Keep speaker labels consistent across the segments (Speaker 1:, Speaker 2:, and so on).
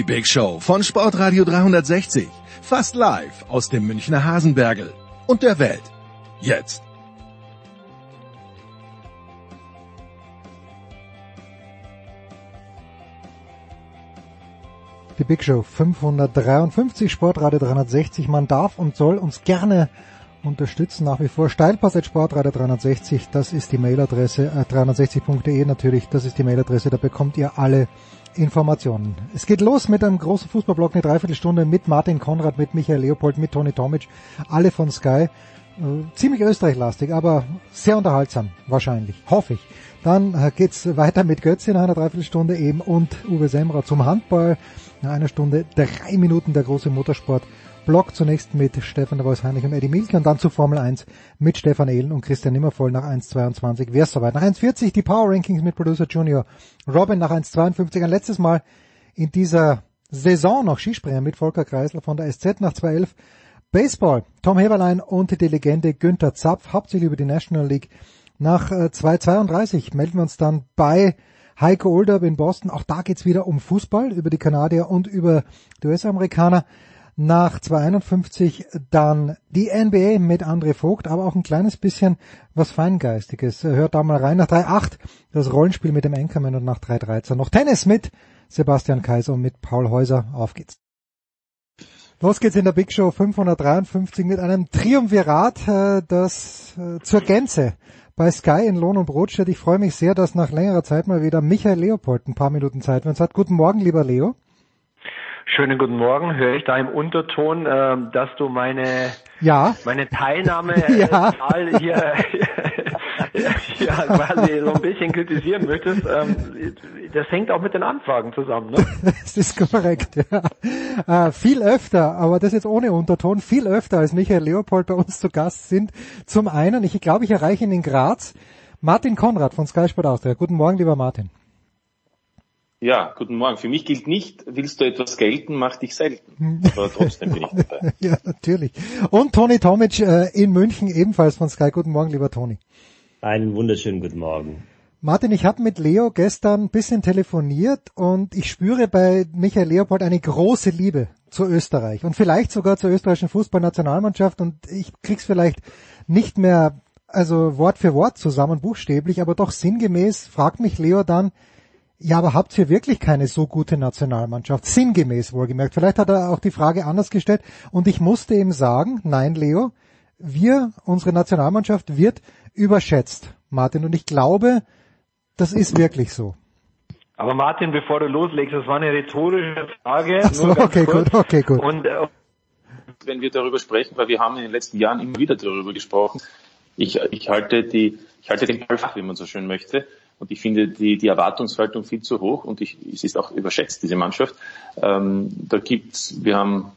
Speaker 1: Die Big Show von Sportradio 360. Fast live aus dem Münchner Hasenbergel und der Welt. Jetzt.
Speaker 2: Die Big Show 553, Sportradio 360. Man darf und soll uns gerne unterstützen. Nach wie vor Steilpass at Sportradio 360. Das ist die Mailadresse. Äh, 360.de natürlich. Das ist die Mailadresse. Da bekommt ihr alle Informationen. Es geht los mit einem großen Fußballblock, eine Dreiviertelstunde mit Martin Konrad, mit Michael Leopold, mit Toni Tomic. Alle von Sky. Äh, ziemlich österreichlastig, aber sehr unterhaltsam. Wahrscheinlich. Hoffe ich. Dann äh, geht's weiter mit Götze in einer Dreiviertelstunde eben und Uwe Semra zum Handball. In einer Stunde drei Minuten der große Motorsport. Block zunächst mit Stefan de Vois Heinrich und Eddie Milke und dann zu Formel 1 mit Stefan Ehlen und Christian Nimmervoll nach 1.22. Wer ist soweit? Nach 1.40 die Power Rankings mit Producer Junior. Robin nach 1.52. Ein letztes Mal in dieser Saison noch Skispringer mit Volker Kreisler von der SZ nach 2.11. Baseball, Tom Heberlein und die Legende Günther Zapf, hauptsächlich über die National League. Nach äh, 2.32 melden wir uns dann bei Heiko Olderb in Boston. Auch da geht's wieder um Fußball, über die Kanadier und über die US-Amerikaner. Nach 251 dann die NBA mit André Vogt, aber auch ein kleines bisschen was Feingeistiges. Hört da mal rein. Nach 3.8 das Rollenspiel mit dem Anchorman und nach 3.13 noch Tennis mit Sebastian Kaiser und mit Paul Häuser. Auf geht's. Los geht's in der Big Show 553 mit einem Triumvirat, äh, das äh, zur Gänze bei Sky in Lohn und Brot steht. Ich freue mich sehr, dass nach längerer Zeit mal wieder Michael Leopold ein paar Minuten Zeit für uns hat. Guten Morgen, lieber Leo.
Speaker 3: Schönen guten Morgen. Höre ich da im Unterton, äh, dass du meine
Speaker 2: Ja,
Speaker 3: meine Teilnahme
Speaker 2: Ja.
Speaker 3: äh, Zahl hier, ja, quasi so ein bisschen kritisieren möchtest? Ähm, das hängt auch mit den Anfragen zusammen, ne?
Speaker 2: das ist korrekt. Ja. Äh, viel öfter, aber das jetzt ohne Unterton, viel öfter als Michael Leopold bei uns zu Gast sind. Zum einen, ich glaube, ich erreiche ihn in Graz, Martin Konrad von Sky Sport Austria. Guten Morgen, lieber Martin.
Speaker 4: Ja, guten Morgen. Für mich gilt nicht, willst du etwas gelten, mach dich selten. Aber trotzdem bin ich dabei.
Speaker 2: Ja, natürlich. Und Toni Tomic äh, in München ebenfalls von Sky. Guten Morgen, lieber Toni.
Speaker 5: Einen wunderschönen guten Morgen.
Speaker 2: Martin, ich habe mit Leo gestern ein bisschen telefoniert und ich spüre bei Michael Leopold eine große Liebe zu Österreich und vielleicht sogar zur österreichischen Fußballnationalmannschaft und ich krieg's vielleicht nicht mehr also Wort für Wort zusammen buchstäblich, aber doch sinngemäß fragt mich Leo dann, ja, aber habt ihr wirklich keine so gute Nationalmannschaft? Sinngemäß wohlgemerkt. Vielleicht hat er auch die Frage anders gestellt und ich musste ihm sagen, nein, Leo, wir, unsere Nationalmannschaft wird überschätzt, Martin. Und ich glaube, das ist wirklich so.
Speaker 3: Aber Martin, bevor du loslegst, das war eine rhetorische Frage.
Speaker 2: Ach so,
Speaker 3: nur ganz
Speaker 2: okay,
Speaker 3: kurz.
Speaker 2: gut, okay, gut.
Speaker 3: Und äh,
Speaker 4: Wenn wir darüber sprechen, weil wir haben in den letzten Jahren immer wieder darüber gesprochen, ich, ich halte die, ich halte den Ball flach, wie man so schön möchte. Und ich finde die, die Erwartungshaltung viel zu hoch und ich, es ist auch überschätzt, diese Mannschaft. Ähm, da gibt's, wir haben,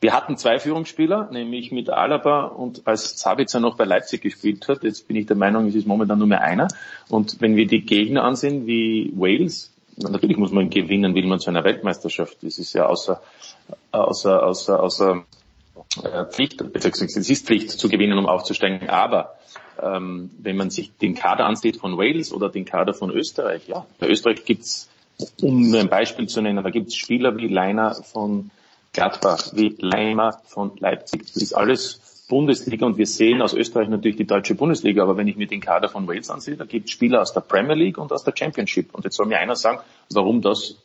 Speaker 4: wir hatten zwei Führungsspieler, nämlich mit Alaba und als Sabitzer noch bei Leipzig gespielt hat. Jetzt bin ich der Meinung, es ist momentan nur mehr einer. Und wenn wir die Gegner ansehen, wie Wales, natürlich muss man gewinnen, will man zu einer Weltmeisterschaft. Das ist ja außer, außer, außer, außer, äh, Pflicht, beziehungsweise es ist Pflicht zu gewinnen, um aufzusteigen. Aber ähm, wenn man sich den Kader ansieht von Wales oder den Kader von Österreich, ja, bei Österreich gibt's, um nur ein Beispiel zu nennen, da gibt's Spieler wie Leiner von Gladbach, wie Leimer von Leipzig. Das ist alles Bundesliga und wir sehen aus Österreich natürlich die deutsche Bundesliga, aber wenn ich mir den Kader von Wales ansehe, da gibt es Spieler aus der Premier League und aus der Championship. Und jetzt soll mir einer sagen, warum das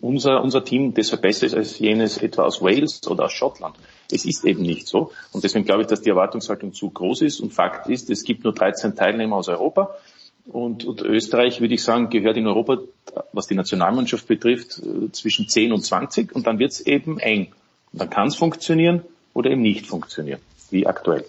Speaker 4: unser, unser Team deshalb besser ist als jenes etwa aus Wales oder aus Schottland. Es ist eben nicht so. Und deswegen glaube ich, dass die Erwartungshaltung zu groß ist. Und Fakt ist, es gibt nur 13 Teilnehmer aus Europa. Und, und Österreich, würde ich sagen, gehört in Europa, was die Nationalmannschaft betrifft, äh, zwischen 10 und 20. Und dann wird es eben eng. Und dann kann es funktionieren oder eben nicht funktionieren, wie aktuell.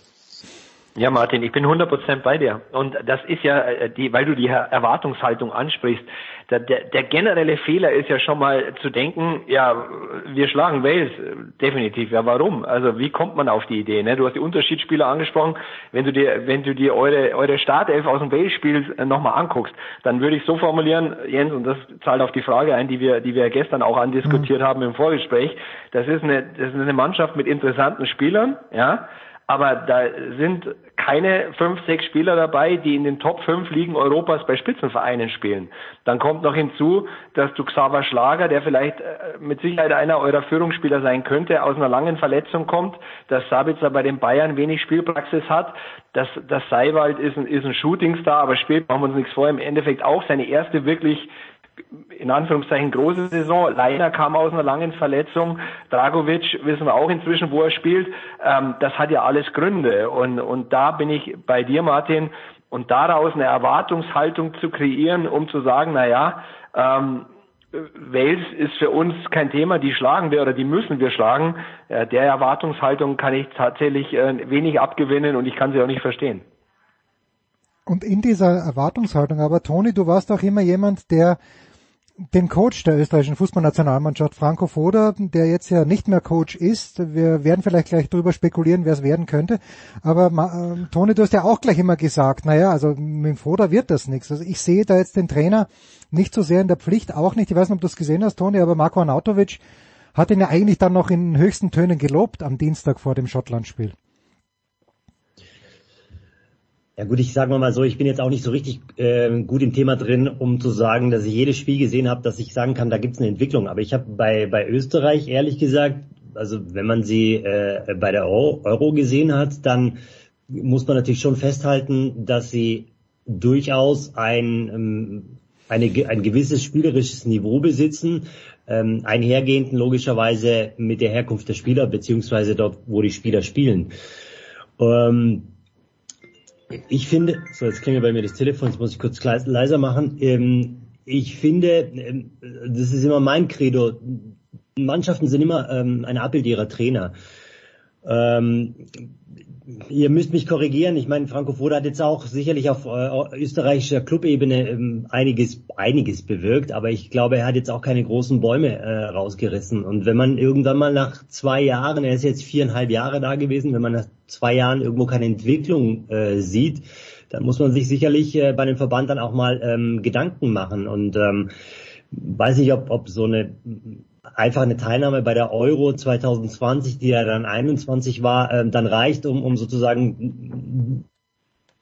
Speaker 3: Ja, Martin, ich bin 100% bei dir. Und das ist ja, äh, die, weil du die Erwartungshaltung ansprichst, der, der, der generelle Fehler ist ja schon mal zu denken, ja, wir schlagen Wales, definitiv. Ja, warum? Also wie kommt man auf die Idee? Ne? Du hast die Unterschiedsspieler angesprochen. Wenn du dir, wenn du dir eure, eure Startelf aus dem Wales-Spiel nochmal anguckst, dann würde ich so formulieren, Jens, und das zahlt auf die Frage ein, die wir, die wir gestern auch andiskutiert mhm. haben im Vorgespräch. Das ist eine, das ist eine Mannschaft mit interessanten Spielern, ja aber da sind keine fünf, sechs Spieler dabei, die in den Top 5 Ligen Europas bei Spitzenvereinen spielen. Dann kommt noch hinzu, dass du Xaver Schlager, der vielleicht äh, mit Sicherheit einer eurer Führungsspieler sein könnte, aus einer langen Verletzung kommt, dass Sabitzer bei den Bayern wenig Spielpraxis hat, dass, dass Seiwald ist ein, ist ein Shootingstar, aber spielt, machen wir uns nichts vor, im Endeffekt auch seine erste wirklich in Anführungszeichen große Saison. Leiner kam aus einer langen Verletzung. Dragovic wissen wir auch inzwischen, wo er spielt. Ähm, das hat ja alles Gründe. Und, und da bin ich bei dir, Martin. Und daraus eine Erwartungshaltung zu kreieren, um zu sagen, na ja, ähm, Wales ist für uns kein Thema, die schlagen wir oder die müssen wir schlagen. Äh, der Erwartungshaltung kann ich tatsächlich äh, wenig abgewinnen und ich kann sie auch nicht verstehen.
Speaker 2: Und in dieser Erwartungshaltung, aber Toni, du warst auch immer jemand, der den Coach der österreichischen Fußballnationalmannschaft, Franco Foda, der jetzt ja nicht mehr Coach ist. Wir werden vielleicht gleich darüber spekulieren, wer es werden könnte. Aber äh, Toni, du hast ja auch gleich immer gesagt, naja, also mit Foda wird das nichts. Also ich sehe da jetzt den Trainer nicht so sehr in der Pflicht, auch nicht. Ich weiß nicht, ob du es gesehen hast, Toni, aber Marco Arnautovic hat ihn ja eigentlich dann noch in höchsten Tönen gelobt am Dienstag vor dem Schottlandspiel.
Speaker 5: Ja gut, ich sage mal so, ich bin jetzt auch nicht so richtig äh, gut im Thema drin, um zu sagen, dass ich jedes Spiel gesehen habe, dass ich sagen kann, da gibt es eine Entwicklung. Aber ich habe bei, bei Österreich ehrlich gesagt, also wenn man sie äh, bei der Euro, Euro gesehen hat, dann muss man natürlich schon festhalten, dass sie durchaus ein, ähm, eine, ein gewisses spielerisches Niveau besitzen, ähm, einhergehend logischerweise mit der Herkunft der Spieler, beziehungsweise dort, wo die Spieler spielen. Ähm, ich finde, so jetzt klingelt bei mir das Telefon, jetzt muss ich kurz leiser machen. Ähm, ich finde, ähm, das ist immer mein Credo. Mannschaften sind immer ähm, ein Abbild ihrer Trainer. Ähm, ihr müsst mich korrigieren. Ich meine, Franco Foda hat jetzt auch sicherlich auf äh, österreichischer Clubebene ähm, einiges, einiges bewirkt, aber ich glaube, er hat jetzt auch keine großen Bäume äh, rausgerissen. Und wenn man irgendwann mal nach zwei Jahren, er ist jetzt viereinhalb Jahre da gewesen, wenn man nach zwei Jahren irgendwo keine Entwicklung äh, sieht, dann muss man sich sicherlich äh, bei dem Verband dann auch mal ähm, Gedanken machen. Und ähm, weiß nicht, ob, ob so eine einfach eine Teilnahme bei der Euro 2020, die ja dann 21 war, ähm, dann reicht, um, um sozusagen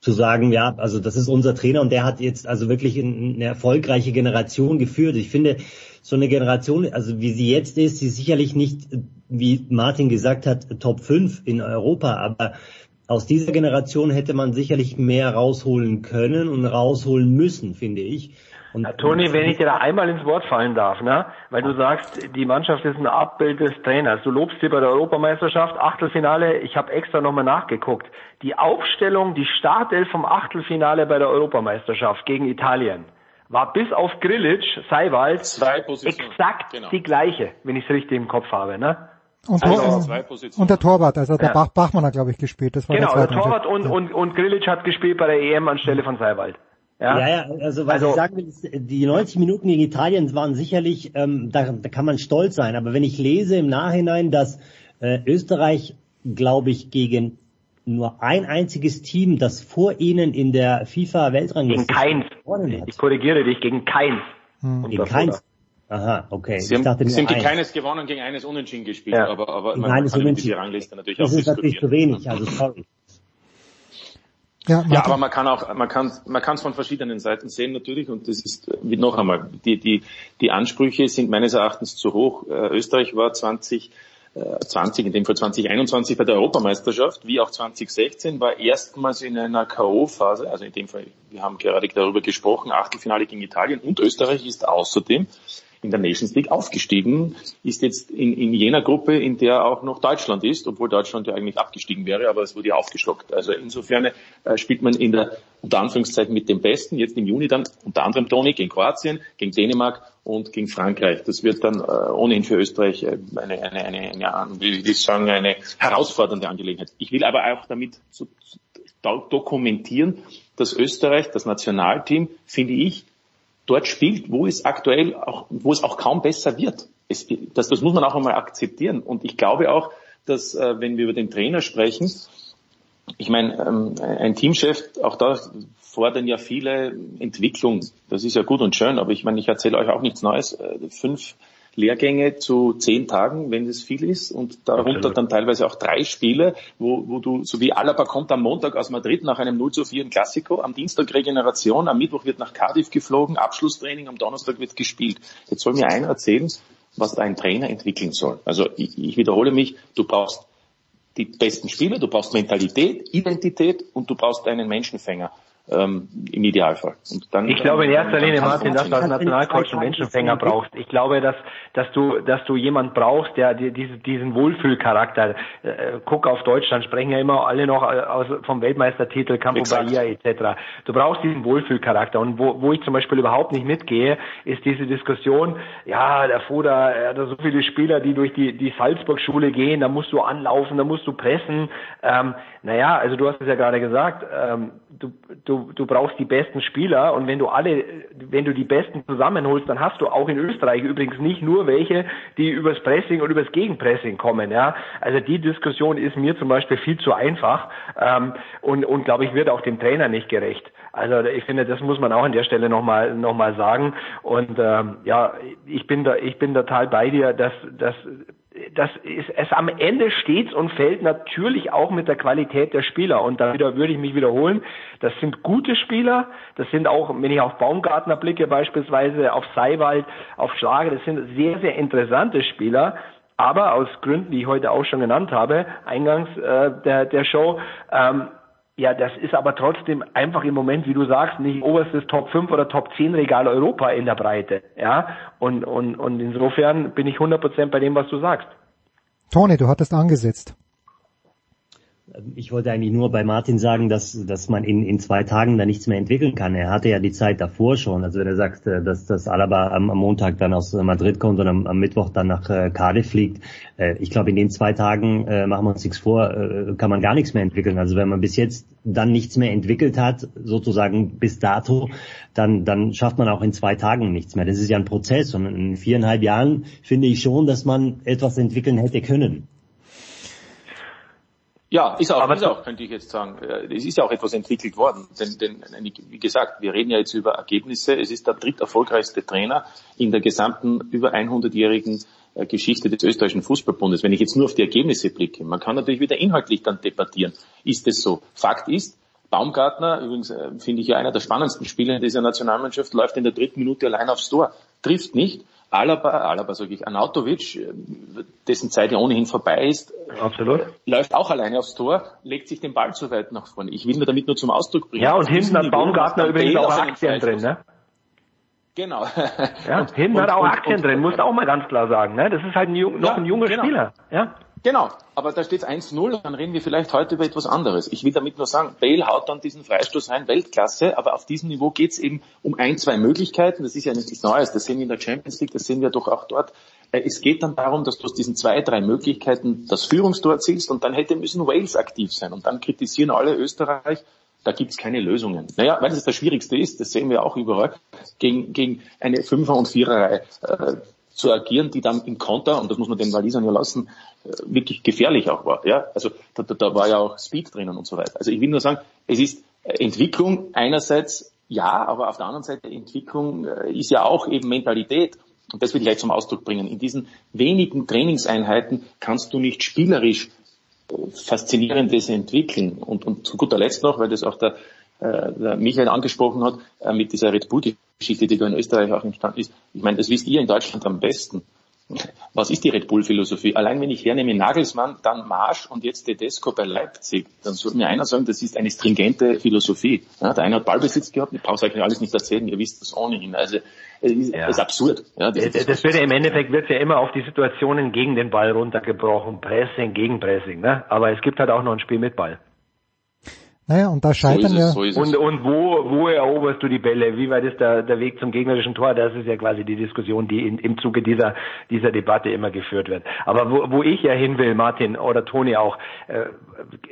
Speaker 5: zu sagen, ja, also das ist unser Trainer und der hat jetzt also wirklich eine erfolgreiche Generation geführt. Ich finde, so eine Generation, also wie sie jetzt ist, sie ist sicherlich nicht, wie Martin gesagt hat, Top 5 in Europa, aber aus dieser Generation hätte man sicherlich mehr rausholen können und rausholen müssen, finde ich.
Speaker 3: Und ja, Toni, wenn ich dir da einmal ins Wort fallen darf, ne? weil du sagst, die Mannschaft ist ein Abbild des Trainers. Du lobst dir bei der Europameisterschaft, Achtelfinale, ich habe extra nochmal nachgeguckt. Die Aufstellung, die Startelf vom Achtelfinale bei der Europameisterschaft gegen Italien war bis auf Grilic, Seiwald, exakt genau. die gleiche, wenn ich es richtig im Kopf habe. Ne?
Speaker 2: Und, also, und, der Torwart, also der ja. Bach, Bachmann hat, glaube ich, gespielt.
Speaker 3: Das war genau, der, der Torwart und, und, und Grilic hat gespielt bei der EM anstelle von Seiwald.
Speaker 5: Ja, ja, ja also was also, ich sagen will, ist, die 90 Minuten gegen Italien waren sicherlich, ähm, da, da kann man stolz sein. Aber wenn ich lese im Nachhinein, dass äh, Österreich, glaube ich, gegen nur ein einziges Team, das vor ihnen in der FIFA Weltrangliste
Speaker 3: gegen keins. Ich korrigiere dich gegen keins.
Speaker 5: Hm. Gegen keins. Aha, okay.
Speaker 4: Sie haben,
Speaker 5: ich dachte
Speaker 4: sie haben gegen keines gewonnen, gegen eines unentschieden gespielt,
Speaker 3: Ja.
Speaker 4: aber, aber
Speaker 5: Gegen
Speaker 4: man
Speaker 5: eines
Speaker 4: kann über
Speaker 5: unentschieden.
Speaker 4: diese Rangliste natürlich
Speaker 5: Das
Speaker 4: auch
Speaker 5: ist natürlich zu wenig, also sorry.
Speaker 2: Ja,
Speaker 4: Ja, aber man kann auch, man kann, man kann es von verschiedenen Seiten sehen natürlich und das ist, wie noch einmal, die, die, die Ansprüche sind meines Erachtens zu hoch. Äh, Österreich war 20, äh, 20, in dem Fall 2021 bei der Europameisterschaft, wie auch 2016, war erstmals in einer K.O.-Phase, also in dem Fall, wir haben gerade darüber gesprochen, Achtelfinale gegen Italien und Österreich ist außerdem in der Nations League aufgestiegen, ist jetzt in, in jener Gruppe, in der auch noch Deutschland ist, obwohl Deutschland ja eigentlich abgestiegen wäre, aber es wurde ja aufgestockt. Also insofern äh, spielt man in der, unter Anführungszeichen mit dem Besten, jetzt im Juni dann unter anderem Toni gegen Kroatien, gegen Dänemark und gegen Frankreich. Das wird dann äh, ohnehin für Österreich äh, eine, eine, eine, ja, wie ich sagen, eine herausfordernde Angelegenheit. Ich will aber auch damit so, so dokumentieren, dass Österreich, das Nationalteam, finde ich, dort spielt, wo es aktuell auch, wo es auch kaum besser wird. Es, das, das muss man auch einmal akzeptieren. Und ich glaube auch, dass äh, wenn wir über den Trainer sprechen, ich meine, ähm, ein Teamchef, auch da fordern ja viele Entwicklung. Das ist ja gut und schön, aber ich meine, ich erzähle euch auch nichts Neues. Äh, Fünf Lehrgänge zu zehn Tagen, wenn es viel ist, und darunter dann teilweise auch drei Spiele, wo, wo du, so wie Alaba kommt am Montag aus Madrid nach einem 0 zu 4 im Klassiko, am Dienstag Regeneration, am Mittwoch wird nach Cardiff geflogen, Abschlusstraining, am Donnerstag wird gespielt. Jetzt soll mir einer erzählen, was ein Trainer entwickeln soll. Also ich, ich wiederhole mich, du brauchst die besten Spieler, du brauchst Mentalität, Identität und du brauchst einen Menschenfänger ähm, im Idealfall. Und dann,
Speaker 3: Ich glaube in erster Linie, Martin, dass du als. Nationalcoach einen Menschenfänger brauchst. Ich glaube, dass, dass du, dass du jemand brauchst, der dir diese, diesen Wohlfühlcharakter, äh, guck auf Deutschland, sprechen ja immer alle noch äh, aus, vom Weltmeistertitel, Campo
Speaker 4: Exakt.
Speaker 3: Bahia etc. Du brauchst diesen Wohlfühlcharakter. Und wo, wo ich zum Beispiel überhaupt nicht mitgehe, ist diese Diskussion, ja, der Foda, er hat da so viele Spieler, die durch die, die Salzburg-Schule gehen, da musst du anlaufen, da musst du pressen. Ähm, naja, also du hast es ja gerade gesagt, ähm, du, du, du brauchst die besten Spieler und wenn du alle, wenn du die besten zusammenholst, dann hast du auch in Österreich übrigens nicht nur welche, die übers Pressing und übers Gegenpressing kommen, ja. Also die Diskussion ist mir zum Beispiel viel zu einfach ähm, und, und glaube ich wird auch dem Trainer nicht gerecht. Also ich finde, das muss man auch an der Stelle nochmal noch mal sagen. Und ähm, ja, ich bin da, ich bin total bei dir, dass, dass das ist es am Ende steht und fällt natürlich auch mit der Qualität der Spieler. Und da wieder würde ich mich wiederholen. Das sind gute Spieler. Das sind auch, wenn ich auf Baumgartner blicke beispielsweise, auf Seiwald, auf Schlager, das sind sehr, sehr interessante Spieler. Aber aus Gründen, die ich heute auch schon genannt habe, eingangs äh, der, der Show, ähm, ja, das ist aber trotzdem einfach im Moment, wie du sagst, nicht oberstes Top 5 oder Top 10 Regal Europa in der Breite. Ja, und, und, und insofern bin ich 100% bei dem, was du sagst.
Speaker 2: Toni, du hattest angesetzt.
Speaker 5: Ich wollte eigentlich nur bei Martin sagen, dass, dass man in, in zwei Tagen da nichts mehr entwickeln kann. Er hatte ja die Zeit davor schon. Also wenn er sagt, äh, dass das Alaba am, am Montag dann aus Madrid kommt und am, am Mittwoch dann nach äh, Cardiff fliegt, äh, ich glaube, in den zwei Tagen, äh, machen wir uns nichts vor, äh, kann man gar nichts mehr entwickeln. Also wenn man bis jetzt dann nichts mehr entwickelt hat, sozusagen bis dato, dann, dann schafft man auch in zwei Tagen nichts mehr. Das ist ja ein Prozess und in viereinhalb Jahren finde ich schon, dass man etwas entwickeln hätte können.
Speaker 4: Ja, ist auch,
Speaker 3: Aber
Speaker 4: ist auch, könnte ich jetzt sagen. Es ist ja auch etwas entwickelt worden. Denn, denn, wie gesagt, wir reden ja jetzt über Ergebnisse. Es ist der dritterfolgreichste Trainer in der gesamten über 100-jährigen äh, Geschichte des österreichischen Fußballbundes. Wenn ich jetzt nur auf die Ergebnisse blicke, man kann natürlich wieder inhaltlich dann debattieren. Ist es so? Fakt ist, Baumgartner, übrigens äh, finde ich ja einer der spannendsten Spieler in dieser Nationalmannschaft, läuft in der dritten Minute allein aufs Tor, trifft nicht. Alaba, Alaba sage ich, Anautovic, äh, dessen Zeit ja ohnehin vorbei ist,
Speaker 3: Absolut.
Speaker 4: läuft auch alleine aufs Tor, legt sich den Ball zu weit nach vorne. Ich will nur damit nur zum Ausdruck bringen.
Speaker 3: Ja, und
Speaker 4: Auf diesem
Speaker 3: hinten hat Baumgartner übrigens auch Aktien drin, ne?
Speaker 4: Genau.
Speaker 3: Ja,
Speaker 4: Und-
Speaker 3: hinten
Speaker 4: und-
Speaker 3: hat auch Aktien
Speaker 4: und-
Speaker 3: drin, musst du auch mal ganz klar sagen, ne? Das ist halt ein, noch
Speaker 4: Ja,
Speaker 3: ein junger
Speaker 4: genau.
Speaker 3: Spieler, ja?
Speaker 4: Genau, aber da steht 1-0, dann reden wir vielleicht heute über etwas anderes. Ich will damit nur sagen, Bale haut dann diesen Freistoß rein, Weltklasse, aber auf diesem Niveau geht es eben um ein, zwei Möglichkeiten. Das ist ja nichts Neues, das sehen wir in der Champions League, das sehen wir doch auch dort. Äh, Es geht dann darum, dass du aus diesen zwei, drei Möglichkeiten das Führungstor erzielst und dann hätte müssen Wales aktiv sein. Und dann kritisieren alle Österreich, da gibt's keine Lösungen. Naja, weil das das Schwierigste ist, das sehen wir auch überall, gegen, gegen eine Fünfer- und Viererreihe äh, zu agieren, die dann im Konter, und das muss man den Walisern ja lassen, äh, wirklich gefährlich auch war. Ja, also da, da, war ja auch Speed drinnen und so weiter. Also ich will nur sagen, es ist Entwicklung einerseits ja, aber auf der anderen Seite Entwicklung äh, ist ja auch eben Mentalität. und das will ich gleich zum Ausdruck bringen, in diesen wenigen Trainingseinheiten kannst du nicht spielerisch äh, Faszinierendes entwickeln. Und, und zu guter Letzt noch, weil das auch der, äh, Michael angesprochen hat, äh, mit dieser Red Bull-Geschichte, die da in Österreich auch entstanden ist. Ich meine, das wisst ihr in Deutschland am besten. Was ist die Red Bull-Philosophie? Allein wenn ich hernehme Nagelsmann, dann Marsch und jetzt Tedesco bei Leipzig, dann soll mir einer sagen, das ist eine stringente Philosophie. Ja, der eine hat Ballbesitz gehabt, ich brauche euch alles nicht erzählen, ihr wisst das ohnehin. Also es ist,
Speaker 3: Ja.
Speaker 4: ist absurd. Ja, das,
Speaker 3: Das, das wird ja im Endeffekt wird ja immer auf die Situationen gegen den Ball runtergebrochen. Pressing, Gegenpressing, ne? Aber es gibt halt auch noch ein Spiel mit Ball.
Speaker 2: Naja, und da
Speaker 4: so
Speaker 2: scheitern ja,
Speaker 4: so ist
Speaker 3: Und, und wo, wo eroberst du die Bälle? Wie weit ist der, der Weg zum gegnerischen Tor? Das ist ja quasi die Diskussion, die in, im Zuge dieser, dieser Debatte immer geführt wird. Aber wo, wo ich ja hin will, Martin oder Toni auch, äh,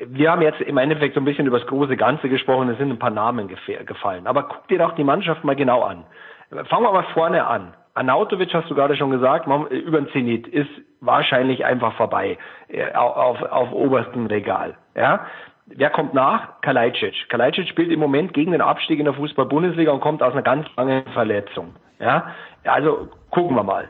Speaker 3: wir haben jetzt im Endeffekt so ein bisschen über das große Ganze gesprochen, es sind ein paar Namen gef- gefallen. Aber guck dir doch die Mannschaft mal genau an. Fangen wir mal vorne an. Anautovic hast du gerade schon gesagt, man- über den Zenit ist wahrscheinlich einfach vorbei äh, auf, auf, auf obersten Regal. Ja, Wer kommt nach? Kalajdzic. Kalajdzic spielt im Moment gegen den Abstieg in der Fußball-Bundesliga und kommt aus einer ganz langen Verletzung. Ja, also gucken wir mal.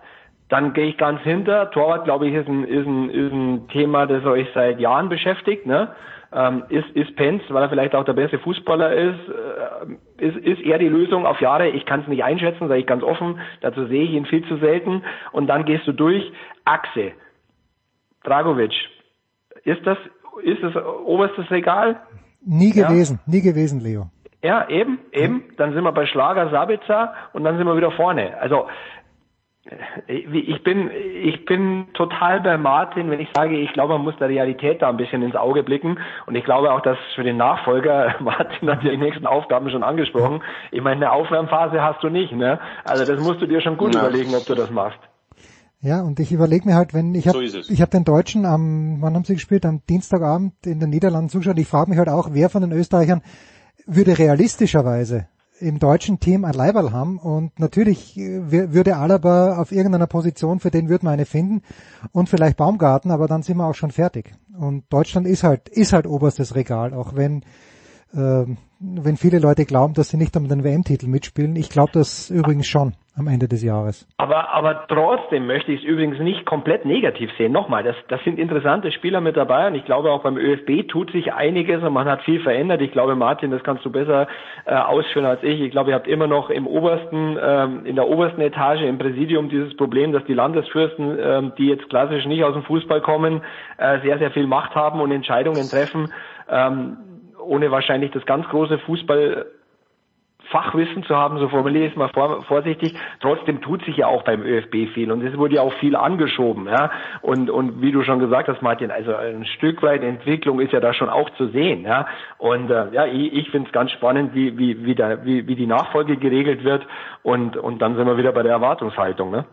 Speaker 3: Dann gehe ich ganz hinter. Torwart, glaube ich, ist ein, ist ein, ist ein Thema, das euch seit Jahren beschäftigt. Ne? Ähm, ist, ist Penz, weil er vielleicht auch der beste Fußballer ist, äh, ist, ist er die Lösung auf Jahre? Ich kann es nicht einschätzen, sage ich ganz offen. Dazu sehe ich ihn viel zu selten. Und dann gehst du durch. Achse. Dragovic. Ist das, ist das oberstes Regal?
Speaker 2: nie
Speaker 3: Ja.
Speaker 2: gewesen, nie gewesen, Leo.
Speaker 3: Ja, eben, eben. Dann sind wir bei Schlager, Sabitzer und dann sind wir wieder vorne. Also äh, ich bin, ich bin total bei Martin, wenn ich sage, ich glaube, man muss der Realität da ein bisschen ins Auge blicken. Und ich glaube auch, dass für den Nachfolger, Martin hat ja die nächsten Aufgaben schon angesprochen. Ich meine, eine Aufwärmphase hast du nicht, ne? Also das musst du dir schon gut
Speaker 4: Ja.
Speaker 3: überlegen, ob du das machst.
Speaker 2: Ja, und ich überlege mir halt, wenn ich habe
Speaker 4: So
Speaker 2: ich habe den Deutschen am wann haben sie gespielt? Am Dienstagabend in den Niederlanden zugeschaut. Ich frage mich halt auch, wer von den Österreichern würde realistischerweise im deutschen Team ein Leiberl haben und natürlich äh, wür- würde Alaba auf irgendeiner Position, für den würde man eine finden und vielleicht Baumgarten, aber dann sind wir auch schon fertig. Und Deutschland ist halt ist halt oberstes Regal, auch wenn wenn viele Leute glauben, dass sie nicht um den WM-Titel mitspielen. Ich glaube das übrigens schon am Ende des Jahres.
Speaker 3: Aber, aber trotzdem möchte ich es übrigens nicht komplett negativ sehen. Nochmal, das, das sind interessante Spieler mit dabei und ich glaube auch beim ÖFB tut sich einiges und man hat viel verändert. Ich glaube, Martin, das kannst du besser äh, ausführen als ich. Ich glaube, ihr habt immer noch im obersten, ähm, in der obersten Etage im Präsidium dieses Problem, dass die Landesfürsten, ähm, die jetzt klassisch nicht aus dem Fußball kommen, äh, sehr, sehr viel Macht haben und Entscheidungen treffen, ähm, ohne wahrscheinlich das ganz große Fußball Fachwissen zu haben, so formuliere ich es mal vor, vorsichtig. Trotzdem tut sich ja auch beim ÖFB viel und es wurde ja auch viel angeschoben, ja. Und und wie du schon gesagt hast, Martin, also ein Stück weit Entwicklung ist ja da schon auch zu sehen, ja. Und äh, ja, ich, ich finde es ganz spannend, wie wie wie, da, wie wie die Nachfolge geregelt wird und und dann sind wir wieder bei der Erwartungshaltung, ne?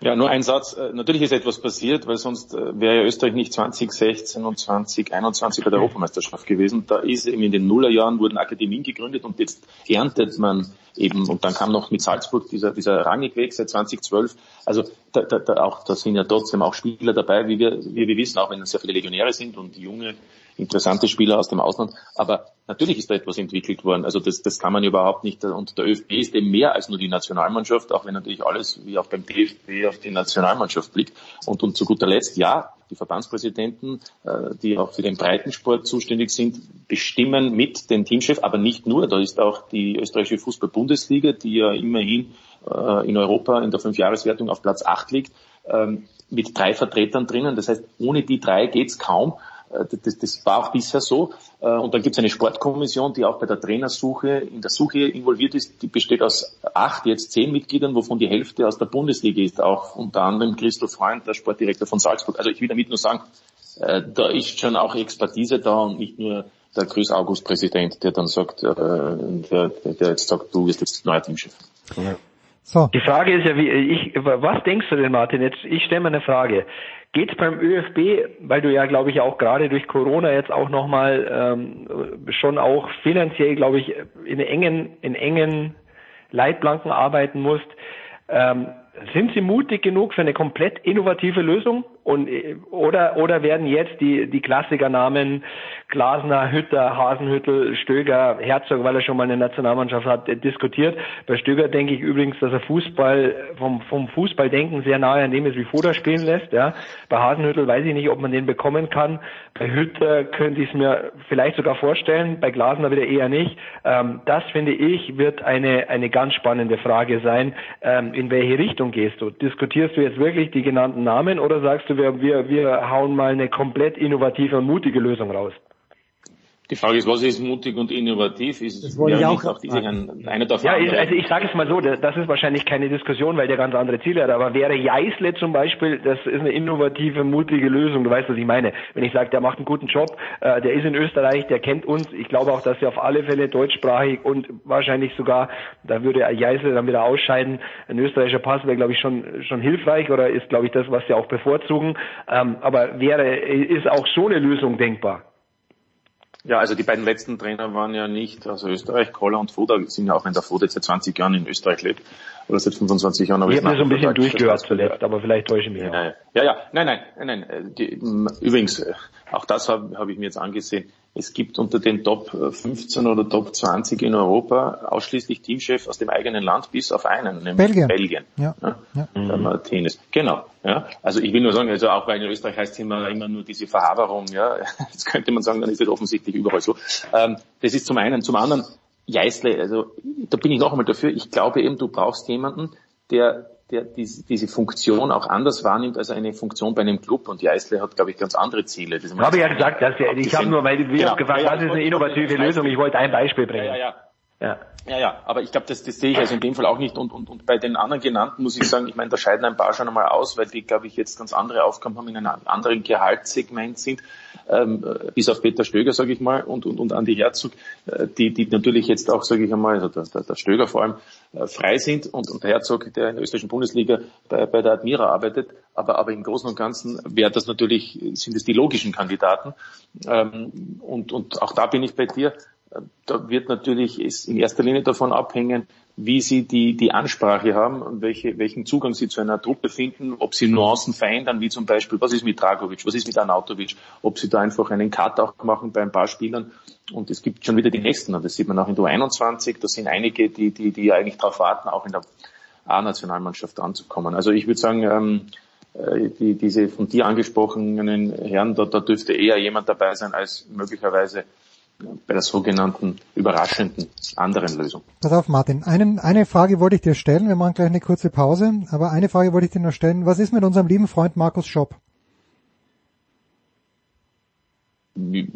Speaker 4: Ja, nur ein Satz. Äh, Natürlich ist etwas passiert, weil sonst äh, wäre ja Österreich nicht 2016 und 2021 bei der Europameisterschaft gewesen. Da ist eben in den Nullerjahren wurden Akademien gegründet und jetzt erntet man eben, und dann kam noch mit Salzburg dieser, dieser Rangnick-Weg seit 2012. Also da, da, da, auch, da sind ja trotzdem auch Spieler dabei, wie wir, wie wir wissen, auch wenn es sehr viele Legionäre sind und junge, interessante Spieler aus dem Ausland. Aber natürlich ist da etwas entwickelt worden. Also das, das kann man überhaupt nicht. Und der ÖFB ist eben mehr als nur die Nationalmannschaft, auch wenn natürlich alles, wie auch beim DFB, auf die Nationalmannschaft blickt. Und, und zu guter Letzt, ja, die Verbandspräsidenten, äh, die auch für den Breitensport zuständig sind, bestimmen mit den Teamchef, aber nicht nur. Da ist auch die österreichische Fußball-Bundesliga, die ja immerhin äh, in Europa in der Fünfjahreswertung auf Platz 8 liegt, ähm, mit drei Vertretern drinnen. Das heißt, ohne die drei geht's kaum. Äh, Das, das war auch bisher so. Äh, Und dann gibt es eine Sportkommission, die auch bei der Trainersuche, in der Suche involviert ist. Die besteht aus acht, jetzt zehn Mitgliedern, wovon die Hälfte aus der Bundesliga ist. Auch unter anderem Christoph Freund, der Sportdirektor von Salzburg. Also ich will damit nur sagen, äh, da ist schon auch Expertise da und nicht nur der Grüß August Präsident, der dann sagt, äh, der, der jetzt sagt, du wirst jetzt neuer Teamchef.
Speaker 2: So,
Speaker 3: Die Frage ist ja, wie ich, was denkst du denn, Martin? Jetzt, ich stelle mal eine Frage. Geht es beim ÖFB, weil du ja, glaube ich, auch gerade durch Corona jetzt auch nochmal ähm, schon auch finanziell, glaube ich, in engen, in engen Leitplanken arbeiten musst, ähm, sind sie mutig genug für eine komplett innovative Lösung Und äh, oder oder werden jetzt die die Klassikernamen Glasner, Hütter, Hasenhüttel, Stöger, Herzog, weil er schon mal eine Nationalmannschaft hat, äh, diskutiert. Bei Stöger denke ich übrigens, dass er Fußball vom vom Fußballdenken sehr nahe an dem ist, wie Foda spielen lässt. Ja, bei Hasenhüttel weiß ich nicht, ob man den bekommen kann. Bei Hütter könnte ich es mir vielleicht sogar vorstellen. Bei Glasner wieder eher nicht. Ähm, das finde ich wird eine eine ganz spannende Frage sein. Ähm, in welche Richtung gehst du? Diskutierst du jetzt wirklich die genannten Namen oder sagst du, wir, wir, wir hauen mal eine komplett innovative und mutige Lösung raus?
Speaker 4: Die Frage ist, was ist mutig und innovativ? Ist
Speaker 5: Das wollte ich auch
Speaker 4: nicht auch diese
Speaker 5: fragen.
Speaker 4: eine der
Speaker 3: Ja, also ich sage es mal so, das das ist wahrscheinlich keine Diskussion, weil der ganz andere Ziele hat, aber wäre Jeißle zum Beispiel, das ist eine innovative, mutige Lösung, du weißt, was ich meine. Wenn ich sage, der macht einen guten Job, äh, der ist in Österreich, der kennt uns, ich glaube auch, dass er auf alle Fälle deutschsprachig und wahrscheinlich sogar, da würde Jeißle dann wieder ausscheiden, ein österreichischer Pass wäre, glaube ich, schon, schon hilfreich oder ist, glaube ich, das, was sie auch bevorzugen, ähm, aber wäre, ist auch so eine Lösung denkbar.
Speaker 4: Ja, also die beiden letzten Trainer waren ja nicht aus Österreich. Koller und Foda sind ja auch, wenn der Foda jetzt seit 20 Jahren in Österreich lebt, oder seit 25 Jahren. aber
Speaker 3: Ich habe mir so ein bisschen durchgehört zuletzt, aber vielleicht täusche ich mich auch.
Speaker 4: Ja, ja, nein, nein, nein, nein. Die, übrigens, äh, auch das habe hab ich mir jetzt angesehen. Es gibt unter den Top äh, 15 oder Top 20 in Europa ausschließlich Teamchef aus dem eigenen Land, bis auf einen, nämlich
Speaker 2: Belgien.
Speaker 4: Belgien.
Speaker 2: Ja,
Speaker 4: Ja,
Speaker 2: ja.
Speaker 4: Der Martinez. Genau. Ja. Also ich will nur sagen, also auch weil in Österreich heißt es immer, immer nur diese Verhaberung, ja. Jetzt könnte man sagen, dann ist das offensichtlich überall so. Ähm, das ist zum einen. Zum anderen, Jeißle, also da bin ich noch einmal dafür, ich glaube eben, du brauchst jemanden, der der diese, diese Funktion auch anders wahrnimmt als eine Funktion bei einem Club. Und Jeißle hat, glaube ich, ganz andere Ziele. Das
Speaker 3: Habe ich ja gesagt, dass ich habe nur, weil wir
Speaker 4: Genau.
Speaker 3: haben gefragt,
Speaker 4: Ja, ja,
Speaker 3: was ist eine innovative Lösung? Ich wollte ein Beispiel
Speaker 4: Ja,
Speaker 3: bringen.
Speaker 4: ja, ja.
Speaker 3: Ja.
Speaker 4: Ja, ja, aber ich glaube, das, das sehe ich also in dem Fall auch nicht. Und, und, und bei den anderen genannten muss ich sagen, ich meine, da scheiden ein paar schon einmal aus, weil die, glaube ich, jetzt ganz andere Aufgaben haben, in einem anderen Gehaltssegment sind, ähm, äh, bis auf Peter Stöger, sage ich mal, und, und, und Andi Herzog, äh, die, die natürlich jetzt auch, sage ich einmal, also der, der, der Stöger vor allem, äh, frei sind und, und der Herzog, der in der österreichischen Bundesliga bei, bei der Admira arbeitet. Aber, aber im Großen und Ganzen wäre das natürlich, sind es die logischen Kandidaten. Ähm, und, und auch da bin ich bei dir da wird natürlich es in erster Linie davon abhängen, wie sie die, die Ansprache haben und welche, welchen Zugang sie zu einer Truppe finden, ob sie Nuancen verändern, wie zum Beispiel, was ist mit Dragovic, was ist mit Arnautovic, ob sie da einfach einen Cut auch machen bei ein paar Spielern. Und es gibt schon wieder die nächsten, und das sieht man auch in der U21, da sind einige, die, die, die eigentlich darauf warten, auch in der A-Nationalmannschaft anzukommen. Also ich würde sagen, ähm, äh, die, diese von dir angesprochenen Herren, da, da dürfte eher jemand dabei sein als möglicherweise bei der sogenannten überraschenden anderen Lösung.
Speaker 2: Pass auf, Martin. Einen, eine Frage wollte ich dir stellen. Wir machen gleich eine kurze Pause. Aber eine Frage wollte ich dir noch stellen. Was ist mit unserem lieben Freund Markus Schopp?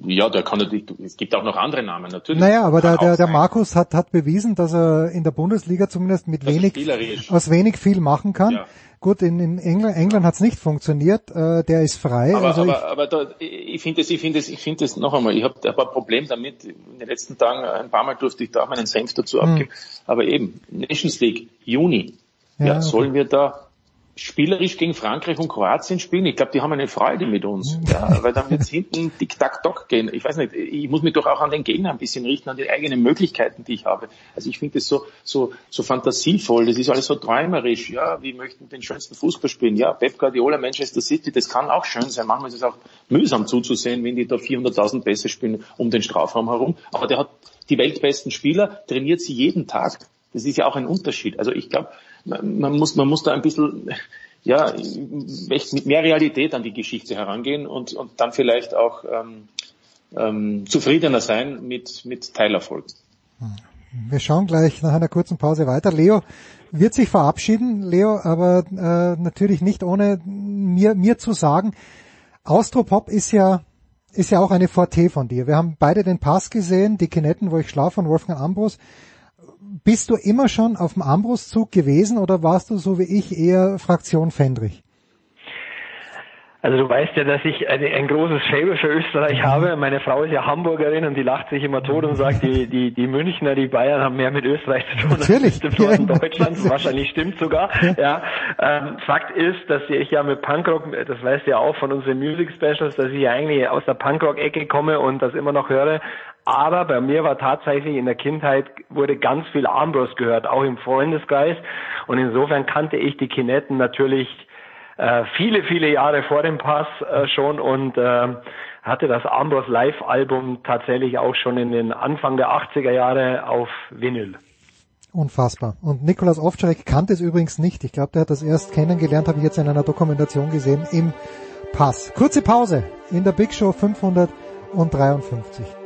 Speaker 4: Ja, der kann natürlich, es gibt auch noch andere Namen, natürlich.
Speaker 2: Naja, aber der, der, der. Markus hat, hat bewiesen, dass er in der Bundesliga zumindest mit wenig, aus wenig viel machen kann.
Speaker 4: Ja.
Speaker 2: Gut, in, in England, England hat es nicht funktioniert. Äh, der ist frei.
Speaker 4: Aber,
Speaker 2: also ich,
Speaker 4: aber, aber da, ich finde es, ich finde es, ich finde es noch einmal. Ich habe hab ein Problem damit. In den letzten Tagen ein paar Mal durfte ich da auch meinen Senf dazu abgeben. Aber eben Nations League Juni.
Speaker 2: Ja,
Speaker 4: Ja,
Speaker 2: okay.
Speaker 4: sollen wir da spielerisch gegen Frankreich und Kroatien spielen? Ich glaube, die haben eine Freude mit uns, ja, weil dann wird's hinten Tick-Tack-Tock gehen. Ich weiß nicht, ich muss mich doch auch an den Gegner ein bisschen richten, an die eigenen Möglichkeiten, die ich habe. Also ich finde das so, so, so fantasievoll, das ist alles so träumerisch. Ja, wir möchten den schönsten Fußball spielen. Ja, Pep Guardiola, Manchester City, das kann auch schön sein. Manchmal ist es auch mühsam zuzusehen, wenn die da 400.000 Pässe spielen um den Strafraum herum. Aber der hat die weltbesten Spieler, trainiert sie jeden Tag. Das ist ja auch ein Unterschied. Also ich glaube, man muss, man muss da ein bisschen, ja, mit mehr Realität an die Geschichte herangehen und, und dann vielleicht auch ähm, ähm, zufriedener sein mit, mit Teilerfolgen.
Speaker 2: wir schauen gleich nach einer kurzen Pause weiter. Leo wird sich verabschieden, Leo, aber äh, natürlich nicht ohne mir, mir zu sagen, Austropop ist ja ist ja auch eine Forte von dir. Wir haben beide den Pass gesehen, die Kinetten, wo ich schlafe von Wolfgang Ambros. Bist du immer schon auf dem Ambros-Zug gewesen oder warst du so wie ich eher Fraktion Fendrich?
Speaker 3: Also du weißt ja, dass ich eine, ein großes Faible für Österreich habe. Meine Frau ist ja Hamburgerin und die lacht sich immer tot und sagt, die, die, die Münchner, die Bayern haben mehr mit Österreich zu tun
Speaker 2: Natürlich.
Speaker 3: als mit dem Norden Deutschlands. Wahrscheinlich stimmt sogar. Ja. Ähm, Fakt ist, dass ich ja mit Punkrock, das weißt du ja auch von unseren Music Specials, dass ich ja eigentlich aus der Punkrock-Ecke komme und das immer noch höre. Aber bei mir war tatsächlich in der Kindheit wurde ganz viel Armbros gehört, auch im Freundeskreis. Und insofern kannte ich die Kinetten natürlich äh, viele, viele Jahre vor dem Pass äh, schon und äh, hatte das Ambros Live-Album tatsächlich auch schon in den Anfang der 80er Jahre auf Vinyl.
Speaker 2: Unfassbar. Und Nikolaus Ovtcharek kannte es übrigens nicht. Ich glaube, der hat das erst kennengelernt, habe ich jetzt in einer Dokumentation gesehen, im Pass. Kurze Pause in der Big Show 553.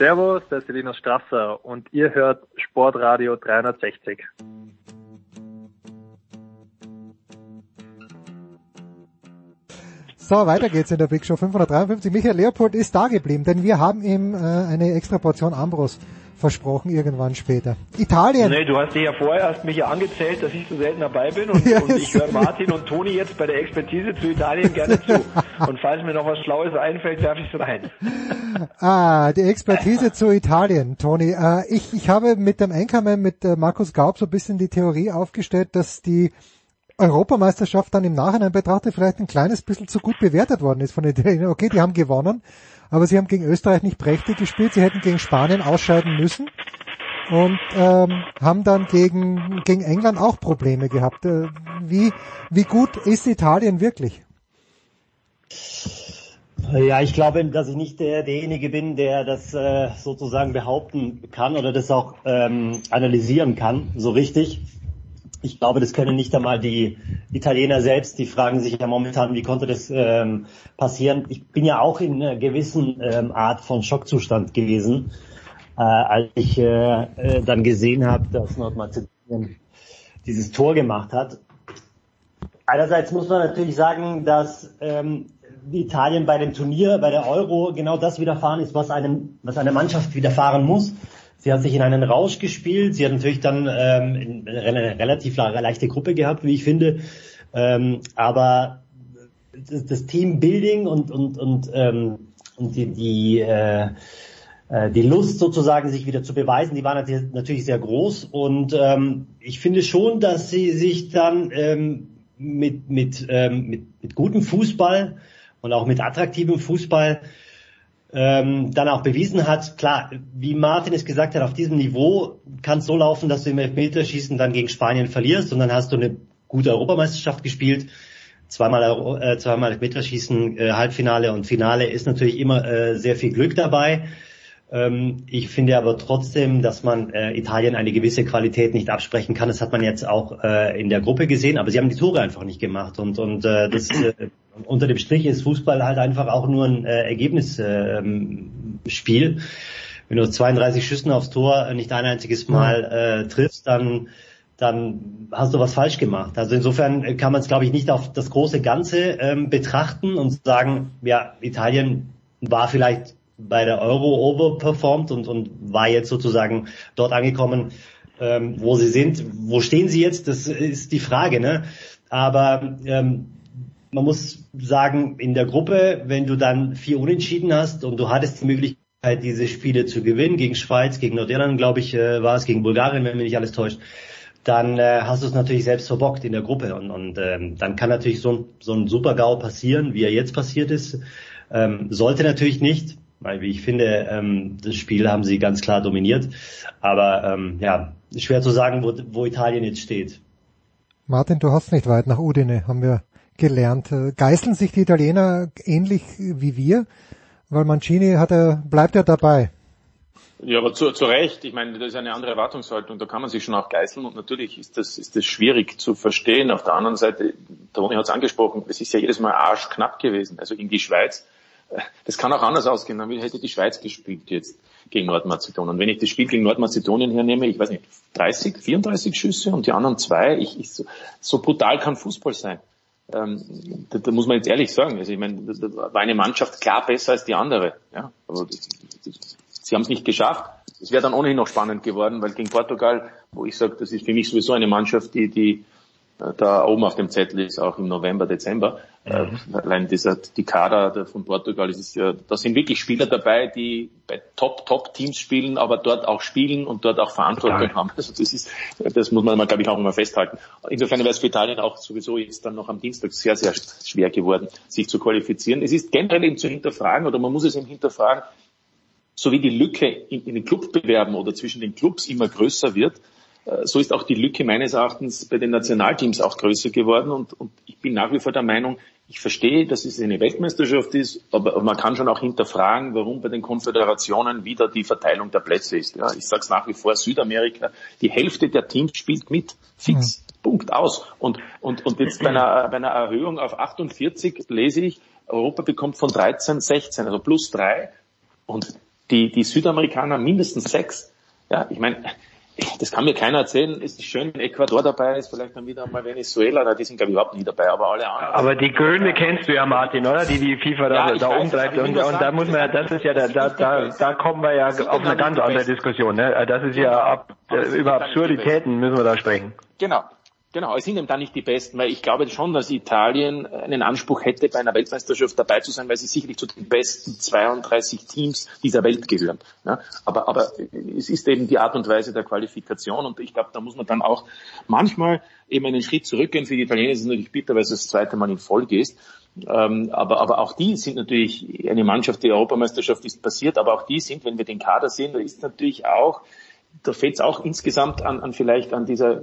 Speaker 6: Servus, das ist Linus Strasser und ihr hört Sportradio 360.
Speaker 2: So, weiter geht's in der Big Show 553. Michael Leopold ist da geblieben, denn wir haben ihm äh, eine extra Portion Ambros versprochen irgendwann später. Italien.
Speaker 3: Nee, du hast dich ja vorher hast mich ja angezählt, dass ich so selten dabei bin und,
Speaker 2: Ja,
Speaker 3: und ich höre Martin und Toni jetzt bei der Expertise zu Italien gerne zu. Und falls mir noch was Schlaues einfällt, werfe ich es rein.
Speaker 2: Ah, die Expertise zu Italien, Toni. Äh, ich, ich habe mit dem Einkommen mit äh, Markus Gaub so ein bisschen die Theorie aufgestellt, dass die Europameisterschaft dann im Nachhinein betrachtet vielleicht ein kleines bisschen zu gut bewertet worden ist von den Italienern. Okay, die haben gewonnen, aber sie haben gegen Österreich nicht prächtig gespielt. Sie hätten gegen Spanien ausscheiden müssen und ähm, haben dann gegen, gegen England auch Probleme gehabt. Äh, wie, wie gut ist Italien wirklich?
Speaker 5: Ja, ich glaube, dass ich nicht der, derjenige bin, der das äh, sozusagen behaupten kann oder das auch ähm, analysieren kann, so richtig. Ich glaube, das können nicht einmal die Italiener selbst. Die fragen sich ja momentan, wie konnte das ähm, passieren. Ich bin ja auch in einer gewissen ähm, Art von Schockzustand gewesen, äh, als ich äh, äh, dann gesehen habe, dass Nordmazedonien dieses Tor gemacht hat. Einerseits muss man natürlich sagen, dass ähm, Italien bei dem Turnier, bei der Euro genau das widerfahren ist, was einem, was einer Mannschaft widerfahren muss. Sie hat sich in einen Rausch gespielt. Sie hat natürlich dann ähm, eine relativ leichte Gruppe gehabt, wie ich finde. Ähm, aber das, das Teambuilding und und und ähm, und die die äh, äh, die Lust sozusagen, sich wieder zu beweisen, die war natürlich, sehr groß. Und ähm, ich finde schon, dass sie sich dann ähm, mit, mit, ähm, mit, mit gutem Fußball und auch mit attraktivem Fußball ähm, dann auch bewiesen hat, klar, wie Martin es gesagt hat, auf diesem Niveau kann es so laufen, dass du im Elfmeterschießen dann gegen Spanien verlierst und dann hast du eine gute Europameisterschaft gespielt. Zweimal, äh, zweimal Elfmeterschießen, äh, Halbfinale und Finale ist natürlich immer äh, sehr viel Glück dabei. Ähm, ich finde aber trotzdem, dass man äh, Italien eine gewisse Qualität nicht absprechen kann. Das hat man jetzt auch äh, in der Gruppe gesehen, aber sie haben die Tore einfach nicht gemacht. Und, und äh, das, äh, unter dem Strich ist Fußball halt einfach auch nur ein äh, Ergebnisspiel. Ähm, Spiel. Wenn du 32 Schüssen aufs Tor nicht ein einziges Mal äh, triffst, dann dann hast du was falsch gemacht. Also insofern kann man es, glaube ich, nicht auf das große Ganze ähm, betrachten und sagen, ja, Italien war vielleicht bei der Euro overperformed und, und war jetzt sozusagen dort angekommen, ähm, wo sie sind. Wo stehen sie jetzt? Das ist die Frage. Ne? Aber ähm, man muss sagen, in der Gruppe, wenn du dann vier Unentschieden hast und du hattest die Möglichkeit, diese Spiele zu gewinnen, gegen Schweiz, gegen Nordirland, glaube ich, äh, war es, gegen Bulgarien, wenn mich nicht alles täuscht, dann äh, hast du es natürlich selbst verbockt in der Gruppe. Und, und ähm, dann kann natürlich so ein, so ein Super-GAU passieren, wie er jetzt passiert ist. Ähm, sollte natürlich nicht, weil wie ich finde, ähm, das Spiel haben sie ganz klar dominiert. Aber ähm, ja, schwer zu sagen, wo, wo Italien jetzt steht.
Speaker 2: Martin, du hast nicht weit nach Udine, haben wir gelernt. Äh, Geißeln sich die Italiener ähnlich wie wir? Weil Mancini hat er, bleibt ja dabei.
Speaker 4: Ja, aber zu, zu Recht. Ich meine, das ist eine andere Erwartungshaltung. Da kann man sich schon auch geißeln und natürlich ist das, ist das schwierig zu verstehen. Auf der anderen Seite, Toni hat es angesprochen, es ist ja jedes Mal arschknapp gewesen. Also gegen die Schweiz. Das kann auch anders ausgehen. Dann hätte die Schweiz gespielt jetzt gegen Nordmazedonien. Und wenn ich das Spiel gegen Nordmazedonien hernehme, ich weiß nicht, 30, 34 Schüsse und die anderen zwei, ich, ich, so, so brutal kann Fußball sein. Ähm, da, da muss man jetzt ehrlich sagen. Also ich meine, da, da war eine Mannschaft klar besser als die andere. Ja, aber das, das, sie haben es nicht geschafft. Es wäre dann ohnehin noch spannend geworden, weil gegen Portugal, wo ich sage, das ist für mich sowieso eine Mannschaft, die, die äh, da oben auf dem Zettel ist, auch im November, Dezember. Äh, allein dieser, die Kader der- von Portugal, das ist ja, da sind wirklich Spieler dabei, die bei Top, Top Teams spielen, aber dort auch spielen und dort auch Verantwortung haben. Also das ist, das muss man glaube ich, auch immer festhalten. Insofern wäre es für Italien auch sowieso jetzt dann noch am Dienstag sehr, sehr schwer geworden, sich zu qualifizieren. Es ist generell eben zu hinterfragen, oder man muss es eben hinterfragen, so wie die Lücke in, in den Clubbewerben oder zwischen den Clubs immer größer wird, so ist auch die Lücke meines Erachtens bei den Nationalteams auch größer geworden. Und, und ich bin nach wie vor der Meinung, ich verstehe, dass es eine Weltmeisterschaft ist, aber man kann schon auch hinterfragen, warum bei den Konföderationen wieder die Verteilung der Plätze ist. Ja, ich sage es nach wie vor, Südamerika, die Hälfte der Teams spielt mit, fix, mhm. Punkt aus. Und, und, und jetzt bei einer, bei einer Erhöhung auf 48 lese ich, Europa bekommt von 13 16, also plus drei und die, die Südamerikaner mindestens sechs. Ja, ich meine, das kann mir keiner erzählen. Es ist schön, wenn Ecuador dabei ist, vielleicht dann wieder mal Venezuela, da die sind glaube ich überhaupt nie dabei, aber alle anderen.
Speaker 3: Aber die Gründe kennst du ja, Martin, oder? Die die FIFA da,
Speaker 4: Ja,
Speaker 3: da umtreibt. Und,
Speaker 4: nur
Speaker 3: und da muss man ja, das ist ja, da, da, da, da kommen wir ja auf eine ganz andere? Diskussion. Ne? Das ist ja ab,
Speaker 4: Aber sind
Speaker 3: über Absurditäten müssen wir da sprechen.
Speaker 4: Genau. Genau, es sind eben da nicht die Besten, weil ich glaube schon, dass Italien einen Anspruch hätte, bei einer Weltmeisterschaft dabei zu sein, weil sie sicherlich zu den besten 32 Teams dieser Welt gehören. Ja, aber, aber es ist eben die Art und Weise der Qualifikation und ich glaube, da muss man dann auch manchmal eben einen Schritt zurückgehen. Für die Italiener ist es natürlich bitter, weil es das zweite Mal in Folge ist. Ähm, aber, aber auch die sind natürlich eine Mannschaft, die Europameisterschaft ist passiert, aber auch die sind, wenn wir den Kader sehen, da ist natürlich auch, da fehlt es auch insgesamt an, an vielleicht an dieser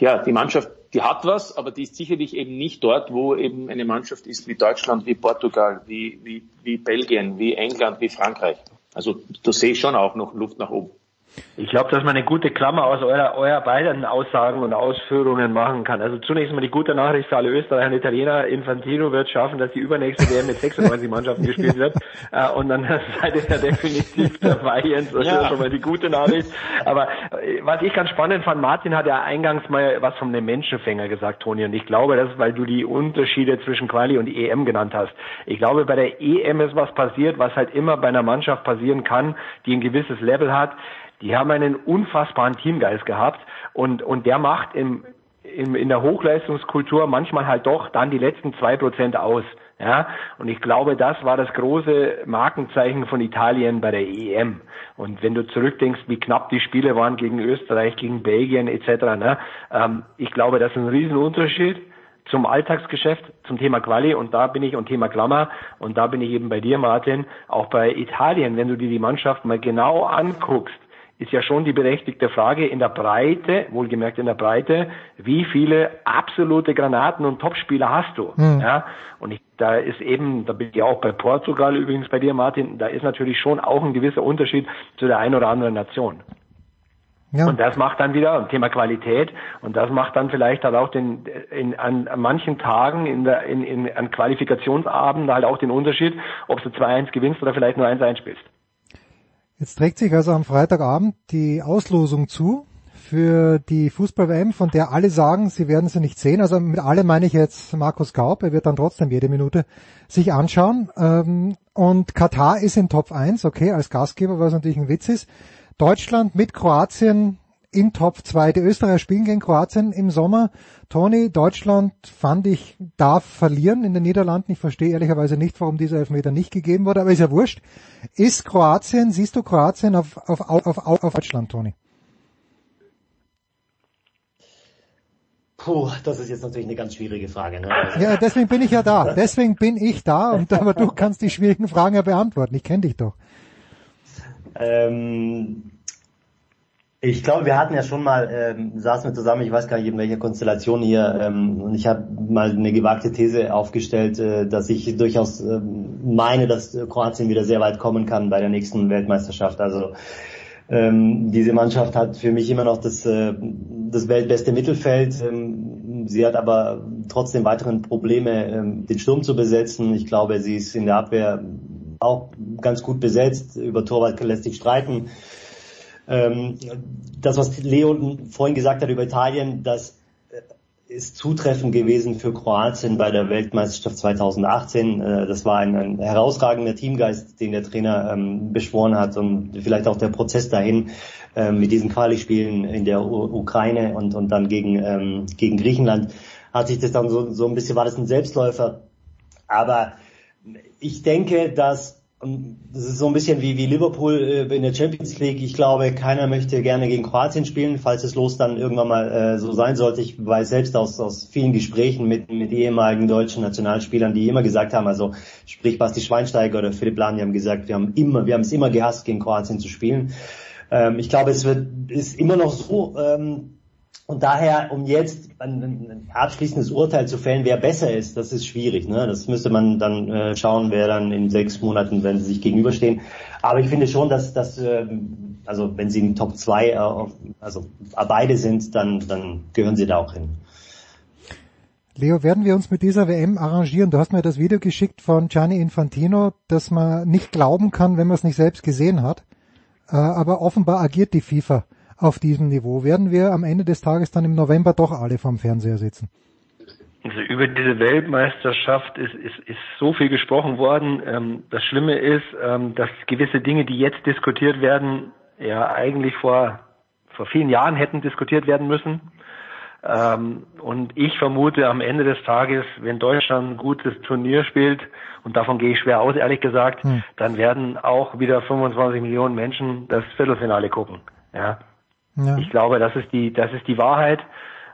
Speaker 4: ja, die Mannschaft, die hat was, aber die ist sicherlich eben nicht dort, wo eben eine Mannschaft ist wie Deutschland, wie Portugal, wie, wie, wie Belgien, wie England, wie Frankreich. Also da sehe ich schon auch noch Luft nach oben.
Speaker 3: Ich glaube, dass man eine gute Klammer aus eurer, eurer beiden Aussagen und Ausführungen machen kann. Also zunächst mal die gute Nachricht für alle Österreicher und Italiener. Infantino wird schaffen, dass die übernächste WM mit 96 Mannschaften gespielt wird. Äh, und dann seid ihr ja definitiv dabei, Jens. Das
Speaker 4: Ja.
Speaker 3: ist schon mal die gute Nachricht. Aber äh, was ich ganz spannend fand, Martin hat ja eingangs mal was von einem Menschenfänger gesagt, Toni. Und ich glaube, das ist, weil du die Unterschiede zwischen Quali und EM genannt hast. Ich glaube, bei der EM ist was passiert, was halt immer bei einer Mannschaft passieren kann, die ein gewisses Level hat die haben einen unfassbaren Teamgeist gehabt und, und der macht im, im, in der Hochleistungskultur manchmal halt doch dann die letzten zwei Prozent aus. Ja, und ich glaube, das war das große Markenzeichen von Italien bei der EM. Und wenn du zurückdenkst, wie knapp die Spiele waren gegen Österreich, gegen Belgien etc., ne, ähm, ich glaube, das ist ein Riesenunterschied zum Alltagsgeschäft, zum Thema Quali und da bin ich und Thema Klammer und da bin ich eben bei dir, Martin, auch bei Italien, wenn du dir die Mannschaft mal genau anguckst, ist ja schon die berechtigte Frage in der Breite, wohlgemerkt in der Breite, wie viele absolute Granaten und Topspieler hast du?
Speaker 2: Hm.
Speaker 3: Ja, und ich, da ist eben, da bin ich auch bei Portugal übrigens bei dir, Martin, da ist natürlich schon auch ein gewisser Unterschied zu der einen oder anderen Nation.
Speaker 2: Ja.
Speaker 3: Und das macht dann wieder Thema Qualität und das macht dann vielleicht halt auch den in, an, an manchen Tagen in der in, in an Qualifikationsabenden halt auch den Unterschied, ob du 2-1 gewinnst oder vielleicht nur 1-1 spielst.
Speaker 2: Jetzt trägt sich also am Freitagabend die Auslosung zu für die Fußball-WM, von der alle sagen, sie werden sie nicht sehen. Also mit alle meine ich jetzt Markus Gaub, er wird dann trotzdem jede Minute sich anschauen. Ähm, Und Katar ist in Top 1, okay, als Gastgeber, was natürlich ein Witz ist. Deutschland mit Kroatien in Top 2. Die Österreicher spielen gegen Kroatien im Sommer. Toni, Deutschland fand ich darf verlieren in den Niederlanden. Ich verstehe ehrlicherweise nicht, warum dieser Elfmeter nicht gegeben wurde, aber ist ja wurscht. Ist Kroatien, siehst du Kroatien auf, auf, auf, auf, auf Deutschland, Toni?
Speaker 5: Puh, das ist jetzt natürlich eine ganz schwierige Frage. Ne? Also,
Speaker 2: Ja, deswegen bin ich ja da. Deswegen bin ich da. Und aber du kannst die schwierigen Fragen ja beantworten. Ich kenne dich doch.
Speaker 5: Ähm, ich glaube, wir hatten ja schon mal, ähm, saßen wir zusammen, ich weiß gar nicht in welcher Konstellation hier, ähm, und ich habe mal eine gewagte These aufgestellt, äh, dass ich durchaus ähm, meine, dass Kroatien wieder sehr weit kommen kann bei der nächsten Weltmeisterschaft. Also ähm, diese Mannschaft hat für mich immer noch das, äh, das weltbeste Mittelfeld. Ähm, sie hat aber trotzdem weiteren Probleme, ähm, den Sturm zu besetzen. Ich glaube, sie ist in der Abwehr auch ganz gut besetzt. Über Torwart lässt sich streiten. Ähm, das, was Leo vorhin gesagt hat über Italien, das ist zutreffend gewesen für Kroatien bei der Weltmeisterschaft 2018. Äh, Das war ein, ein herausragender Teamgeist, den der Trainer ähm, beschworen hat und vielleicht auch der Prozess dahin ähm, mit diesen Quali-Spielen in der U Ukraine und, und dann gegen, ähm, gegen Griechenland hat sich das dann so, so ein bisschen, war das ein Selbstläufer. Aber ich denke, dass das ist so ein bisschen wie, wie Liverpool äh, in der Champions League. Ich glaube, keiner möchte gerne gegen Kroatien spielen, falls das Los dann irgendwann mal äh, so sein sollte. Ich weiß selbst aus, aus vielen Gesprächen mit, mit ehemaligen deutschen Nationalspielern, die immer gesagt haben, also sprich Basti Schweinsteiger oder Philipp Lahm, die haben gesagt, wir haben immer, wir haben es immer gehasst, gegen Kroatien zu spielen. Ähm, ich glaube, es wird, ist immer noch so, ähm, und daher, um jetzt ein, abschließendes Urteil zu fällen, wer besser ist, das ist schwierig. Ne? Das müsste man dann äh, schauen, wer dann in sechs Monaten, wenn sie sich gegenüberstehen. Aber ich finde schon, dass, dass ähm, also wenn sie in Top 2, äh, also beide sind, dann, dann gehören sie da auch hin.
Speaker 2: Leo, werden wir uns mit dieser WM arrangieren? Du hast mir das Video geschickt von Gianni Infantino, dass man nicht glauben kann, wenn man es nicht selbst gesehen hat. Äh, aber offenbar agiert die FIFA auf diesem Niveau. Werden wir am Ende des Tages dann im November doch alle vorm Fernseher sitzen?
Speaker 3: Also über diese Weltmeisterschaft ist, ist, ist so viel gesprochen worden. Ähm, das Schlimme ist, ähm, dass gewisse Dinge, die jetzt diskutiert werden, ja eigentlich vor, vor vielen Jahren hätten diskutiert werden müssen. Ähm, und ich vermute am Ende des Tages, wenn Deutschland ein gutes Turnier spielt, und davon gehe ich schwer aus, ehrlich gesagt,
Speaker 2: Hm.
Speaker 3: dann werden auch wieder 25 Millionen Menschen das Viertelfinale gucken. Ja.
Speaker 2: Ja.
Speaker 3: Ich glaube, das ist die, das ist die Wahrheit.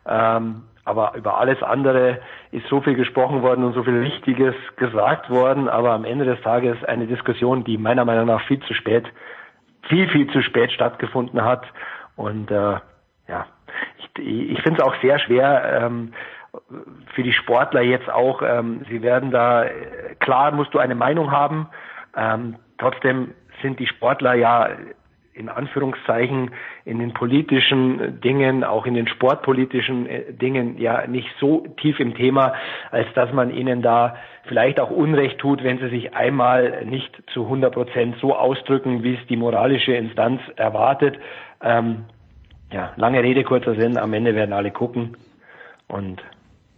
Speaker 3: Ähm, aber über alles andere ist so viel gesprochen worden und so viel Wichtiges gesagt worden. Aber am Ende des Tages eine Diskussion, die meiner Meinung nach viel zu spät, viel, viel zu spät stattgefunden hat. Und äh, ja, ich, ich finde es auch sehr schwer, ähm, für die Sportler jetzt auch, ähm, sie werden da, äh, klar musst du eine Meinung haben, ähm, trotzdem sind die Sportler ja in Anführungszeichen in den politischen Dingen, auch in den sportpolitischen äh, Dingen ja nicht so tief im Thema, als dass man ihnen da vielleicht auch Unrecht tut, wenn sie sich einmal nicht zu 100 Prozent so ausdrücken, wie es die moralische Instanz erwartet. Ähm, ja, lange Rede, kurzer Sinn, am Ende werden alle gucken und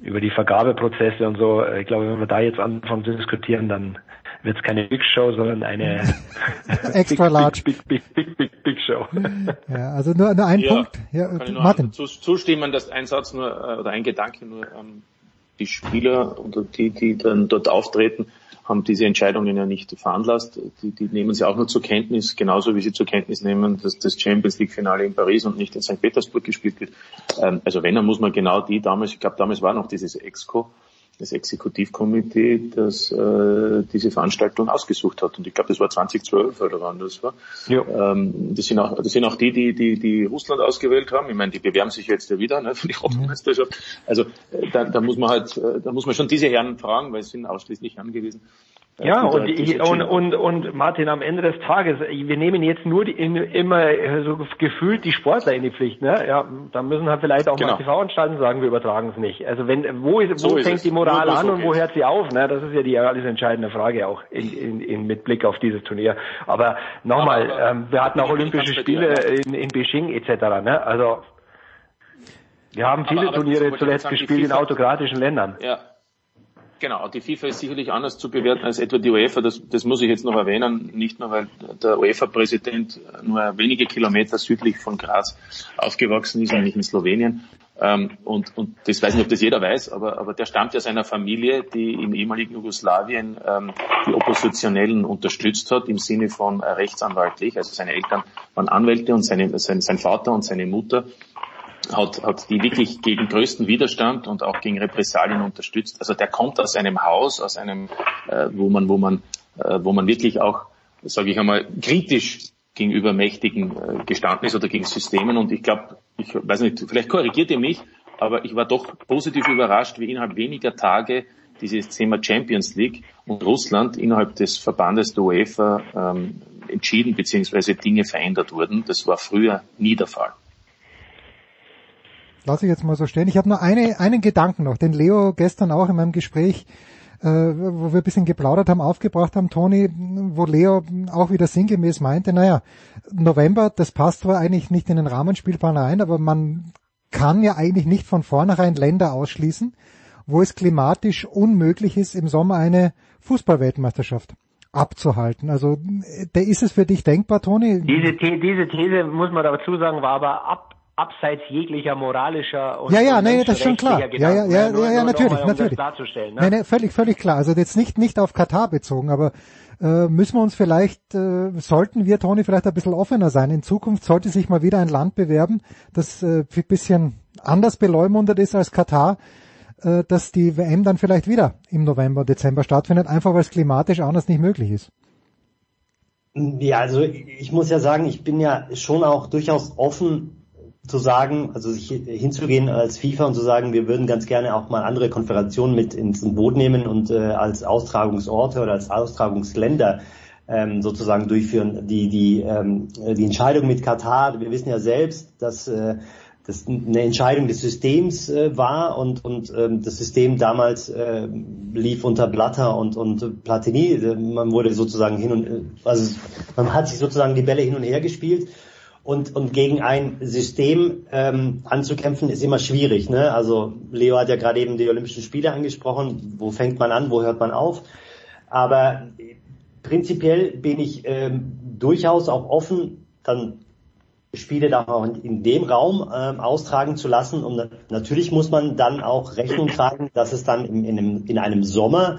Speaker 3: über die Vergabeprozesse und so, äh, ich glaube, wenn wir da jetzt anfangen zu diskutieren, dann wird es keine Big Show, sondern eine
Speaker 2: Extra
Speaker 3: big,
Speaker 2: large.
Speaker 3: Big, big, big, big, big Show.
Speaker 2: Ja, also nur, nur ein
Speaker 4: Ja,
Speaker 2: Punkt. Ja,
Speaker 4: Kann ich nur
Speaker 2: Martin.
Speaker 4: zustimmen, dass ein Satz nur äh, oder ein Gedanke nur ähm, die Spieler oder die, die dann dort auftreten, haben diese Entscheidungen ja nicht veranlasst. Die, die nehmen sie auch nur zur Kenntnis, genauso wie sie zur Kenntnis nehmen, dass das Champions League Finale in Paris und nicht in St. Petersburg gespielt wird. Ähm, also wenn, dann muss man genau die damals, ich glaube damals war noch dieses Exco, das Exekutivkomitee, das äh, diese Veranstaltung ausgesucht hat. Und ich glaube, das war 2012 oder wann das war.
Speaker 3: Ja.
Speaker 4: Ähm, das, sind auch, das sind auch die, die, die, die Russland ausgewählt haben. Ich meine, die bewerben sich jetzt ja wieder ne, für die Europameisterschaft. Also äh, da, da muss man halt, äh, da muss man schon diese Herren fragen, weil es sind ausschließlich angewiesen. äh,
Speaker 3: Ja, und, und, und, und Martin, am Ende des Tages, wir nehmen jetzt nur die, immer äh, so gefühlt die Sportler in die Pflicht, ne? Ja, da müssen halt vielleicht auch
Speaker 4: Genau.
Speaker 3: mal TV-Anstalten sagen, wir übertragen es nicht. Also wenn, wo, ist, wo
Speaker 4: So ist
Speaker 3: fängt
Speaker 4: es.
Speaker 3: die Moral an und wo hört sie auf, ne? Das ist ja die alles entscheidende Frage auch in, in, in, mit Blick auf dieses Turnier. Aber nochmal, ähm, wir hatten auch Olympische Spiele in, in Beijing etc., ne? Also, wir haben viele
Speaker 4: Aber- aber
Speaker 3: Turniere zuletzt gespielt in autokratischen Ländern.
Speaker 4: Ja. Genau, die FIFA ist sicherlich anders zu bewerten als etwa die UEFA. Das, das muss ich jetzt noch erwähnen, nicht nur weil der UEFA-Präsident nur wenige Kilometer südlich von Graz aufgewachsen ist, nämlich in Slowenien. Ähm, und, und das weiß nicht, ob das jeder weiß, aber, aber der stammt ja seiner Familie, die im ehemaligen Jugoslawien ähm, die Oppositionellen unterstützt hat, im Sinne von äh, rechtsanwaltlich. Also seine Eltern waren Anwälte und seine, sein, sein Vater und seine Mutter hat, hat die wirklich gegen größten Widerstand und auch gegen Repressalien unterstützt. Also der kommt aus einem Haus, aus einem, äh, wo man, wo man, äh, wo man wirklich auch, sage ich einmal, kritisch gegenüber Mächtigen äh, gestanden ist oder gegen Systemen. Und ich glaube, ich weiß nicht, vielleicht korrigiert ihr mich, aber ich war doch positiv überrascht, wie innerhalb weniger Tage dieses Thema Champions League und Russland innerhalb des Verbandes der UEFA ähm, entschieden bzw. Dinge verändert wurden. Das war früher nie der Fall.
Speaker 2: Lass ich jetzt mal so stehen. Ich habe nur eine, einen Gedanken noch, den Leo gestern auch in meinem Gespräch, äh, wo wir ein bisschen geplaudert haben, aufgebracht haben, Toni, wo Leo auch wieder sinngemäß meinte, naja, November, das passt zwar eigentlich nicht in den Rahmenspielplan rein, aber man kann ja eigentlich nicht von vornherein Länder ausschließen, wo es klimatisch unmöglich ist, im Sommer eine Fußballweltmeisterschaft abzuhalten. Also, da ist es für dich denkbar, Toni?
Speaker 3: Diese, The diese These, muss man dazu sagen, war aber ab abseits jeglicher moralischer und
Speaker 2: Ja, ja,
Speaker 3: und
Speaker 2: nee, das ist schon klar.
Speaker 3: menschenrechtlicher
Speaker 2: Ja, ja,
Speaker 3: Gedanken,
Speaker 2: ja?
Speaker 3: Nur-
Speaker 2: ja, ja,
Speaker 3: nur
Speaker 2: natürlich,
Speaker 3: nochmal, um
Speaker 2: natürlich.
Speaker 3: Das klarzustellen, ne?
Speaker 2: Nee, nee, völlig, völlig klar. Also jetzt nicht, nicht auf Katar bezogen, aber äh, müssen wir uns vielleicht, äh, sollten wir, Toni, vielleicht ein bisschen offener sein. In Zukunft sollte sich mal wieder ein Land bewerben, das äh, ein bisschen anders beleumundet ist als Katar, äh, dass die WM dann vielleicht wieder im November, Dezember stattfindet, einfach weil es klimatisch anders nicht möglich ist.
Speaker 5: Ja, also ich muss ja sagen, ich bin ja schon auch durchaus offen zu sagen, also sich hinzugehen als FIFA und zu sagen, wir würden ganz gerne auch mal andere Konfederationen mit ins Boot nehmen und äh, als Austragungsorte oder als Austragungsländer ähm, sozusagen durchführen. Die, die, ähm, die Entscheidung mit Katar, wir wissen ja selbst, dass äh, das eine Entscheidung des Systems äh, war und, und ähm, das System damals äh, lief unter Blatter und, und Platini. Man wurde sozusagen hin und äh, also man hat sich sozusagen die Bälle hin und her gespielt und, und gegen ein System ähm, anzukämpfen ist immer schwierig. Ne? Also Leo hat ja gerade eben die Olympischen Spiele angesprochen. Wo fängt man an, wo hört man auf? Aber prinzipiell bin ich ähm, durchaus auch offen, dann Spiele da auch in, in dem Raum ähm, austragen zu lassen. Und na- natürlich muss man dann auch Rechnung tragen, dass es dann in, in, einem, in einem Sommer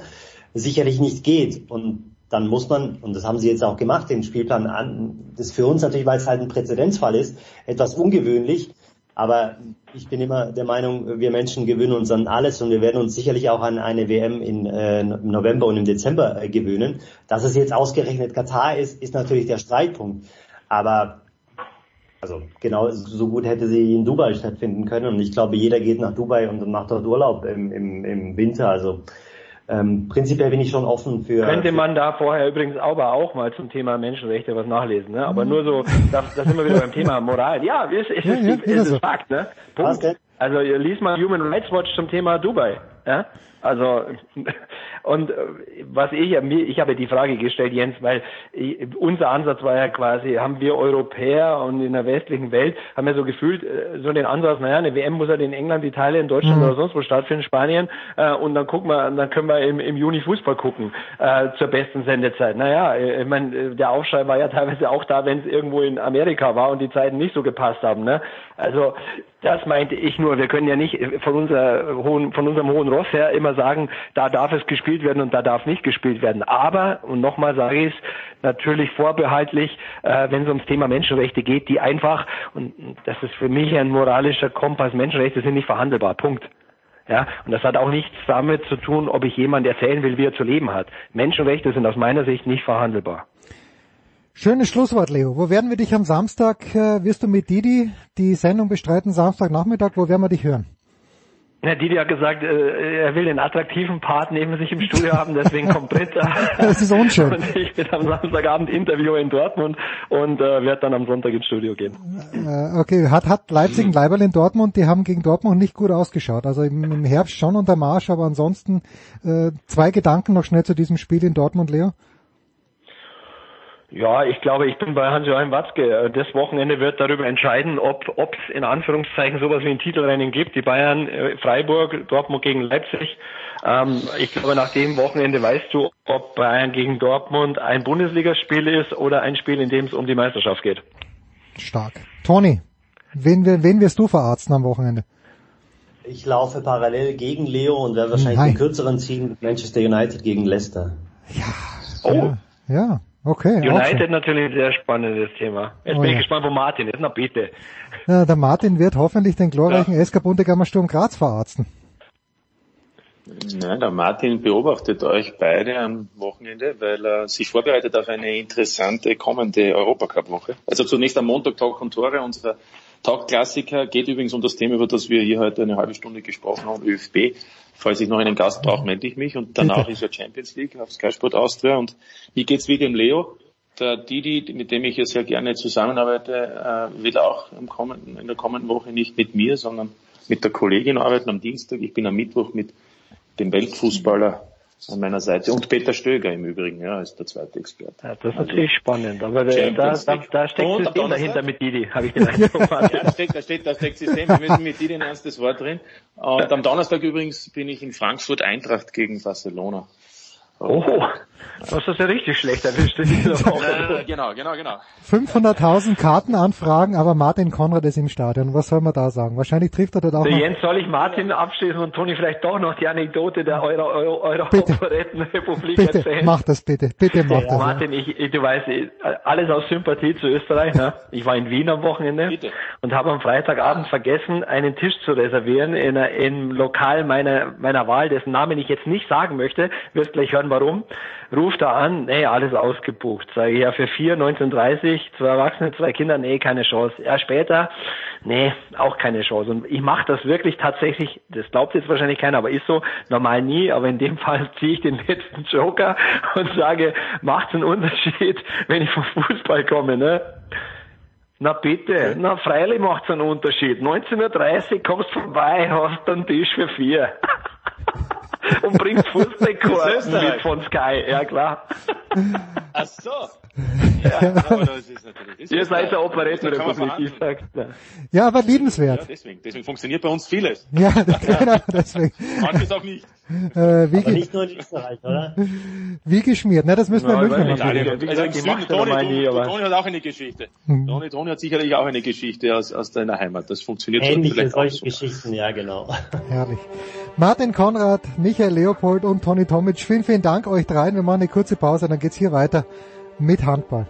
Speaker 5: sicherlich nicht geht. Und dann muss man, und das haben sie jetzt auch gemacht, den Spielplan an, das ist für uns natürlich, weil es halt ein Präzedenzfall ist, etwas ungewöhnlich. Aber ich bin immer der Meinung, wir Menschen gewöhnen uns an alles und wir werden uns sicherlich auch an eine WM in, äh, im November und im Dezember äh, gewöhnen. Dass es jetzt ausgerechnet Katar ist, ist natürlich der Streitpunkt. Aber also genau so gut hätte sie in Dubai stattfinden können und ich glaube, jeder geht nach Dubai und macht dort Urlaub im, im, im Winter. Also ähm, prinzipiell bin ich schon offen für.
Speaker 3: Könnte man da vorher übrigens aber auch mal zum Thema Menschenrechte was nachlesen, ne? Aber nur so, da, da sind wir wieder beim Thema Moral. Ja, ist, ist,
Speaker 2: Ja,
Speaker 3: ist,
Speaker 2: ja,
Speaker 3: ist,
Speaker 2: ist so.
Speaker 3: Fakt, ne? Punkt. Also ihr liest mal Human Rights Watch zum Thema Dubai, ja? Also und äh, was ich ja ich habe die Frage gestellt, Jens, weil unser Ansatz war ja quasi, haben wir Europäer und in der westlichen Welt haben wir so gefühlt äh, so den Ansatz, naja, eine WM muss halt in England, Italien, Deutschland
Speaker 2: Mhm.
Speaker 3: oder sonst wo stattfinden, Spanien, äh, und dann gucken wir, dann können wir im, im Juni Fußball gucken äh, zur besten Sendezeit. Naja, äh, ich meine, der Aufschrei war ja teilweise auch da, wenn es irgendwo in Amerika war und die Zeiten nicht so gepasst haben. Ne? Also das meinte ich nur. Wir können ja nicht von, unser hohen, von unserem hohen Ross her immer sagen, da darf es gespielt werden und da darf nicht gespielt werden. Aber, und nochmal sage ich es, natürlich vorbehaltlich, äh, wenn es ums Thema Menschenrechte geht, die einfach, und das ist für mich ein moralischer Kompass, Menschenrechte sind nicht verhandelbar. Punkt. Ja, und das hat auch nichts damit zu tun, ob ich jemand erzählen will, wie er zu leben hat. Menschenrechte sind aus meiner Sicht nicht verhandelbar.
Speaker 2: Schönes Schlusswort, Leo. Wo werden wir dich am Samstag, äh, wirst du mit Didi die Sendung bestreiten, Samstagnachmittag, wo werden wir dich hören?
Speaker 3: Ja, Didi hat gesagt, äh, er will den attraktiven Part neben sich im Studio haben, deswegen kommt Britta.
Speaker 2: Das ist unschön.
Speaker 3: Und ich bin am Samstagabend Interview in Dortmund und äh, werde dann am Sonntag ins Studio gehen.
Speaker 2: Äh, okay, hat, hat Leipzig ein Leiberl in Dortmund, die haben gegen Dortmund nicht gut ausgeschaut. Also im, im Herbst schon unter Marsch, aber ansonsten äh, zwei Gedanken noch schnell zu diesem Spiel in Dortmund, Leo.
Speaker 3: Ja, ich glaube, ich bin bei Hans-Joachim Watzke. Äh, Das Wochenende wird darüber entscheiden, ob es in Anführungszeichen sowas wie ein Titelrennen gibt. Die Bayern, äh, Freiburg, Dortmund gegen Leipzig. Ähm, ich glaube, nach dem Wochenende weißt du, ob Bayern gegen Dortmund ein Bundesligaspiel ist oder ein Spiel, in dem es um die Meisterschaft geht.
Speaker 2: Stark. Toni, wen, wen, wen wirst du verarzten am Wochenende?
Speaker 5: Ich laufe parallel gegen Leo und werde wahrscheinlich
Speaker 2: Nein.
Speaker 5: den kürzeren ziehen, Manchester United gegen Leicester.
Speaker 3: Oh,
Speaker 2: Ja, okay.
Speaker 3: United
Speaker 2: schon.
Speaker 3: natürlich ein sehr spannendes Thema. Jetzt
Speaker 2: Oh
Speaker 3: bin
Speaker 2: ja.
Speaker 3: ich gespannt, wo Martin ist. Na bitte.
Speaker 2: Ja, der Martin wird hoffentlich den glorreichen SK Bundegammer Sturm Graz verarzten.
Speaker 4: Nein, der Martin beobachtet euch beide am Wochenende, weil er sich vorbereitet auf eine interessante kommende Europacup-Woche. Also zunächst am Montag Tag und Tore, unser Tag-Klassiker, geht übrigens um das Thema, über das wir hier heute eine halbe Stunde gesprochen haben, ÖFB. Falls ich noch einen Gast brauche, melde ich mich. Und danach
Speaker 2: Bitte.
Speaker 4: ist ja Champions League auf Sky Sport Austria. Und hier geht's wie dem Leo. Der Didi, mit dem ich ja sehr gerne zusammenarbeite, äh, will auch kommenden, in der kommenden Woche nicht mit mir, sondern mit der Kollegin arbeiten am Dienstag. Ich bin am Mittwoch mit dem Weltfußballer an meiner Seite und Peter Stöger im Übrigen, ja, ist der zweite Experte.
Speaker 3: Ja, das ist natürlich spannend, aber da, da, da, steckt
Speaker 4: Und
Speaker 3: System dahinter mit Didi, habe ich gedacht.
Speaker 4: Da steckt, da steht, da steckt System. Wir müssen mit dir ein ernstes Wort drin. Und am Donnerstag übrigens bin ich in Frankfurt Eintracht gegen Barcelona.
Speaker 3: Oh, Du hast das ja richtig schlecht erwischt in dieser Woche.
Speaker 4: Genau, genau, genau.
Speaker 2: 500.000 Kartenanfragen, aber Martin Konrad ist im Stadion. Was soll man da sagen? Wahrscheinlich trifft er dort auch
Speaker 3: Der
Speaker 2: noch.
Speaker 3: Jens, soll ich Martin abschließen und Toni vielleicht doch noch die Anekdote der Euro, Euro, Euro
Speaker 2: Bitte.
Speaker 3: Operettenrepublik
Speaker 2: Bitte,
Speaker 3: erzählen?
Speaker 2: mach das bitte. Bitte mach das.
Speaker 3: Martin, ich, ich, du weißt, ich- alles aus Sympathie zu Österreich. Ne? Ich war in Wien am Wochenende
Speaker 4: Bitte.
Speaker 3: und habe am Freitagabend vergessen, einen Tisch zu reservieren in im Lokal meiner, meiner Wahl, dessen Namen ich jetzt nicht sagen möchte. Wirst gleich hören, warum. Ruft da an, nee, alles ausgebucht. Sage ich, ja, für vier, 1930, zwei Erwachsene, zwei Kinder, nee, keine Chance. Ja, später, nee, auch keine Chance. Und ich mache das wirklich tatsächlich, das glaubt jetzt wahrscheinlich keiner, aber ist so, normal nie, aber in dem Fall ziehe ich den letzten Joker und sage, macht's einen Unterschied, wenn ich vom Fußball komme, ne? Na bitte, na freilich macht's einen Unterschied. 19.30 kommst vorbei, hast einen Tisch für vier. Und bringst Fußballkarten mit von Sky, ja klar.
Speaker 4: Ach so. Ja, aber das ist natürlich,
Speaker 3: Ihr
Speaker 4: ist
Speaker 3: seid der ich
Speaker 4: verhandeln.
Speaker 3: sag's dir.
Speaker 2: Ja, aber
Speaker 4: Ja,
Speaker 2: liebenswert.
Speaker 4: deswegen, deswegen funktioniert bei uns vieles.
Speaker 2: Ja, genau, deswegen.
Speaker 4: Manches auch nicht.
Speaker 2: Äh, wie,
Speaker 5: Aber nicht nur in Österreich, oder?
Speaker 2: wie geschmiert. Na, das müssen wir
Speaker 3: Ja,
Speaker 2: in München.
Speaker 3: Wie
Speaker 4: Also im Süden, Toni, Toni hat auch eine Geschichte.
Speaker 2: Mhm.
Speaker 4: Toni, Toni hat sicherlich auch eine Geschichte aus, aus deiner Heimat. Das funktioniert so
Speaker 5: Ähnliche
Speaker 4: vielleicht auch
Speaker 5: solche
Speaker 4: so.
Speaker 5: Geschichten, ja genau.
Speaker 2: Herrlich. Martin Konrad, Michael Leopold und Toni Tomic, vielen, vielen Dank euch dreien. Wir machen eine kurze Pause, dann geht's hier weiter mit Handball.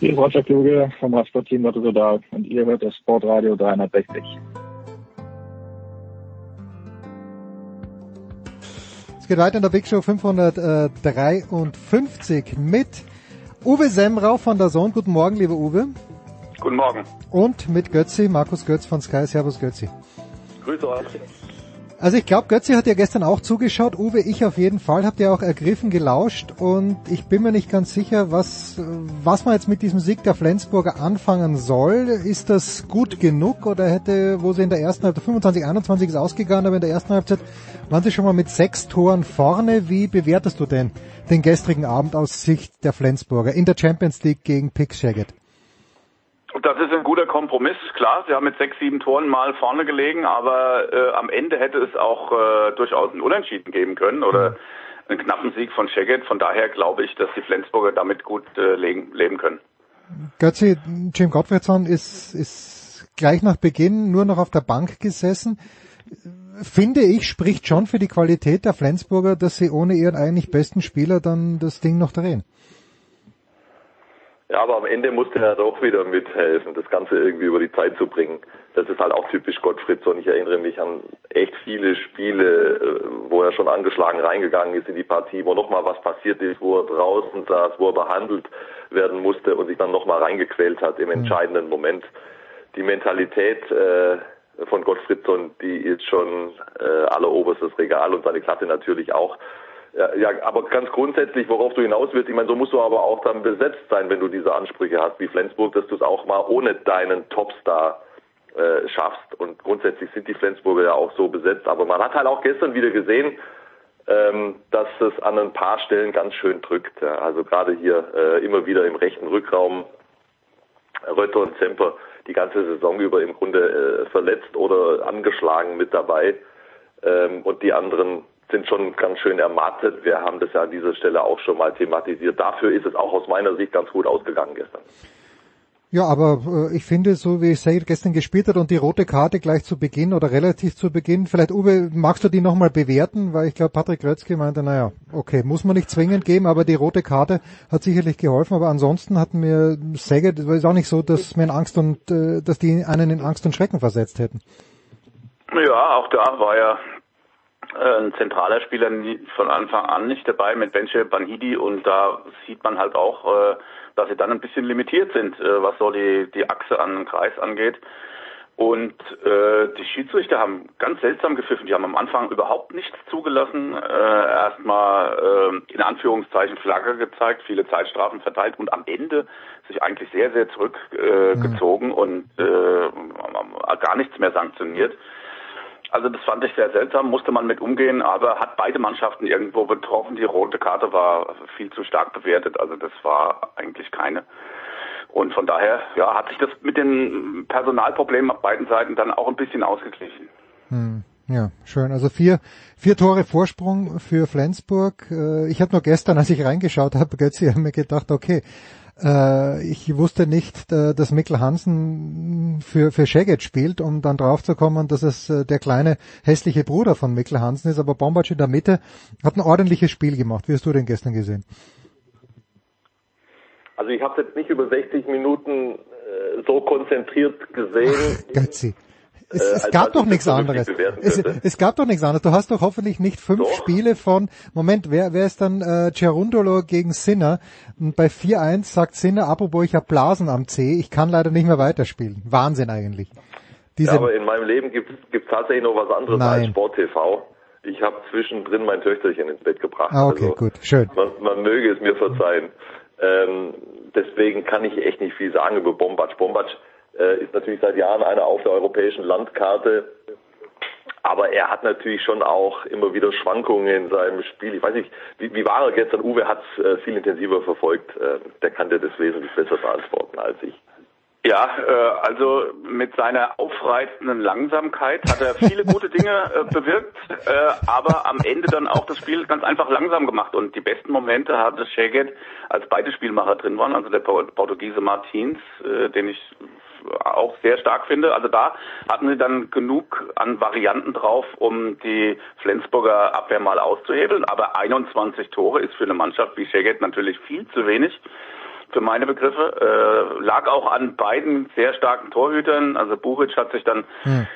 Speaker 7: Hier ist Roger Kluge vom Radsportteam Total und ihr hört das Sportradio 360.
Speaker 2: Es geht weiter in der Big Show 553 mit Uwe Semrau von der Sohn. Guten Morgen, lieber Uwe.
Speaker 7: Guten Morgen.
Speaker 2: Und mit Götzi, Markus Götz von Sky. Servus Götzi.
Speaker 7: Grüße euch.
Speaker 2: Also ich glaube, Götzi hat ja gestern auch zugeschaut. Uwe, ich auf jeden Fall. Habt ihr auch ergriffen, gelauscht. Und ich bin mir nicht ganz sicher, was, was man jetzt mit diesem Sieg der Flensburger anfangen soll. Ist das gut genug oder hätte, wo sie in der ersten Halbzeit, 25, 21 ist ausgegangen, aber in der ersten Halbzeit waren sie schon mal mit sechs Toren vorne. Wie bewertest du denn den gestrigen Abend aus Sicht der Flensburger in der Champions League gegen Pick Shaggett?
Speaker 8: Das ist ein guter Kompromiss, klar. Sie haben mit sechs, sieben Toren mal vorne gelegen, aber äh, am Ende hätte es auch äh, durchaus einen Unentschieden geben können oder einen knappen Sieg von Szeged. Von daher glaube ich, dass die Flensburger damit gut äh, legen, leben können.
Speaker 2: Götzi, Jim Gottfriedson ist, ist gleich nach Beginn nur noch auf der Bank gesessen. Finde ich, spricht schon für die Qualität der Flensburger, dass sie ohne ihren eigentlich besten Spieler dann das Ding noch drehen.
Speaker 9: Ja, aber am Ende musste er doch wieder mithelfen, das Ganze irgendwie über die Zeit zu bringen. Das ist halt auch typisch Gottfriedson. Ich erinnere mich an echt viele Spiele, äh, wo er schon angeschlagen reingegangen ist in die Partie, wo nochmal was passiert ist, wo er draußen saß, wo er behandelt werden musste und sich dann nochmal reingequält hat im entscheidenden Moment. Die Mentalität äh, von Gottfriedson, die ist schon äh, alleroberstes Regal und seine Klasse natürlich auch. Ja, ja, aber ganz grundsätzlich, worauf du hinaus willst, ich meine, so musst du aber auch dann besetzt sein, wenn du diese Ansprüche hast wie Flensburg, dass du es auch mal ohne deinen Topstar äh, schaffst. Und grundsätzlich sind die Flensburger ja auch so besetzt. Aber man hat halt auch gestern wieder gesehen, ähm, dass es an ein paar Stellen ganz schön drückt. Ja. Also gerade hier äh, immer wieder im rechten Rückraum Rötter und Zemper die ganze Saison über im Grunde äh, verletzt oder angeschlagen mit dabei. Ähm, und die anderen sind schon ganz schön ermattet. Wir haben das ja an dieser Stelle auch schon mal thematisiert. Dafür ist es auch aus meiner Sicht ganz gut ausgegangen gestern.
Speaker 2: Ja, aber äh, ich finde, so wie Said gestern gespielt hat und die rote Karte gleich zu Beginn oder relativ zu Beginn, vielleicht Uwe, magst du die nochmal bewerten? Weil ich glaube, Patrick Rötzke meinte, naja, okay, muss man nicht zwingend geben, aber die rote Karte hat sicherlich geholfen. Aber ansonsten hat mir Saget, es ist auch nicht so, dass mir in Angst und, äh, dass die einen in Angst und Schrecken versetzt hätten.
Speaker 8: Ja, auch da war ja ein zentraler Spieler von Anfang an nicht dabei mit Benche Banhidi und da sieht man halt auch, äh, dass sie dann ein bisschen limitiert sind, äh, was so die, die Achse an den Kreis angeht. Und äh, die Schiedsrichter haben ganz seltsam gepfiffen. Die haben am Anfang überhaupt nichts zugelassen. Äh, Erstmal äh, in Anführungszeichen Flagge gezeigt, viele Zeitstrafen verteilt und am Ende sich eigentlich sehr, sehr zurückgezogen äh, gezogen und äh, gar nichts mehr sanktioniert. Also das fand ich sehr seltsam, musste man mit umgehen, aber hat beide Mannschaften irgendwo betroffen. Die rote Karte war viel zu stark bewertet, also das war eigentlich keine Und von daher ja, hat sich das mit den Personalproblemen auf beiden Seiten dann auch ein bisschen ausgeglichen.
Speaker 2: Hm, ja, schön. Also vier, vier Tore Vorsprung für Flensburg. Äh, Ich habe nur gestern, als ich reingeschaut habe, Götzi, habe mir gedacht, okay, ich wusste nicht, äh, dass Mikkel Hansen für, für Szeged spielt, um dann draufzukommen, dass es äh, der kleine hässliche Bruder von Mikkel Hansen ist. Aber Bombac in der Mitte hat ein ordentliches Spiel gemacht. Wie hast du den gestern gesehen?
Speaker 9: Also ich habe jetzt nicht über 60 Minuten äh, so konzentriert gesehen.
Speaker 2: Götzi. Es,
Speaker 9: Äh,
Speaker 2: es
Speaker 9: als
Speaker 2: gab doch
Speaker 9: ich
Speaker 2: nichts anderes. Es, es gab doch nichts anderes. Du hast doch hoffentlich nicht fünf
Speaker 9: Doch.
Speaker 2: Spiele von, Moment, wer, wer ist dann äh, Cerundolo gegen Sinner? Und bei 4-1 sagt Sinner, apropos, ich habe Blasen am C, ich kann leider nicht mehr weiterspielen. Wahnsinn eigentlich. Diese,
Speaker 9: Ja, aber in meinem Leben gibt es tatsächlich noch was anderes
Speaker 2: Nein.
Speaker 9: als Sport TV. Ich habe zwischendrin mein Töchterchen ins Bett gebracht.
Speaker 2: ah, okay,
Speaker 9: also,
Speaker 2: gut, schön.
Speaker 9: Man, man möge es mir verzeihen. Ähm, deswegen kann ich echt nicht viel sagen über Bombac. Bombac äh, ist natürlich seit Jahren einer auf der europäischen Landkarte. Aber er hat natürlich schon auch immer wieder Schwankungen in seinem Spiel. Ich weiß nicht, wie, wie war er gestern? Uwe hat es äh, viel intensiver verfolgt. Äh, der kann dir das wesentlich besser beantworten als ich.
Speaker 8: Ja, äh, also mit seiner aufreizenden Langsamkeit hat er viele gute Dinge äh, bewirkt, äh, aber am Ende dann auch das Spiel ganz einfach langsam gemacht. Und die besten Momente hatte Szeged, als beide Spielmacher drin waren, also der Por- Portugiese Martins, äh, den ich auch sehr stark finde. Also da hatten sie dann genug an Varianten drauf, um die Flensburger Abwehr mal auszuhebeln. Aber 21 Tore ist für eine Mannschaft wie Szeged natürlich viel zu wenig für meine Begriffe. Äh, lag auch an beiden sehr starken Torhütern. Also Buric hat sich dann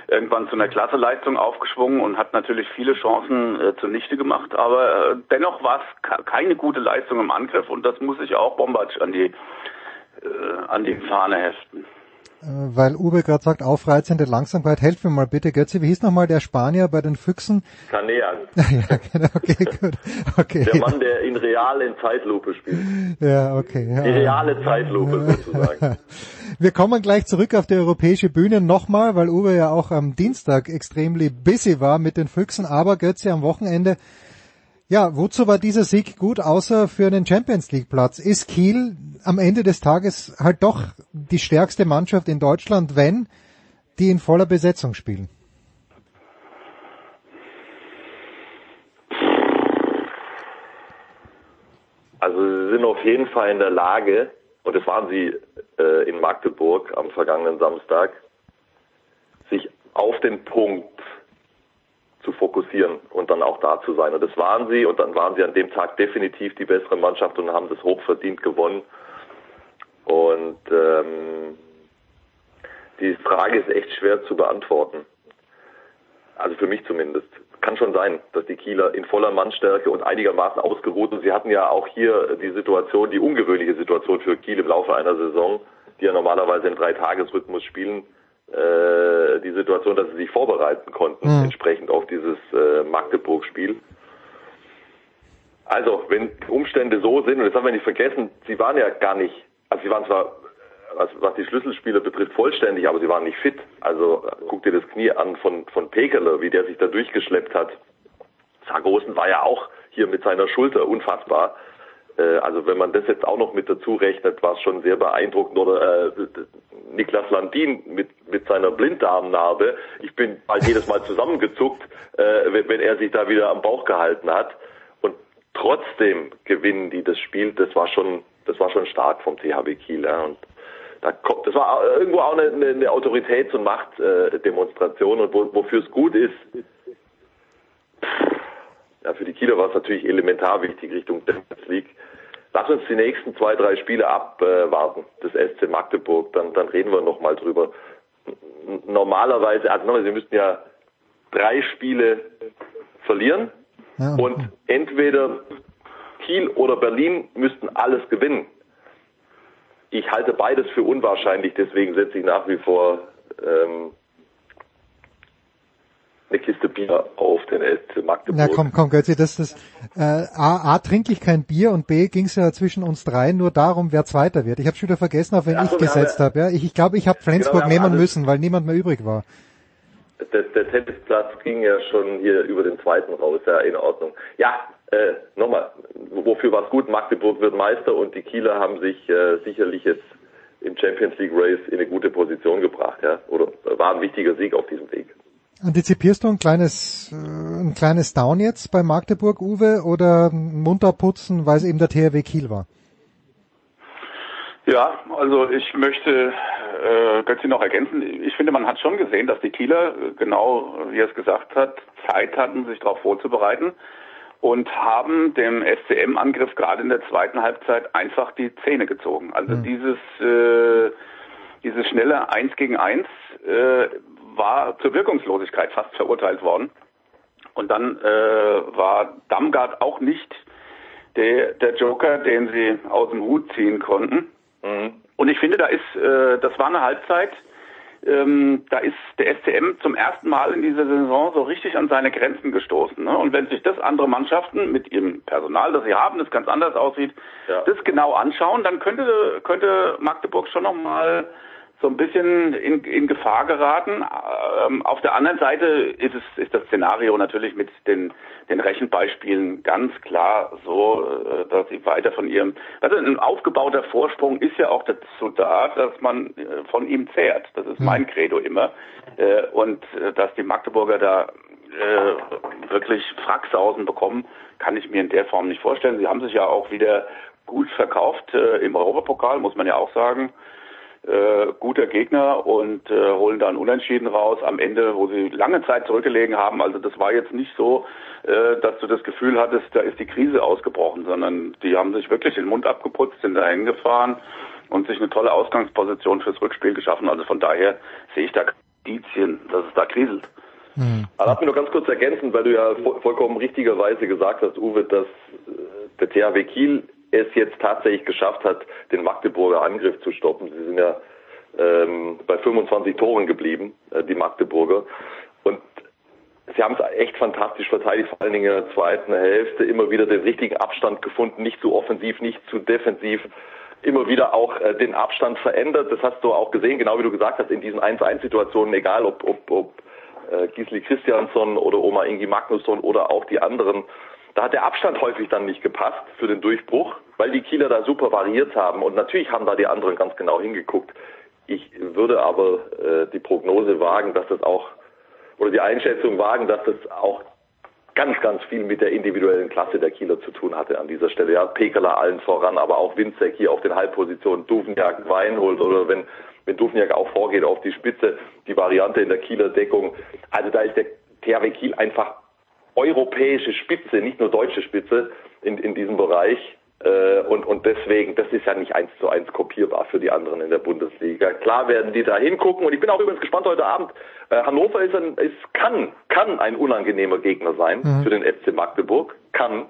Speaker 8: irgendwann zu einer Klasseleistung aufgeschwungen und hat natürlich viele Chancen äh, zunichte gemacht. Aber äh, dennoch war es keine gute Leistung im Angriff und das muss ich auch Bombac an die äh, an die Fahne heften.
Speaker 2: Äh, Weil Uwe gerade sagt, aufreizende Langsamkeit. Helf mir mal bitte, Götzi. Wie hieß nochmal der Spanier bei den Füchsen?
Speaker 9: Kanean,
Speaker 2: ja, genau, okay, gut. Okay.
Speaker 9: der Mann, der in real in Zeitlupe spielt.
Speaker 2: Ja, okay. Ja.
Speaker 9: Die reale Zeitlupe sozusagen.
Speaker 2: Wir kommen gleich zurück auf die europäische Bühne nochmal, weil Uwe ja auch am Dienstag extrem busy war mit den Füchsen, aber Götze am Wochenende. Ja, wozu war dieser Sieg gut, außer für einen Champions League Platz? Ist Kiel am Ende des Tages halt doch die stärkste Mannschaft in Deutschland, wenn die in voller Besetzung spielen?
Speaker 9: Also sie sind auf jeden Fall in der Lage, und das waren sie äh, in Magdeburg am vergangenen Samstag, sich auf den Punkt zu fokussieren und dann auch da zu sein. Und das waren sie und dann waren sie an dem Tag definitiv die bessere Mannschaft und haben das hochverdient gewonnen. Und ähm, die Frage ist echt schwer zu beantworten. Also für mich zumindest. Kann schon sein, dass die Kieler in voller Mannstärke und einigermaßen ausgeruht und sie hatten ja auch hier die Situation, die ungewöhnliche Situation für Kiel im Laufe einer Saison, die ja normalerweise im Dreitagesrhythmus spielen, äh, die Situation, dass sie sich vorbereiten konnten,
Speaker 2: Mhm.
Speaker 9: entsprechend auf dieses äh, Magdeburg-Spiel. Also, wenn die Umstände so sind, und das haben wir nicht vergessen, sie waren ja gar nicht, also sie waren zwar, was, was die Schlüsselspieler betrifft, vollständig, aber sie waren nicht fit. Also guck dir das Knie an von, von Pekeler, wie der sich da durchgeschleppt hat. Sargosen war ja auch hier mit seiner Schulter unfassbar. Äh, also wenn man das jetzt auch noch mit dazu rechnet, war es schon sehr beeindruckend. Oder äh, Niklas Landin mit, mit seiner Blinddarmnarbe. Ich bin halt jedes Mal zusammengezuckt, äh, wenn, wenn er sich da wieder am Bauch gehalten hat. Und trotzdem gewinnen die das Spiel. Das war schon, das war schon stark vom THW Kiel. Ja. Und da kommt, das war irgendwo auch eine, eine, Autoritäts- und Machtdemonstration. Und wo, wofür es gut ist, ja, für die Kieler war es natürlich elementar wichtig Richtung Champions League. Lass uns die nächsten zwei, drei Spiele abwarten, das SC Magdeburg, dann, dann reden wir nochmal drüber. Normalerweise, also nochmal, sie müssten ja drei Spiele verlieren
Speaker 2: Ja,
Speaker 9: und entweder Kiel oder Berlin müssten alles gewinnen. Ich halte beides für unwahrscheinlich, deswegen setze ich nach wie vor ähm, eine Kiste Bier auf den SC Magdeburg.
Speaker 2: Na komm, komm, Götzi, das ist äh, A, A trinke ich kein Bier und B ging es ja zwischen uns dreien nur darum, wer Zweiter wird. Ich habe schon wieder vergessen, auf wen
Speaker 9: Ja,
Speaker 2: ich gesetzt habe. Ja, ich ich, glaube, ich habe Flensburg
Speaker 9: Genau,
Speaker 2: nehmen müssen, weil niemand mehr übrig war.
Speaker 9: der, der Tennisplatz ging ja schon hier über den zweiten raus, ja, in Ordnung. Ja, äh, nochmal, wofür war es gut? Magdeburg wird Meister und die Kieler haben sich äh, sicherlich jetzt im Champions League Race in eine gute Position gebracht, ja. Oder war ein wichtiger Sieg auf diesem Weg.
Speaker 2: Antizipierst du ein kleines, äh, ein kleines Down jetzt bei Magdeburg, Uwe, oder munter putzen, weil es eben der THW Kiel war?
Speaker 8: Ja, also ich möchte äh, Götzi noch ergänzen. Ich finde, man hat schon gesehen, dass die Kieler, äh, genau wie er es gesagt hat, Zeit hatten, sich darauf vorzubereiten und haben dem SCM-Angriff gerade in der zweiten Halbzeit einfach die Zähne gezogen. Also
Speaker 2: Mhm.
Speaker 8: dieses äh, dieses schnelle Eins gegen Eins äh, war zur Wirkungslosigkeit fast verurteilt worden. Und dann äh, war Damgard auch nicht der, der Joker, den sie aus dem Hut ziehen konnten. Und ich finde, da ist, äh, das war eine Halbzeit, ähm, da ist der SCM zum ersten Mal in dieser Saison so richtig an seine Grenzen gestoßen. Ne? Und wenn sich das andere Mannschaften mit ihrem Personal, das sie haben, das ganz anders aussieht, das genau anschauen, dann könnte, könnte Magdeburg schon nochmal so ein bisschen in, in Gefahr geraten. Ähm, auf der anderen Seite ist es ist das Szenario natürlich mit den den Rechenbeispielen ganz klar so, äh, dass sie weiter von ihrem also ein aufgebauter Vorsprung ist ja auch dazu da, dass man äh, von ihm zehrt. Das ist mein Credo immer äh, und äh, dass die Magdeburger da äh, wirklich Fracksausen bekommen, kann ich mir in der Form nicht vorstellen. Sie haben sich ja auch wieder gut verkauft äh, im Europapokal, muss man ja auch sagen äh, guter Gegner und äh, holen dann Unentschieden raus am Ende, wo sie lange Zeit zurückgelegen haben. Also das war jetzt nicht so, äh, dass du das Gefühl hattest, da ist die Krise ausgebrochen, sondern die haben sich wirklich den Mund abgeputzt, sind dahin gefahren und sich eine tolle Ausgangsposition fürs Rückspiel geschaffen. Also von daher sehe ich da Indizien, dass es da kriselt.
Speaker 9: Aber lass mich noch ganz kurz ergänzen, weil du ja vo vollkommen richtigerweise gesagt hast, Uwe, dass äh, der THW Kiel es jetzt tatsächlich geschafft hat, den Magdeburger Angriff zu stoppen. Sie sind ja ähm, bei 25 Toren geblieben, äh, die Magdeburger. Und sie haben es echt fantastisch verteidigt, vor allen Dingen in der zweiten Hälfte immer wieder den richtigen Abstand gefunden, nicht zu offensiv, nicht zu defensiv, immer wieder auch äh, den Abstand verändert. Das hast du auch gesehen, genau wie du gesagt hast, in diesen 1-1-Situationen, egal ob, ob, ob äh, Gisli Christiansson oder Oma Ingi Magnusson oder auch die anderen. Da hat der Abstand häufig dann nicht gepasst für den Durchbruch, weil die Kieler da super variiert haben. Und natürlich haben da die anderen ganz genau hingeguckt. Ich würde aber äh, die Prognose wagen, dass das auch, oder die Einschätzung wagen, dass das auch ganz, ganz viel mit der individuellen Klasse der Kieler zu tun hatte an dieser Stelle. Ja, Pekala allen voran, aber auch Winzek hier auf den Halbpositionen, Duvniak, Weinhold oder wenn, wenn Duvniak auch vorgeht auf die Spitze, die Variante in der Kieler Deckung. Also da ist der THW Kiel einfach europäische Spitze, nicht nur deutsche Spitze in, in diesem Bereich. Äh, und, und deswegen, das ist ja nicht eins zu eins kopierbar für die anderen in der Bundesliga. Klar werden die da hingucken und ich bin auch übrigens gespannt heute Abend. Äh, Hannover ist, ein, ist kann, kann ein unangenehmer Gegner sein
Speaker 2: Mhm.
Speaker 9: für den FC Magdeburg. Kann.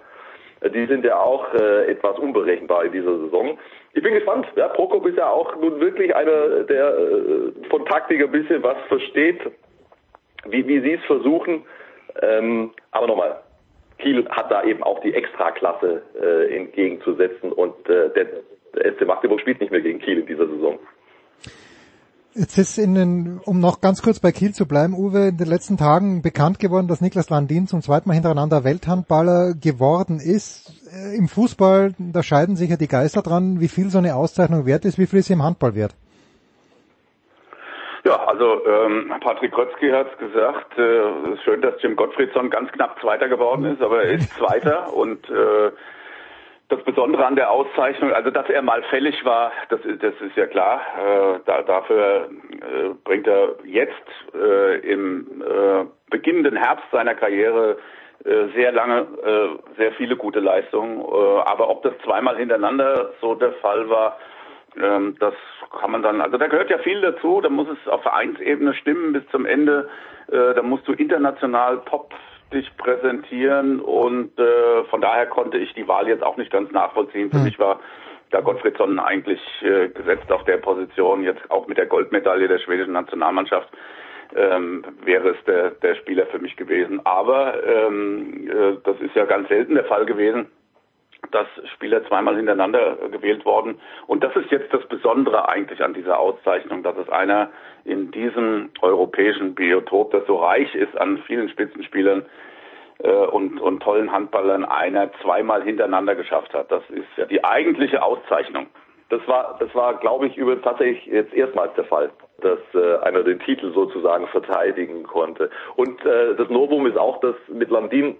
Speaker 9: Äh, Die sind ja auch äh, etwas unberechenbar in dieser Saison. Ich bin gespannt. Ja, Prokop ist ja auch nun wirklich einer, der äh, von Taktik ein bisschen was versteht, wie, wie sie es versuchen. Ähm, aber nochmal, Kiel hat da eben auch die Extraklasse äh, entgegenzusetzen und äh, der, der SC Magdeburg spielt nicht mehr gegen Kiel in dieser Saison.
Speaker 2: Jetzt ist in den, um noch ganz kurz bei Kiel zu bleiben, Uwe, in den letzten Tagen bekannt geworden, dass Niklas Landin zum zweiten Mal hintereinander Welthandballer geworden ist. Äh, Im Fußball, da scheiden sich ja die Geister dran, wie viel so eine Auszeichnung wert ist, wie viel ist sie im Handball wert?
Speaker 8: Ja, also ähm, Patrick Krötzky hat gesagt, äh, es ist schön, dass Jim Gottfriedson ganz knapp Zweiter geworden ist, aber er ist Zweiter und äh, das Besondere an der Auszeichnung, also dass er mal fällig war, das, ist- das ist ja klar. Äh, da, dafür äh, bringt er jetzt äh, im äh, beginnenden Herbst seiner Karriere äh, sehr lange, äh, sehr viele gute Leistungen. Äh, aber ob das zweimal hintereinander so der Fall war, ähm, das kann man dann, also da gehört ja viel dazu, da muss es auf Vereinsebene stimmen bis zum Ende, äh, da musst du international top dich präsentieren und äh, von daher konnte ich die Wahl jetzt auch nicht ganz nachvollziehen. Für mich war da Gottfriedsson eigentlich äh, gesetzt auf der Position, jetzt auch mit der Goldmedaille der schwedischen Nationalmannschaft ähm, wäre es der, der Spieler für mich gewesen. Aber ähm, äh, das ist ja ganz selten der Fall gewesen dass Spieler zweimal hintereinander äh, gewählt worden. Und das ist jetzt das Besondere eigentlich an dieser Auszeichnung, dass es einer in diesem europäischen Biotop, das so reich ist an vielen Spitzenspielern äh, und, und tollen Handballern, einer zweimal hintereinander geschafft hat. Das ist ja die eigentliche Auszeichnung.
Speaker 9: Das war, das war, glaube ich, übrigens tatsächlich jetzt erstmals der Fall, dass äh, einer den Titel sozusagen verteidigen konnte. Und äh, das Novum ist auch, dass mit Landin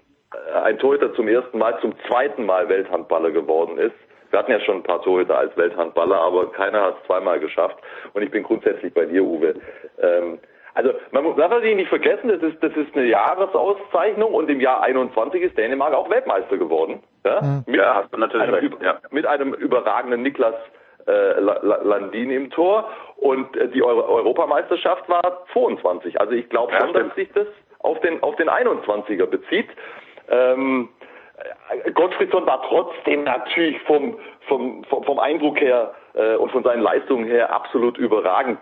Speaker 9: ein Torhüter zum ersten Mal, zum zweiten Mal Welthandballer geworden ist. Wir hatten ja schon ein paar Torhüter als Welthandballer, aber keiner hat es zweimal geschafft. Und ich bin grundsätzlich bei dir, Uwe. Ähm, also man muss- natürlich nicht vergessen, das ist, das ist eine Jahresauszeichnung und im Jahr 21 ist Dänemark auch Weltmeister geworden. Ja, mit,
Speaker 8: Ja, hast du natürlich
Speaker 9: einem,
Speaker 8: recht. Ja.
Speaker 9: mit einem überragenden Niklas äh, La- La- Landin im Tor und äh, die Euro Europameisterschaft war 22. Also ich glaube
Speaker 8: Ja,
Speaker 9: schon, dass
Speaker 8: stimmt.
Speaker 9: sich das auf den auf den 21er bezieht. Ähm, äh, Gottfriedson war trotzdem natürlich vom, vom, vom, Eindruck her äh, und von seinen Leistungen her absolut überragend.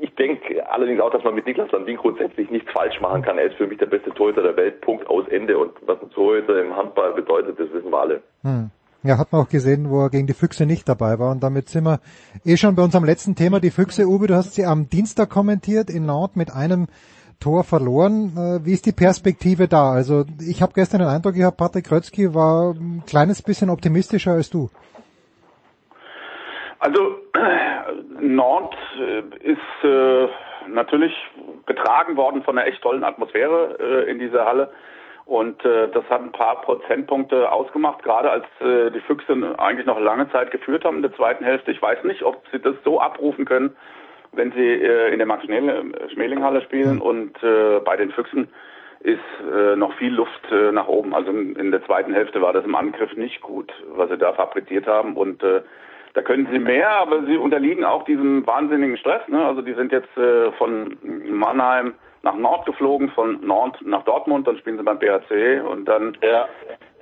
Speaker 9: Ich denke allerdings auch, dass man mit Niklas Landin grundsätzlich nichts falsch machen kann. Er ist für mich der beste Torhüter der Welt, Punkt, aus, Ende. Und was ein Torhüter im Handball bedeutet, das wissen wir alle.
Speaker 2: Hm. Ja, hat man auch gesehen, wo er gegen die Füchse nicht dabei war. Und damit sind wir eh schon bei unserem letzten Thema. Die Füchse, Uwe, du hast sie am Dienstag kommentiert in Nantes mit einem Tor verloren. Äh, Wie ist die Perspektive da? Also ich habe gestern den Eindruck gehabt, Patrick Krötzky war ein kleines bisschen optimistischer als du.
Speaker 8: Also Nord äh, ist äh, natürlich getragen worden von einer echt tollen Atmosphäre äh, in dieser Halle. Und äh, das hat ein paar Prozentpunkte ausgemacht, gerade als äh, die Füchse eigentlich noch lange Zeit geführt haben in der zweiten Hälfte. Ich weiß nicht, ob sie das so abrufen können, wenn sie äh, in der Max-Schmeling-Halle spielen. Und äh, bei den Füchsen ist äh, noch viel Luft äh, nach oben. Also in der zweiten Hälfte war das im Angriff nicht gut, was sie da fabriziert haben. Und äh, da können sie mehr, aber sie unterliegen auch diesem wahnsinnigen Stress. Ne? Also die sind jetzt äh, von Mannheim nach Nord geflogen, von Nord nach Dortmund, dann spielen sie beim BHC und dann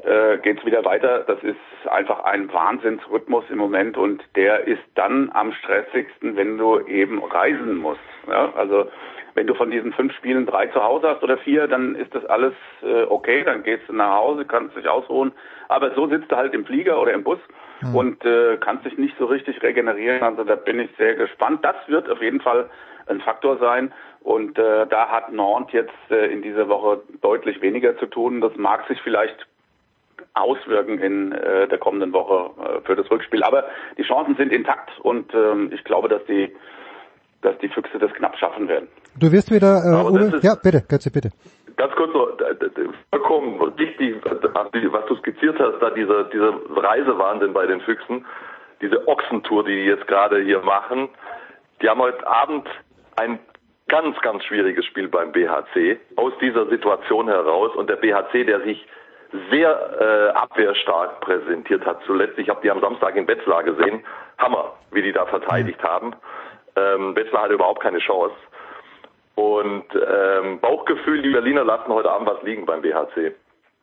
Speaker 8: äh, geht's wieder weiter. Das ist einfach ein Wahnsinnsrhythmus im Moment und der ist dann am stressigsten, wenn du eben reisen musst. Ja? Also wenn du von diesen fünf Spielen drei zu Hause hast oder vier, dann ist das alles äh, okay, dann gehst du nach Hause, kannst dich ausruhen. Aber so sitzt du halt im Flieger oder im Bus und äh, kannst dich nicht so richtig regenerieren. Also da bin ich sehr gespannt. Das wird auf jeden Fall ein Faktor sein. Und äh, da hat Nantes jetzt äh, in dieser Woche deutlich weniger zu tun. Das mag sich vielleicht auswirken in äh, der kommenden Woche äh, für das Rückspiel. Aber die Chancen sind intakt und ähm, ich glaube, dass die dass die Füchse das knapp schaffen werden.
Speaker 2: Du wirst wieder, äh, Uwe, ja bitte, Götze, bitte.
Speaker 9: Ganz kurz noch, vollkommen wichtig, was du skizziert hast, da dieser, dieser Reisewahnsinn bei den Füchsen, diese Ochsentour, die die jetzt gerade hier machen, die haben heute Abend ein ganz, ganz schwieriges Spiel beim BHC aus dieser Situation heraus und der BHC, der sich sehr äh, abwehrstark präsentiert hat zuletzt. Ich habe die am Samstag in Wetzlar gesehen. Hammer, wie die da verteidigt haben. Ähm, Wetzlar hatte überhaupt keine Chance. Und ähm, Bauchgefühl, die Berliner lassen heute Abend was liegen beim BHC.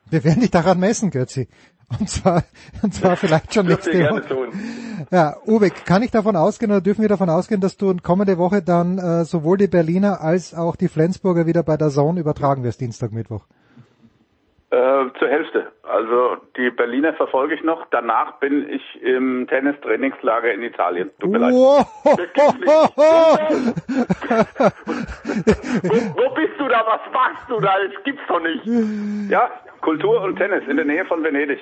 Speaker 2: Wir werden dich daran messen, Götzi. Und zwar, und zwar vielleicht schon nächste Woche.
Speaker 9: tun.
Speaker 2: Ja, Uwe, kann ich davon ausgehen oder dürfen wir davon ausgehen, dass du kommende Woche dann äh, sowohl die Berliner als auch die Flensburger wieder bei der Zone übertragen wirst, Dienstag, Mittwoch?
Speaker 8: Äh, zur Hälfte. Also die Berliner verfolge ich noch. Danach bin ich im Tennistrainingslager in Italien. Tut mir leid.
Speaker 9: Wo, wo bist du da? Was machst du da? Das gibt's doch nicht.
Speaker 8: Ja, Kultur und Tennis in der Nähe von Venedig.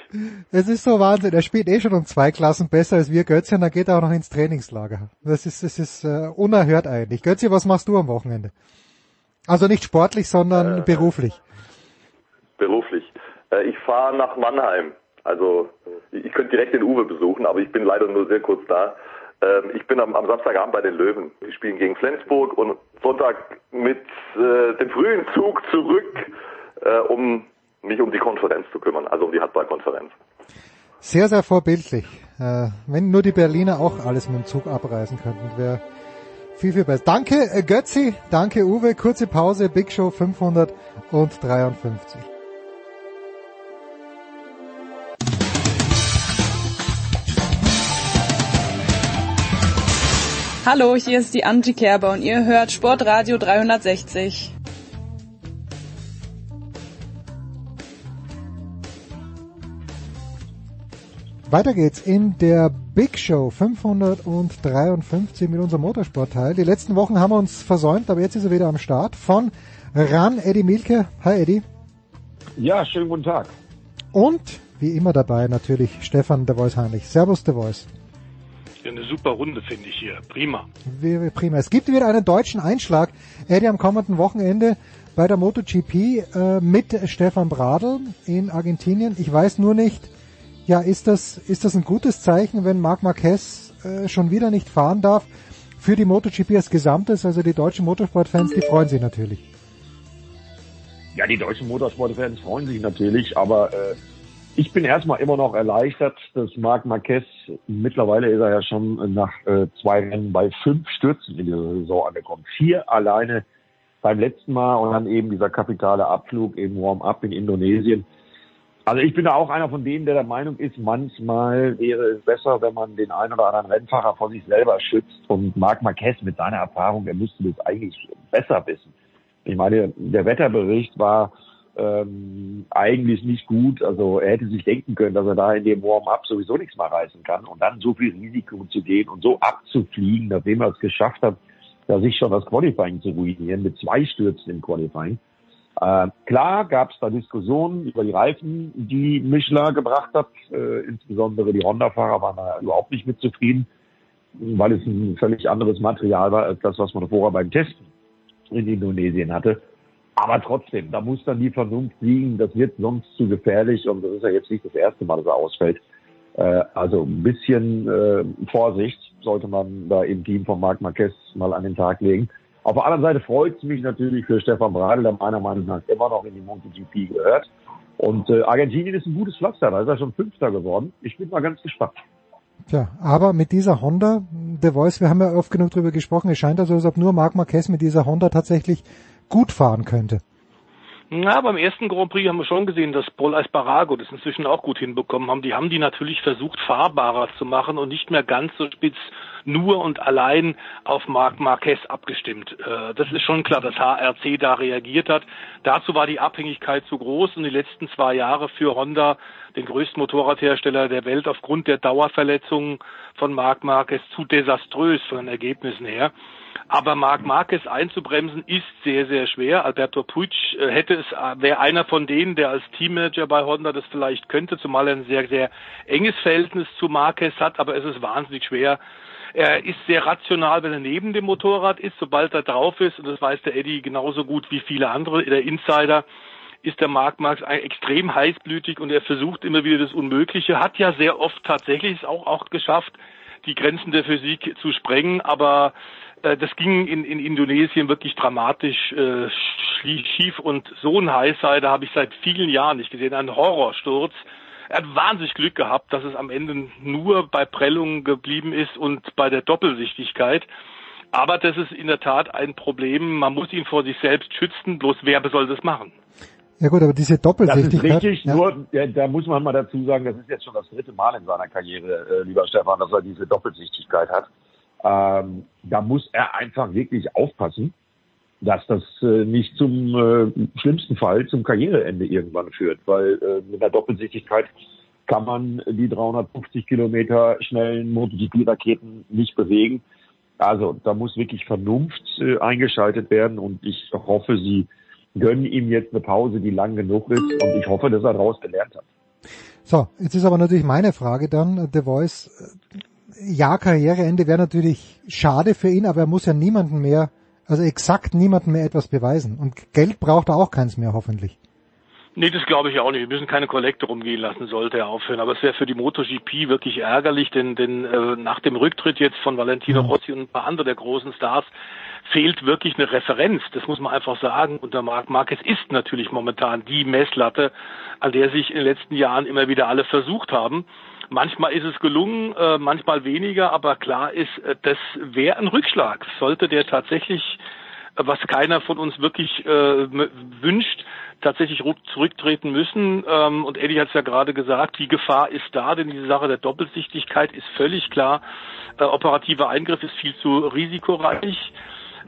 Speaker 2: Es ist so Wahnsinn. Er spielt eh schon um zwei Klassen besser als wir, Götzi, und dann geht er auch noch ins Trainingslager. Das ist, das ist äh, unerhört eigentlich. Götzi, was machst du am Wochenende? Also nicht sportlich, sondern beruflich.
Speaker 9: Beruflich. Äh, ich fahre nach Mannheim. Also ich könnte direkt den Uwe besuchen, aber ich bin leider nur sehr kurz da. Ähm, ich bin am, am Samstagabend bei den Löwen. Die spielen gegen Flensburg und Sonntag mit äh, dem frühen Zug zurück, äh, um mich um die Konferenz zu kümmern, also um die Handballkonferenz.
Speaker 2: Sehr, sehr vorbildlich. Äh, wenn nur die Berliner auch alles mit dem Zug abreisen könnten, wäre viel, viel besser. Danke äh, Götzi, danke Uwe. Kurze Pause, Big Show 553.
Speaker 10: Hallo, hier ist die Angie Kerber und ihr hört Sportradio 360.
Speaker 2: Weiter geht's in der Big Show 553 mit unserem Motorsportteil. Die letzten Wochen haben wir uns versäumt, aber jetzt ist er wieder am Start. Von Ran Eddie Milke. Hi Eddie.
Speaker 11: Ja, schönen guten Tag.
Speaker 2: Und wie immer dabei natürlich Stefan der Voice Heinrich. Servus der Voice.
Speaker 12: Ja, eine super Runde finde ich hier. Prima.
Speaker 2: Wäre Prima. Es gibt wieder einen deutschen Einschlag, Eddie, am kommenden Wochenende bei der MotoGP äh, mit Stefan Bradl in Argentinien. Ich weiß nur nicht, ja, ist das, ist das ein gutes Zeichen, wenn Marc Marquez äh, schon wieder nicht fahren darf für die MotoGP als Gesamtes? Also die deutschen Motorsportfans, die freuen sich natürlich.
Speaker 11: Ja, die deutschen Motorsportfans freuen sich natürlich, aber äh, ich bin erstmal immer noch erleichtert, dass Marc Marquez, mittlerweile ist er ja schon nach äh, zwei Rennen bei fünf Stürzen in dieser Saison angekommen. Vier alleine beim letzten Mal und dann eben dieser kapitale Abflug im Warm-up in Indonesien. Also ich bin da auch einer von denen, der der Meinung ist, manchmal wäre es besser, wenn man den einen oder anderen Rennfahrer vor sich selber schützt. Und Marc Marquez mit seiner Erfahrung, der müsste das eigentlich besser wissen. Ich meine, der Wetterbericht war ähm, eigentlich nicht gut. Also er hätte sich denken können, dass er da in dem Warm-up sowieso nichts mehr reißen kann und dann so viel Risiko zu gehen und so abzufliegen, nachdem er es geschafft hat, da sich schon das Qualifying zu ruinieren mit zwei Stürzen im Qualifying. Äh, klar gab es da Diskussionen über die Reifen, die Michelin gebracht hat. Äh, insbesondere die Honda-Fahrer waren da überhaupt nicht mit zufrieden, weil es ein völlig anderes Material war als das, was man vorher beim Testen in Indonesien hatte. Aber trotzdem, da muss dann die Vernunft liegen, das wird sonst zu gefährlich und das ist ja jetzt nicht das erste Mal, dass er ausfällt. Äh, also ein bisschen äh, Vorsicht sollte man da im Team von Marc Marquez mal an den Tag legen. Auf der anderen Seite freut es mich natürlich für Stefan Bradl, der meiner Meinung nach immer noch in die MotoGP gehört. Und äh, Argentinien ist ein gutes Pflaster, da ist er schon Fünfter geworden. Ich bin mal ganz gespannt.
Speaker 2: Tja, aber mit dieser Honda, The Voice, wir haben ja oft genug drüber gesprochen, es scheint also, als ob nur Marc Marquez mit dieser Honda tatsächlich gut fahren könnte.
Speaker 12: Na, beim ersten Grand Prix haben wir schon gesehen, dass Paul Espargaro das inzwischen auch gut hinbekommen haben. Die haben die natürlich versucht, fahrbarer zu machen und nicht mehr ganz so spitz nur und allein auf Marc Marquez abgestimmt. Äh, das ist schon klar, dass HRC da reagiert hat. Dazu war die Abhängigkeit zu groß und die letzten zwei Jahre für Honda, den größten Motorradhersteller der Welt, aufgrund der Dauerverletzungen von Marc Marquez zu desaströs von den Ergebnissen her. Aber Marc Marquez einzubremsen ist sehr, sehr schwer. Alberto Puig äh, hätte es, wäre einer von denen, der als Teammanager bei Honda das vielleicht könnte, zumal er ein sehr, sehr enges Verhältnis zu Marquez hat, aber es ist wahnsinnig schwer. Er ist sehr rational, wenn er neben dem Motorrad ist, sobald er drauf ist, und das weiß der Eddie genauso gut wie viele andere, der Insider, ist der Marc Marx extrem heißblütig und er versucht immer wieder das Unmögliche, hat ja sehr oft tatsächlich es auch, auch geschafft, die Grenzen der Physik zu sprengen, aber äh, das ging in, in Indonesien wirklich dramatisch äh, schief und so ein Highsider habe ich seit vielen Jahren nicht gesehen, ein Horrorsturz. Er hat wahnsinnig Glück gehabt, dass es am Ende nur bei Prellungen geblieben ist und bei der Doppelsichtigkeit. Aber das ist in der Tat ein Problem. Man muss ihn vor sich selbst schützen. Bloß wer soll das machen?
Speaker 2: Ja gut, aber diese Doppelsichtigkeit.
Speaker 11: Das ist richtig,
Speaker 2: ja.
Speaker 11: nur ja, da muss man mal dazu sagen, das ist jetzt schon das dritte Mal in seiner Karriere, äh, lieber Stefan, dass er diese Doppelsichtigkeit hat. Ähm, da muss er einfach wirklich aufpassen, dass das äh, nicht zum äh, schlimmsten Fall zum Karriereende irgendwann führt, weil äh, mit der Doppelsichtigkeit kann man die 350 Kilometer schnellen MotoGP-Raketen nicht bewegen. Also da muss wirklich Vernunft äh, eingeschaltet werden und ich hoffe, sie gönnen ihm jetzt eine Pause, die lang genug ist und ich hoffe, dass er daraus gelernt hat.
Speaker 2: So, jetzt ist aber natürlich meine Frage dann, The Voice. Ja, Karriereende wäre natürlich schade für ihn, aber er muss ja niemanden mehr, also exakt niemanden mehr etwas beweisen. Und Geld braucht er auch keins mehr, hoffentlich.
Speaker 12: Nee, das glaube ich auch nicht. Wir müssen keine Kollekte rumgehen lassen, sollte er aufhören. Aber es wäre für die MotoGP wirklich ärgerlich, denn, denn äh, nach dem Rücktritt jetzt von Valentino Rossi und ein paar andere der großen Stars fehlt wirklich eine Referenz. Das muss man einfach sagen. Und der Marc Marquez ist natürlich momentan die Messlatte, an der sich in den letzten Jahren immer wieder alle versucht haben. Manchmal ist es gelungen, äh, manchmal weniger, aber klar ist, äh, das wäre ein Rückschlag. Sollte der tatsächlich, äh, was keiner von uns wirklich wünscht, tatsächlich zurücktreten müssen. Ähm, und Eddie hat es ja gerade gesagt, die Gefahr ist da, denn diese Sache der Doppelsichtigkeit ist völlig klar. Operativer Eingriff ist viel zu risikoreich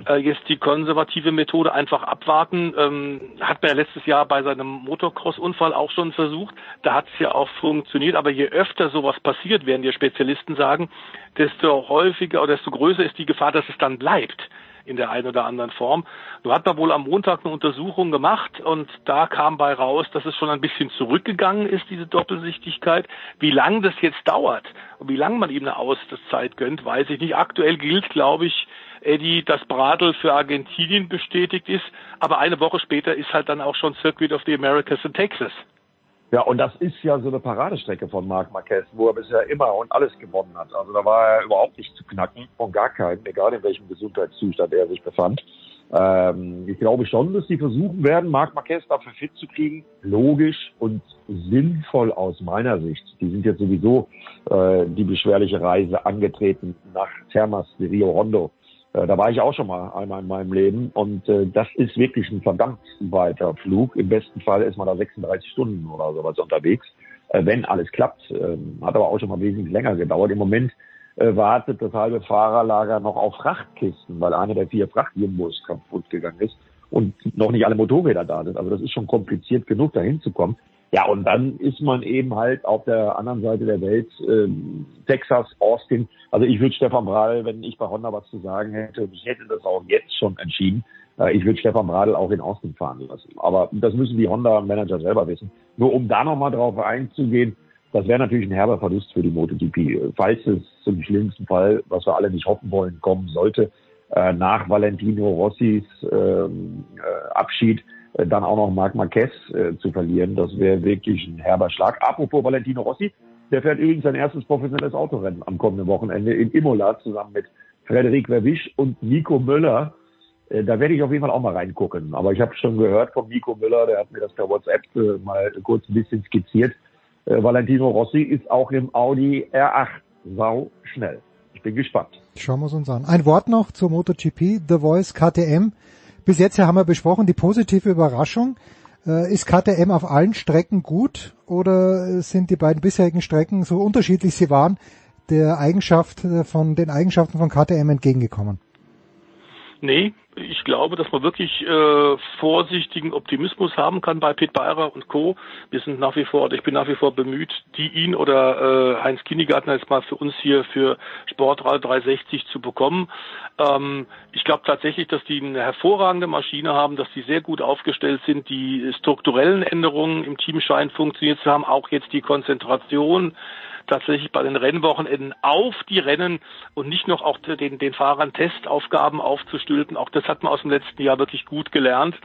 Speaker 12: äh, jetzt die konservative Methode einfach abwarten. Ähm, hat man ja letztes Jahr bei seinem Motocross-Unfall auch schon versucht. Da hat es ja auch funktioniert. Aber je öfter sowas passiert, werden die Spezialisten sagen, desto häufiger oder desto größer ist die Gefahr, dass es dann bleibt. in der einen oder anderen Form. Du hat man wohl am Montag eine Untersuchung gemacht und da kam bei raus, dass es schon ein bisschen zurückgegangen ist, diese Doppelsichtigkeit. Wie lang das jetzt dauert und wie lange man ihm eine Auszeit gönnt, weiß ich nicht. Aktuell gilt, glaube ich, Eddie, dass Bradl für Argentinien bestätigt ist, aber eine Woche später ist halt dann auch schon Circuit of the Americas in Texas.
Speaker 11: Ja, und das ist ja so eine Paradestrecke von Marc Marquez, wo er bisher immer und alles gewonnen hat. Also da war er überhaupt nicht zu knacken, von gar keinem, egal in welchem Gesundheitszustand er sich befand. Ähm, ich glaube schon, dass sie versuchen werden, Marc Marquez dafür fit zu kriegen. Logisch und sinnvoll aus meiner Sicht. Die sind jetzt sowieso äh, die beschwerliche Reise angetreten nach Termas de Rio Hondo. Äh, da war ich auch schon mal einmal in meinem Leben und äh, das ist wirklich ein verdammt weiter Flug. Im besten Fall ist man da 36 Stunden oder sowas unterwegs, äh, wenn alles klappt. Ähm, hat aber auch schon mal wesentlich länger gedauert. Im Moment äh, wartet das halbe Fahrerlager noch auf Frachtkisten, weil eine der vier Frachtjumbos kaputt gegangen ist und noch nicht alle Motorräder da sind. Also das ist schon kompliziert genug, da hinzukommen. Ja, und dann ist man eben halt auf der anderen Seite der Welt, ähm, Texas, Austin. Also ich würde Stefan Bradl, wenn ich bei Honda was zu sagen hätte, ich hätte das auch jetzt schon entschieden, äh, ich würde Stefan Bradl auch in Austin fahren lassen. Aber das müssen die Honda-Manager selber wissen. Nur um da nochmal drauf einzugehen, das wäre natürlich ein herber Verlust für die MotoGP. Falls es zum schlimmsten Fall, was wir alle nicht hoffen wollen, kommen sollte, äh, nach Valentino Rossis ähm, äh, Abschied, dann auch noch Marc Marquez äh, zu verlieren, das wäre wirklich ein herber Schlag. Apropos Valentino Rossi, der fährt übrigens sein erstes professionelles Autorennen am kommenden Wochenende in Imola zusammen mit Frederik Verwisch und Nico Müller. Äh, Da werde ich auf jeden Fall auch mal reingucken. Aber ich habe schon gehört von Nico Müller, der hat mir das per WhatsApp äh, mal kurz ein bisschen skizziert. Äh, Valentino Rossi ist auch im Audi R8 sau schnell. Ich bin gespannt.
Speaker 2: Schauen wir es uns an. Ein Wort noch zur MotoGP, The Voice KTM. Bis jetzt haben wir besprochen, die positive Überraschung. Äh, ist KTM auf allen Strecken gut oder sind die beiden bisherigen Strecken, so unterschiedlich sie waren, der Eigenschaft äh, von den Eigenschaften von KTM entgegengekommen?
Speaker 12: Nee, ich glaube, dass man wirklich äh, vorsichtigen Optimismus haben kann bei Pit Beirer und Co. Wir sind nach wie vor, ich bin nach wie vor bemüht, die ihn oder äh, Heinz Kinnigartner jetzt mal für uns hier für Sportrad 360 zu bekommen. Ähm, ich glaube tatsächlich, dass die eine hervorragende Maschine haben, dass die sehr gut aufgestellt sind. Die strukturellen Änderungen im Team scheinen funktioniert zu haben, auch jetzt die Konzentration tatsächlich bei den Rennwochenenden auf die Rennen und nicht noch auch den, den Fahrern Testaufgaben aufzustülpen. Auch das hat man aus dem letzten Jahr wirklich gut gelernt.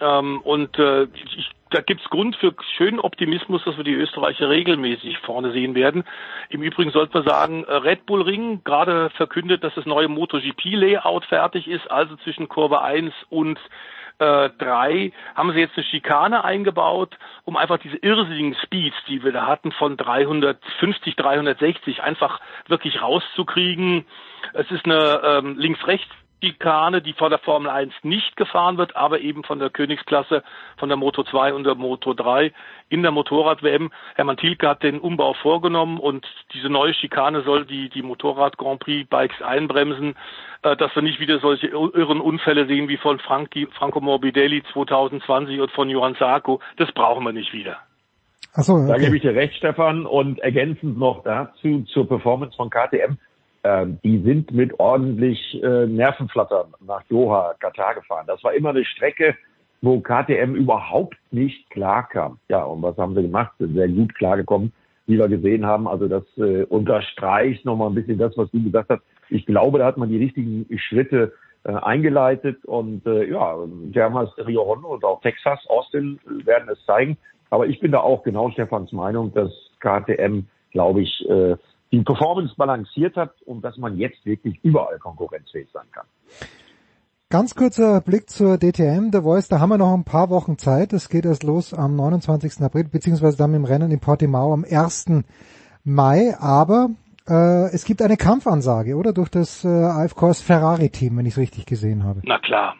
Speaker 12: Ähm, und äh, ich, da gibt's Grund für schönen Optimismus, dass wir die Österreicher regelmäßig vorne sehen werden. Im Übrigen sollte man sagen, äh, Red Bull Ring gerade verkündet, dass das neue MotoGP-Layout fertig ist, also zwischen Kurve 1 und äh, drei haben sie jetzt eine Schikane eingebaut, um einfach diese irrsinnigen Speeds, die wir da hatten, von 350, 360 einfach wirklich rauszukriegen. Es ist eine ähm, links-rechts Schikane, die von der Formel 1 nicht gefahren wird, aber eben von der Königsklasse, von der Moto 2 und der Moto 3 in der Motorrad-WM. Hermann Thielke hat den Umbau vorgenommen und diese neue Schikane soll die, die Motorrad-Grand Prix-Bikes einbremsen, äh, dass wir nicht wieder solche irren Unfälle sehen wie von Franki, Franco Morbidelli 2020 und von Johann Sarko. Das brauchen wir nicht wieder.
Speaker 2: Ach so,
Speaker 11: Da
Speaker 2: okay.
Speaker 11: gebe ich dir recht, Stefan. Und ergänzend noch dazu zur Performance von KTM. Ähm, die sind mit ordentlich äh, Nervenflattern nach Doha, Katar gefahren. Das war immer eine Strecke, wo KTM überhaupt nicht klarkam. Ja, und was haben sie gemacht? Sind sehr gut klargekommen, wie wir gesehen haben. Also das äh, unterstreicht nochmal ein bisschen das, was du gesagt hast. Ich glaube, da hat man die richtigen Schritte äh, eingeleitet und äh, ja, Termas Rio Hondo und auch Texas, Austin werden es zeigen. Aber ich bin da auch genau Stefans Meinung, dass KTM, glaube ich, äh, die Performance balanciert hat und dass man jetzt wirklich überall konkurrenzfähig sein kann.
Speaker 2: Ganz kurzer Blick zur DTM, The Voice, da haben wir noch ein paar Wochen Zeit. Es geht erst los am 29. April, beziehungsweise dann im Rennen in Portimao am 1. Mai. Aber äh, es gibt eine Kampfansage, oder? Durch das äh, AF-Corps Ferrari-Team, wenn ich es richtig gesehen habe.
Speaker 12: Na klar.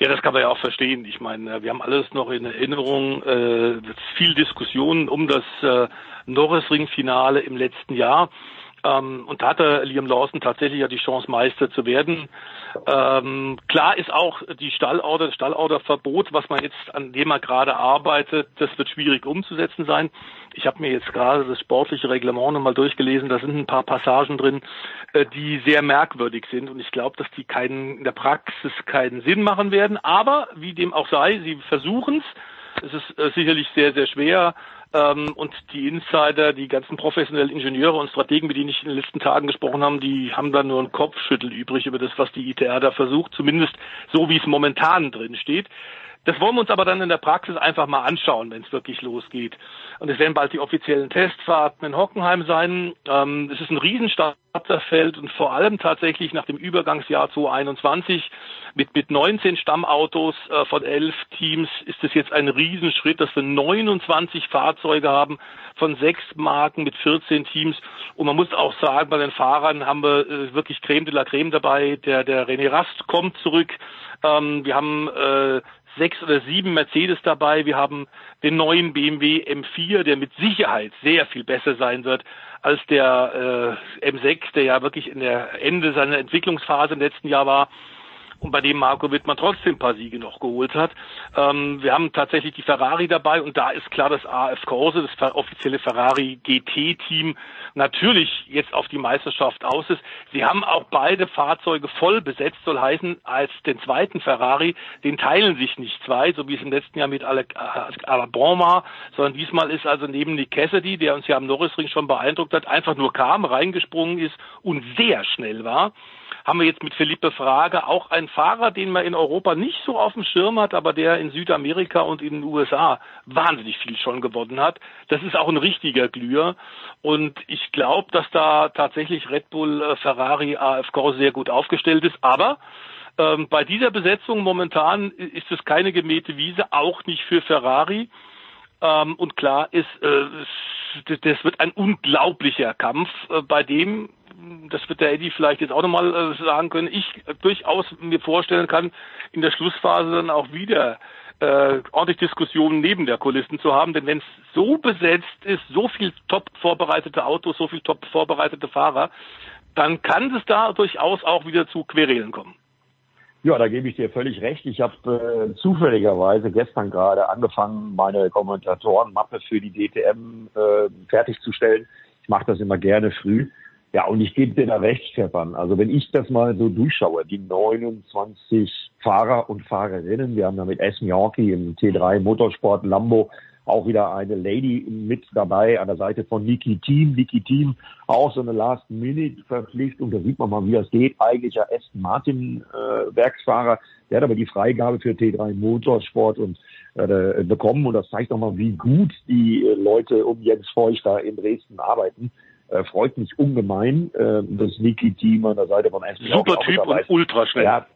Speaker 12: Ja, das kann man ja auch verstehen. Ich meine, wir haben alles noch in Erinnerung, äh, viel Diskussion um das äh, Norris-Ring-Finale im letzten Jahr. Ähm, und da hatte Liam Lawson tatsächlich ja die Chance, Meister zu werden. Ähm, klar ist auch die Stallorder, das Stallorderverbot, was man jetzt an dem man gerade arbeitet, das wird schwierig umzusetzen sein. Ich habe mir jetzt gerade das sportliche Reglement nochmal durchgelesen. Da sind ein paar Passagen drin, äh, die sehr merkwürdig sind. Und ich glaube, dass die keinen, in der Praxis keinen Sinn machen werden. Aber wie dem auch sei, sie versuchen es. Es ist äh, sicherlich sehr, sehr schwer. Ähm, und die Insider, die ganzen professionellen Ingenieure und Strategen, mit denen ich in den letzten Tagen gesprochen habe, die haben da nur einen Kopfschüttel übrig über das, was die ITR da versucht. Zumindest so, wie es momentan drin steht. Das wollen wir uns aber dann in der Praxis einfach mal anschauen, wenn es wirklich losgeht. Und es werden bald die offiziellen Testfahrten in Hockenheim sein. Ähm, es ist ein Riesenstarterfeld und vor allem tatsächlich nach dem Übergangsjahr 2021 mit, mit 19 Stammautos äh, von elf Teams ist es jetzt ein Riesenschritt, dass wir 29 Fahrzeuge haben von sechs Marken mit 14 Teams. Und man muss auch sagen, bei den Fahrern haben wir äh, wirklich Creme de la Creme dabei. Der, der René Rast kommt zurück. Ähm, wir haben äh, sechs oder sieben Mercedes dabei. Wir haben den neuen BMW M4, der mit Sicherheit sehr viel besser sein wird als der äh, M6, der ja wirklich in der Ende seiner Entwicklungsphase im letzten Jahr war und bei dem Marco Wittmann trotzdem ein paar Siege noch geholt hat. Ähm, wir haben tatsächlich die Ferrari dabei und da ist klar, dass AF Corse, das offizielle Ferrari GT-Team, natürlich jetzt auf die Meisterschaft aus ist. Sie haben auch beide Fahrzeuge voll besetzt, soll heißen, als den zweiten Ferrari, den teilen sich nicht zwei, so wie es im letzten Jahr mit Alabron war, sondern diesmal ist also neben Nick Cassidy, der uns ja am Norrisring schon beeindruckt hat, einfach nur kam, reingesprungen ist und sehr schnell war haben wir jetzt mit Felipe Frage auch einen Fahrer, den man in Europa nicht so auf dem Schirm hat, aber der in Südamerika und in den USA wahnsinnig viel schon gewonnen hat. Das ist auch ein richtiger Glüher. Und ich glaube, dass da tatsächlich Red Bull, äh, Ferrari, AFK sehr gut aufgestellt ist. Aber ähm, bei dieser Besetzung momentan ist es keine gemähte Wiese, auch nicht für Ferrari. Ähm, und klar ist, äh, das wird ein unglaublicher Kampf, äh, bei dem das wird der Eddie vielleicht jetzt auch nochmal äh, sagen können, ich durchaus mir vorstellen kann, in der Schlussphase dann auch wieder äh, ordentlich Diskussionen neben der Kulissen zu haben. Denn wenn es so besetzt ist, so viel top vorbereitete Autos, so viel top vorbereitete Fahrer, dann kann es da durchaus auch wieder zu Querelen kommen.
Speaker 11: Ja, da gebe ich dir völlig recht. Ich habe äh, zufälligerweise gestern gerade angefangen, meine Kommentatorenmappe für die DTM äh, fertigzustellen. Ich mache das immer gerne früh. Ja, und ich gebe dir da recht, Stefan. Also wenn ich das mal so durchschaue, die 29 Fahrer und Fahrerinnen, wir haben da mit Essen Yorkie im T3 Motorsport Lambo auch wieder eine Lady mit dabei an der Seite von Niki Team. Niki Team auch so eine Last-Minute-Verpflichtung. Da sieht man mal, wie das geht. Eigentlich ja Aston Martin äh, Werksfahrer. Der hat aber die Freigabe für T3 Motorsport und äh, bekommen. Und das zeigt doch mal, wie gut die äh, Leute um Jens Feuchter in Dresden arbeiten. Äh, freut mich ungemein, äh, das Niki-Team an der Seite von Aston
Speaker 12: Super Typ und ultra schnell.
Speaker 11: Ja,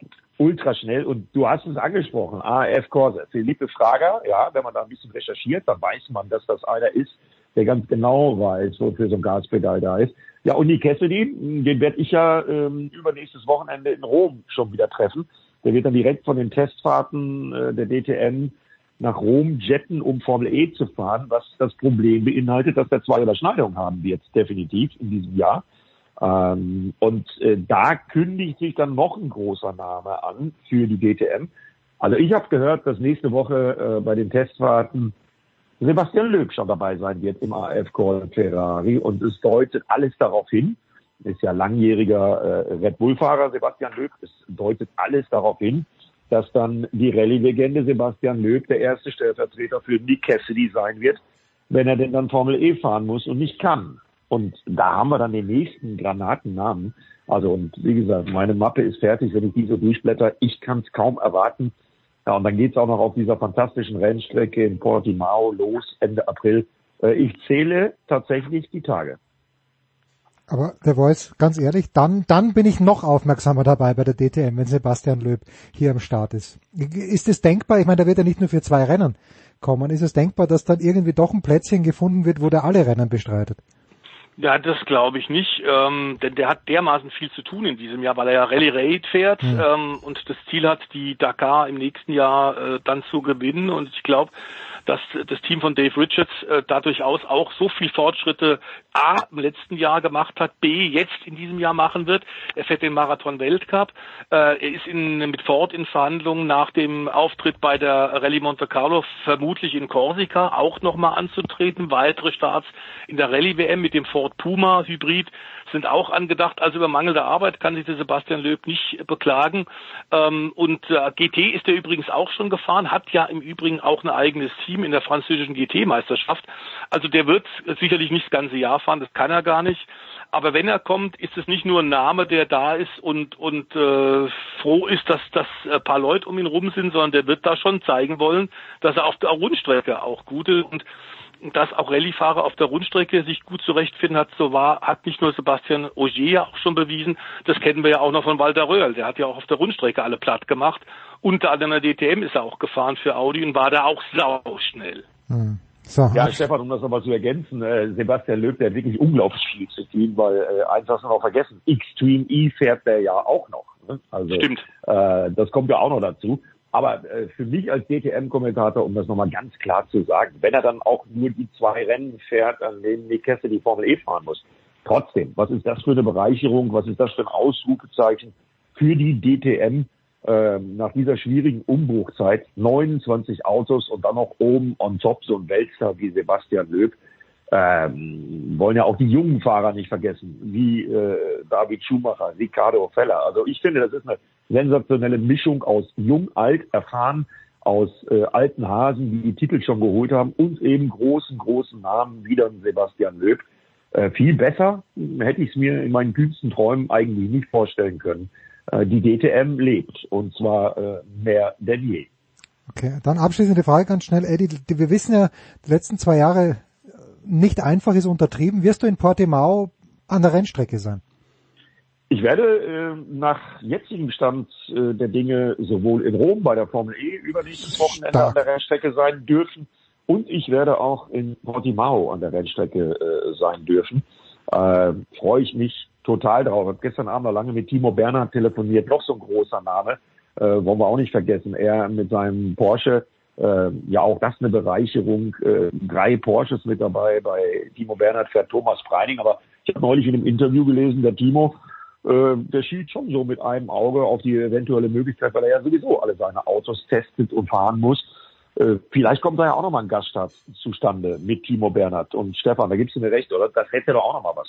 Speaker 11: ultra schnell. Und du hast es angesprochen, AF Corse, Philippe Frager, ja, wenn man da ein bisschen recherchiert, dann weiß man, dass das einer ist, der ganz genau weiß, wofür so ein Gaspedal da ist. Ja, und die Cassidy, den werde ich ja ähm, übernächstes Wochenende in Rom schon wieder treffen. Der wird dann direkt von den Testfahrten äh, der DTM nach Rom jetten, um Formel E zu fahren, was das Problem beinhaltet, dass er zwei Überschneidungen haben wird, definitiv in diesem Jahr. Ähm, und äh, da kündigt sich dann noch ein großer Name an für die DTM. Also ich habe gehört, dass nächste Woche äh, bei den Testfahrten Sebastian Löb schon dabei sein wird im AF Call Ferrari und es deutet alles darauf hin, ist ja langjähriger äh, Red Bull-Fahrer Sebastian Löb, es deutet alles darauf hin, dass dann die Rallye-Legende Sebastian Löb der erste Stellvertreter für Nick Cassidy sein wird, wenn er denn dann Formel E fahren muss und nicht kann. Und da haben wir dann den nächsten Granatennamen. Also und wie gesagt, meine Mappe ist fertig, wenn ich die so durchblätter. Ich kann es kaum erwarten. Ja, und dann geht's auch noch auf dieser fantastischen Rennstrecke in Portimao los Ende April. Äh, ich zähle tatsächlich die Tage.
Speaker 2: Aber der Voice, ganz ehrlich, dann, dann bin ich noch aufmerksamer dabei bei der DTM, wenn Sebastian Löb hier am Start ist. Ist es denkbar, ich meine, da wird er nicht nur für zwei Rennen kommen, ist es denkbar, dass dann irgendwie doch ein Plätzchen gefunden wird, wo der alle Rennen bestreitet?
Speaker 12: Ja, das glaube ich nicht, ähm, denn der hat dermaßen viel zu tun in diesem Jahr, weil er ja Rallye Raid fährt
Speaker 2: Ja.
Speaker 12: ähm, und das Ziel hat, die Dakar im nächsten Jahr äh, dann zu gewinnen. Und ich glaube, dass das Team von Dave Richards äh, da durchaus auch so viel Fortschritte A im letzten Jahr gemacht hat, B jetzt in diesem Jahr machen wird. Er fährt den Marathon Weltcup. Äh, er ist in, mit Ford in Verhandlungen nach dem Auftritt bei der Rallye Monte Carlo vermutlich in Korsika auch nochmal anzutreten. Weitere Starts in der Rallye WM mit dem Ford Puma Hybrid sind auch angedacht. Also über mangelnde Arbeit kann sich der Sebastian Löb nicht beklagen. Ähm, und äh, GT ist er übrigens auch schon gefahren, hat ja im Übrigen auch ein eigenes Team in der französischen GT-Meisterschaft. Also der wird sicherlich nicht das ganze Jahr fahren, das kann er gar nicht. Aber wenn er kommt, ist es nicht nur ein Name, der da ist und und äh, froh ist, dass dass ein paar Leute um ihn rum sind, sondern der wird da schon zeigen wollen, dass er auf der Rundstrecke auch gute und dass auch Rallye-Fahrer auf der Rundstrecke sich gut zurechtfinden hat, so war, hat nicht nur Sebastian Ogier ja auch schon bewiesen, das kennen wir ja auch noch von Walter Röhrl, der hat ja auch auf der Rundstrecke alle platt gemacht. Unter anderem der DTM ist er auch gefahren für Audi und war da auch sauschnell.
Speaker 2: Hm. So,
Speaker 11: Ja, Stefan, um das nochmal zu ergänzen, äh, Sebastian Löb, der hat wirklich unglaublich viel zu tun, weil äh, eins hast du noch vergessen, Extreme E fährt der ja auch noch. Ne? Also,
Speaker 12: Stimmt.
Speaker 11: Äh, das kommt ja auch noch dazu. Aber äh, für mich als DTM-Kommentator, um das nochmal ganz klar zu sagen, wenn er dann auch nur die zwei Rennen fährt, an denen Nick Kesse die Formel E fahren muss, trotzdem, was ist das für eine Bereicherung, was ist das für ein Ausrufezeichen für die DTM äh, nach dieser schwierigen Umbruchzeit, 29 Autos und dann noch oben on top so ein Weltstar wie Sebastian Löb. Ähm, wollen ja auch die jungen Fahrer nicht vergessen, wie äh, David Schumacher, Ricardo Feller. Also ich finde, das ist eine sensationelle Mischung aus jung, alt, erfahren, aus äh, alten Hasen, die die Titel schon geholt haben und eben großen, großen Namen wie dann Sebastian Löb. Äh, viel besser hätte ich es mir in meinen kühnsten Träumen eigentlich nicht vorstellen können. Äh, die DTM lebt und zwar äh, mehr denn je.
Speaker 2: Okay, dann abschließende Frage ganz schnell, Eddie. die- Wir wissen ja, die letzten zwei Jahre äh, nicht einfach ist untertrieben. Wirst du in Portimao an der Rennstrecke sein?
Speaker 11: Ich werde äh, nach jetzigem Stand äh, der Dinge sowohl in Rom bei der Formel E übernächstes Wochenende
Speaker 2: Stark.
Speaker 11: an der Rennstrecke sein dürfen und ich werde auch in Portimao an der Rennstrecke äh, sein dürfen. Äh, Freue ich mich total drauf. Ich habe gestern Abend noch lange mit Timo Bernhard telefoniert, noch so ein großer Name, äh, wollen wir auch nicht vergessen. Er mit seinem Porsche, äh, ja auch das eine Bereicherung. Äh, drei Porsches mit dabei. Bei Timo Bernhard fährt Thomas Preining, aber ich habe neulich in einem Interview gelesen, der Timo, äh, der schielt schon so mit einem Auge auf die eventuelle Möglichkeit, weil er ja sowieso alle seine Autos testet und fahren muss. Äh, vielleicht kommt da ja auch nochmal ein Gaststart zustande mit Timo Bernhard. Und Stefan, da gibst du mir recht, oder? Das hätte doch auch nochmal was.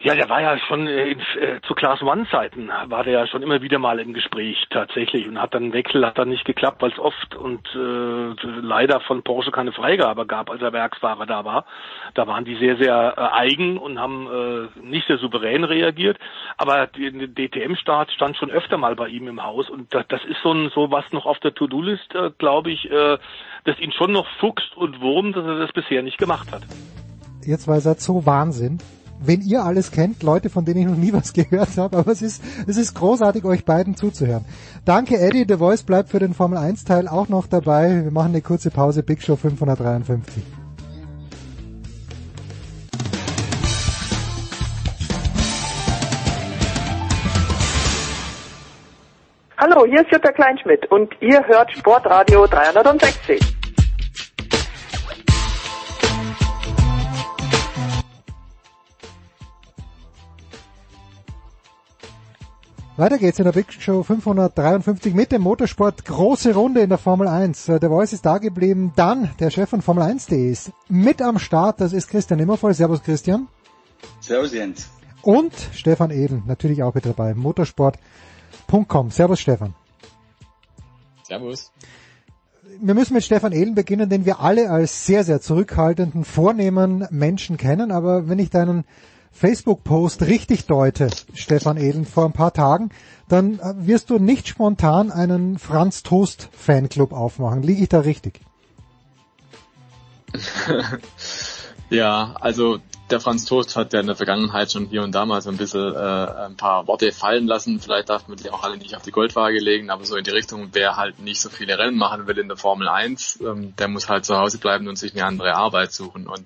Speaker 12: Ja, der war ja schon äh, in, äh, zu Class One Zeiten war der ja schon immer wieder mal im Gespräch tatsächlich und hat dann Wechsel hat dann nicht geklappt, weil es oft und äh, leider von Porsche keine Freigabe gab, als er Werksfahrer da war. Da waren die sehr sehr äh, eigen und haben äh, nicht sehr souverän reagiert, aber der DTM-Start stand schon öfter mal bei ihm im Haus und das, das ist so ein so was noch auf der To-Do-List, äh, glaube ich, äh, das ihn schon noch fuchst und wurmt, dass er das bisher nicht gemacht hat.
Speaker 2: Ihr zwei seid so Wahnsinn. Wenn ihr alles kennt, Leute, von denen ich noch nie was gehört habe, aber es ist, es ist großartig, euch beiden zuzuhören. Danke, Eddie. The Voice bleibt für den Formel 1 Teil auch noch dabei. Wir machen eine kurze Pause. Big Show 553.
Speaker 13: Hallo, hier ist Jutta Kleinschmidt und ihr hört Sportradio 360.
Speaker 2: Weiter geht's in der Big Show 553 mit dem Motorsport. Große Runde in der Formel 1. Äh, Der Voice ist da geblieben. Dann der Chef von Formel 1.de ist mit am Start. Das ist Christian Immervoll. Servus Christian.
Speaker 14: Servus Jens.
Speaker 2: Und Stefan Edel, natürlich auch mit dabei. Motorsport.com. Servus Stefan.
Speaker 14: Servus.
Speaker 2: Wir müssen mit Stefan Ehlen beginnen, den wir alle als sehr, sehr zurückhaltenden, vornehmen Menschen kennen. Aber wenn ich deinen Facebook-Post richtig deute, Stefan Ehlen, vor ein paar Tagen, dann äh, wirst du nicht spontan einen Franz Toast Fanclub aufmachen. Liege ich da richtig?
Speaker 14: ja, also der Franz Toast hat ja in der Vergangenheit schon hier und da mal so ein bisschen äh, ein paar Worte fallen lassen. Vielleicht darf man die auch alle nicht auf die Goldwaage legen, aber so in die Richtung, wer halt nicht so viele Rennen machen will in der Formel 1, ähm, der muss halt zu Hause bleiben und sich eine andere Arbeit suchen. Und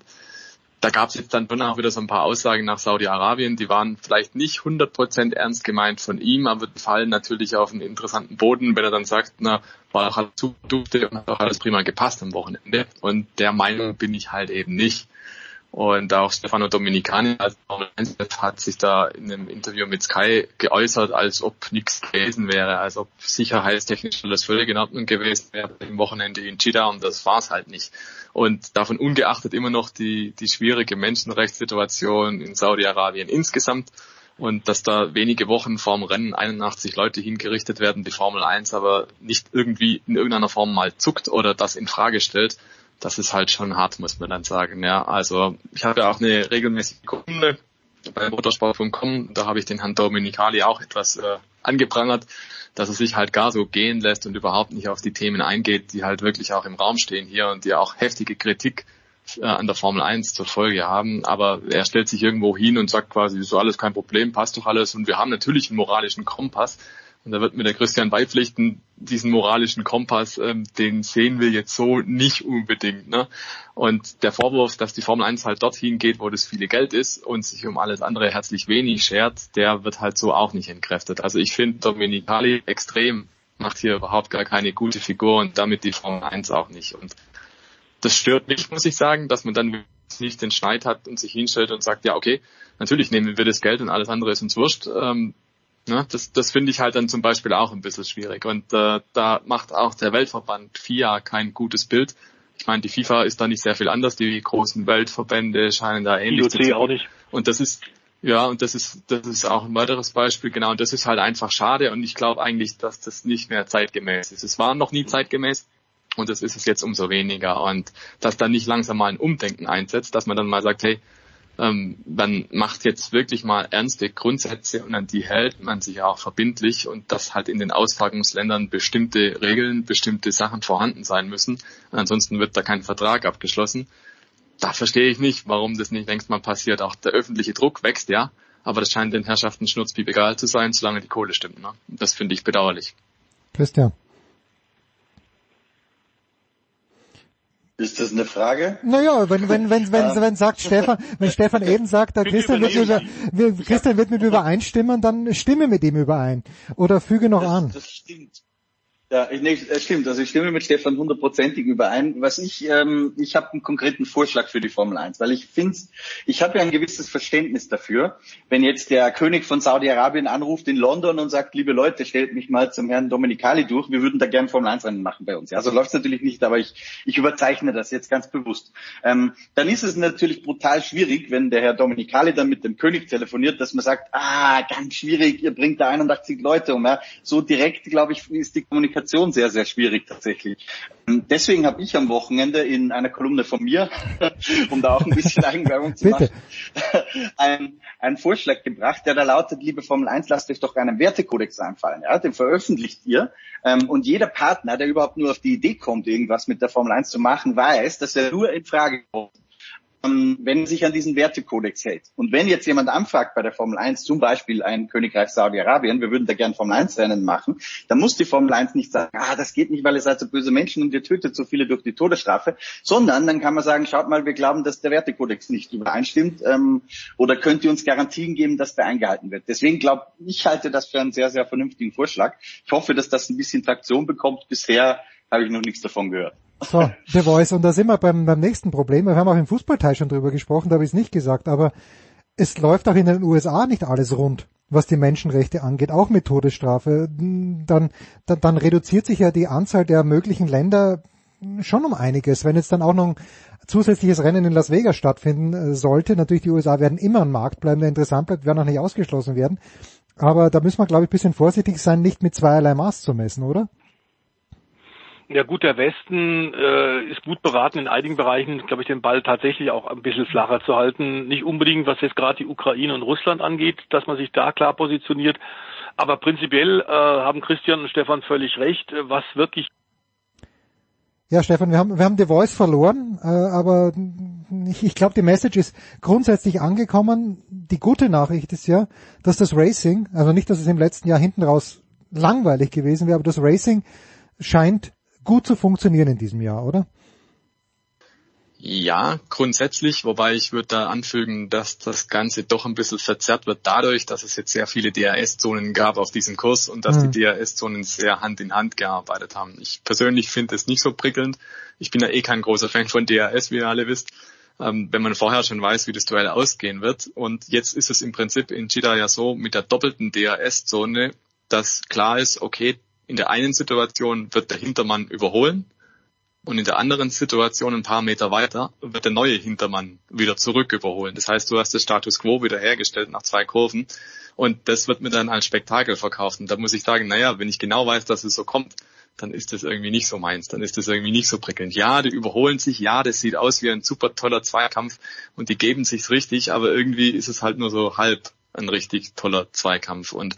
Speaker 4: da gab es jetzt dann auch wieder so ein paar Aussagen nach Saudi-Arabien, die waren vielleicht nicht 100% ernst gemeint von ihm, aber fallen natürlich auf einen interessanten Boden, wenn er dann sagt, na, war doch alles zu und hat auch alles prima gepasst am Wochenende. Und der Meinung bin ich halt eben nicht. Und auch Stefano Dominicani als Formel 1 hat sich da in einem Interview mit Sky geäußert, als ob nichts gewesen wäre, als ob sicherheitstechnisch alles völlig in Ordnung gewesen wäre im Wochenende in Jeddah und das war es halt nicht. Und davon ungeachtet immer noch die, die schwierige Menschenrechtssituation in Saudi-Arabien insgesamt und dass da wenige Wochen vorm Rennen 81 Leute hingerichtet werden, die Formel 1 aber nicht irgendwie in irgendeiner Form mal zuckt oder das in Frage stellt, das ist halt schon hart, muss man dann sagen. Ja, also ich habe ja auch eine regelmäßige Kolumne bei motorsport.com, da habe ich den Herrn Dominicali auch etwas äh, angeprangert, dass er sich halt gar so gehen lässt und überhaupt nicht auf die Themen eingeht, die halt wirklich auch im Raum stehen hier und die auch heftige Kritik äh, an der Formel 1 zur Folge haben. Aber er stellt sich irgendwo hin und sagt quasi, so alles kein Problem, passt doch alles. Und wir haben natürlich einen moralischen Kompass. Und da wird mir der Christian beipflichten, diesen moralischen Kompass, ähm, den sehen wir jetzt so nicht unbedingt. Ne? Und der Vorwurf, dass die Formel 1 halt dorthin geht, wo das viele Geld ist und sich um alles andere herzlich wenig schert, der wird halt so auch nicht entkräftet. Also ich finde Dominicali extrem macht hier überhaupt gar keine gute Figur und damit die Formel 1 auch nicht. Und das stört mich, muss ich sagen, dass man dann nicht den Schneid hat und sich hinstellt und sagt, ja, okay, natürlich nehmen wir das Geld und alles andere ist uns wurscht. Ähm, Ne, das das finde ich halt dann zum Beispiel auch ein bisschen schwierig. Und äh, da macht auch der Weltverband FIA kein gutes Bild. Ich meine, die FIFA ist da nicht sehr viel anders. Die großen Weltverbände scheinen da ähnlich
Speaker 12: IOC auch nicht.
Speaker 4: Und das ist ja, und das ist, das ist auch ein weiteres Beispiel, genau, und das ist halt einfach schade und ich glaube eigentlich, dass das nicht mehr zeitgemäß ist. Es war noch nie zeitgemäß und das ist es jetzt umso weniger und dass da nicht langsam mal ein Umdenken einsetzt, dass man dann mal sagt, hey, ähm, man macht jetzt wirklich mal ernste Grundsätze und an die hält man sich auch verbindlich und dass halt in den Austragungsländern bestimmte Regeln, bestimmte Sachen vorhanden sein müssen. Ansonsten wird da kein Vertrag abgeschlossen. Da verstehe ich nicht, warum das nicht längst mal passiert. Auch der öffentliche Druck wächst, ja, aber das scheint den Herrschaften schnurzpiep egal zu sein, solange die Kohle stimmt. Ne? Das finde ich bedauerlich.
Speaker 2: Christian.
Speaker 15: Ist das eine Frage?
Speaker 2: Naja, wenn, wenn, wenn, wenn,
Speaker 15: Ähm.
Speaker 2: wenn sagt Stefan, wenn Stefan eben sagt, Christian wird, mit, über, Christian wird mit übereinstimmen, dann stimme mit ihm überein. Oder füge noch an.
Speaker 15: Das stimmt. Ja, ich, nee, es stimmt. Also ich stimme mit Stefan hundertprozentig überein. Was ich, ähm, ich habe einen konkreten Vorschlag für die Formel 1, weil ich finde, ich habe ja ein gewisses Verständnis dafür, wenn jetzt der König von Saudi-Arabien anruft in London und sagt, liebe Leute, stellt mich mal zum Herrn Dominicali durch, wir würden da gerne Formel 1 Rennen machen bei uns. Ja, so läuft es natürlich nicht, aber ich, ich überzeichne das jetzt ganz bewusst. Ähm, dann ist es natürlich brutal schwierig, wenn der Herr Dominicali dann mit dem König telefoniert, dass man sagt, ah, ganz schwierig, ihr bringt da 81 Leute um. Ja. So direkt, glaube ich, ist die Kommunikation sehr, sehr schwierig tatsächlich. Ähm, Deswegen habe ich am Wochenende in einer Kolumne von mir, um da auch ein bisschen Eigenwerbung zu machen, einen, einen Vorschlag gebracht, der da lautet, liebe Formel 1, lasst euch doch einen Wertekodex einfallen. Ja? Den veröffentlicht ihr. Ähm, und jeder Partner, der überhaupt nur auf die Idee kommt, irgendwas mit der Formel 1 zu machen, weiß, dass er nur in Frage kommt, wenn er sich an diesen Wertekodex hält. Und wenn jetzt jemand anfragt bei der Formel 1, zum Beispiel ein Königreich Saudi-Arabien, wir würden da gern Formel 1 Rennen machen, dann muss die Formel 1 nicht sagen, ah, das geht nicht, weil ihr seid so böse Menschen und ihr tötet so viele durch die Todesstrafe, sondern dann kann man sagen, schaut mal, wir glauben, dass der Wertekodex nicht übereinstimmt ähm, oder könnt ihr uns Garantien geben, dass der eingehalten wird. Deswegen glaube ich, halte das für einen sehr, sehr vernünftigen Vorschlag. Ich hoffe, dass das ein bisschen Traktion bekommt. Bisher habe ich noch nichts davon gehört.
Speaker 2: So, The Voice. Und da sind wir beim, beim nächsten Problem. Wir haben auch im Fußballteil schon drüber gesprochen, da habe ich es nicht gesagt, aber es läuft auch in den USA nicht alles rund, was die Menschenrechte angeht, auch mit Todesstrafe. Dann, dann, dann reduziert sich ja die Anzahl der möglichen Länder schon um einiges. Wenn jetzt dann auch noch ein zusätzliches Rennen in Las Vegas stattfinden äh, sollte, natürlich die USA werden immer ein Markt bleiben, der interessant bleibt, werden auch nicht ausgeschlossen werden. Aber da müssen wir, glaube ich, ein bisschen vorsichtig sein, nicht mit zweierlei Maß zu messen, oder?
Speaker 12: Ja gut, der Westen äh, ist gut beraten, in einigen Bereichen, glaube ich, den Ball tatsächlich auch ein bisschen flacher zu halten. Nicht unbedingt, was jetzt gerade die Ukraine und Russland angeht, dass man sich da klar positioniert. Aber prinzipiell äh, haben Christian und Stefan völlig recht, was wirklich
Speaker 2: Ja, Stefan, wir haben, wir haben The Voice verloren, äh, aber ich, ich glaube, die Message ist grundsätzlich angekommen. Die gute Nachricht ist ja, dass das Racing, also nicht, dass es im letzten Jahr hinten raus langweilig gewesen wäre, aber das Racing scheint gut zu funktionieren in diesem Jahr, oder?
Speaker 4: Ja, grundsätzlich, wobei ich würde da anfügen, dass das Ganze doch ein bisschen verzerrt wird dadurch, dass es jetzt sehr viele DRS-Zonen gab auf diesem Kurs und dass
Speaker 2: Mhm.
Speaker 4: die DRS-Zonen sehr Hand in Hand gearbeitet haben. Ich persönlich finde es nicht so prickelnd. Ich bin ja eh kein großer Fan von DRS, wie ihr alle wisst. Ähm, wenn man vorher schon weiß, wie das Duell ausgehen wird. Und jetzt ist es im Prinzip in Jeddah ja so mit der doppelten DRS-Zone, dass klar ist, okay, in der einen Situation wird der Hintermann überholen und in der anderen Situation ein paar Meter weiter wird der neue Hintermann wieder zurück überholen. Das heißt, du hast das Status Quo wieder hergestellt nach zwei Kurven und das wird mir dann als Spektakel verkauft. Und da muss ich sagen, naja, wenn ich genau weiß, dass es so kommt, dann ist das irgendwie nicht so meins, dann ist das irgendwie nicht so prickelnd. Ja, die überholen sich, ja, das sieht aus wie ein super toller Zweikampf und die geben sich's richtig, aber irgendwie ist es halt nur so halb ein richtig toller Zweikampf und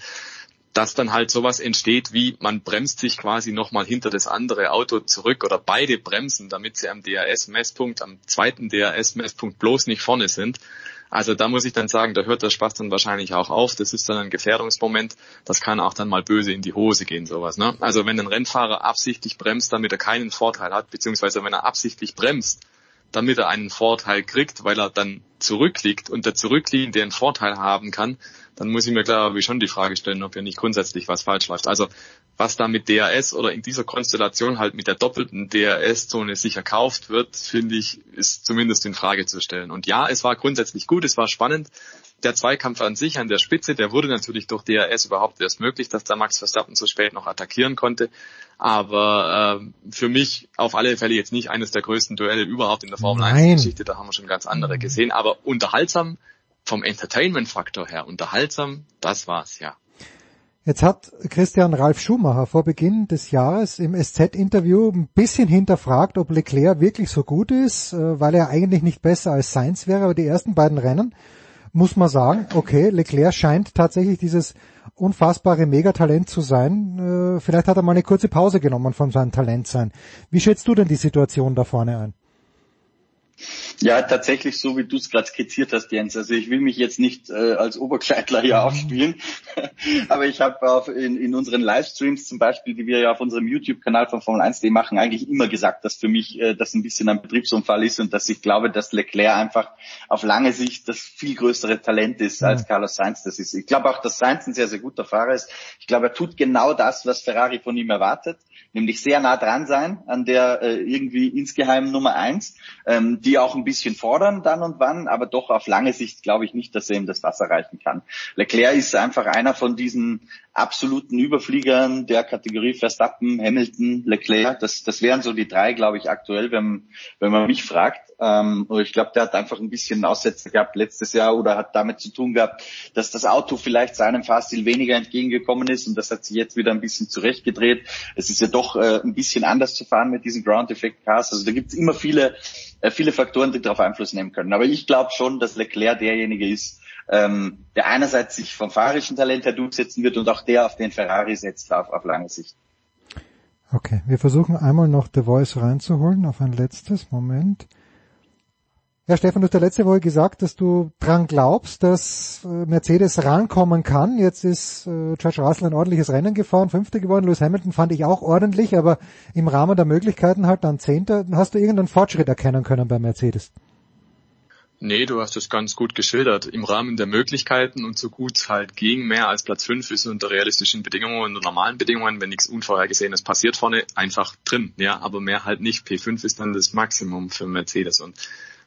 Speaker 4: dass dann halt sowas entsteht, wie man bremst sich quasi nochmal hinter das andere Auto zurück oder beide bremsen, damit sie am DRS-Messpunkt, am zweiten DRS-Messpunkt bloß nicht vorne sind. Also da muss ich dann sagen, da hört der Spaß dann wahrscheinlich auch auf. Das ist dann ein Gefährdungsmoment. Das kann auch dann mal böse in die Hose gehen, sowas. Ne? Also wenn ein Rennfahrer absichtlich bremst, damit er keinen Vorteil hat, beziehungsweise wenn er absichtlich bremst, damit er einen Vorteil kriegt, weil er dann zurückliegt und der Zurückliegende einen Vorteil haben kann, dann muss ich mir klar wie schon die Frage stellen, ob hier nicht grundsätzlich was falsch läuft. Also was da mit DRS oder in dieser Konstellation halt mit der doppelten DRS-Zone sich erkauft wird, finde ich, ist zumindest in Frage zu stellen. Und ja, es war grundsätzlich gut, es war spannend. Der Zweikampf an sich an der Spitze, der wurde natürlich durch DRS überhaupt erst möglich, dass der Max Verstappen so spät noch attackieren konnte. Aber äh, für mich auf alle Fälle jetzt nicht eines der größten Duelle überhaupt in der Formel
Speaker 2: Nein.
Speaker 4: 1 Geschichte. Da haben wir schon ganz andere gesehen. Aber unterhaltsam vom Entertainment-Faktor her, unterhaltsam, das war's, ja.
Speaker 2: Jetzt hat Christian Ralf Schumacher vor Beginn des Jahres im SZ-Interview ein bisschen hinterfragt, ob Leclerc wirklich so gut ist, äh, weil er eigentlich nicht besser als Sainz wäre. Aber die ersten beiden Rennen muss man sagen, okay, Leclerc scheint tatsächlich dieses unfassbare Megatalent zu sein. Äh, Vielleicht hat er mal eine kurze Pause genommen von seinem Talent sein. Wie schätzt du denn die Situation da vorne ein?
Speaker 15: Ja, tatsächlich so, wie du es gerade skizziert hast, Jens. Also ich will mich jetzt nicht äh, als Obergescheitler hier aufspielen, aber ich habe in, in unseren Livestreams zum Beispiel, die wir ja auf unserem YouTube-Kanal von Formel 1.de machen, eigentlich immer gesagt, dass für mich äh, das ein bisschen ein Betriebsunfall ist und dass ich glaube, dass Leclerc einfach auf lange Sicht das viel größere Talent ist, als Carlos Sainz das ist. Ich glaube auch, dass Sainz ein sehr, sehr guter Fahrer ist. Ich glaube, er tut genau das, was Ferrari von ihm erwartet, nämlich sehr nah dran sein an der äh, irgendwie insgeheim Nummer eins, ähm, die auch ein bisschen fordern dann und wann, aber doch auf lange Sicht glaube ich nicht, dass er ihm das Wasser reichen kann. Leclerc ist einfach einer von diesen absoluten Überfliegern der Kategorie Verstappen, Hamilton, Leclerc. Das, das wären so die drei, glaube ich, aktuell, wenn, wenn man mich fragt. Ähm, ich glaube, der hat einfach ein bisschen Aussätze gehabt letztes Jahr oder hat damit zu tun gehabt, dass das Auto vielleicht seinem Fahrstil weniger entgegengekommen ist und das hat sich jetzt wieder ein bisschen zurechtgedreht. Es ist ja doch äh, ein bisschen anders zu fahren mit diesen Ground Effect Cars. Also da gibt es immer viele, äh, viele Faktoren, die darauf Einfluss nehmen können. Aber ich glaube schon, dass Leclerc derjenige ist, ähm, der einerseits sich vom fahrischen Talent her durchsetzen wird und auch der auf den Ferrari setzt auf, auf lange Sicht.
Speaker 2: Okay, wir versuchen einmal noch The Voice reinzuholen auf ein letztes Moment. Ja, Stefan, du hast ja letzte Woche gesagt, dass du dran glaubst, dass äh, Mercedes rankommen kann. Jetzt ist äh, George Russell ein ordentliches Rennen gefahren, Fünfter geworden. Lewis Hamilton fand ich auch ordentlich, aber im Rahmen der Möglichkeiten halt dann Zehnter. Hast du irgendeinen Fortschritt erkennen können bei Mercedes?
Speaker 4: Nee, du hast es ganz gut geschildert. Im Rahmen der Möglichkeiten und so gut es halt ging, mehr als Platz 5 ist unter realistischen Bedingungen, unter normalen Bedingungen, wenn nichts Unvorhergesehenes passiert vorne, einfach drin. Ja, aber mehr halt nicht. P5 ist dann das Maximum für Mercedes und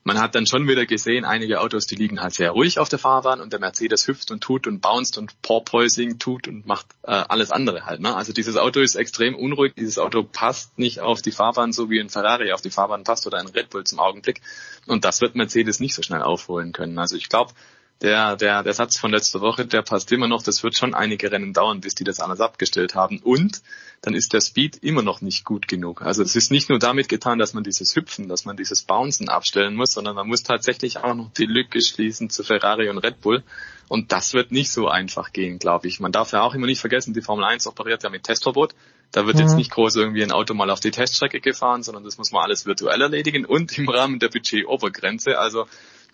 Speaker 4: man hat dann schon wieder gesehen, einige Autos, die liegen halt sehr ruhig auf der Fahrbahn und der Mercedes hüpft und tut und bounced und Porpoising tut und macht äh, alles andere halt. Ne? Also dieses Auto ist extrem unruhig, dieses Auto passt nicht auf die Fahrbahn, so wie ein Ferrari auf die Fahrbahn passt oder ein Red Bull zum Augenblick. Und das wird Mercedes nicht so schnell aufholen können. Also ich glaube, der, der, der Satz von letzter Woche, der passt immer noch. Das wird schon einige Rennen dauern, bis die das alles abgestellt haben. Und dann ist der Speed immer noch nicht gut genug. Also es ist nicht nur damit getan, dass man dieses Hüpfen, dass man dieses Bouncen abstellen muss, sondern man muss tatsächlich auch noch die Lücke schließen zu Ferrari und Red Bull. Und das wird nicht so einfach gehen, glaube ich. Man darf ja auch immer nicht vergessen, die Formel 1 operiert ja mit Testverbot. Da wird
Speaker 2: Mhm.
Speaker 4: jetzt nicht groß irgendwie ein Auto mal auf die Teststrecke gefahren, sondern das muss man alles virtuell erledigen und im Rahmen der Budgetobergrenze. Also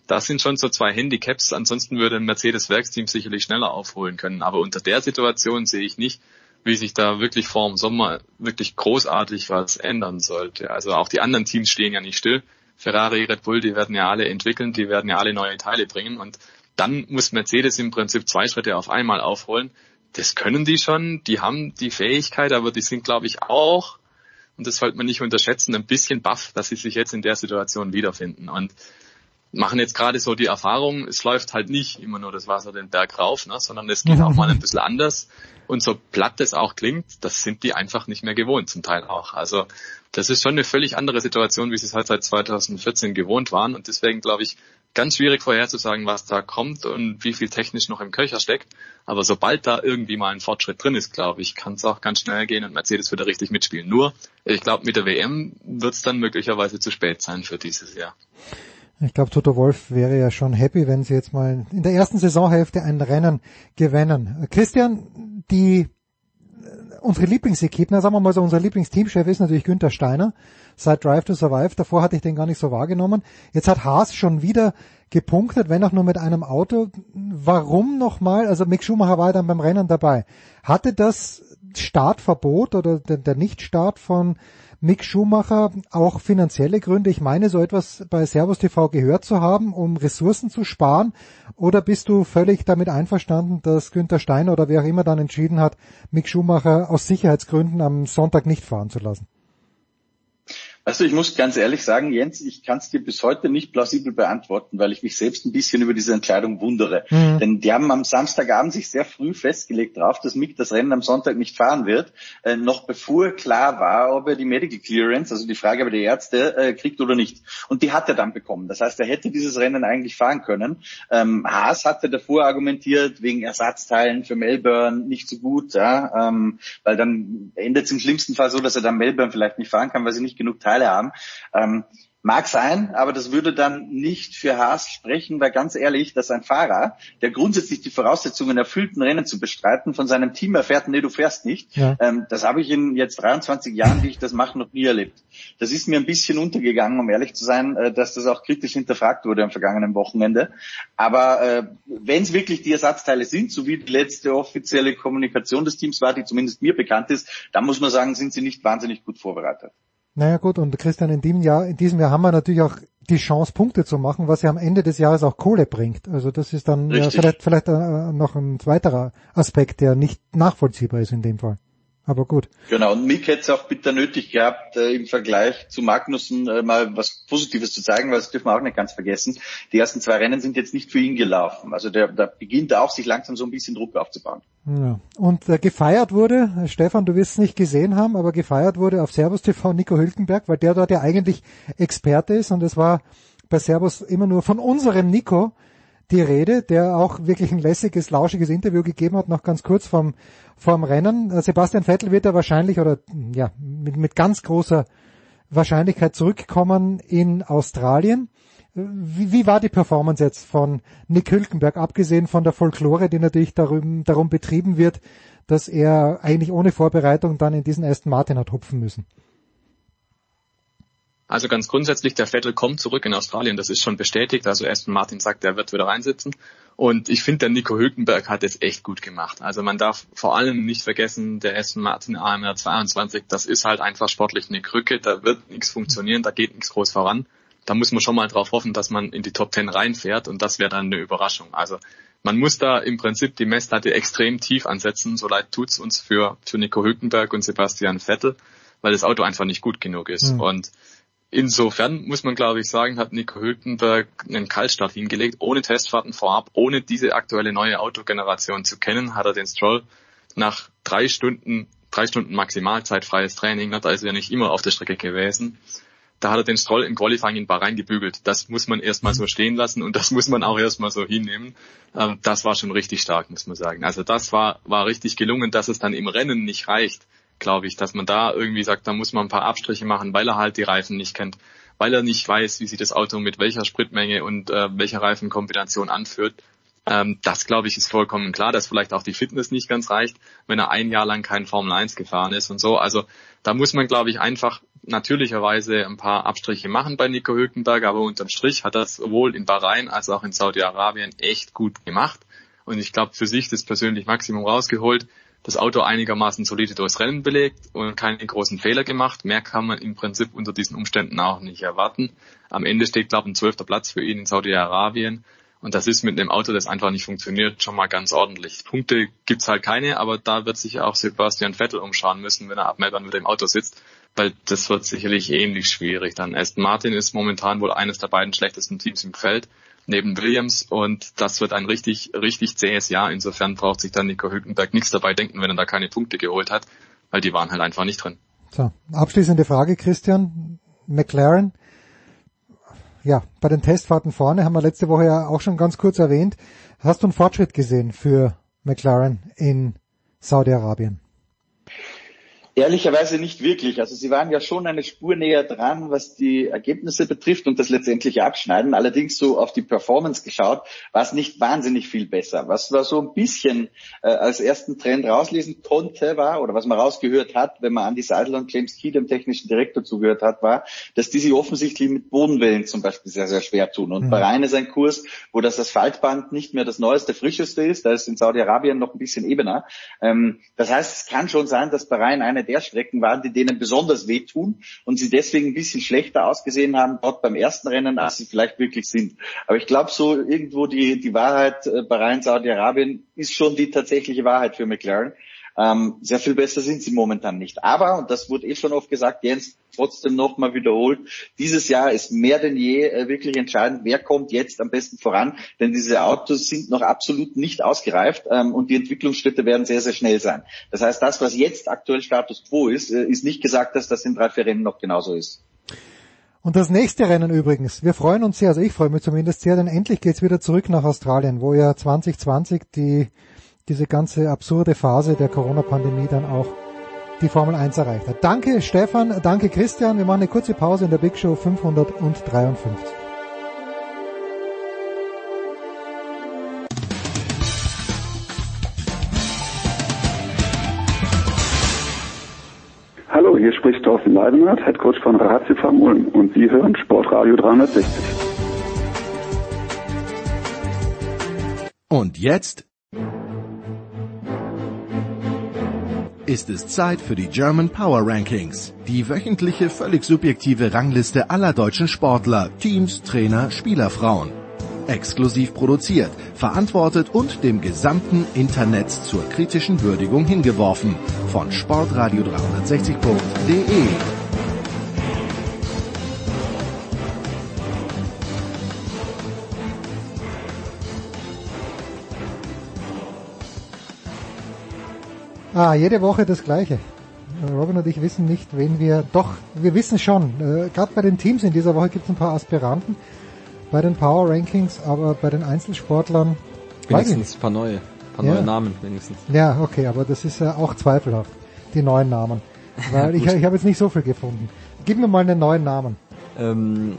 Speaker 4: das sind schon so zwei Handicaps. Ansonsten würde ein Mercedes-Werksteam sicherlich schneller aufholen können. Aber unter der Situation sehe ich nicht, wie sich da wirklich vor dem Sommer wirklich großartig was ändern sollte. Also auch die anderen Teams stehen ja nicht still. Ferrari, Red Bull, die werden ja alle entwickeln, die werden ja alle neue Teile bringen und dann muss Mercedes im Prinzip zwei Schritte auf einmal aufholen. Das können die schon, die haben die Fähigkeit, aber die sind, glaube ich, auch, und das sollte man nicht unterschätzen, ein bisschen baff, dass sie sich jetzt in der Situation wiederfinden. Und machen jetzt gerade so die Erfahrung, es läuft halt nicht immer nur das Wasser den Berg rauf, ne, sondern es geht auch mal ein bisschen anders. Und so platt das auch klingt, das sind die einfach nicht mehr gewohnt, zum Teil auch. Also das ist schon eine völlig andere Situation, wie sie es halt seit 2014 gewohnt waren. Und deswegen glaube ich, ganz schwierig vorherzusagen, was da kommt und wie viel technisch noch im Köcher steckt. Aber sobald da irgendwie mal ein Fortschritt drin ist, glaube ich, kann es auch ganz schnell gehen und Mercedes wird da richtig mitspielen. Nur, ich glaube, mit der WM wird es dann möglicherweise zu spät sein für dieses Jahr.
Speaker 2: Ich glaube, Toto Wolf wäre ja schon happy, wenn sie jetzt mal in der ersten Saisonhälfte ein Rennen gewinnen. Christian, die unsere Lieblingsequipe, na sagen wir mal so, unser Lieblingsteamchef ist natürlich Günther Steiner seit Drive to Survive. Davor hatte ich den gar nicht so wahrgenommen. Jetzt hat Haas schon wieder gepunktet, wenn auch nur mit einem Auto. Warum nochmal? Also Mick Schumacher war dann beim Rennen dabei. Hatte das Startverbot oder der, der Nichtstart von Mick Schumacher auch finanzielle Gründe? Ich meine, so etwas bei Servus TV gehört zu haben, um Ressourcen zu sparen. Oder bist du völlig damit einverstanden, dass Günther Steiner oder wer auch immer dann entschieden hat, Mick Schumacher aus Sicherheitsgründen am Sonntag nicht fahren zu lassen?
Speaker 15: Also ich muss ganz ehrlich sagen, Jens, ich kann es dir bis heute nicht plausibel beantworten, weil ich mich selbst ein bisschen über diese Entscheidung wundere. Mhm. Denn die haben am Samstagabend sich sehr früh festgelegt darauf, dass Mick das Rennen am Sonntag nicht fahren wird, äh, noch bevor klar war, ob er die Medical Clearance, also die Freigabe der Ärzte, äh, kriegt oder nicht. Und die hat er dann bekommen. Das heißt, er hätte dieses Rennen eigentlich fahren können. Ähm, Haas hatte davor argumentiert, wegen Ersatzteilen für Melbourne nicht so gut, ja, ähm, weil dann endet es im schlimmsten Fall so, dass er dann Melbourne vielleicht nicht fahren kann, weil sie nicht genug Teile Teile haben. Ähm, Mag sein, aber das würde dann nicht für Haas sprechen, weil ganz ehrlich, dass ein Fahrer, der grundsätzlich die Voraussetzungen erfüllt, ein Rennen zu bestreiten, von seinem Team erfährt, nee, du fährst nicht. Ja. Ähm, das habe ich in jetzt 23 Jahren, wie ich das mache, noch nie erlebt. Das ist mir ein bisschen untergegangen, um ehrlich zu sein, äh, dass das auch kritisch hinterfragt wurde am vergangenen Wochenende. Aber äh, wenn es wirklich die Ersatzteile sind, so wie die letzte offizielle Kommunikation des Teams war, die zumindest mir bekannt ist, dann muss man sagen, sind sie nicht wahnsinnig gut vorbereitet.
Speaker 2: Naja gut, und Christian, in diesem Jahr, in diesem Jahr haben wir natürlich auch die Chance, Punkte zu machen, was ja am Ende des Jahres auch Kohle bringt. Also das ist dann ja, vielleicht, vielleicht äh, noch ein weiterer Aspekt, der nicht nachvollziehbar ist in dem Fall. Aber gut.
Speaker 15: Genau, und Mick hätte es auch bitter nötig gehabt, äh, im Vergleich zu Magnussen äh, mal was Positives zu zeigen, weil das dürfen wir auch nicht ganz vergessen. Die ersten zwei Rennen sind jetzt nicht für ihn gelaufen. Also der, da beginnt auch sich langsam so ein bisschen Druck aufzubauen.
Speaker 2: Ja. Und äh, gefeiert wurde, äh, Stefan, du wirst es nicht gesehen haben, aber gefeiert wurde auf Servus TV Nico Hülkenberg, weil der dort ja eigentlich Experte ist und es war bei Servus immer nur von unserem Nico, die Rede, der auch wirklich ein lässiges, lauschiges Interview gegeben hat, noch ganz kurz vorm, vorm Rennen. Äh, Sebastian Vettel wird er wahrscheinlich oder ja, mit, mit ganz großer Wahrscheinlichkeit zurückkommen in Australien. Wie, wie war die Performance jetzt von Nick Hülkenberg, abgesehen von der Folklore, die natürlich darum, darum betrieben wird, dass er eigentlich ohne Vorbereitung dann in diesen ersten Martin hat hupfen müssen?
Speaker 4: Also ganz grundsätzlich, der Vettel kommt zurück in Australien, das ist schon bestätigt. Also Aston Martin sagt, er wird wieder reinsitzen. Und ich finde, der Nico Hülkenberg hat es echt gut gemacht. Also man darf vor allem nicht vergessen, der Aston Martin AMR 22, das ist halt einfach sportlich eine Krücke, da wird nichts funktionieren, da geht nichts groß voran. Da muss man schon mal drauf hoffen, dass man in die Top 10 reinfährt und das wäre dann eine Überraschung. Also man muss da im Prinzip die Messlatte extrem tief ansetzen, so leid tut's uns für, für Nico Hülkenberg und Sebastian Vettel, weil das Auto einfach nicht gut genug ist. Mhm. Und Insofern muss man, glaube ich, sagen, hat Nico Hülkenberg einen Kaltstart hingelegt, ohne Testfahrten vorab, ohne diese aktuelle neue Autogeneration zu kennen, hat er den Stroll nach drei Stunden, drei Stunden Maximalzeit freies Training, da ist er ja nicht immer auf der Strecke gewesen. Da hat er den Stroll im Qualifying in Bahrain gebügelt. Das muss man erstmal so stehen lassen und das muss man auch erstmal so hinnehmen. Ähm, das war schon richtig stark, muss man sagen. Also das war, war richtig gelungen, dass es dann im Rennen nicht reicht glaube ich, dass man da irgendwie sagt, da muss man ein paar Abstriche machen, weil er halt die Reifen nicht kennt, weil er nicht weiß, wie sich das Auto mit welcher Spritmenge und äh, welcher Reifenkombination anführt. Ähm, das, glaube ich, ist vollkommen klar, dass vielleicht auch die Fitness nicht ganz reicht, wenn er ein Jahr lang kein Formel 1 gefahren ist und so. Also da muss man, glaube ich, einfach natürlicherweise ein paar Abstriche machen bei Nico Hülkenberg, aber unterm Strich hat das sowohl in Bahrain als auch in Saudi-Arabien echt gut gemacht. Und ich glaube, für sich das persönlich Maximum rausgeholt
Speaker 14: das Auto einigermaßen solide durchs Rennen belegt und keine großen Fehler gemacht. Mehr kann man im Prinzip unter diesen Umständen auch nicht erwarten. Am Ende steht, glaube ich, ein zwölfter Platz für ihn in Saudi-Arabien. Und das ist mit einem Auto, das einfach nicht funktioniert, schon mal ganz ordentlich. Punkte gibt's halt keine, aber da wird sich auch Sebastian Vettel umschauen müssen, wenn er ab Melbourne mit dem Auto sitzt, weil das wird sicherlich ähnlich schwierig. Dann Aston Martin ist momentan wohl eines der beiden schlechtesten Teams im Feld, neben Williams, und das wird ein richtig, richtig zähes Jahr. Insofern braucht sich dann Nico Hülkenberg nichts dabei denken, wenn er da keine Punkte geholt hat, weil die waren halt einfach nicht drin.
Speaker 2: So, abschließende Frage, Christian. McLaren, ja, bei den Testfahrten vorne haben wir letzte Woche ja auch schon ganz kurz erwähnt. Hast du einen Fortschritt gesehen für McLaren in Saudi-Arabien?
Speaker 15: Ehrlicherweise nicht wirklich. Also sie waren ja schon eine Spur näher dran, was die Ergebnisse betrifft und das letztendliche Abschneiden. Allerdings so auf die Performance geschaut, war es nicht wahnsinnig viel besser. Was man so ein bisschen äh, als ersten Trend rauslesen konnte, war, oder was man rausgehört hat, wenn man an die Seidel und James Key, dem technischen Direktor, zugehört hat, war, dass die sich offensichtlich mit Bodenwellen zum Beispiel sehr, sehr schwer tun. Und
Speaker 2: Mhm.
Speaker 15: Bahrain ist ein Kurs, wo das Asphaltband nicht mehr das neueste, frischeste ist. Da ist in Saudi-Arabien noch ein bisschen ebener. Ähm, das heißt, es kann schon sein, dass Bahrain eine der Strecken waren, die denen besonders wehtun und sie deswegen ein bisschen schlechter ausgesehen haben dort beim ersten Rennen, als sie vielleicht wirklich sind. Aber ich glaube, so irgendwo die, die Wahrheit äh, Bahrain, Saudi-Arabien ist schon die tatsächliche Wahrheit für McLaren. Ähm, sehr viel besser sind sie momentan nicht. Aber, und das wurde eh schon oft gesagt, Jens, trotzdem nochmal wiederholt, dieses Jahr ist mehr denn je äh, wirklich entscheidend, wer kommt jetzt am besten voran, denn diese Autos sind noch absolut nicht ausgereift ähm, und die Entwicklungsschritte werden sehr, sehr schnell sein. Das heißt, das, was jetzt aktuell Status Quo ist, äh, ist nicht gesagt, dass das in drei, vier Rennen noch genauso ist.
Speaker 2: Und das nächste Rennen übrigens, wir freuen uns sehr, also ich freue mich zumindest sehr, denn endlich geht's wieder zurück nach Australien, wo ja 2020 die, diese ganze absurde Phase der Corona-Pandemie dann auch die Formel 1 erreicht hat. Danke Stefan, danke Christian, wir machen eine kurze Pause in der Big Show 553.
Speaker 16: Hallo, hier spricht Thorsten Leidenhardt, Headcoach von Ratio Farm Ulm und Sie hören Sportradio 360.
Speaker 1: Und jetzt ist es Zeit für die German Power Rankings, die wöchentliche völlig subjektive Rangliste aller deutschen Sportler, Teams, Trainer, Spielerfrauen. Exklusiv produziert, verantwortet und dem gesamten Internet zur kritischen Würdigung hingeworfen von sportradio360.de.
Speaker 2: Ah, jede Woche das Gleiche. Robin und ich wissen nicht, wen wir, doch, wir wissen schon, äh, gerade bei den Teams in dieser Woche gibt es ein paar Aspiranten bei den Power Rankings, aber bei den Einzelsportlern
Speaker 17: Wenigstens ein paar neue, ein paar
Speaker 2: Ja.
Speaker 17: neue Namen wenigstens.
Speaker 2: Ja, okay, aber das ist ja auch zweifelhaft, die neuen Namen. Weil ich, ich habe jetzt nicht so viel gefunden. Gib mir mal einen neuen Namen.
Speaker 17: Ähm,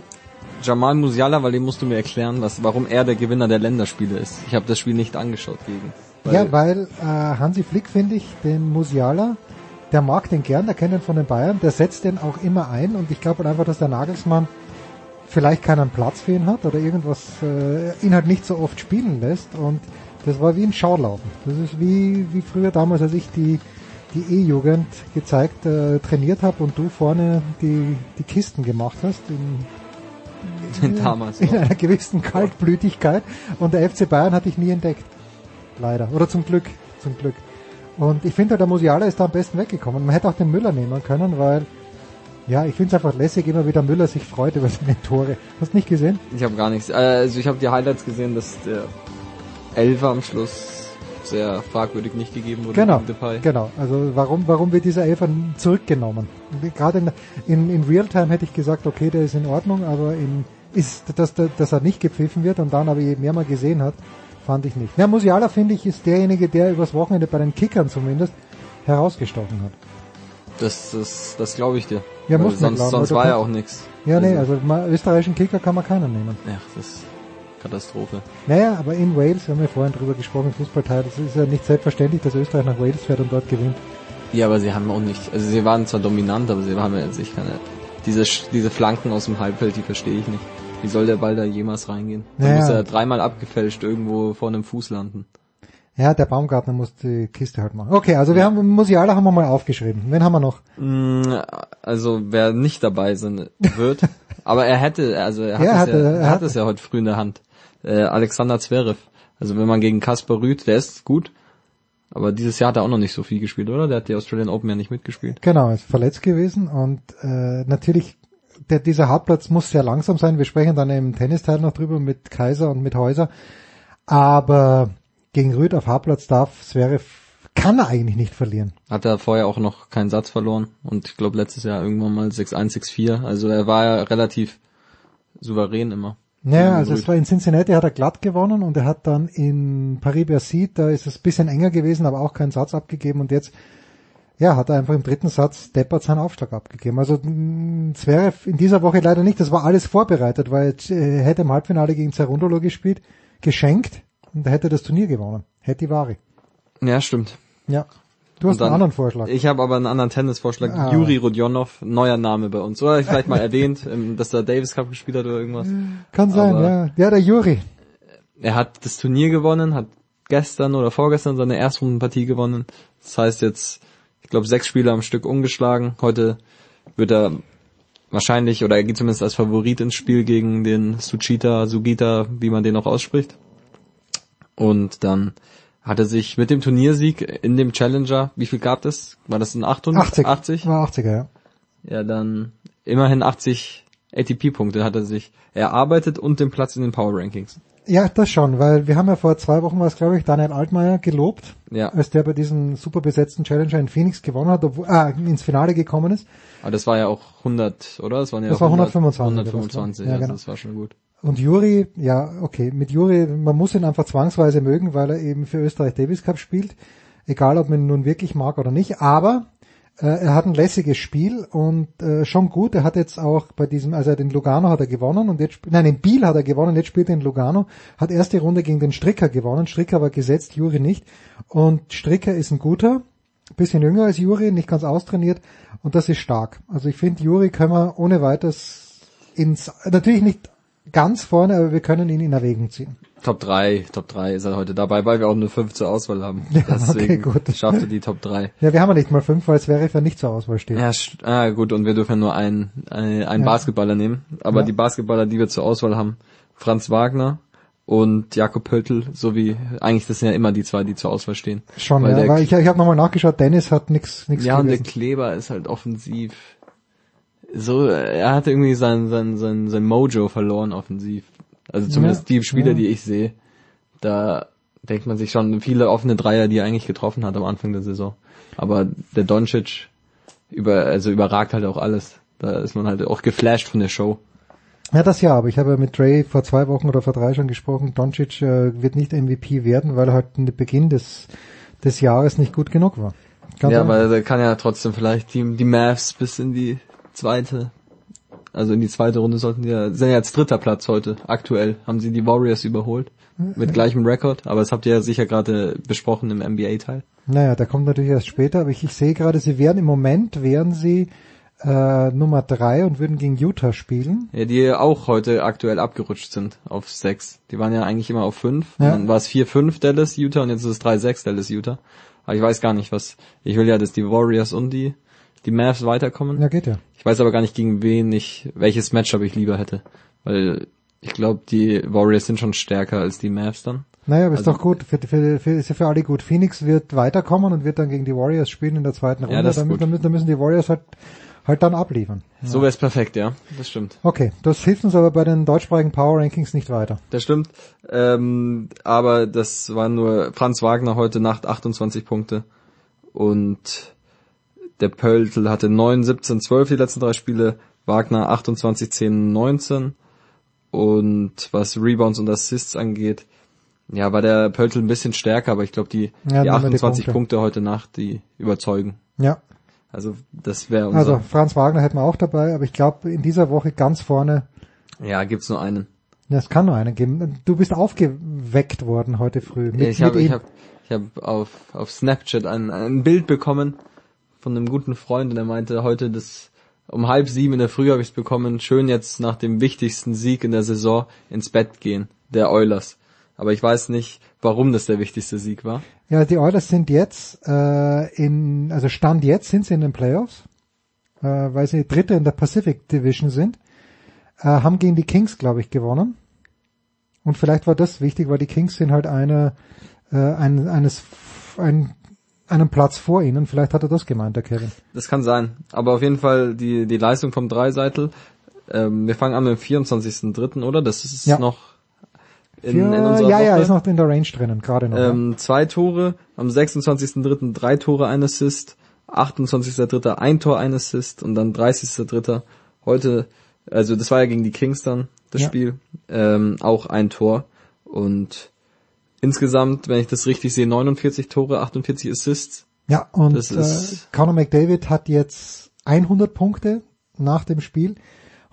Speaker 17: Jamal Musiala, weil dem musst du mir erklären, was, warum er der Gewinner der Länderspiele ist. Ich habe das Spiel nicht angeschaut gegen.
Speaker 2: Ja, weil äh, Hansi Flick, finde ich, den Musiala, der mag den gern, der kennt ihn von den Bayern, der setzt den auch immer ein und ich glaube halt einfach, dass der Nagelsmann vielleicht keinen Platz für ihn hat oder irgendwas äh, ihn halt nicht so oft spielen lässt und das war wie ein Schaulaufen. Das ist wie, wie früher damals, als ich die die E-Jugend gezeigt, äh, trainiert habe und du vorne die, die Kisten gemacht hast in,
Speaker 17: Damals
Speaker 2: in
Speaker 17: noch.
Speaker 2: einer gewissen Kaltblütigkeit und der FC Bayern hatte ich nie entdeckt. Leider. Oder zum Glück. Zum Glück. Und ich finde, der Musiala ist da am besten weggekommen. Man hätte auch den Müller nehmen können, weil ja, ich finde es einfach lässig, immer wieder Müller sich freut über seine Tore. Hast du nicht gesehen?
Speaker 17: Ich habe gar nichts. Also ich habe die Highlights gesehen, dass der Elfer am Schluss sehr fragwürdig nicht gegeben wurde.
Speaker 2: Genau, genau. Also warum, warum wird dieser Elfer zurückgenommen? Gerade in, in, in Realtime hätte ich gesagt, okay, der ist in Ordnung, aber in, ist, dass, dass er nicht gepfiffen wird und dann aber je mehr man gesehen hat, fand ich nicht. Ja, Musiala finde ich ist derjenige, der übers Wochenende bei den Kickern zumindest herausgestochen hat.
Speaker 17: Das, das, das glaube ich dir.
Speaker 2: Ja,
Speaker 17: Weil
Speaker 2: muss
Speaker 17: sonst,
Speaker 2: glauben,
Speaker 17: sonst war ja auch nichts.
Speaker 2: Ja, nee, also mal, österreichischen Kicker kann man keinen nehmen.
Speaker 17: Ja, das ist Katastrophe.
Speaker 2: Naja, aber in Wales, wir haben ja vorhin drüber gesprochen, Fußballteil, das ist ja nicht selbstverständlich, dass Österreich nach Wales fährt und dort gewinnt.
Speaker 17: Ja, aber sie haben auch nicht, also sie waren zwar dominant, aber sie haben ja sich keine, diese, diese Flanken aus dem Halbfeld, die verstehe ich nicht. Wie soll der Ball da jemals reingehen? Da
Speaker 2: Naja.
Speaker 17: muss er dreimal abgefälscht irgendwo vor einem Fuß landen.
Speaker 2: Ja, der Baumgartner muss die Kiste halt machen. Okay, also wir haben Musiala haben wir mal aufgeschrieben. Wen haben wir noch?
Speaker 17: Mm, Also wer nicht dabei sein wird, aber er hätte, also er hat,
Speaker 2: Ja,
Speaker 17: es,
Speaker 2: hatte-
Speaker 17: ja,
Speaker 2: er
Speaker 17: er hat
Speaker 2: hatte-
Speaker 17: es ja heute früh in der Hand. Äh, Alexander Zverev. Also wenn man gegen Kasper Rüth, der ist gut, aber dieses Jahr hat er auch noch nicht so viel gespielt, oder? Der hat die Australian Open ja nicht mitgespielt.
Speaker 2: Genau, ist verletzt gewesen und äh, natürlich der, dieser Hartplatz muss sehr langsam sein. Wir sprechen dann im Tennisteil noch drüber mit Kaiser und mit Häuser. Aber gegen Rüd auf Hartplatz darf Zverev, kann er eigentlich nicht verlieren.
Speaker 17: Hat er vorher auch noch keinen Satz verloren und ich glaube letztes Jahr irgendwann mal 6-1, 6-4. Also er war ja relativ souverän immer.
Speaker 2: Naja, also
Speaker 17: Rüd.
Speaker 2: es war in Cincinnati hat er glatt gewonnen und er hat dann in Paris-Bercy, da ist es ein bisschen enger gewesen, aber auch keinen Satz abgegeben und jetzt, ja, hat er einfach im dritten Satz deppert seinen Aufschlag abgegeben. Also Zverev in dieser Woche leider nicht, das war alles vorbereitet, weil er äh, hätte im Halbfinale gegen Cerundolo gespielt, geschenkt und er hätte das Turnier gewonnen. Hätte die Ware.
Speaker 17: Ja, stimmt.
Speaker 2: Ja. Du hast
Speaker 17: dann-
Speaker 2: einen anderen Vorschlag.
Speaker 17: Ich habe aber einen anderen Tennisvorschlag.
Speaker 2: Ah.
Speaker 17: Juri Rodionov, neuer Name bei uns. Oder vielleicht mal erwähnt, ähm, dass er Davis Cup gespielt hat oder irgendwas.
Speaker 2: Kann sein,
Speaker 17: Aber
Speaker 2: ja. Ja, der Juri.
Speaker 17: Er hat das Turnier gewonnen, hat gestern oder vorgestern seine Erstrundenpartie gewonnen. Das heißt jetzt, ich glaube, sechs Spiele am Stück ungeschlagen. Heute wird er wahrscheinlich, oder er geht zumindest als Favorit ins Spiel gegen den Suchita, Sugita, wie man den auch ausspricht. Und dann hat er sich mit dem Turniersieg in dem Challenger, wie viel gab es? War das ein 800?
Speaker 2: 80.
Speaker 17: 80?
Speaker 2: War 80er, ja.
Speaker 17: Ja, dann immerhin 80 ATP-Punkte hat er sich erarbeitet und den Platz in den Power Rankings.
Speaker 2: Ja, das schon, weil wir haben ja vor zwei Wochen was, glaube ich, Daniel Altmaier gelobt,
Speaker 17: Ja.
Speaker 2: als der bei diesem super besetzten Challenger in Phoenix gewonnen hat, obwohl, ah, ins Finale gekommen ist.
Speaker 17: Aber das war ja auch 100, oder? Das waren ja
Speaker 2: Das war
Speaker 17: 100
Speaker 2: 125,
Speaker 17: 125,
Speaker 2: ja,
Speaker 17: also
Speaker 2: genau.
Speaker 17: das war schon gut.
Speaker 2: Und Juri, ja, okay, mit Juri, man muss ihn einfach zwangsweise mögen, weil er eben für Österreich Davis Cup spielt. Egal, ob man ihn nun wirklich mag oder nicht, aber er hat ein lässiges Spiel und äh, schon gut. Er hat jetzt auch bei diesem, also den Lugano hat er gewonnen und jetzt, nein, in Biel hat er gewonnen, jetzt spielt er in Lugano, hat erste Runde gegen den Stricker gewonnen. Stricker war gesetzt, Juri nicht. Und Stricker ist ein guter, bisschen jünger als Juri, nicht ganz austrainiert und das ist stark. Also ich finde, Juri können wir ohne weiteres ins, natürlich nicht ganz vorne, aber wir können ihn in Erwägung ziehen.
Speaker 17: Top 3, Top 3 ist er heute dabei, weil wir auch nur 5 zur Auswahl haben.
Speaker 2: Ja,
Speaker 17: Deswegen
Speaker 2: okay, gut.
Speaker 17: schafft er die Top 3.
Speaker 2: Ja, wir haben ja nicht mal fünf, weil Zverev ja nicht zur Auswahl steht.
Speaker 17: Ja, ah, gut, und wir dürfen ja nur einen, einen, einen
Speaker 2: Ja.
Speaker 17: Basketballer nehmen. Aber
Speaker 2: Ja.
Speaker 17: die Basketballer, die wir zur Auswahl haben, Franz Wagner und Jakob Pöltl, sowie eigentlich das sind ja immer die zwei, die zur Auswahl stehen.
Speaker 2: Schon,
Speaker 17: Weil
Speaker 2: ja, weil ich, ich habe nochmal nachgeschaut, Dennis hat nix nix
Speaker 17: Ja, und der
Speaker 2: gewesen.
Speaker 17: Kleber ist halt offensiv. So, er hat irgendwie sein, sein, sein, sein Mojo verloren offensiv. Also zumindest
Speaker 2: Ja,
Speaker 17: die Spieler,
Speaker 2: ja.
Speaker 17: die ich sehe, da denkt man sich schon viele offene Dreier, die er eigentlich getroffen hat am Anfang der Saison. Aber der Doncic über, also überragt halt auch alles. Da ist man halt auch geflasht von der Show.
Speaker 2: Ja, das ja, aber ich habe ja mit Dre vor zwei Wochen oder vor drei schon gesprochen, Doncic äh, wird nicht MVP werden, weil er halt in Beginn des, des Jahres nicht gut genug war. Ganz
Speaker 17: ja,
Speaker 2: einfach.
Speaker 17: weil er kann ja trotzdem vielleicht die, die Mavs bis in die zweite, also in die zweite Runde sollten die ja, sind ja jetzt dritter Platz heute. Aktuell haben sie die Warriors überholt. Mit gleichem Rekord, aber das habt ihr ja sicher gerade besprochen im NBA-Teil.
Speaker 2: Naja, der kommt natürlich erst später, aber ich, ich sehe gerade, sie wären im Moment, wären sie äh, Nummer drei und würden gegen Utah spielen.
Speaker 17: Ja, die auch heute aktuell abgerutscht sind auf sechs. Die waren ja eigentlich immer auf fünf.
Speaker 2: Ja.
Speaker 17: Dann war es 4-5 Dallas Utah und jetzt ist es 3-6 Dallas Utah. Aber ich weiß gar nicht, was. Ich will ja, dass die Warriors und die die Mavs weiterkommen.
Speaker 2: Ja, geht ja.
Speaker 17: Ich weiß aber gar nicht, gegen wen ich, welches Matchup ich lieber hätte. Weil ich glaube, die Warriors sind schon stärker als die Mavs dann.
Speaker 2: Naja, aber ist
Speaker 17: Also-
Speaker 2: doch gut, für, für, für, ist ja für alle gut. Phoenix wird weiterkommen und wird dann gegen die Warriors spielen in der zweiten
Speaker 17: Ja,
Speaker 2: Runde.
Speaker 17: das ist
Speaker 2: dann,
Speaker 17: gut.
Speaker 2: dann, müssen- die Warriors halt, halt dann abliefern.
Speaker 17: So wäre es perfekt, ja. Das stimmt.
Speaker 2: Okay, das hilft uns aber bei den deutschsprachigen Power Rankings nicht weiter.
Speaker 17: Das stimmt. Ähm, aber das war nur Franz Wagner heute Nacht 28 Punkte und der Pöltl hatte 9, 17, 12 die letzten drei Spiele, Wagner 28, 10, 19 und was Rebounds und Assists angeht, ja, war der Pöltl ein bisschen stärker, aber ich glaube die,
Speaker 2: Ja,
Speaker 17: die
Speaker 2: nehmen wir die
Speaker 17: 28
Speaker 2: Punkte.
Speaker 17: Punkte. heute Nacht, die überzeugen.
Speaker 2: Ja.
Speaker 17: Also das wäre unser.
Speaker 2: Also Franz Wagner hätten wir auch dabei, aber ich glaube in dieser Woche ganz vorne,
Speaker 17: ja, gibt's nur einen.
Speaker 2: ja, es kann nur einen geben. Du bist aufgeweckt worden heute früh. Mit,
Speaker 17: ich habe ich
Speaker 2: ihm.
Speaker 17: hab, ich hab auf, auf Snapchat ein, ein Bild bekommen von einem guten Freund und er meinte heute das um halb sieben in der Früh habe ich es bekommen, schön jetzt nach dem wichtigsten Sieg in der Saison ins Bett gehen, der Oilers. aber ich weiß nicht, warum das der wichtigste Sieg war.
Speaker 2: Ja, die Oilers sind jetzt äh, in, also Stand jetzt sind sie in den Playoffs, äh, weil sie Dritte in der Pacific Division sind, äh, haben gegen die Kings, glaube ich, gewonnen. Und vielleicht war das wichtig, weil die Kings sind halt eine, äh, ein, eines, ein, einen Platz vor ihnen. Vielleicht hat er das gemeint, der Kevin.
Speaker 17: Das kann sein. Aber auf jeden Fall die, die Leistung vom Dreiseitel. Ähm, wir fangen an mit dem 24.3., oder? Das ist
Speaker 2: Ja.
Speaker 17: noch in,
Speaker 2: Für,
Speaker 17: in unserer
Speaker 2: ja,
Speaker 17: Woche.
Speaker 2: ja, ist noch in der Range drinnen, gerade noch.
Speaker 17: ähm, zwei Tore, am 26.3. drei Tore, ein Assist, 28.3. ein Tor, ein Assist und dann 30.3. heute, also das war ja gegen die Kings dann, das
Speaker 2: Ja.
Speaker 17: Spiel, ähm, auch ein Tor und insgesamt, wenn ich das richtig sehe, 49 Tore, 48 Assists.
Speaker 2: Ja, und
Speaker 17: das ist,
Speaker 2: äh, Conor McDavid hat jetzt 100 Punkte nach dem Spiel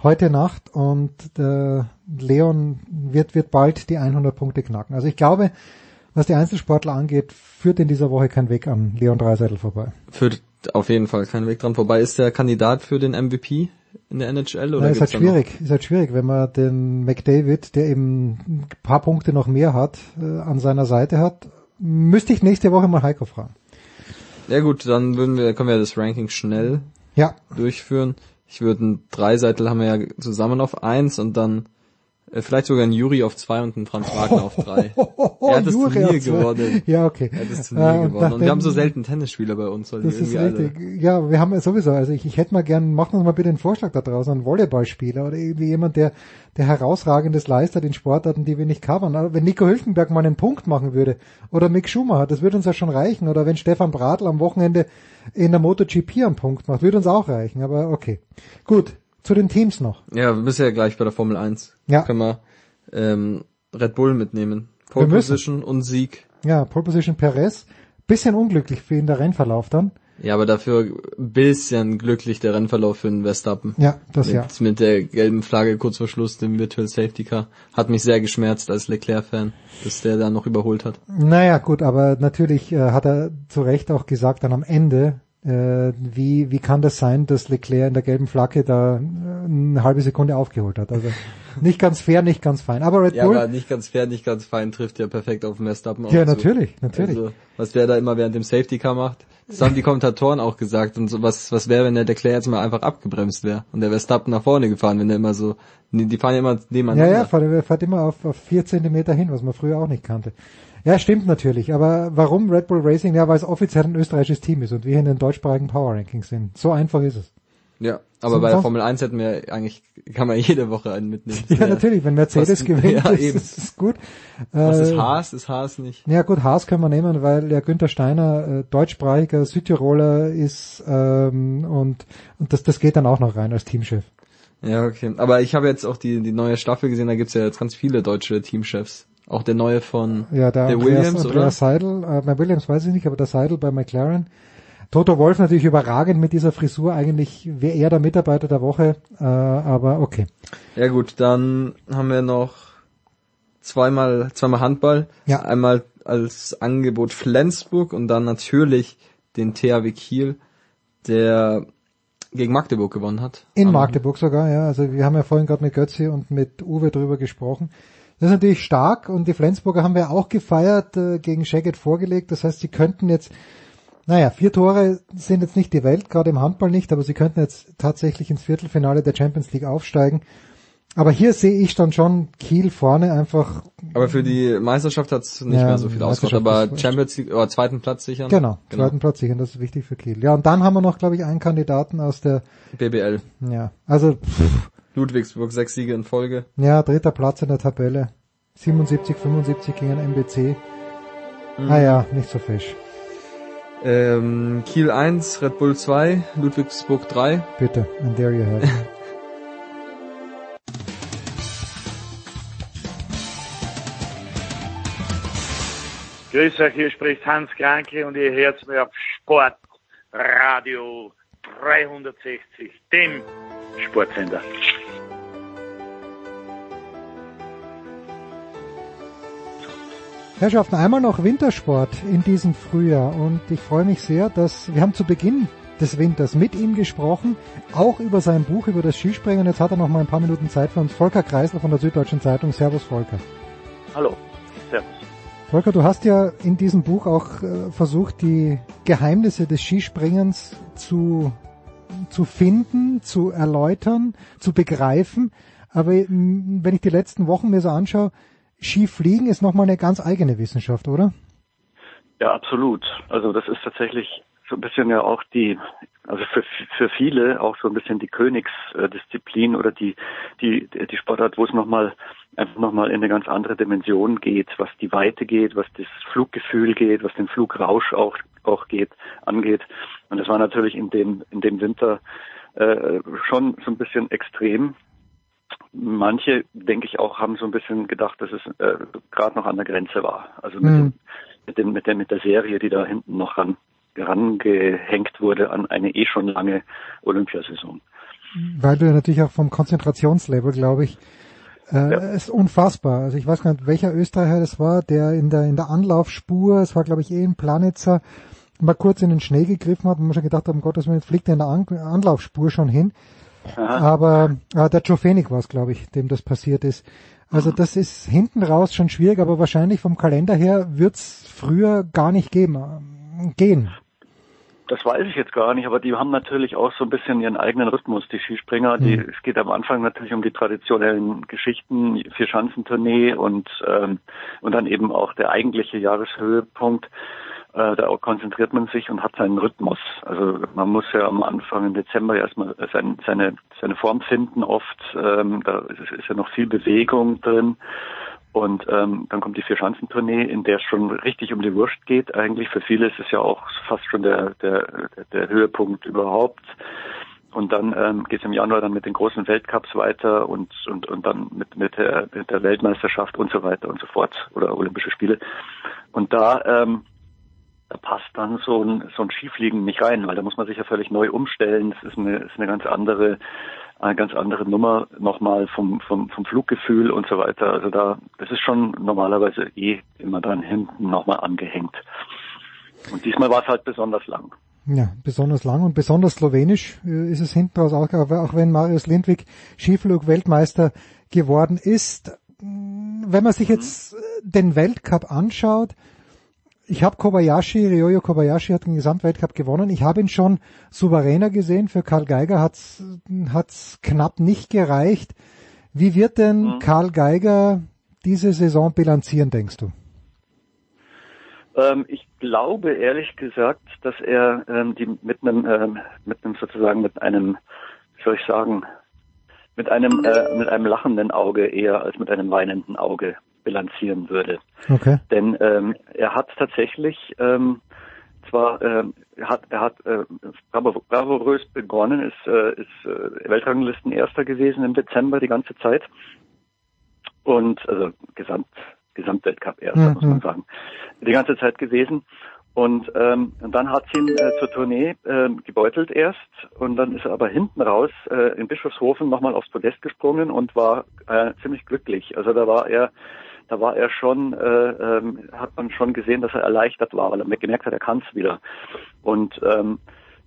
Speaker 2: heute Nacht und äh, Leon wird wird bald die 100 Punkte knacken. Also ich glaube, was die Einzelsportler angeht, führt in dieser Woche kein Weg an Leon Dreiseitel vorbei.
Speaker 17: führt auf jeden Fall kein Weg dran vorbei. Ist der Kandidat für den MVP in der NHL oder
Speaker 2: Ja, ist halt schwierig, ist halt schwierig, wenn man den McDavid, der eben ein paar Punkte noch mehr hat, äh, an seiner Seite hat. Müsste ich nächste Woche mal Heiko fragen.
Speaker 17: Ja gut, dann würden wir, können wir das Ranking schnell
Speaker 2: Ja.
Speaker 17: durchführen. Ich würde einen Dreiseitel haben wir ja zusammen auf eins und dann vielleicht sogar einen Juri auf zwei und einen Franz Wagner auf drei. er hat das
Speaker 2: Juri
Speaker 17: Turnier gewonnen.
Speaker 2: Ja, okay.
Speaker 17: Er hat das
Speaker 2: Äh,
Speaker 17: Turnier
Speaker 2: und
Speaker 17: gewonnen. Und wir haben so selten Tennisspieler bei uns, weil
Speaker 2: Das ist
Speaker 17: irgendwie alle
Speaker 2: richtig. Ja, wir haben ja sowieso, also ich, ich hätte mal gern, machen uns mal bitte einen Vorschlag da draußen, einen Volleyballspieler oder irgendwie jemand, der, der herausragendes leistet in Sportarten, die wir nicht covern. Aber wenn Nico Hülkenberg mal einen Punkt machen würde oder Mick Schumacher, das würde uns ja schon reichen. Oder wenn Stefan Bradl am Wochenende in der MotoGP einen Punkt macht, würde uns auch reichen. Aber okay. Gut, zu den Teams noch.
Speaker 17: Ja, wir müssen ja gleich bei der Formel 1.
Speaker 2: Ja.
Speaker 17: Können wir ähm, Red Bull mitnehmen. Pole. Position und Sieg.
Speaker 2: Ja, Pole Position Perez. Bisschen unglücklich für ihn der Rennverlauf dann.
Speaker 17: Ja, aber dafür ein bisschen glücklich der Rennverlauf für den Verstappen.
Speaker 2: Ja, das
Speaker 17: mit,
Speaker 2: ja.
Speaker 17: Mit der gelben Flagge kurz vor Schluss, dem Virtual Safety Car. Hat mich sehr geschmerzt als Leclerc-Fan, dass der da noch überholt hat.
Speaker 2: Naja, gut, aber natürlich äh, hat er zu Recht auch gesagt dann am Ende, wie, wie kann das sein, dass Leclerc in der gelben Flagge da äh, eine halbe Sekunde aufgeholt hat. Also nicht ganz fair, nicht ganz fein. Aber Red
Speaker 17: Ja,
Speaker 2: Bull,
Speaker 17: aber nicht ganz fair, nicht ganz fein, trifft ja perfekt auf den Verstappen.
Speaker 2: Ja,
Speaker 17: zu.
Speaker 2: natürlich, natürlich.
Speaker 17: Also, was der da immer während dem Safety Car macht, das haben die Kommentatoren auch gesagt. Und so, was, was wäre, wenn der Leclerc jetzt mal einfach abgebremst wäre und der Verstappen nach vorne gefahren, wenn der immer so, die fahren ja immer
Speaker 2: ja,
Speaker 17: nebeneinander.
Speaker 2: ja, fährt, er fährt immer auf, auf vier Zentimeter hin, was man früher auch nicht kannte. Ja, stimmt natürlich. Aber warum Red Bull Racing? Ja, weil es offiziell ein österreichisches Team ist und wir in den deutschsprachigen Power Rankings sind. So einfach ist es.
Speaker 17: Ja, aber
Speaker 2: So,
Speaker 17: bei der Formel 1 hätten wir eigentlich, kann man jede Woche einen mitnehmen.
Speaker 2: Ja, natürlich, wenn Mercedes
Speaker 17: Was-
Speaker 2: gewinnt,
Speaker 17: ja,
Speaker 2: ist,
Speaker 17: eben.
Speaker 2: ist, ist gut.
Speaker 17: Was ist
Speaker 2: Äh,
Speaker 17: Haas? Ist Haas nicht?
Speaker 2: Ja gut, Haas können wir nehmen, weil der Günther Steiner äh, deutschsprachiger Südtiroler ist ähm, und, und das, das geht dann auch noch rein als Teamchef.
Speaker 17: Ja, okay. Aber ich habe jetzt auch die, die neue Staffel gesehen, da gibt's ja jetzt ganz viele deutsche Teamchefs. Auch der neue von
Speaker 2: Ja, der,
Speaker 17: der
Speaker 2: Andreas,
Speaker 17: Williams,
Speaker 2: Andreas Seidel, äh, bei Williams weiß ich nicht, aber der Seidel bei McLaren. Toto Wolf natürlich überragend mit dieser Frisur, eigentlich wäre er der Mitarbeiter der Woche, äh, aber okay.
Speaker 17: oder? Ja gut, dann haben wir noch zweimal, zweimal Handball.
Speaker 2: Ja.
Speaker 17: Einmal als Angebot Flensburg und dann natürlich den THW Kiel, der gegen Magdeburg gewonnen hat.
Speaker 2: In Magdeburg sogar, ja. Also wir haben ja vorhin gerade mit Götzi und mit Uwe drüber gesprochen. Das ist natürlich stark und die Flensburger haben wir auch gefeiert, äh, gegen Shagget vorgelegt. Das heißt, sie könnten jetzt, naja, vier Tore sind jetzt nicht die Welt, gerade im Handball nicht, aber sie könnten jetzt tatsächlich ins Viertelfinale der Champions League aufsteigen. Aber hier sehe ich dann schon Kiel vorne einfach,
Speaker 17: Aber für die Meisterschaft hat's nicht
Speaker 2: Ja,
Speaker 17: mehr so viel ausgemacht, aber Champions League, oder zweiten Platz sichern.
Speaker 2: genau, zweiten Platz sichern, das ist wichtig für Kiel. Ja, und dann haben wir noch, glaube ich, einen Kandidaten aus der,
Speaker 17: BBL.
Speaker 2: ja, also, pff,
Speaker 17: Ludwigsburg, sechs Siege in Folge.
Speaker 2: Ja, dritter Platz in der Tabelle. 77, 75 gegen MBC. Ah ja, nicht so fesch.
Speaker 17: Ähm, Kiel 1, Red Bull 2, Ludwigsburg 3.
Speaker 2: Bitte, and there you have it.
Speaker 18: Grüß euch, hier spricht Hans Kranke und ihr hört mir auf Sport Radio 360, dem Sportsender.
Speaker 2: Herrschaften, einmal noch Wintersport in diesem Frühjahr und ich freue mich sehr, dass wir haben zu Beginn des Winters mit ihm gesprochen, auch über sein Buch über das Skispringen. Jetzt hat er noch mal ein paar Minuten Zeit für uns. Volker Kreisler von der Süddeutschen Zeitung. Servus Volker.
Speaker 18: Hallo.
Speaker 6: Servus.
Speaker 2: Volker, du hast ja in diesem Buch auch äh, versucht, die Geheimnisse des Skispringens zu, zu finden, zu erläutern, zu begreifen. Aber mh, wenn ich die letzten Wochen mir so anschaue, Skifliegen ist nochmal eine ganz eigene Wissenschaft, oder?
Speaker 6: Ja, absolut. Also das ist tatsächlich so ein bisschen ja auch die, also für, für viele auch so ein bisschen die Königsdisziplin oder die, die, die Sportart, wo es nochmal einfach nochmal in eine ganz andere Dimension geht, was die Weite geht, was das Fluggefühl geht, was den Flugrausch auch, auch geht, angeht. Und das war natürlich in dem, in dem Winter äh, schon so ein bisschen extrem. Manche, denke ich auch, haben so ein bisschen gedacht, dass es äh, gerade noch an der Grenze war. Also mit,
Speaker 2: Mhm.
Speaker 6: dem, mit, dem, mit, der, mit der Serie, die da hinten noch ran, rangehängt wurde an eine eh schon lange Olympiasaison.
Speaker 2: Weil du ja natürlich auch vom Konzentrationslevel, glaube ich, äh, ist unfassbar. Also ich weiß gar nicht, welcher Österreicher das war, der in der in der Anlaufspur, es war glaube ich eh in Planitzer, mal kurz in den Schnee gegriffen hat und man schon gedacht hat, um Gottes Willen, fliegt er in der An Anlaufspur schon hin. Aber äh, der Joe Fenig war es, glaube ich, dem das passiert ist. Also das ist hinten raus schon schwierig, aber wahrscheinlich vom Kalender her wird's früher gar nicht geben, gehen.
Speaker 6: Das weiß ich jetzt gar nicht, aber die haben natürlich auch so ein bisschen ihren eigenen Rhythmus, die Skispringer. Die,
Speaker 2: Mhm.
Speaker 6: Es geht am Anfang natürlich um die traditionellen Geschichten, Vierschanzentournee und, ähm, und dann eben auch der eigentliche Jahreshöhepunkt. Äh, da konzentriert man sich und hat seinen Rhythmus. Also man muss ja am Anfang im Dezember erstmal sein, seine, seine Form finden oft. Ähm, da ist, ist ja noch viel Bewegung drin. Und ähm, dann kommt die Vierschanzentournee, in der es schon richtig um die Wurst geht. Eigentlich für viele ist es ja auch fast schon der, der, der Höhepunkt überhaupt. Und dann ähm, geht es im Januar dann mit den großen Weltcups weiter und, und, und dann mit, mit, der, mit der Weltmeisterschaft und so weiter und so fort oder Olympische Spiele. Und da, ähm, da passt dann so ein, so ein Skifliegen nicht rein, weil da muss man sich ja völlig neu umstellen. Das ist eine, ist eine ganz andere eine ganz andere Nummer nochmal vom, vom, vom Fluggefühl und so weiter. Also da, das ist schon normalerweise eh immer dann hinten nochmal angehängt. Und diesmal war es halt besonders lang.
Speaker 2: Ja, besonders lang und besonders slowenisch äh, ist es hinten raus auch, auch wenn Marius Lindwig Skiflug-Weltmeister geworden ist. Wenn man sich jetzt äh, den Weltcup anschaut, ich habe Kobayashi, Ryoyo Kobayashi hat den Gesamtweltcup gewonnen. Ich habe ihn schon souveräner gesehen. Für Karl Geiger hat's hat's knapp nicht gereicht. Wie wird denn Karl Geiger diese Saison bilanzieren, denkst du?
Speaker 6: Ähm, ich glaube ehrlich gesagt, dass er ähm, die mit einem ähm, mit einem sozusagen mit einem, wie soll ich sagen, mit einem äh, mit einem lachenden Auge eher als mit einem weinenden Auge bilanzieren würde.
Speaker 2: Okay.
Speaker 6: Denn ähm, er hat tatsächlich ähm, zwar er hat er hat äh, bravo- bravourös begonnen, ist äh, ist äh, Weltranglisten erster gewesen im Dezember die ganze Zeit und also Gesamt Gesamtweltcup erster muss man
Speaker 2: Mhm.
Speaker 6: sagen die ganze Zeit gewesen und, ähm, und dann hat sie ihn äh, zur Tournee ähm, gebeutelt erst und dann ist er aber hinten raus äh, in Bischofshofen nochmal aufs Podest gesprungen und war äh, ziemlich glücklich. Also da war er da war er schon, äh, ähm, hat man schon gesehen, dass er erleichtert war, weil er gemerkt hat, er kann es wieder. Und ähm,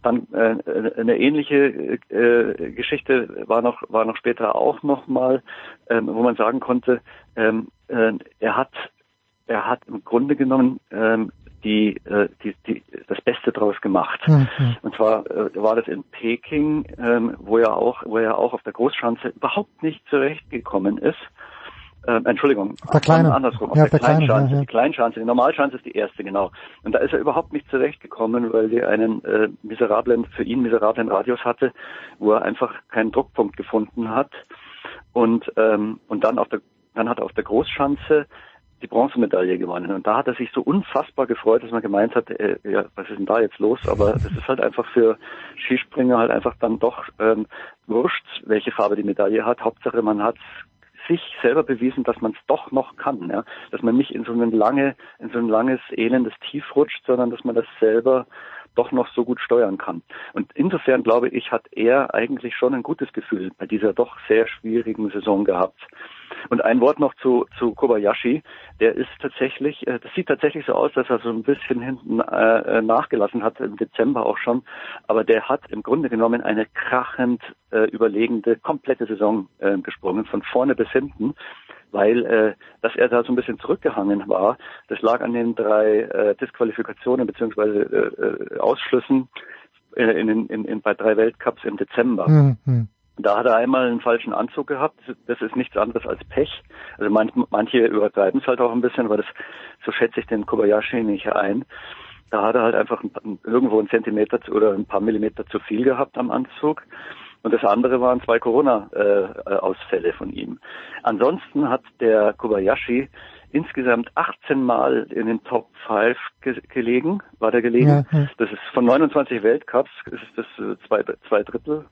Speaker 6: dann äh, eine ähnliche äh, Geschichte war noch war noch später auch noch mal, ähm, wo man sagen konnte, ähm, äh, er hat er hat im Grunde genommen ähm, die, äh, die, die das Beste draus gemacht.
Speaker 2: Mhm.
Speaker 6: Und zwar äh, war das in Peking, ähm, wo er auch wo er auch auf der Großschanze überhaupt nicht zurechtgekommen ist. Ähm, Entschuldigung,
Speaker 2: der
Speaker 6: andersrum, auf
Speaker 2: Ja,
Speaker 6: der,
Speaker 2: kleinen,
Speaker 6: Kleinschanze.
Speaker 2: ja, ja.
Speaker 6: Die Kleinschanze, die Normalschanze ist die erste, genau. Und da ist er überhaupt nicht zurechtgekommen, weil die einen äh, miserablen, für ihn miserablen Radius hatte, wo er einfach keinen Druckpunkt gefunden hat. Und ähm, und dann auf der dann hat er auf der Großschanze die Bronzemedaille gewonnen. Und da hat er sich so unfassbar gefreut, dass man gemeint hat, äh, ja, was ist denn da jetzt los? Aber es ist halt einfach für Skispringer halt einfach dann doch ähm, wurscht, welche Farbe die Medaille hat. Hauptsache, man hat sich selber bewiesen, dass man es doch noch kann, ja, dass man nicht in so ein lange, in so ein langes elendes Tief rutscht, sondern dass man das selber doch noch so gut steuern kann. Und insofern glaube ich, hat er eigentlich schon ein gutes Gefühl bei dieser doch sehr schwierigen Saison gehabt. Und ein Wort noch zu, zu Kobayashi. Der ist tatsächlich, äh, das sieht tatsächlich so aus, dass er so ein bisschen hinten äh, äh, nachgelassen hat, im Dezember auch schon. Aber der hat im Grunde genommen eine krachend äh, überlegende komplette Saison äh, gesprungen, von vorne bis hinten, weil äh, dass er da so ein bisschen zurückgehangen war, das lag an den drei äh, Disqualifikationen beziehungsweise äh, äh, Ausschlüssen äh, in, in, in, in, bei drei Weltcups im Dezember.
Speaker 2: Hm, hm.
Speaker 6: Da hat er einmal einen falschen Anzug gehabt. Das ist nichts anderes als Pech. Also manch, manche übertreiben es halt auch ein bisschen, aber das, so schätze ich den Kobayashi nicht ein. Da hat er halt einfach ein, irgendwo einen Zentimeter zu, oder ein paar Millimeter zu viel gehabt am Anzug. Und das andere waren zwei Corona-Ausfälle von ihm. Ansonsten hat der Kobayashi insgesamt 18 Mal in den Top 5 ge gelegen, war der gelegen.
Speaker 2: Ja, ja.
Speaker 6: Das ist von 29 Weltcups, ist das äh, zwei, zwei Drittel.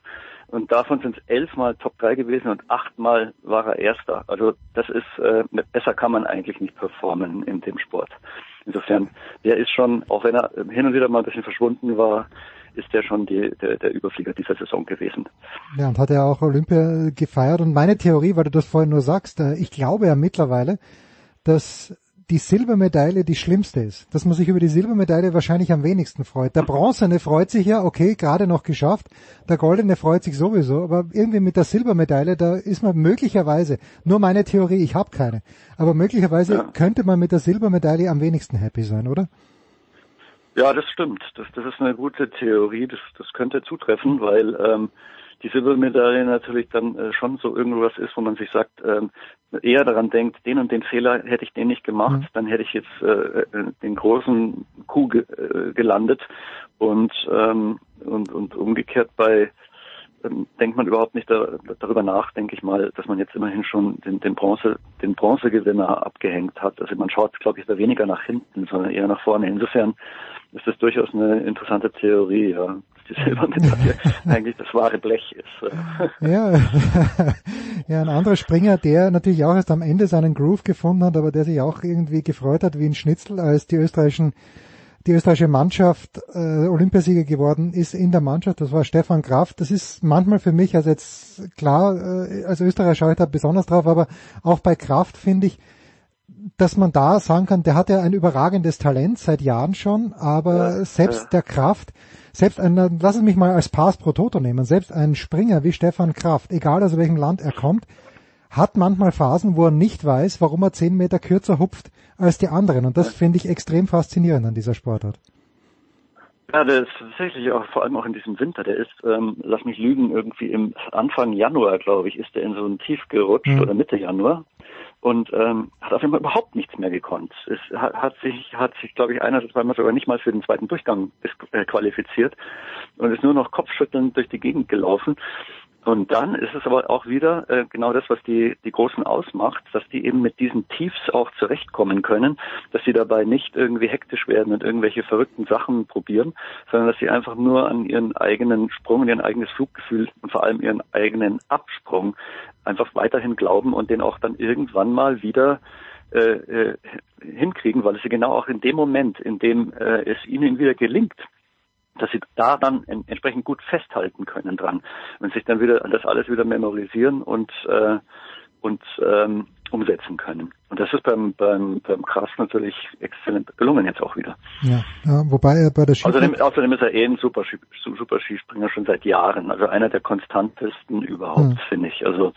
Speaker 6: Und davon sind es elfmal Top 3 gewesen und achtmal war er Erster. Also das ist, äh, besser kann man eigentlich nicht performen in dem Sport. Insofern, der ist schon, auch wenn er hin und wieder mal ein bisschen verschwunden war, ist der schon die, der, der Überflieger dieser Saison gewesen.
Speaker 2: Ja, und hat er auch Olympia gefeiert. Und meine Theorie, weil du das vorhin nur sagst, äh, ich glaube ja mittlerweile, dass die Silbermedaille die schlimmste ist. Dass man sich über die Silbermedaille wahrscheinlich am wenigsten freut. Der Bronzene freut sich ja, okay, gerade noch geschafft. Der Goldene freut sich sowieso. Aber irgendwie mit der Silbermedaille, da ist man möglicherweise, nur meine Theorie, ich habe keine, aber möglicherweise
Speaker 6: Ja.
Speaker 2: könnte man mit der Silbermedaille am wenigsten happy sein, oder?
Speaker 6: Ja, das stimmt. Das, das ist eine gute Theorie. Das, das könnte zutreffen, weil ähm, die Silbermedaille natürlich dann äh, schon so irgendwas ist, wo man sich sagt, ähm, eher daran denkt, den und den Fehler hätte ich den nicht gemacht,
Speaker 2: Mhm.
Speaker 6: dann hätte ich jetzt äh, äh, den großen Coup ge äh, gelandet und, ähm, und und umgekehrt bei ähm, denkt man überhaupt nicht da, darüber nach, denke ich mal, dass man jetzt immerhin schon den, den Bronze, den Bronzegewinner abgehängt hat. Also man schaut, glaube ich, da weniger nach hinten, sondern eher nach vorne. Insofern ist das durchaus eine interessante Theorie, ja, die Silbermedaille eigentlich das wahre Blech ist.
Speaker 2: Ja, ja, ein anderer Springer, der natürlich auch erst am Ende seinen Groove gefunden hat, aber der sich auch irgendwie gefreut hat wie ein Schnitzel, als die österreichischen die österreichische Mannschaft äh, Olympiasieger geworden ist in der Mannschaft, das war Stefan Kraft. Das ist manchmal für mich, also jetzt klar, äh, als Österreicher schaue ich da besonders drauf, aber auch bei Kraft finde ich, dass man da sagen kann, der hat ja ein überragendes Talent seit Jahren schon, aber
Speaker 6: Ja,
Speaker 2: selbst
Speaker 6: ja.
Speaker 2: der Kraft, selbst ein, lass es mich mal als Pass pro Toto nehmen, selbst ein Springer wie Stefan Kraft, egal aus welchem Land er kommt, hat manchmal Phasen, wo er nicht weiß, warum er zehn Meter kürzer hupft als die anderen. Und das finde ich extrem faszinierend an dieser Sportart.
Speaker 6: Ja, der ist tatsächlich auch, vor allem auch in diesem Winter, der ist, ähm, lass mich lügen, irgendwie im Anfang Januar, glaube ich, ist der in so ein Tief gerutscht
Speaker 2: Mhm.
Speaker 6: oder Mitte Januar und ähm, hat auf einmal überhaupt nichts mehr gekonnt. Es hat, hat sich, hat sich, glaube ich, einer, zweimal sogar nicht mal für den zweiten Durchgang äh, qualifiziert und ist nur noch kopfschüttelnd durch die Gegend gelaufen. Und dann ist es aber auch wieder äh, genau das, was die, die Großen ausmacht, dass die eben mit diesen Tiefs auch zurechtkommen können, dass sie dabei nicht irgendwie hektisch werden und irgendwelche verrückten Sachen probieren, sondern dass sie einfach nur an ihren eigenen Sprung, und ihr eigenes Fluggefühl und vor allem ihren eigenen Absprung einfach weiterhin glauben und den auch dann irgendwann mal wieder äh, äh, hinkriegen, weil sie genau auch in dem Moment, in dem äh, es ihnen wieder gelingt, dass sie da dann en entsprechend gut festhalten können dran und sich dann wieder das alles wieder memorisieren und äh, und ähm, umsetzen können. Und das ist beim beim beim Krass natürlich exzellent gelungen jetzt auch wieder.
Speaker 2: Ja, ja wobei er bei der Skiflug,
Speaker 6: Außerdem, außerdem ist er eh ein super, super Skispringer schon seit Jahren. Also einer der konstantesten überhaupt,
Speaker 2: Hm.
Speaker 6: finde ich. Also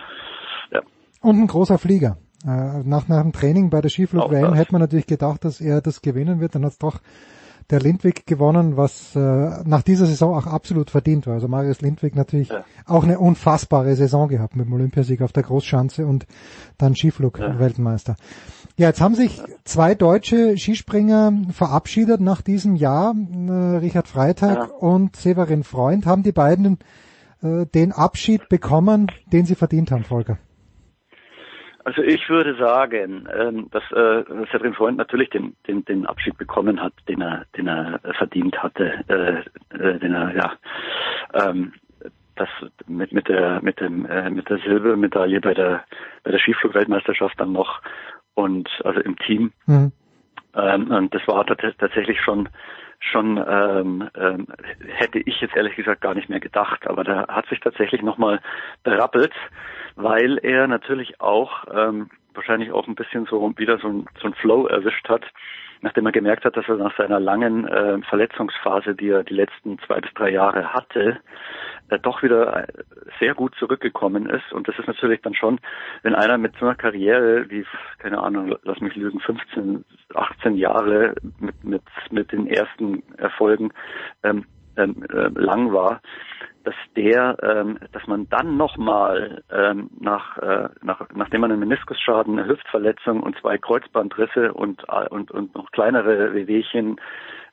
Speaker 6: ja,
Speaker 2: und ein großer Flieger. Äh, nach, nach dem Training bei der Skiflug
Speaker 6: Auch
Speaker 2: WM
Speaker 6: das.
Speaker 2: hätte man natürlich gedacht, dass er das gewinnen wird. Dann hat es doch der Lindwig gewonnen, was äh, nach dieser Saison auch absolut verdient war. Also Marius Lindwig natürlich auch eine unfassbare Saison gehabt mit dem Olympiasieg auf der Großschanze und dann Skiflug-Weltmeister. Ja, jetzt haben sich zwei deutsche Skispringer verabschiedet nach diesem Jahr. Äh, Richard Freitag
Speaker 6: Ja.
Speaker 2: und Severin Freund. Haben die beiden äh, den Abschied bekommen, den sie verdient haben, Volker?
Speaker 6: Also ich würde sagen, ähm, dass äh, Cedrin Freund natürlich den, den, den Abschied bekommen hat, den er, den er verdient hatte, äh, äh, den er ja ähm, das mit mit der mit dem mit der Silbermedaille bei der bei der Skiflugweltmeisterschaft dann noch und also im Team
Speaker 2: Mhm.
Speaker 6: ähm, und das war tats- tatsächlich schon schon ähm, ähm, hätte ich jetzt ehrlich gesagt gar nicht mehr gedacht, aber da hat sich tatsächlich nochmal berappelt, weil er natürlich auch ähm, wahrscheinlich auch ein bisschen so wieder so ein, so ein Flow erwischt hat, nachdem er gemerkt hat, dass er nach seiner langen äh, Verletzungsphase, die er die letzten zwei bis drei Jahre hatte, doch wieder äh, sehr gut zurückgekommen ist. Und das ist natürlich dann schon, wenn einer mit so einer Karriere wie, keine Ahnung, lass mich lügen, 15, 18 Jahre mit, mit, mit den ersten Erfolgen ähm, ähm, äh, lang war, dass der, ähm, dass man dann nochmal ähm, nach, äh, nach, nachdem man einen Meniskusschaden, eine Hüftverletzung und zwei Kreuzbandrisse und äh, und und noch kleinere Wehwehchen,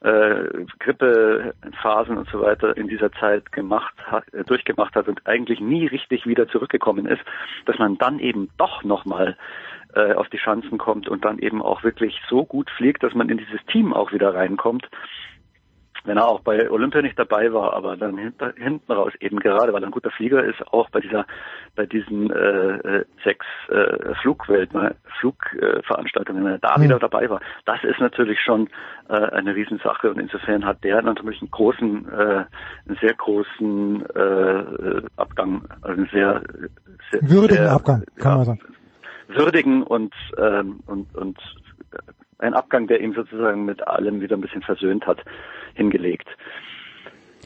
Speaker 6: äh, Grippephasen und so weiter in dieser Zeit gemacht hat, äh, durchgemacht hat und eigentlich nie richtig wieder zurückgekommen ist, dass man dann eben doch nochmal äh, auf die Chancen kommt und dann eben auch wirklich so gut fliegt, dass man in dieses Team auch wieder reinkommt wenn er auch bei Olympia nicht dabei war, aber dann hinter, hinten raus eben gerade, weil er ein guter Flieger ist, auch bei dieser, bei diesen äh, äh, sechs äh, Flugwelt, Flugveranstaltungen, wenn er da
Speaker 2: Mhm.
Speaker 6: wieder dabei war, das ist natürlich schon äh, eine Riesensache und insofern hat der natürlich einen großen, äh, einen sehr großen äh, Abgang, also einen sehr, sehr
Speaker 2: Würdigen
Speaker 6: sehr,
Speaker 2: Abgang, kann man sagen.
Speaker 6: würdigen und ähm, und und ein Abgang, der ihm sozusagen mit allem wieder ein bisschen versöhnt hat, hingelegt.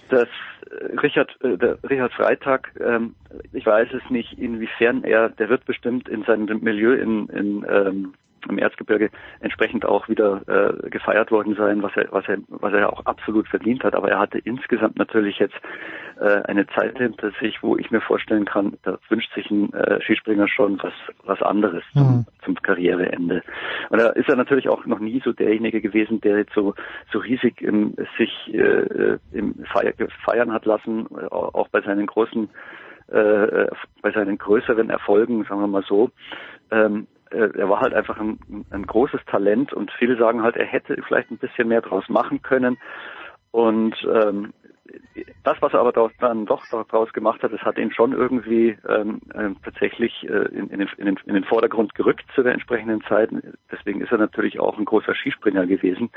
Speaker 6: Das äh, Richard, äh, der Richard Freitag, ähm, ich weiß es nicht, inwiefern er, der wird bestimmt in seinem Milieu in, in ähm, im Erzgebirge entsprechend auch wieder äh, gefeiert worden sein, was er, was er, was er auch absolut verdient hat. Aber er hatte insgesamt natürlich jetzt äh, eine Zeit hinter sich, wo ich mir vorstellen kann, da wünscht sich ein äh, Skispringer schon was, was anderes zum, zum Karriereende. Und da ist er natürlich auch noch nie so derjenige gewesen, der jetzt so, so riesig im, sich äh, im Feier, feiern hat lassen, äh, auch bei seinen großen, äh, bei seinen größeren Erfolgen, sagen wir mal so. Ähm, äh, er war halt einfach ein, ein großes Talent und viele sagen halt, er hätte vielleicht ein bisschen mehr draus machen können. Und ähm, das, was er aber dort dann doch daraus gemacht hat, das hat ihn schon irgendwie ähm, ähm, tatsächlich äh, in, in, den, in, den, Vordergrund gerückt zu der entsprechenden Zeit. Deswegen ist er natürlich auch ein großer Skispringer gewesen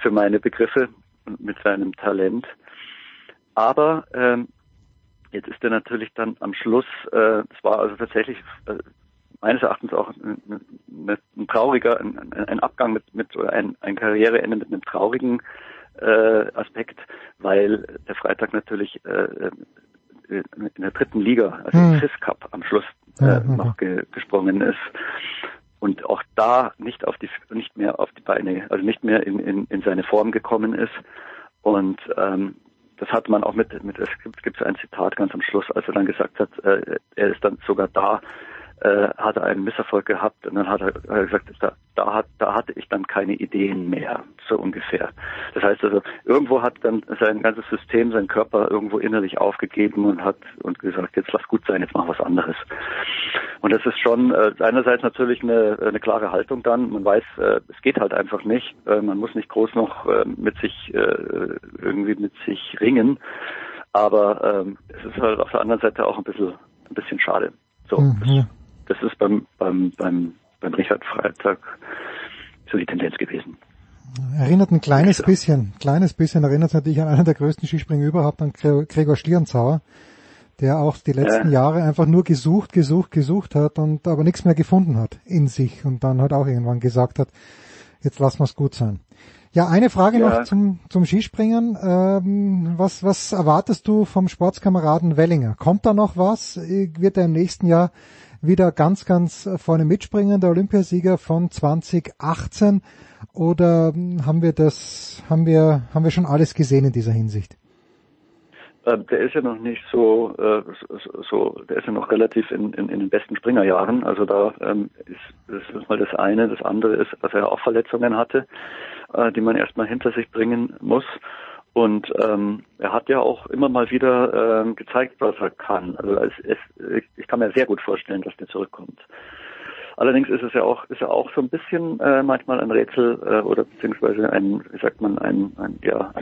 Speaker 6: für meine Begriffe mit seinem Talent. Aber ähm, jetzt ist er natürlich dann am Schluss, äh, es war also tatsächlich äh, meines Erachtens auch ein, ein, trauriger, ein, ein Abgang mit, mit oder ein, ein Karriereende mit einem traurigen äh, Aspekt, weil der Freitag natürlich äh, in der dritten Liga, also im
Speaker 2: Hm.
Speaker 6: FIS Cup am Schluss äh,
Speaker 2: okay.
Speaker 6: noch ge gesprungen ist und auch da nicht auf die nicht mehr auf die Beine, also nicht mehr in, in, in seine Form gekommen ist und ähm, das hat man auch mit, mit es gibt, gibt ein Zitat ganz am Schluss, als er dann gesagt hat, äh, er ist dann sogar da, äh, hat er einen Misserfolg gehabt und dann hat er, hat er gesagt, da, da, hat, da hatte ich dann keine Ideen mehr, so ungefähr. Das heißt also, irgendwo hat dann sein ganzes System, sein Körper irgendwo innerlich aufgegeben und hat und gesagt, jetzt lass gut sein, jetzt mach was anderes. Und das ist schon äh, einerseits natürlich eine, eine klare Haltung dann. Man weiß, äh, es geht halt einfach nicht. Äh, man muss nicht groß noch äh, mit sich äh, irgendwie mit sich ringen. Aber ähm, es ist halt auf der anderen Seite auch ein bisschen ein bisschen schade. So,
Speaker 2: Hm, ja.
Speaker 6: Das ist beim beim beim beim Richard Freitag so die Tendenz gewesen.
Speaker 2: Erinnert ein kleines bisschen, kleines bisschen erinnert natürlich an einen der größten Skispringer überhaupt, an Gre- Gregor Schlierenzauer, der auch die letzten
Speaker 6: Ja.
Speaker 2: Jahre einfach nur gesucht, gesucht, gesucht hat und aber nichts mehr gefunden hat in sich und dann halt auch irgendwann gesagt hat, jetzt lassen wir es gut sein. Ja, eine Frage
Speaker 6: Ja.
Speaker 2: noch zum, zum Skispringen. Ähm, was, was erwartest du vom Sportskameraden Wellinger? Kommt da noch was? Äh, Wird er im nächsten Jahr wieder ganz, ganz vorne mitspringen, der Olympiasieger von 2018? Oder hm, haben wir das, haben wir, haben wir schon alles gesehen in dieser Hinsicht?
Speaker 6: Äh, der ist ja noch nicht so, äh, so, so, der ist ja noch relativ in, in, in den besten Springerjahren. Also da ähm, ist das ist mal das eine. Das andere ist, dass er auch Verletzungen hatte, äh, die man erstmal hinter sich bringen muss. Und ähm, er hat ja auch immer mal wieder ähm, gezeigt, was er kann. Also es, es, ich, kann mir sehr gut vorstellen, dass der zurückkommt. Allerdings ist es ja auch, ist ja auch so ein bisschen äh, manchmal ein Rätsel äh, oder beziehungsweise ein, wie sagt man, ein, ein ja,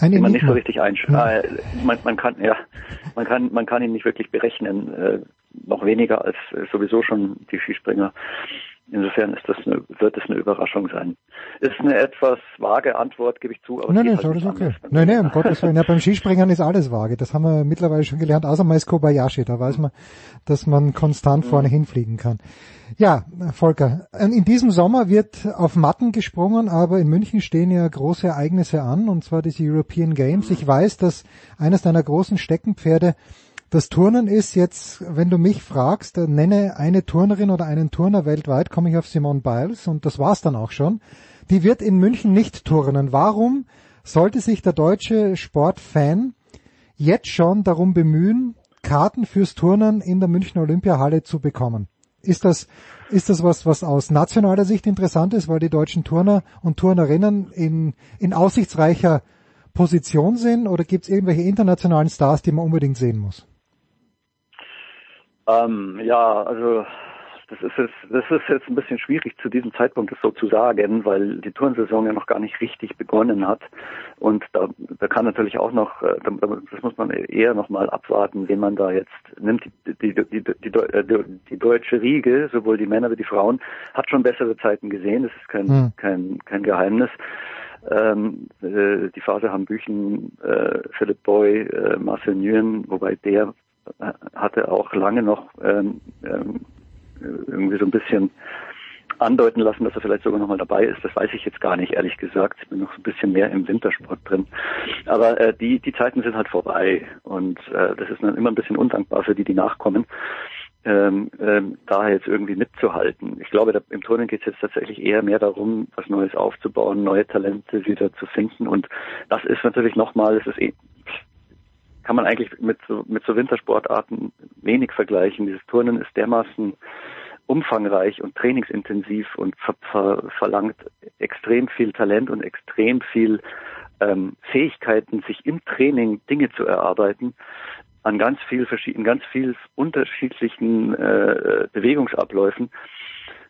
Speaker 2: Ein
Speaker 6: den man nicht so richtig einschätzen.
Speaker 2: Ja.
Speaker 6: Äh, man, man kann ja, man kann man kann ihn nicht wirklich berechnen, äh, noch weniger als äh, sowieso schon die Skispringer. Insofern ist das eine, wird es eine Überraschung sein. Ist eine etwas vage Antwort, gebe ich zu, aber
Speaker 2: Nein, nein, ist
Speaker 6: nicht
Speaker 2: okay. Nein, nein, um Gottes Willen. Ja, beim Skispringen ist alles vage. Das haben wir mittlerweile schon gelernt, außer mal ist Kobayashi. Da weiß man, dass man konstant vorne hinfliegen kann. Ja, Volker, in diesem Sommer wird auf Matten gesprungen, aber in München stehen ja große Ereignisse an, und zwar diese European Games. Ich weiß, dass eines deiner großen Steckenpferde das Turnen ist jetzt, wenn du mich fragst, nenne eine Turnerin oder einen Turner weltweit, komme ich auf Simone Biles und das war's dann auch schon. Die wird in München nicht turnen. Warum sollte sich der deutsche Sportfan jetzt schon darum bemühen, Karten fürs Turnen in der Münchner Olympiahalle zu bekommen? Ist das, ist das was, was aus nationaler Sicht interessant ist, weil die deutschen Turner und Turnerinnen in, in aussichtsreicher Position sind oder gibt es irgendwelche internationalen Stars, die man unbedingt sehen muss?
Speaker 6: Ähm, ja, also das ist jetzt, das ist jetzt ein bisschen schwierig zu diesem Zeitpunkt das so zu sagen, weil die Turnsaison ja noch gar nicht richtig begonnen hat. Und da, da kann natürlich auch noch, äh, da- da- das muss man eher noch mal abwarten, wen man da jetzt nimmt. Die, die, die, die, die, äh, die, die deutsche Riege, sowohl die Männer wie die Frauen, hat schon bessere Zeiten gesehen. Das ist kein,
Speaker 2: Hm.
Speaker 6: kein, kein Geheimnis. Ähm, äh, die Phase haben Büchen, äh, Philipp Boy, äh, Marcel Nguyen, wobei der hatte auch lange noch ähm, ähm, irgendwie so ein bisschen andeuten lassen, dass er vielleicht sogar nochmal dabei ist. Das weiß ich jetzt gar nicht, ehrlich gesagt. Ich bin noch so ein bisschen mehr im Wintersport drin. Aber äh, die, die Zeiten sind halt vorbei und äh, das ist dann immer ein bisschen undankbar für die, die nachkommen. Ähm, ähm, da jetzt irgendwie mitzuhalten. Ich glaube, da, im Turnen geht es jetzt tatsächlich eher mehr darum, was Neues aufzubauen, neue Talente wieder zu finden. Und das ist natürlich nochmal, es ist eh, kann man eigentlich mit so, mit so Wintersportarten wenig vergleichen. Dieses Turnen ist dermaßen umfangreich und trainingsintensiv und ver ver verlangt extrem viel Talent und extrem viel ähm, Fähigkeiten, sich im Training Dinge zu erarbeiten an ganz viel verschiedenen, ganz viel unterschiedlichen äh, Bewegungsabläufen,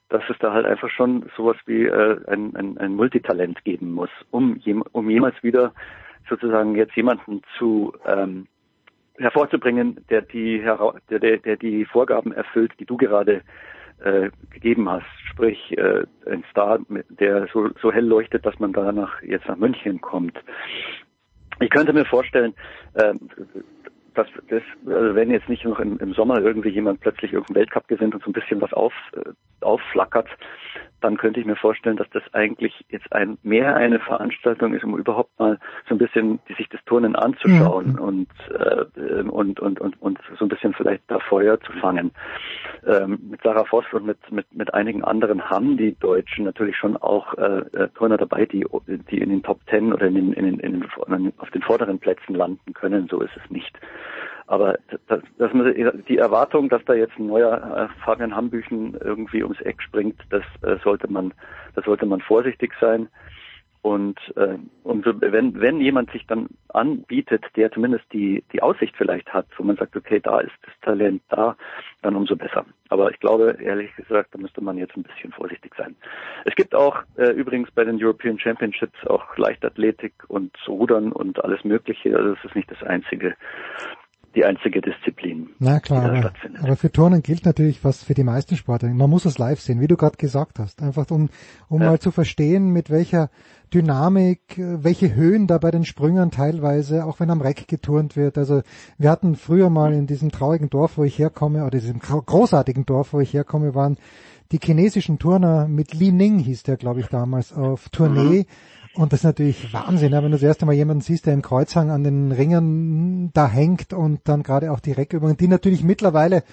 Speaker 6: dass es da halt einfach schon sowas wie äh, ein, ein, ein Multitalent geben muss, um, jem, um jemals wieder sozusagen jetzt jemanden zu ähm, hervorzubringen, der die der, der, der die Vorgaben erfüllt, die du gerade äh, gegeben hast. Sprich, äh, ein Star, der so, so hell leuchtet, dass man danach jetzt nach München kommt. Ich könnte mir vorstellen, äh, dass das, also wenn jetzt nicht noch im, im Sommer irgendwie jemand plötzlich irgendeinen Weltcup gewinnt und so ein bisschen was auf, äh, aufflackert, dann könnte ich mir vorstellen, dass das eigentlich jetzt ein mehr eine Veranstaltung ist, um überhaupt mal so ein bisschen die, sich das Turnen anzuschauen und, äh, und, und, und, und so ein bisschen vielleicht da Feuer zu fangen. Ähm, mit Sarah Voss und mit, mit, mit einigen anderen haben die Deutschen natürlich schon auch äh, äh, Turner dabei, die, die in den Top Ten oder in den, in den, in den, auf den vorderen Plätzen landen können. So ist es nicht. Aber das, das, die Erwartung, dass da jetzt ein neuer äh, Fabian Hambüchen irgendwie ums Eck springt, das äh, sollte man, das sollte man vorsichtig sein. Und äh, umso, wenn, wenn jemand sich dann anbietet, der zumindest die, die Aussicht vielleicht hat, wo man sagt, okay, da ist das Talent da, dann umso besser. Aber ich glaube, ehrlich gesagt, da müsste man jetzt ein bisschen vorsichtig sein. Es gibt auch äh, übrigens bei den European Championships auch Leichtathletik und Rudern und alles Mögliche. Also es ist nicht das einzige, die einzige Disziplin.
Speaker 2: Na klar,
Speaker 6: die da
Speaker 2: aber,
Speaker 6: stattfindet.
Speaker 2: aber für Turnen gilt natürlich was für die meisten Sportler. Man muss es live sehen, wie du gerade gesagt hast. Einfach um, um
Speaker 6: Ja.
Speaker 2: mal zu verstehen, mit welcher Dynamik, äh, welche Höhen da bei den Sprüngen teilweise, auch wenn am Reck geturnt wird. Also wir hatten früher mal in diesem traurigen Dorf, wo ich herkomme, oder diesem gro- großartigen Dorf, wo ich herkomme, waren die chinesischen Turner mit Li Ning hieß der, glaube ich, damals, auf Tournee. Und das ist natürlich Wahnsinn, wenn du das erste Mal jemanden siehst, der im Kreuzhang an den Ringen da hängt und dann gerade auch die Reckübungen, die natürlich mittlerweile,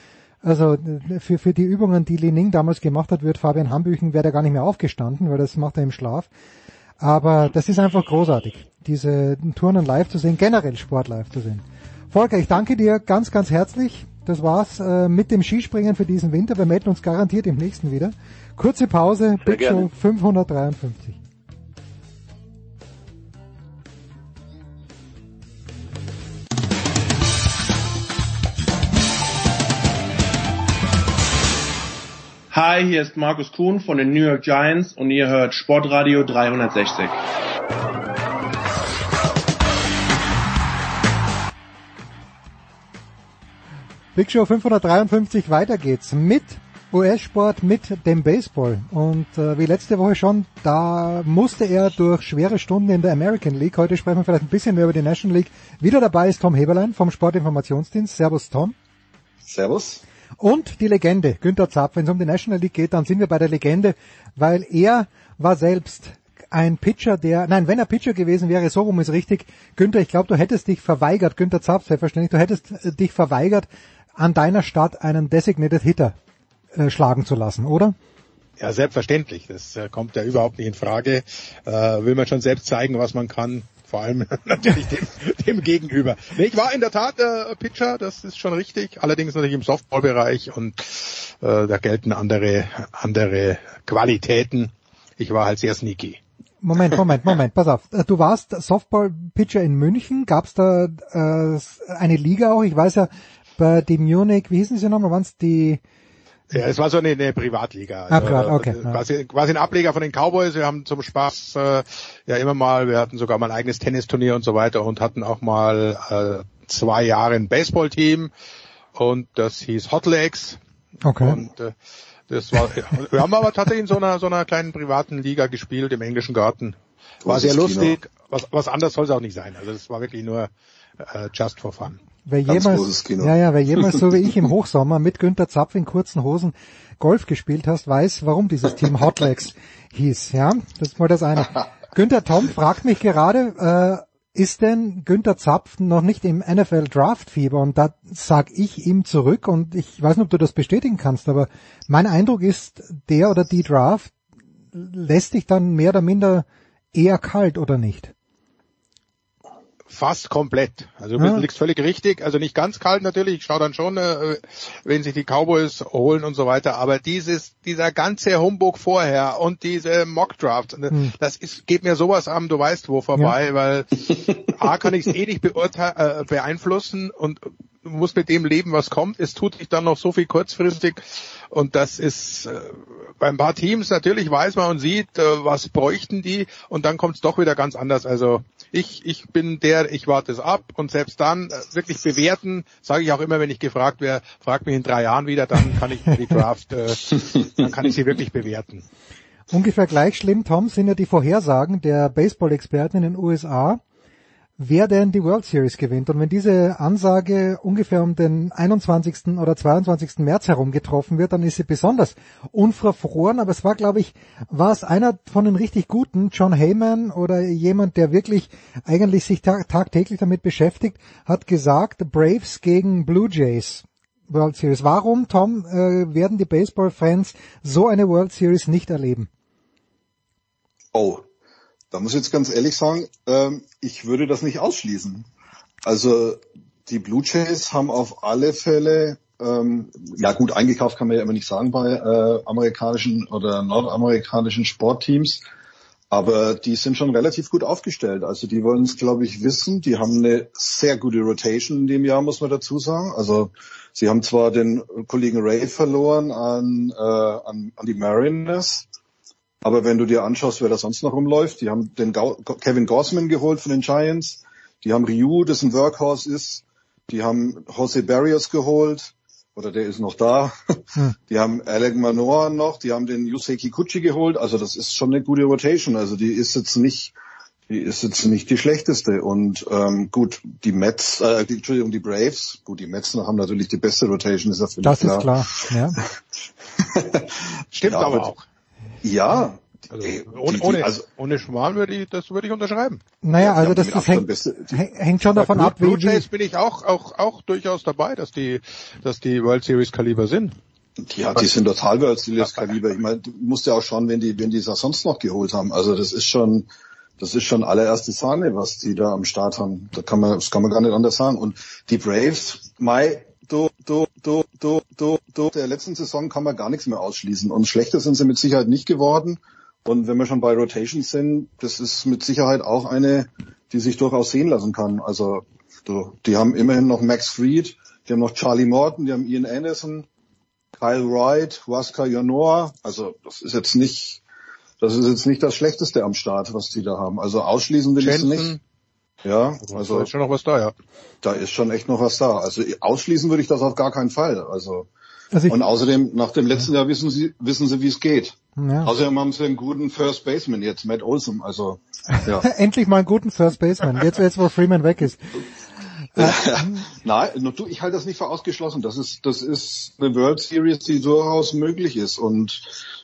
Speaker 2: also für, für die Übungen, die Li Ning damals gemacht hat, wird Fabian Hambüchen, wäre er gar nicht mehr aufgestanden, weil das macht er im Schlaf. Aber das ist einfach großartig, diese Turnen live zu sehen, generell Sport live zu sehen. Volker, ich danke dir ganz, ganz herzlich. Das war's äh, mit dem Skispringen für diesen Winter. Wir melden uns garantiert im nächsten wieder. Kurze Pause,
Speaker 6: Sehr
Speaker 2: Big Show
Speaker 6: gerne.
Speaker 2: 553.
Speaker 19: Hi, hier ist Markus Kuhn von den New York Giants und ihr hört Sportradio 360.
Speaker 2: Big Show 553, weiter geht's mit US-Sport mit dem Baseball. Und äh, wie letzte Woche schon, da musste er durch schwere Stunden in der American League. Heute sprechen wir vielleicht ein bisschen mehr über die National League. Wieder dabei ist Tom Heberlein vom Sportinformationsdienst. Servus Tom.
Speaker 20: Servus.
Speaker 2: Und die Legende, Günther Zapf. Wenn es um die National League geht, dann sind wir bei der Legende, weil er war selbst ein Pitcher, der, nein, wenn er Pitcher gewesen wäre, so rum ist richtig. Günther, ich glaube, du hättest dich verweigert, Günther Zapf, selbstverständlich, du hättest äh, dich verweigert, an deiner Stadt einen Designated Hitter äh, schlagen zu lassen, oder?
Speaker 20: Ja, selbstverständlich. Das äh, kommt ja überhaupt nicht in Frage. Äh, will man schon selbst zeigen, was man kann. Vor allem natürlich dem, dem Gegenüber. Nee, ich war in der Tat äh, Pitcher, das ist schon richtig. Allerdings natürlich im Softballbereich und äh, da gelten andere, andere Qualitäten. Ich war halt sehr sneaky.
Speaker 2: Moment, Moment, Moment, pass auf. Äh, Du warst Softball-Pitcher in München. Gab es da äh, eine Liga auch? Ich weiß ja, bei die Munich, wie hießen sie nochmal? Waren es die
Speaker 20: Ja, es war so eine, eine Privatliga.
Speaker 2: Ah, privat, okay, ja.
Speaker 20: Quasi, quasi ein Ableger von den Cowboys. Wir haben zum Spaß äh, ja immer mal, wir hatten sogar mal ein eigenes Tennisturnier und so weiter und hatten auch mal äh, zwei Jahre ein Baseballteam und das hieß Hot Legs.
Speaker 2: Okay.
Speaker 20: Und äh, das war, wir haben aber tatsächlich in so einer so einer kleinen privaten Liga gespielt im englischen Garten. War sehr
Speaker 21: Großes Kino.
Speaker 20: lustig. Was, was anders soll es auch nicht sein. Also das war wirklich nur äh, just for fun.
Speaker 2: Wer jemals, ja, ja, wer jemals so wie ich im Hochsommer mit Günter Zapf in kurzen Hosen Golf gespielt hast, weiß, warum dieses Team Hotlegs hieß, ja. Das ist mal das eine. Günter Tom fragt mich gerade, äh, ist denn Günter Zapf noch nicht im NFL Draft Fieber? Und da sag ich ihm zurück und ich weiß nicht, ob du das bestätigen kannst, aber mein Eindruck ist, der oder die Draft lässt dich dann mehr oder minder eher kalt oder nicht?
Speaker 20: Fast komplett. Also du
Speaker 2: Ja.
Speaker 20: liegst völlig richtig. Also nicht ganz kalt natürlich. Ich schaue dann schon, äh, wenn sich die Cowboys holen und so weiter. Aber dieses, dieser ganze Humbug vorher und diese Mock Draft,
Speaker 2: Hm.
Speaker 20: das ist, geht mir sowas am, du weißt wo vorbei, weil A kann ich es eh nicht beurteilen, äh, beeinflussen und muss mit dem leben, was kommt. Es tut sich dann noch so viel kurzfristig und das ist äh, bei ein paar Teams natürlich weiß man und sieht, äh, was bräuchten die und dann kommt es doch wieder ganz anders. Also ich, ich bin der, ich warte es ab und selbst dann äh, wirklich bewerten, sage ich auch immer, wenn ich gefragt werde, frag mich in drei Jahren wieder, dann kann ich die Draft, äh, dann kann ich sie wirklich bewerten.
Speaker 2: Ungefähr gleich schlimm, Tom, sind ja die Vorhersagen der Baseball-Experten in den USA, wer denn die World Series gewinnt. Und wenn diese Ansage ungefähr um den 21. oder 22. März herum getroffen wird, dann ist sie besonders unverfroren. Aber es war, glaube ich, war es einer von den richtig guten, John Heyman oder jemand, der wirklich eigentlich sich tag tagtäglich damit beschäftigt, hat gesagt, Braves gegen Blue Jays. World Series. Warum, Tom, äh, werden die Baseball-Fans so eine World Series nicht erleben?
Speaker 21: Oh, da muss ich jetzt ganz ehrlich sagen, ähm, ich würde das nicht ausschließen. Also die Blue Jays haben auf alle Fälle, ähm, ja gut, eingekauft kann man ja immer nicht sagen bei äh, amerikanischen oder nordamerikanischen Sportteams, aber die sind schon relativ gut aufgestellt. Also die wollen es, glaube ich, wissen. Die haben eine sehr gute Rotation in dem Jahr, muss man dazu sagen. Also sie haben zwar den Kollegen Ray verloren an, äh, an, an die Mariners, aber wenn du dir anschaust, wer da sonst noch rumläuft, die haben den Gau Kevin Gossman geholt von den Giants, die haben Ryu, das ein Workhorse ist, die haben Jose Barrios geholt, oder der ist noch da, die haben Alec Manoa noch, die haben den Yusei Kikuchi geholt, also das ist schon eine gute Rotation, also die ist jetzt nicht, die ist jetzt nicht die schlechteste und ähm, gut, die Mets, äh, die, Entschuldigung, die Braves, gut, die Mets haben natürlich die beste Rotation, ist ja völlig
Speaker 2: Das
Speaker 21: klar.
Speaker 2: ist klar. Ja.
Speaker 20: Stimmt
Speaker 21: Ja,
Speaker 20: aber
Speaker 21: aber-
Speaker 20: auch.
Speaker 21: Ja,
Speaker 20: Also, ohne,
Speaker 21: die-
Speaker 20: ohne,
Speaker 21: also-
Speaker 20: ohne Schmarrn würde ich, das würde ich unterschreiben.
Speaker 2: Naja, also
Speaker 21: Ja,
Speaker 2: das, das hängt, hängt schon davon
Speaker 20: Blue,
Speaker 2: ab,
Speaker 20: Blue
Speaker 2: wie,
Speaker 20: Jays
Speaker 2: wie
Speaker 20: bin ich auch, auch, auch durchaus dabei, dass die, dass die World Series Kaliber sind.
Speaker 21: Ja, die sind total World Series Kaliber. Ich meine, du musst ja auch schauen, wenn die, wenn die das sonst noch geholt haben. Also das ist schon, das ist schon allererste Sahne, was die da am Start haben. Da kann man, das kann man gar nicht anders sagen. Und die Braves, Mai, du, du, du, du, du, du, der letzten Saison kann man gar nichts mehr ausschließen. Und schlechter sind sie mit Sicherheit nicht geworden. Und wenn wir schon bei Rotations sind, das ist mit Sicherheit auch eine, die sich durchaus sehen lassen kann. Also, die haben immerhin noch Max Fried, die haben noch Charlie Morton, die haben Ian Anderson, Kyle Wright, Huasca Yanoa. Also das ist jetzt nicht, das ist jetzt nicht das Schlechteste am Start, was die da haben. Also ausschließen will ich es nicht. Ja,
Speaker 20: Also da ist schon noch was da, ja.
Speaker 21: da ist schon echt noch was da. Also ausschließen würde ich das auf gar keinen Fall. Also
Speaker 2: Also ich-
Speaker 21: und außerdem, nach dem letzten Jahr wissen sie, wissen sie, wie es geht.
Speaker 2: Ja.
Speaker 21: Außerdem haben sie einen guten First Baseman jetzt, Matt Olson, also, ja.
Speaker 2: Endlich mal einen guten First Baseman. Jetzt, jetzt wo Freeman weg ist.
Speaker 21: Nein, nur du, ich halte das nicht für ausgeschlossen. Das ist, das ist eine World Series, die durchaus möglich ist. Und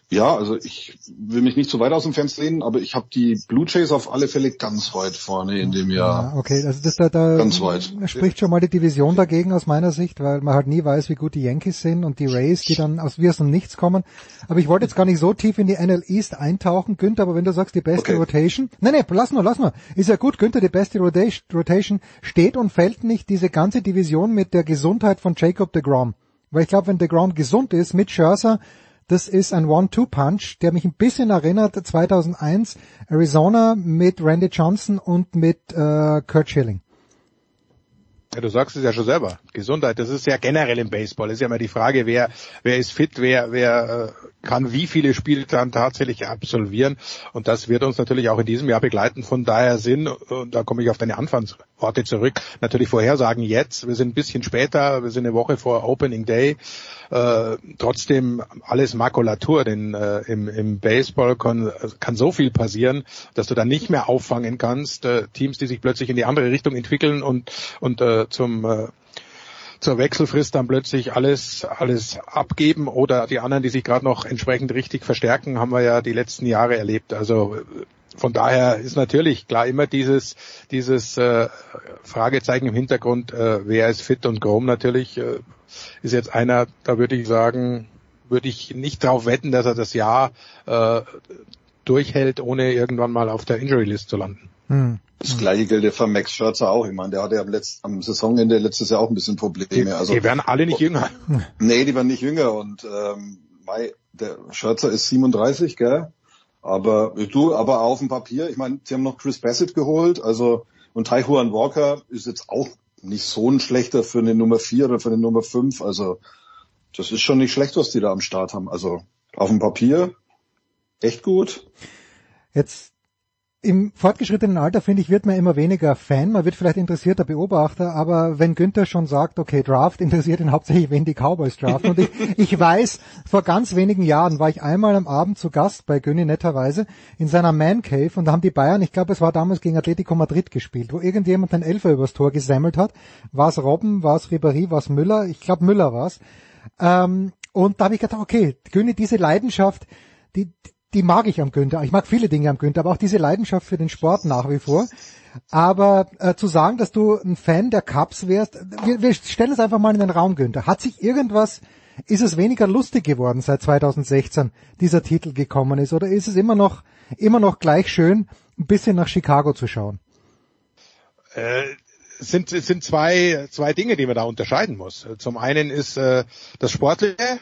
Speaker 21: ja, also ich will mich nicht zu weit aus dem Fenster lehnen, aber ich habe die Blue Jays auf alle Fälle ganz weit vorne in dem Jahr.
Speaker 2: Ja, okay, also das da, da
Speaker 21: Ganz weit.
Speaker 2: spricht schon mal die Division dagegen aus meiner Sicht, weil man halt nie weiß, wie gut die Yankees sind und die Rays, die dann aus wie aus dem Nichts kommen. Aber ich wollte jetzt gar nicht so tief in die NL East eintauchen, Günther, aber wenn du sagst, die beste Rotation, nein, nein, lass nur, lass nur, ist ja gut, Günther, die beste Rotation, Rotation steht und fällt nicht diese ganze Division mit der Gesundheit von Jacob de Grom. Weil ich glaube, wenn de Grom gesund ist mit Scherzer, das ist ein One-Two-Punch, der mich ein bisschen erinnert 2001 Arizona mit Randy Johnson und mit äh, Kurt Schilling.
Speaker 20: Ja, du sagst es ja schon selber. Gesundheit, das ist ja generell im Baseball. Das ist ja immer die Frage, wer, wer ist fit, wer, wer äh, kann wie viele Spiele dann tatsächlich absolvieren. Und das wird uns natürlich auch in diesem Jahr begleiten. Von daher sind, und da komme ich auf deine Anfangsworte zurück, natürlich Vorhersagen jetzt. Wir sind ein bisschen später, wir sind eine Woche vor Opening Day. Äh, trotzdem alles Makulatur, denn äh, im, im Baseball kann, kann so viel passieren, dass du dann nicht mehr auffangen kannst. Äh, Teams, die sich plötzlich in die andere Richtung entwickeln und, und äh, zum äh, zur Wechselfrist dann plötzlich alles alles abgeben oder die anderen, die sich gerade noch entsprechend richtig verstärken, haben wir ja die letzten Jahre erlebt. Also äh, von daher ist natürlich klar immer dieses dieses äh, Fragezeichen im Hintergrund, äh, wer ist fit und Grom natürlich äh, ist jetzt einer, da würde ich sagen, würde ich nicht darauf wetten, dass er das Jahr äh, durchhält, ohne irgendwann mal auf der Injury List zu landen.
Speaker 2: Hm.
Speaker 21: Das gleiche gilt ja für Max Scherzer auch. Ich meine, der hatte ja am, letzten, am Saisonende letztes Jahr auch ein bisschen Probleme.
Speaker 20: Die,
Speaker 21: also,
Speaker 20: die werden alle nicht jünger.
Speaker 21: Nee, die werden nicht jünger und ähm, der Scherzer ist 37, gell? Aber du, aber auf dem Papier, ich meine, sie haben noch Chris Bassett geholt, also und Tai Juan Walker ist jetzt auch nicht so ein schlechter für eine Nummer 4 oder für eine Nummer 5. Also das ist schon nicht schlecht, was die da am Start haben. Also auf dem Papier echt gut.
Speaker 2: Jetzt im fortgeschrittenen Alter, finde ich, wird man immer weniger Fan, man wird vielleicht interessierter Beobachter, aber wenn Günther schon sagt, okay, Draft interessiert ihn hauptsächlich, wenn die Cowboys draften. Und ich, ich weiß, vor ganz wenigen Jahren war ich einmal am Abend zu Gast bei Günni netterweise in seiner Man Cave und da haben die Bayern, ich glaube, es war damals gegen Atletico Madrid gespielt, wo irgendjemand einen Elfer übers Tor gesammelt hat. War es Robben, war es Ribéry, war es Müller? Ich glaube, Müller war es. Ähm, und da habe ich gedacht, okay, Günni, diese Leidenschaft, die, die mag ich am Günther. Ich mag viele Dinge am Günther, aber auch diese Leidenschaft für den Sport nach wie vor. Aber äh, zu sagen, dass du ein Fan der Cups wärst, wir, wir stellen es einfach mal in den Raum, Günther. Hat sich irgendwas, ist es weniger lustig geworden seit 2016, dieser Titel gekommen ist, oder ist es immer noch, immer noch gleich schön, ein bisschen nach Chicago zu schauen?
Speaker 20: Äh, es sind, sind zwei, zwei Dinge, die man da unterscheiden muss. Zum einen ist äh, das Sportliche,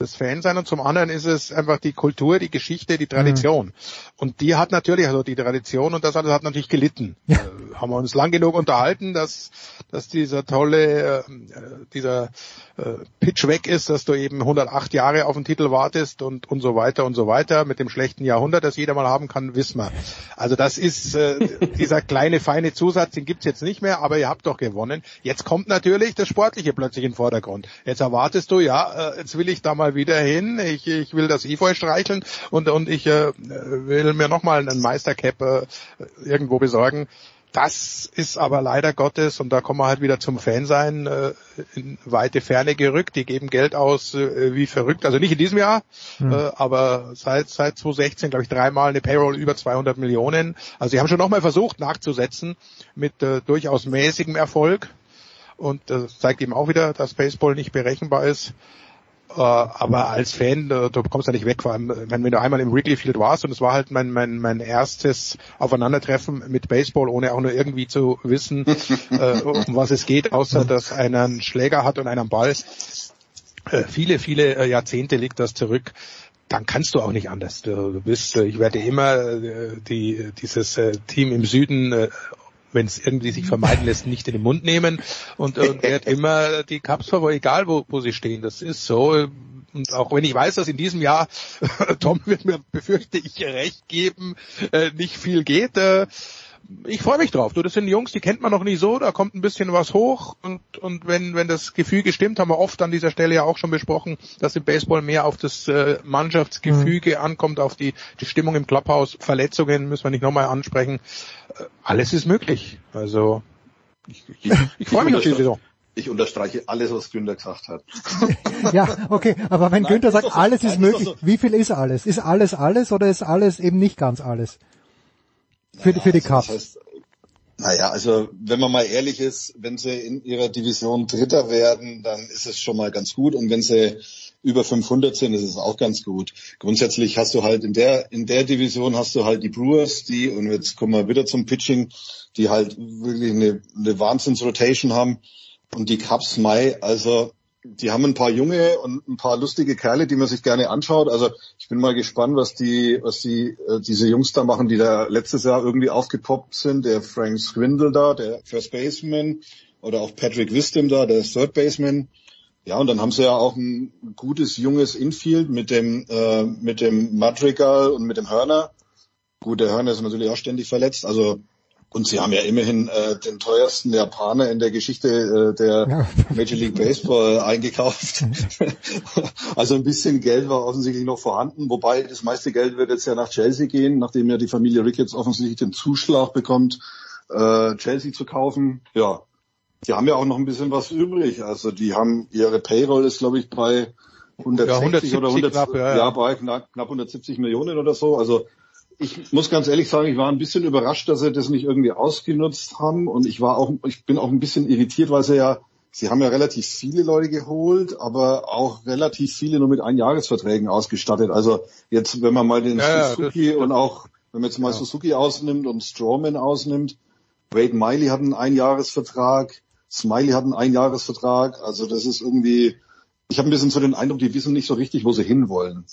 Speaker 20: das Fansein und zum anderen ist es einfach die Kultur, die Geschichte, die Tradition. Mhm. Und die hat natürlich, also die Tradition und das alles hat natürlich gelitten. Ja. Äh, haben wir uns lang genug unterhalten, dass, dass dieser tolle, äh, dieser äh, Pitch weg ist, dass du eben 108 Jahre auf den Titel wartest und, und so weiter und so weiter. Mit dem schlechten Jahrhundert, das jeder mal haben kann, wissen wir. Also das ist äh, dieser kleine, feine Zusatz, den gibt's jetzt nicht mehr, aber ihr habt doch gewonnen. Jetzt kommt natürlich das Sportliche plötzlich in den Vordergrund. Jetzt erwartest du, ja, äh, jetzt will ich da mal wieder hin, ich, ich will das Efeu streicheln und, und ich äh, will mir nochmal einen Meistercap äh, irgendwo besorgen. Das ist aber leider Gottes, und da kommen wir halt wieder zum Fansein, äh, in weite Ferne gerückt. Die geben Geld aus äh, wie verrückt. Also nicht in diesem Jahr, mhm. äh, aber seit, seit 2016, glaube ich, dreimal eine Payroll über 200 Millionen. Also sie haben schon nochmal versucht nachzusetzen mit äh, durchaus mäßigem Erfolg. Und das zeigt eben auch wieder, dass Baseball nicht berechenbar ist. Uh, aber als Fan, du, du kommst da nicht weg, vor allem, wenn, wenn du einmal im Wrigley Field warst und es war halt mein, mein, mein erstes Aufeinandertreffen mit Baseball, ohne auch nur irgendwie zu wissen, uh, um was es geht, außer dass einer einen Schläger hat und einen Ball. Uh, viele, viele Jahrzehnte liegt das zurück dann kannst du auch nicht anders. Du bist, ich werde immer die, dieses Team im Süden wenn es irgendwie sich vermeiden lässt, nicht in den Mund nehmen und, und er hat immer die Cups vor, egal wo, wo sie stehen. Das ist so. Und auch wenn ich weiß, dass in diesem Jahr, Tom wird mir, befürchte ich, recht geben, äh, nicht viel geht, äh, ich freue mich drauf. Du, das sind Jungs, die kennt man noch nie so, da kommt ein bisschen was hoch und, und wenn, wenn das Gefüge stimmt, haben wir oft an dieser Stelle ja auch schon besprochen, dass im Baseball mehr auf das äh, Mannschaftsgefüge mhm. ankommt, auf die, die Stimmung im Clubhaus, Verletzungen müssen wir nicht nochmal ansprechen. Äh, alles ist möglich. Also ich, ich, ich freue mich auf die Saison.
Speaker 21: Ich unterstreiche alles, was Günther gesagt hat.
Speaker 2: ja, okay, aber wenn Nein, Günther sagt, alles ist möglich, wie viel ist alles? Ist alles alles oder ist alles eben nicht ganz alles? Für, naja, für die Cups. Also das heißt,
Speaker 21: naja, also wenn man mal ehrlich ist, wenn sie in ihrer Division Dritter werden, dann ist es schon mal ganz gut. Und wenn sie über 500 sind, ist es auch ganz gut. Grundsätzlich hast du halt in der, in der Division hast du halt die Brewers, die, und jetzt kommen wir wieder zum Pitching, die halt wirklich eine, eine Wahnsinns-Rotation haben und die Cubs Mai, also die haben ein paar junge und ein paar lustige Kerle, die man sich gerne anschaut. Also ich bin mal gespannt, was die, was die äh, diese Jungs da machen, die da letztes Jahr irgendwie aufgepoppt sind. Der Frank Swindle da, der First Baseman, oder auch Patrick Wisdom da, der Third Baseman. Ja, und dann haben sie ja auch ein gutes junges Infield mit dem äh, mit dem Madrigal und mit dem Hörner. Gut, der Hörner ist natürlich auch ständig verletzt. Also und sie haben ja immerhin äh, den teuersten Japaner in der Geschichte äh, der. Major League Baseball eingekauft. also ein bisschen Geld war offensichtlich noch vorhanden, wobei das meiste Geld wird jetzt ja nach Chelsea gehen, nachdem ja die Familie Ricketts offensichtlich den Zuschlag bekommt, äh, Chelsea zu kaufen. Ja, die haben ja auch noch ein bisschen was übrig. Also die haben ihre Payroll ist glaube ich bei 160 ja, oder 100, knapp, ja, ja. ja bei knapp, knapp 170 Millionen oder so. Also ich muss ganz ehrlich sagen, ich war ein bisschen überrascht, dass sie das nicht irgendwie ausgenutzt haben und ich war auch, ich bin auch ein bisschen irritiert, weil sie ja, sie haben ja relativ viele Leute geholt, aber auch relativ viele nur mit Einjahresverträgen ausgestattet. Also jetzt, wenn man mal den ja, Suzuki und auch, wenn man jetzt mal ja. Suzuki ausnimmt und Strawman ausnimmt, Wade Miley hat einen Einjahresvertrag, Smiley hat einen Einjahresvertrag, also das ist irgendwie, ich habe ein bisschen so den Eindruck, die wissen nicht so richtig, wo sie hinwollen.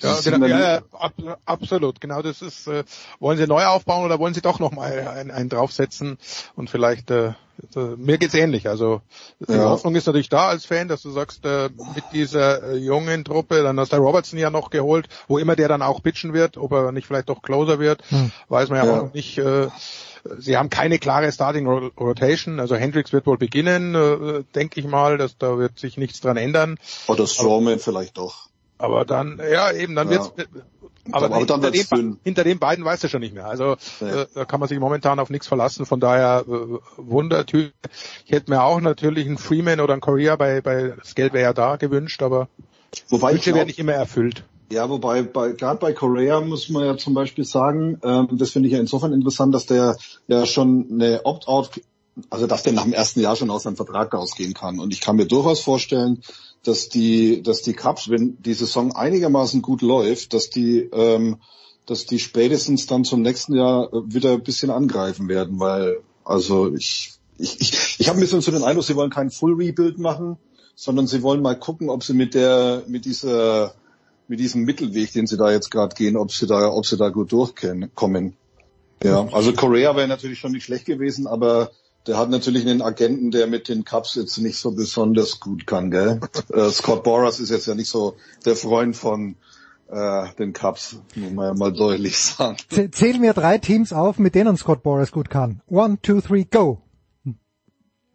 Speaker 20: Ja, genau, ja, ab, absolut. Genau, das ist, äh, wollen Sie neu aufbauen oder wollen Sie doch nochmal einen, einen draufsetzen und vielleicht, äh, äh, mir geht's ähnlich. Also die ja. Hoffnung ist natürlich da als Fan, dass du sagst, äh, mit dieser äh, jungen Truppe, dann hast du Robertson ja noch geholt, wo immer der dann auch pitchen wird, ob er nicht vielleicht doch Closer wird, hm. weiß man ja, ja, auch nicht. Äh, Sie haben keine klare Starting Rotation. Also Hendricks wird wohl beginnen, äh, denke ich mal. Dass, da wird sich nichts dran ändern.
Speaker 21: Oder Strawman vielleicht doch.
Speaker 20: Aber dann, ja, eben, dann ja. wird's, aber, aber hinter, den, hinter, den, beiden weiß er schon nicht mehr. Also ja. äh, da kann man sich momentan auf nichts verlassen. Von daher äh, Wundertyp. Ich hätte mir auch natürlich einen Freeman oder einen Korea bei, bei das Geld wäre ja da gewünscht, aber
Speaker 21: wobei
Speaker 20: Wünsche werden nicht immer erfüllt.
Speaker 21: Ja, wobei bei gerade bei Korea muss man ja zum Beispiel sagen, ähm, das finde ich ja insofern interessant, dass der ja schon eine Opt-out, also dass der nach dem ersten Jahr schon aus seinem Vertrag rausgehen kann. Und ich kann mir durchaus vorstellen, dass die, dass die Cubs, wenn die Saison einigermaßen gut läuft, dass die, ähm, dass die spätestens dann zum nächsten Jahr wieder ein bisschen angreifen werden, weil, also ich, ich, ich, ich habe ein bisschen so den Eindruck, sie wollen kein Full Rebuild machen, sondern sie wollen mal gucken, ob sie mit der, mit dieser, mit diesem Mittelweg, den sie da jetzt gerade gehen, ob sie da, ob sie da gut durchkommen. Ja, also Korea wäre natürlich schon nicht schlecht gewesen, aber der hat natürlich einen Agenten, der mit den Cups jetzt nicht so besonders gut kann, gell? äh, Scott Boras ist jetzt ja nicht so der Freund von äh, den Cups, muss man ja mal deutlich sagen.
Speaker 2: Zähl mir drei Teams auf, mit denen Scott Boras gut kann. One, two, three, go.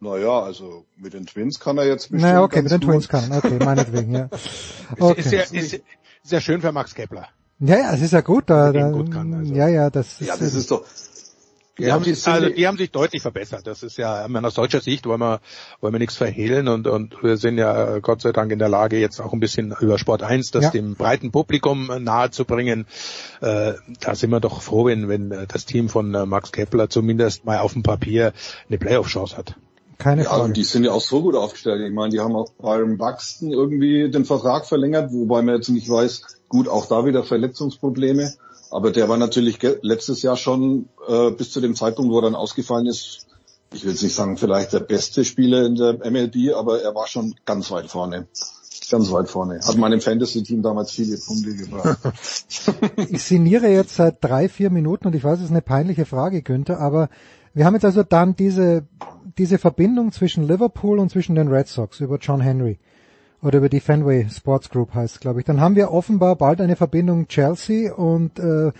Speaker 21: Naja, also mit den Twins kann er jetzt bestimmt
Speaker 2: Naja, okay, mit den gut. Twins kann Okay, meinetwegen, ja.
Speaker 20: Okay. Ist, ist, ist, ist ja schön für Max Kepler.
Speaker 2: Ja, ja, es ist ja gut. Da, da, gut kann, also. Ja, ja, das
Speaker 21: ist, ja, das ist doch,
Speaker 20: die, haben sich, also die haben sich deutlich verbessert. Das ist ja, aus deutscher Sicht wollen wir, wollen wir nichts verhehlen und, und wir sind ja Gott sei Dank in der Lage, jetzt auch ein bisschen über Sport 1 das ja. dem breiten Publikum nahe zu bringen. Äh, da sind wir doch froh, wenn, wenn das Team von äh, Max Kepler zumindest mal auf dem Papier eine Playoff-Chance hat.
Speaker 21: Keine Frage. Ja, und die sind ja auch so gut aufgestellt. Ich meine, die haben auch Byron Buxton irgendwie den Vertrag verlängert, wobei man jetzt nicht weiß, gut, auch da wieder Verletzungsprobleme. Aber der war natürlich letztes Jahr schon äh, bis zu dem Zeitpunkt, wo er dann ausgefallen ist, ich will jetzt nicht sagen, vielleicht der beste Spieler in der MLB, aber er war schon ganz weit vorne. Ganz weit vorne. Hat meinem Fantasy-Team damals viele Punkte gebracht.
Speaker 2: ich sinniere jetzt seit drei, vier Minuten und ich weiß, es ist eine peinliche Frage, Günther, aber wir haben jetzt also dann diese, diese Verbindung zwischen Liverpool und zwischen den Red Sox über John Henry oder über die Fenway Sports Group heißt, glaube ich. Dann haben wir offenbar bald eine Verbindung Chelsea und äh,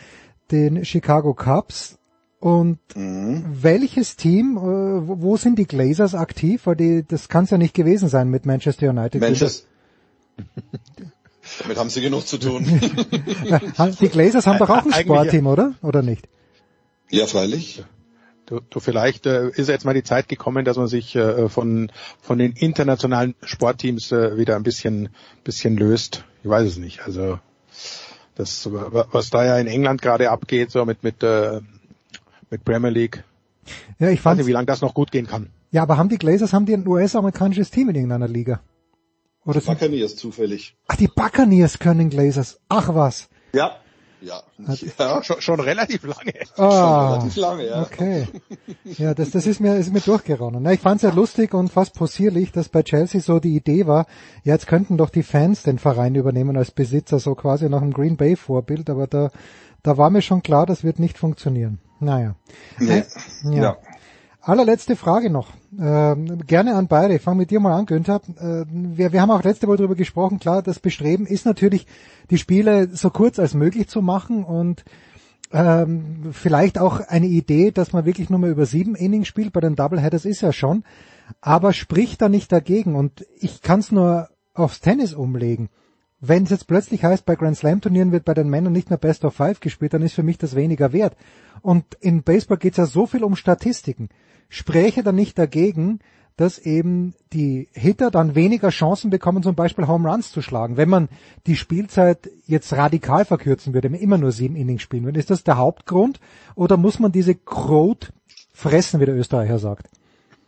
Speaker 2: den Chicago Cubs. Und welches Team, äh, wo sind die Glazers aktiv? Weil die, das kann es ja nicht gewesen sein mit Manchester United.
Speaker 21: Manchester. Damit haben sie genug zu tun.
Speaker 2: die Glazers haben doch auch ein Sportteam, oder? Oder nicht?
Speaker 21: ja, freilich.
Speaker 20: Du, du vielleicht äh, ist jetzt mal die Zeit gekommen, dass man sich äh, von von den internationalen Sportteams äh, wieder ein bisschen bisschen löst. Ich weiß es nicht. Also das was da ja in England gerade abgeht, so mit mit äh, mit Premier League.
Speaker 2: Ja, ich
Speaker 20: Ich weiß
Speaker 2: fand.
Speaker 20: nicht, wie lange das noch gut gehen kann.
Speaker 2: Ja, aber haben die Glazers, haben die ein US-amerikanisches Team in irgendeiner Liga? Oder sind,
Speaker 21: Buccaneers zufällig.
Speaker 2: ach, die Buccaneers können Glazers. Ach was.
Speaker 21: Ja. Ja.
Speaker 20: Ja, schon, schon relativ lange.
Speaker 2: Ah,
Speaker 21: relativ lange, ja.
Speaker 2: Okay. Ja, das, das ist mir, ist mir durchgeronnen. Ich fand es ja lustig und fast possierlich, dass bei Chelsea so die Idee war, ja, jetzt könnten doch die Fans den Verein übernehmen als Besitzer, so quasi nach dem Green Bay Vorbild, aber da, da war mir schon klar, das wird nicht funktionieren. Naja.
Speaker 21: Nee.
Speaker 2: Ja.
Speaker 21: Ja.
Speaker 2: Allerletzte Frage noch. Ähm, gerne an beide. Ich fange mit dir mal an, Günther. Äh, wir, wir haben auch letzte Woche darüber gesprochen. Klar, das Bestreben ist natürlich, die Spiele so kurz als möglich zu machen und ähm, vielleicht auch eine Idee, dass man wirklich nur mal über sieben Innings spielt. Bei den Doubleheaders ist ja schon. Aber spricht da nicht dagegen. Und ich kann es nur aufs Tennis umlegen. Wenn es jetzt plötzlich heißt, bei Grand Slam Turnieren wird bei den Männern nicht mehr Best of Five gespielt, dann ist für mich das weniger wert. Und in Baseball geht es ja so viel um Statistiken. Spräche dann nicht dagegen, dass eben die Hitter dann weniger Chancen bekommen, zum Beispiel Home Runs zu schlagen. Wenn man die Spielzeit jetzt radikal verkürzen würde, immer nur sieben Innings spielen würde, ist das der Hauptgrund? Oder muss man diese Krot fressen, wie der Österreicher sagt?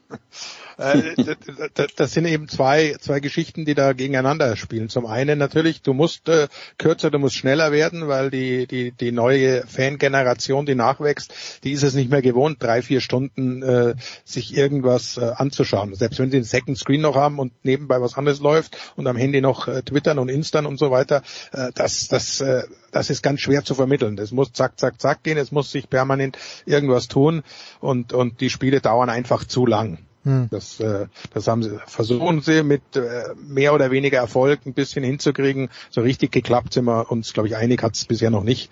Speaker 20: Äh, das sind eben zwei, zwei Geschichten, die da gegeneinander spielen. Zum einen natürlich, du musst äh, kürzer, du musst schneller werden, weil die, die, die neue Fangeneration, die nachwächst, die ist es nicht mehr gewohnt, drei, vier Stunden äh, sich irgendwas äh, anzuschauen. Selbst wenn sie einen Second Screen noch haben und nebenbei was anderes läuft und am Handy noch äh, twittern und instan und so weiter, äh, das, das, äh, das ist ganz schwer zu vermitteln. Das muss zack, zack, zack gehen, es muss sich permanent irgendwas tun und, und die Spiele dauern einfach zu lang.
Speaker 2: Hm.
Speaker 20: Das, äh, das haben sie, versuchen sie mit äh, mehr oder weniger Erfolg ein bisschen hinzukriegen. So richtig geklappt sind wir uns, glaube ich, einig hat es bisher noch nicht.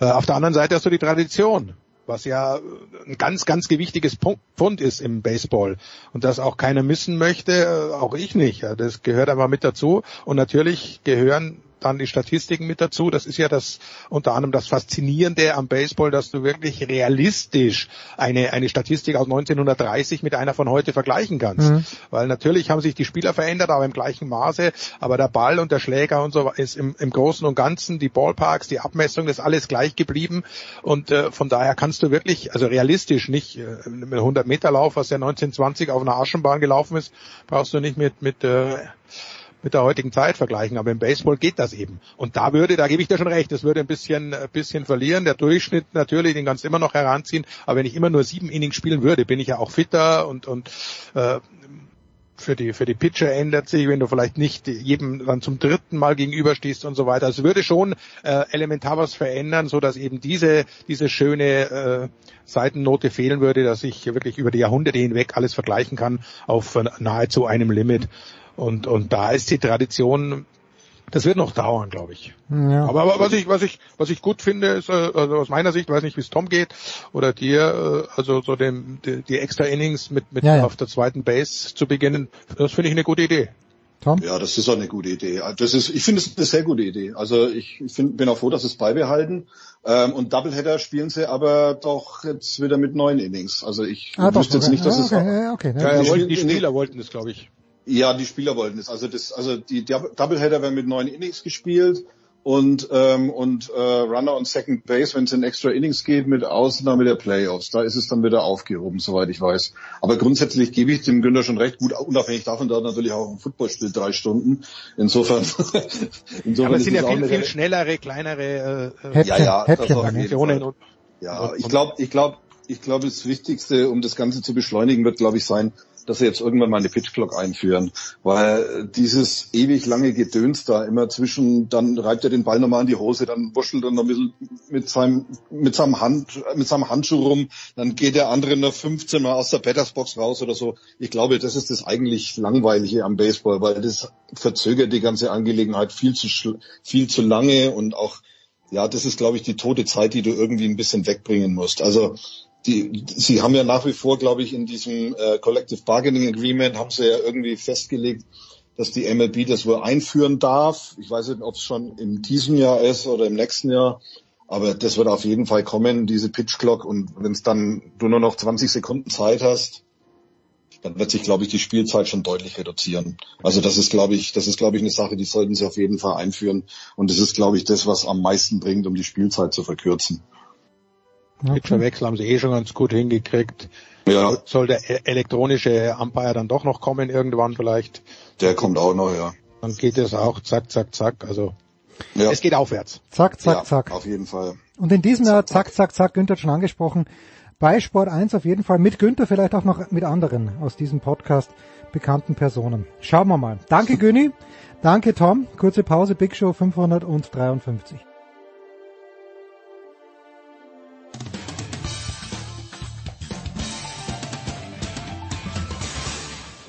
Speaker 20: Äh, auf der anderen Seite hast du die Tradition, was ja ein ganz, ganz gewichtiges Pfund ist im Baseball. Und das auch keiner missen möchte, äh, auch ich nicht. Das gehört aber mit dazu. Und natürlich gehören dann die Statistiken mit dazu. Das ist ja das unter anderem das Faszinierende am Baseball, dass du wirklich realistisch eine, eine Statistik aus 1930 mit einer von heute vergleichen kannst.
Speaker 2: Mhm.
Speaker 20: Weil natürlich haben sich die Spieler verändert, aber im gleichen Maße. Aber der Ball und der Schläger und so ist im, im Großen und Ganzen, die Ballparks, die Abmessung, das ist alles gleich geblieben. Und äh, von daher kannst du wirklich, also realistisch nicht, äh, mit 100 Meter Lauf, was ja 1920 auf einer Aschenbahn gelaufen ist, brauchst du nicht mit, mit äh, mit der heutigen Zeit vergleichen, aber im Baseball geht das eben. Und da würde, da gebe ich dir schon recht, das würde ein bisschen, ein bisschen verlieren. Der Durchschnitt natürlich, den kannst du immer noch heranziehen, aber wenn ich immer nur sieben Innings spielen würde, bin ich ja auch fitter und, und äh, für die, für die Pitcher ändert sich, wenn du vielleicht nicht jedem dann zum dritten Mal gegenüberstehst und so weiter. Also es würde schon äh, elementar was verändern, so dass eben diese, diese schöne äh, Seitennote fehlen würde, dass ich wirklich über die Jahrhunderte hinweg alles vergleichen kann auf äh, nahezu einem Limit. Und, und da ist die Tradition, das wird noch dauern, glaube ich.
Speaker 2: Ja.
Speaker 20: Aber, aber was ich, was ich, was ich gut finde, ist, äh, also aus meiner Sicht, weiß nicht, wie es Tom geht oder dir, äh, also so dem, die, die extra Innings mit, mit
Speaker 2: Ja, ja.
Speaker 20: auf der zweiten Base zu beginnen, das finde ich eine gute Idee.
Speaker 2: Tom?
Speaker 21: Ja, das ist auch eine gute Idee. Das ist, ich finde es eine sehr gute Idee. Also ich find, bin auch froh, dass sie es beibehalten. Ähm, und Doubleheader spielen sie aber doch jetzt wieder mit neun Innings. Also ich
Speaker 2: Ah, doch,
Speaker 21: wüsste jetzt
Speaker 2: okay.
Speaker 21: nicht, dass
Speaker 2: Ah,
Speaker 21: es
Speaker 2: okay, okay.
Speaker 20: Ja, ja,
Speaker 21: Die
Speaker 20: wollten, die Spieler wollten das, glaube ich.
Speaker 21: Ja, die Spieler wollten es. Also das, also die Dou- Doubleheader werden mit neun Innings gespielt und ähm, und äh, Runner und Second Base, wenn es in extra Innings geht, mit Ausnahme der Playoffs. Da ist es dann wieder aufgehoben, soweit ich weiß. Aber grundsätzlich gebe ich dem Günther schon recht. Gut, unabhängig davon, da hat natürlich auch ein Football spielt drei Stunden. Insofern, insofern
Speaker 20: Aber es sind ja viel, viel
Speaker 21: Re-
Speaker 20: schnellere, kleinere äh,
Speaker 21: Häppchen, ja, ja,
Speaker 2: Häppchen
Speaker 21: das Ja, ich glaube, ich glaube, ich glaube, das Wichtigste, um das Ganze zu beschleunigen, wird, glaube ich, sein, dass sie jetzt irgendwann mal eine Pitch Clock einführen, weil dieses ewig lange Gedöns da immer zwischen, dann reibt er den Ball nochmal in die Hose, dann wuschelt er noch ein bisschen mit seinem mit seinem Hand mit seinem Handschuh rum, dann geht der andere noch 15 Mal aus der Battersbox raus oder so. Ich glaube, das ist das eigentlich langweilige am Baseball, weil das verzögert die ganze Angelegenheit viel zu viel zu lange und auch ja, das ist, glaube ich, die tote Zeit, die du irgendwie ein bisschen wegbringen musst. Also die, Sie haben ja nach wie vor, glaube ich, in diesem äh, Collective Bargaining Agreement haben Sie ja irgendwie festgelegt, dass die MLB das wohl einführen darf. Ich weiß nicht, ob es schon in diesem Jahr ist oder im nächsten Jahr. Aber das wird auf jeden Fall kommen, diese Pitch Clock. Und wenn es dann du nur noch 20 Sekunden Zeit hast, dann wird sich, glaube ich, die Spielzeit schon deutlich reduzieren. Also das ist, glaube ich, das ist, glaube ich, eine Sache, die sollten sie auf jeden Fall einführen. Und das ist, glaube ich, das, was am meisten bringt, um die Spielzeit zu verkürzen.
Speaker 20: Okay. Pitcherwechsel haben sie eh schon ganz gut hingekriegt.
Speaker 21: Ja.
Speaker 20: Soll der e- elektronische Umpire dann doch noch kommen irgendwann vielleicht?
Speaker 21: Der kommt auch noch, ja.
Speaker 20: Dann geht es auch zack, zack, zack. Also
Speaker 21: Ja.
Speaker 20: es geht aufwärts.
Speaker 2: Zack, zack,
Speaker 21: ja,
Speaker 2: zack.
Speaker 21: Auf jeden Fall.
Speaker 2: Und in diesem Jahr, zack, zack, zack, Günther hat schon angesprochen, bei Sport 1 auf jeden Fall mit Günther, vielleicht auch noch mit anderen aus diesem Podcast bekannten Personen. Schauen wir mal. Danke Güni, danke Tom, kurze Pause, Big Show 553.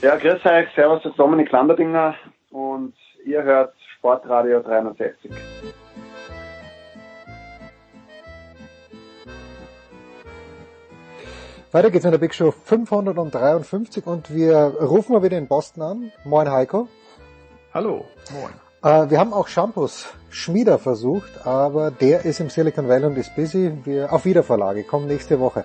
Speaker 22: Ja, grüß euch, servus, das ist Dominik Landerdinger und ihr hört Sportradio 360.
Speaker 2: Weiter geht's mit der Big Show 553 und wir rufen mal wieder in Boston an. Moin Heiko.
Speaker 23: Hallo. Moin.
Speaker 2: Äh, wir haben auch Shampoos Schmieder versucht, aber der ist im Silicon Valley und ist busy. Wir auf Wiederverlage, kommen nächste Woche.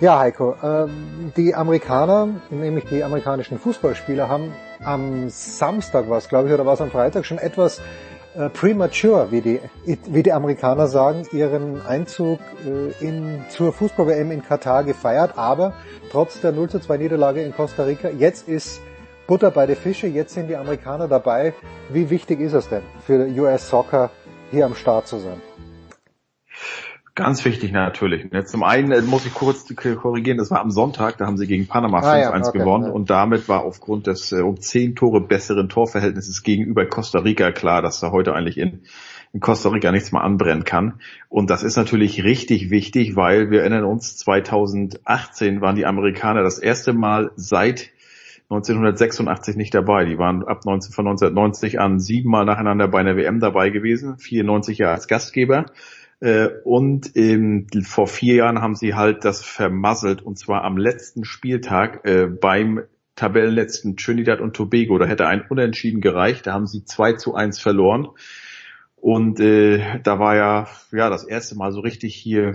Speaker 2: Ja, Heiko, ähm, die Amerikaner, nämlich die amerikanischen Fußballspieler, haben am Samstag was, glaube ich, oder was am Freitag schon etwas äh, premature, wie die, wie die Amerikaner sagen, ihren Einzug äh, in, zur Fußball-WM in Katar gefeiert, aber trotz der 0 zu 2 Niederlage in Costa Rica, jetzt ist Butter bei den Fische, jetzt sind die Amerikaner dabei. Wie wichtig ist es denn für US Soccer hier am Start zu sein?
Speaker 23: Ganz wichtig natürlich. Ne? Zum einen äh, muss ich kurz korrigieren, das war am Sonntag, da haben sie gegen Panama 5-1
Speaker 2: Ah, ja, okay,
Speaker 23: gewonnen
Speaker 2: ja.
Speaker 23: und damit war aufgrund des äh, um zehn Tore besseren Torverhältnisses gegenüber Costa Rica klar, dass da heute eigentlich in, in Costa Rica nichts mehr anbrennen kann. Und das ist natürlich richtig wichtig, weil wir erinnern uns, 2018 waren die Amerikaner das erste Mal seit 1986 nicht dabei. Die waren ab 19, von 1990 an siebenmal nacheinander bei einer WM dabei gewesen, 94 Jahre als Gastgeber. Äh, Und ähm, vor vier Jahren haben sie halt das vermasselt und zwar am letzten Spieltag äh, beim Tabellenletzten Trinidad und Tobago. Da hätte ein Unentschieden gereicht. Da haben sie 2 zu 1 verloren. Und äh, da war ja ja das erste Mal so richtig hier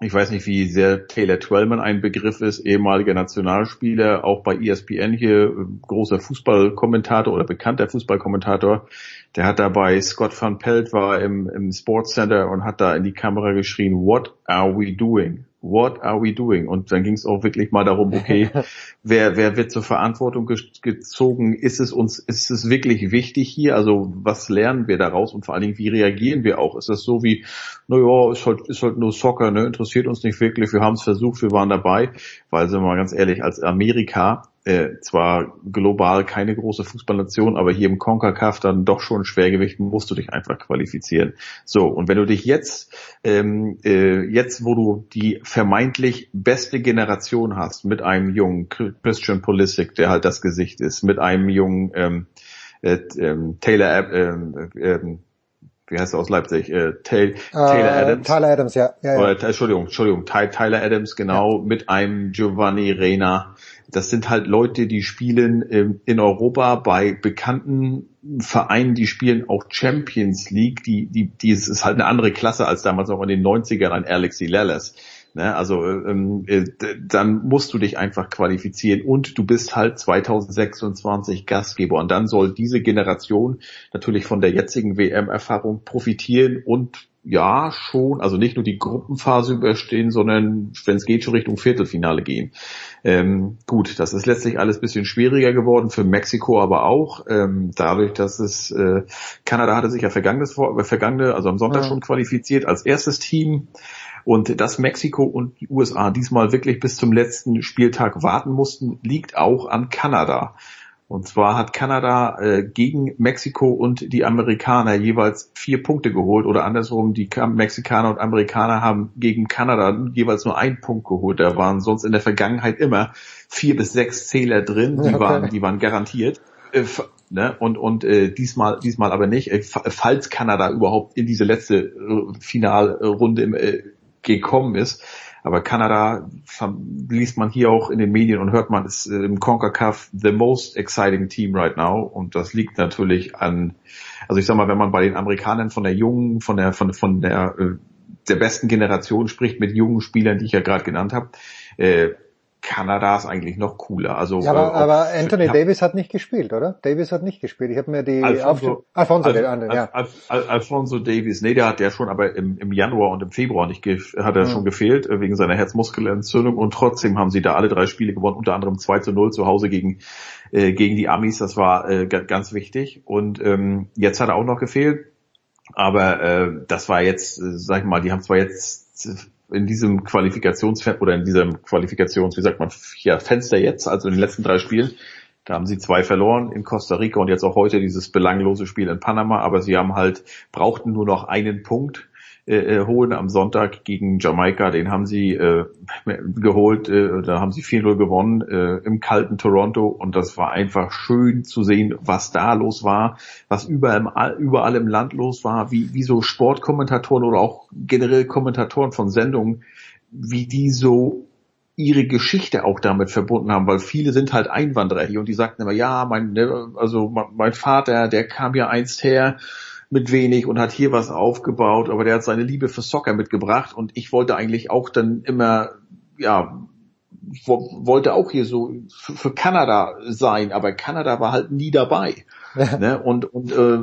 Speaker 23: ich weiß nicht, wie sehr Taylor Twellman ein Begriff ist, ehemaliger Nationalspieler, auch bei ESPN hier, äh, großer Fußballkommentator oder bekannter Fußballkommentator. Der hat dabei, Scott van Pelt war im, im Sports Center und hat da in die Kamera geschrien, what are we doing? What are we doing? Und dann ging es auch wirklich mal darum, okay, wer, wer wird zur Verantwortung ge gezogen? Ist es uns, ist es wirklich wichtig hier? Also was lernen wir daraus und vor allen Dingen, wie reagieren wir auch? Ist das so wie, naja, ist halt, ist halt nur Soccer, ne? interessiert uns nicht wirklich, wir haben es versucht, wir waren dabei, weil sind wir mal ganz ehrlich, als Amerika äh, zwar global keine große Fußballnation, aber hier im CONCACAF dann doch schon Schwergewicht musst du dich einfach qualifizieren. So, und wenn du dich jetzt, ähm, äh, jetzt wo du die vermeintlich beste Generation hast, mit einem jungen Christian Pulisic, der halt das Gesicht ist, mit einem jungen ähm, äh, ähm, Taylor, ähm, ähm, wie heißt er aus Leipzig, äh, Tay- Taylor
Speaker 2: Äh,
Speaker 23: Adams.
Speaker 2: Tyler Adams, ja. ja, ja.
Speaker 23: Oder, Entschuldigung, Entschuldigung, Ty, Tyler Adams, genau, mit einem Giovanni Reina. Das sind halt Leute, die spielen ähm, in Europa bei bekannten Vereinen, die spielen auch Champions League, die, die, die ist halt eine andere Klasse als damals auch in den 90ern ein Alexi Lalas. Ne, also ähm, äh, dann musst du dich einfach qualifizieren und du bist halt 2026 Gastgeber und dann soll diese Generation natürlich von der jetzigen WM-Erfahrung profitieren und ja schon, also nicht nur die Gruppenphase überstehen, sondern wenn es geht schon Richtung Viertelfinale gehen. Ähm, gut, das ist letztlich alles bisschen schwieriger geworden für Mexiko, aber auch ähm, dadurch, dass es äh, Kanada hatte sich ja vergangenes äh, vergangene, also am Sonntag
Speaker 2: Ja.
Speaker 23: schon qualifiziert als erstes Team. Und dass Mexiko und die USA diesmal wirklich bis zum letzten Spieltag warten mussten, liegt auch an Kanada. Und zwar hat Kanada äh, gegen Mexiko und die Amerikaner jeweils vier Punkte geholt oder andersrum, die Mexikaner und Amerikaner haben gegen Kanada jeweils nur einen Punkt geholt. Da waren sonst in der Vergangenheit immer vier bis sechs Zähler drin, die
Speaker 2: Okay.
Speaker 23: waren, die waren garantiert. Äh, ne? Und, und äh, diesmal, diesmal aber nicht. Äh, fa- falls Kanada überhaupt in diese letzte äh, Finalrunde im, äh, gekommen ist, Aber Kanada liest man hier auch in den Medien und hört man, ist äh, im CONCACAF the most exciting team right now. Und das liegt natürlich an, also ich sag mal, wenn man bei den Amerikanern von der jungen, von der, von, von der, äh, der besten Generation spricht mit jungen Spielern, die ich ja gerade genannt habe, äh, Kanada ist eigentlich noch cooler. Also,
Speaker 2: ja, aber,
Speaker 23: äh,
Speaker 2: aber Anthony hab, Davis hat nicht gespielt, oder? Davis hat nicht gespielt. Ich habe mir die Alfonso, Alfonso,
Speaker 23: Al,
Speaker 2: ja.
Speaker 23: Al, Al, Alfonso Davis, nee, der hat ja schon, aber im, im Januar und im Februar nicht hat er hm. schon gefehlt äh, wegen seiner Herzmuskelentzündung und trotzdem haben sie da alle drei Spiele gewonnen, unter anderem 2 zu 0 zu Hause gegen äh, gegen die Amis. Das war äh, ganz wichtig und ähm, jetzt hat er auch noch gefehlt, aber äh, das war jetzt, äh, sag ich mal, die haben zwar jetzt in diesem Qualifikationsfenster oder in diesem Qualifikations, wie sagt man, ja, Fenster jetzt, also in den letzten drei Spielen, da haben sie zwei verloren in Costa Rica und jetzt auch heute dieses belanglose Spiel in Panama, aber sie haben halt, brauchten nur noch einen Punkt äh, äh, holen am Sonntag gegen Jamaika. Den haben sie äh, geholt, äh, da haben sie 4-0 gewonnen äh, im kalten Toronto und das war einfach schön zu sehen, was da los war, was überall, überall im Land los war, wie, wie so Sportkommentatoren oder auch generell Kommentatoren von Sendungen, wie die so ihre Geschichte auch damit verbunden haben, weil viele sind halt Einwanderer hier und die sagten immer, ja, mein, ne, also mein Vater, der kam ja einst her mit wenig und hat hier was aufgebaut, aber der hat seine Liebe für Soccer mitgebracht und ich wollte eigentlich auch dann immer, ja, wollte auch hier so für Kanada sein, aber Kanada war halt nie dabei. ne? Und, und äh,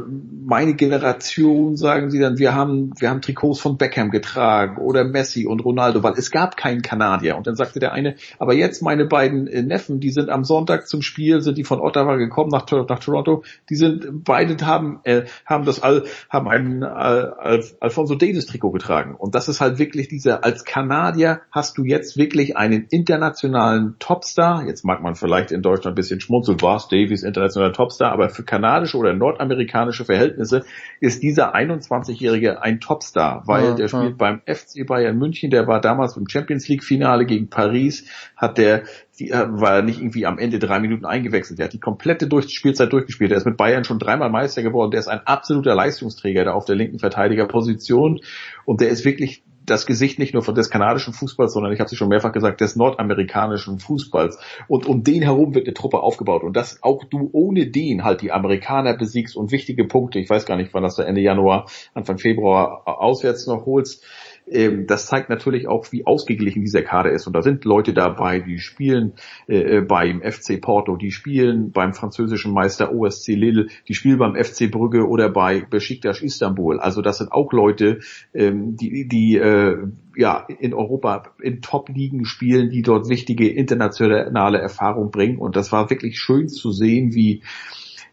Speaker 23: meine Generation, sagen sie dann, wir haben, wir haben Trikots von Beckham getragen oder Messi und Ronaldo, weil es gab keinen Kanadier. Und dann sagte der eine, aber jetzt meine beiden äh, Neffen, die sind am Sonntag zum Spiel, sind die von Ottawa gekommen nach, nach Toronto, die sind beide haben, äh, haben das all, haben ein äh, Al Alfonso Davis Trikot getragen. Und das ist halt wirklich dieser, als Kanadier hast du jetzt wirklich einen internationalen Topstar. Jetzt mag man vielleicht in Deutschland ein bisschen schmunzeln, was Davis internationaler Topstar, aber für kanadische oder nordamerikanische Verhältnisse ist dieser 21-Jährige ein Topstar, weil ja, der spielt ja. beim FC Bayern München, der war damals im Champions League Finale gegen Paris, hat der die, äh, war nicht irgendwie am Ende drei Minuten eingewechselt. Der hat die komplette durch Spielzeit durchgespielt. Der ist mit Bayern schon dreimal Meister geworden. Der ist ein absoluter Leistungsträger da auf der linken Verteidigerposition. Und der ist wirklich das Gesicht nicht nur von des kanadischen Fußballs, sondern ich habe es schon mehrfach gesagt, des nordamerikanischen Fußballs. Und um den herum wird eine Truppe aufgebaut. Und dass auch du ohne den halt die Amerikaner besiegst und wichtige Punkte, ich weiß gar nicht, wann das Ende Januar, Anfang Februar auswärts noch holst, ähm, das zeigt natürlich auch, wie ausgeglichen dieser Kader ist. Und da sind Leute dabei, die spielen äh, äh beim FC Porto, die spielen beim französischen Meister OSC Lille, die spielen beim FC Brügge oder bei Besiktas Istanbul. Also das sind auch Leute, ähm, die, die äh, ja in Europa in Top-Ligen spielen, die dort wichtige internationale Erfahrung bringen. Und das war wirklich schön zu sehen, wie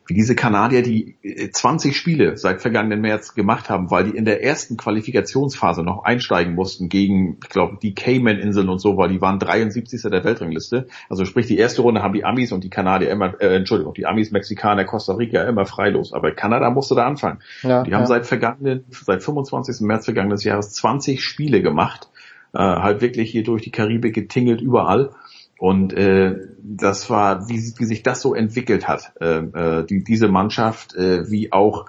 Speaker 23: wie diese Kanadier, die 20 äh, Spiele seit vergangenen März gemacht haben, weil die in der ersten Qualifikationsphase noch einsteigen mussten gegen, ich glaube, die Cayman-Inseln und so, weil die waren 73. der Weltrangliste. Also sprich, die erste Runde haben die Amis und die Kanadier immer, äh, Entschuldigung, die Amis, Mexikaner, Costa Rica immer freilos. Aber Kanada musste da anfangen. Ja, die haben ja. seit vergangenen, seit 25. März vergangenes Jahres 20 Spiele gemacht, äh, halt wirklich hier durch die Karibik getingelt überall und äh, das war, wie, wie sich das so entwickelt hat, äh, äh, die, diese Mannschaft, äh, wie auch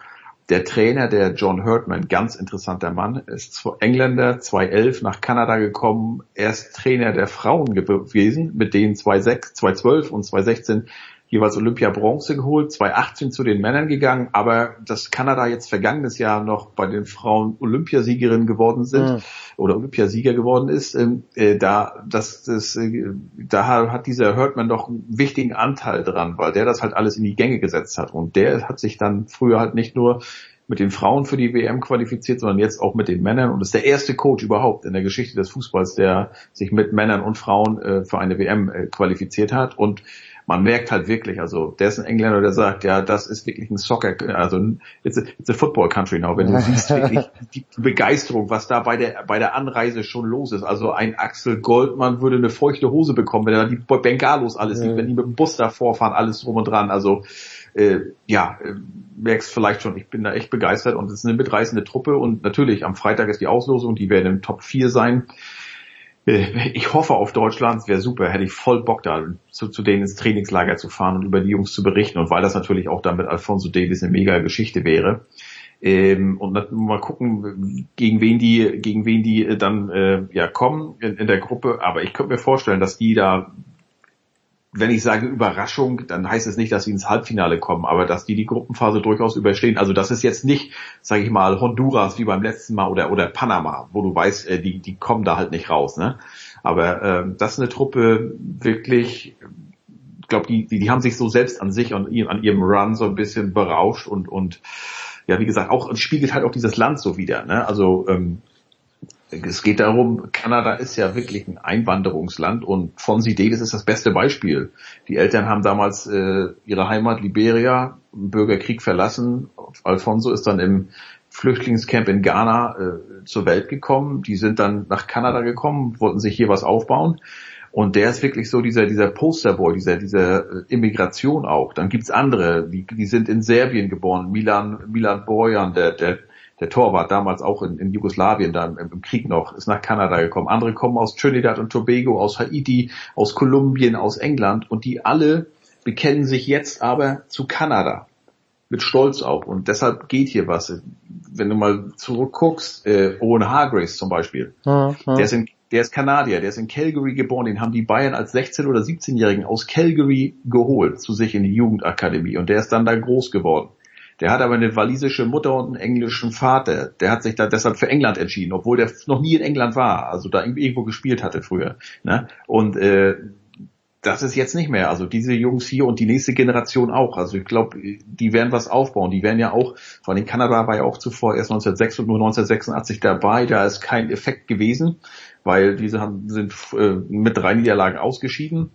Speaker 23: der Trainer, der John Hurtman, ganz interessanter Mann, ist Engländer, 2011 nach Kanada gekommen, er ist Trainer der Frauen gewesen, mit denen 2006, 2012 und 2016 jeweils Olympia Bronze geholt, 2018 zu den Männern gegangen, aber dass Kanada jetzt vergangenes Jahr noch bei den Frauen Olympiasiegerin geworden sind mhm. oder Olympiasieger geworden ist, ähm, äh, da das, das äh, da hat dieser Hurtman doch einen wichtigen Anteil dran, weil der das halt alles in die Gänge gesetzt hat. Und der hat sich dann früher halt nicht nur mit den Frauen für die WM qualifiziert, sondern jetzt auch mit den Männern. Und ist der erste Coach überhaupt in der Geschichte des Fußballs, der sich mit Männern und Frauen äh, für eine WM äh, qualifiziert hat. Und man merkt halt wirklich, also der ist ein Engländer, der sagt, ja, das ist wirklich ein Soccer, also it's a, it's a football country now, wenn du siehst wirklich die Begeisterung, was da bei der, bei der Anreise schon los ist. Also ein Axel Goldmann würde eine feuchte Hose bekommen, wenn er die Bengalos alles sieht, wenn die mit dem Bus da vorfahren, alles drum und dran. Also äh, ja, äh, merkst vielleicht schon, ich bin da echt begeistert und es ist eine mitreißende Truppe und natürlich am Freitag ist die Auslosung, die werden im Top 4 sein. Äh, ich hoffe auf Deutschland, es wäre super, hätte ich voll Bock da zu, zu denen ins Trainingslager zu fahren und über die Jungs zu berichten und weil das natürlich auch dann mit Alfonso Davis eine mega Geschichte wäre. Ähm, und mal gucken, gegen wen die, gegen wen die äh, dann äh, ja kommen in, in der Gruppe. Aber ich könnte mir vorstellen, dass die da wenn ich sage Überraschung, dann heißt es nicht, dass sie ins Halbfinale kommen, aber dass die die Gruppenphase durchaus überstehen. Also das ist jetzt nicht, sage ich mal, Honduras wie beim letzten Mal oder oder Panama, wo du weißt, äh, die die kommen da halt nicht raus. Ne? Aber äh, das ist eine Truppe wirklich, ich glaube, die, die die haben sich so selbst an sich und an ihrem Run so ein bisschen berauscht und und ja, wie gesagt, auch spiegelt halt auch dieses Land so wieder. Ne? Also ähm, es geht darum, Kanada ist ja wirklich ein Einwanderungsland und Fonzie Davis ist das beste Beispiel. Die Eltern haben damals äh, ihre Heimat Liberia, im Bürgerkrieg verlassen. Alfonso ist dann im Flüchtlingscamp in Ghana äh, zur Welt gekommen. Die sind dann nach Kanada gekommen, wollten sich hier was aufbauen. Und der ist wirklich so dieser, dieser Posterboy, dieser, dieser äh, Immigration auch. Dann gibt's andere, die, die sind in Serbien geboren. Milan, Milan Bojan, der, der der Torwart damals auch in, in Jugoslawien, dann im, im, Krieg noch, ist nach Kanada gekommen. Andere kommen aus Trinidad und Tobago, aus Haiti, aus Kolumbien, aus England und die alle bekennen sich jetzt aber zu Kanada. Mit Stolz auch. Und deshalb geht hier was. Wenn du mal zurückguckst, äh, Owen Hargraves zum Beispiel,
Speaker 2: Mhm.
Speaker 23: der ist in der ist Kanadier, der ist in Calgary geboren, den haben die Bayern als 16- oder 17-Jährigen aus Calgary geholt zu sich in die Jugendakademie und der ist dann da groß geworden. Der hat aber eine walisische Mutter und einen englischen Vater. Der hat sich da deshalb für England entschieden, obwohl der noch nie in England war, also da irgendwo gespielt hatte früher. Ne? Und äh, das ist jetzt nicht mehr. Also diese Jungs hier und die nächste Generation auch. Also ich glaube, die werden was aufbauen. Die werden ja auch, vor allem Kanada war ja auch zuvor erst 1906 und nur 1986 dabei. Da ist kein Effekt gewesen, weil diese haben, sind äh, mit drei Niederlagen ausgeschieden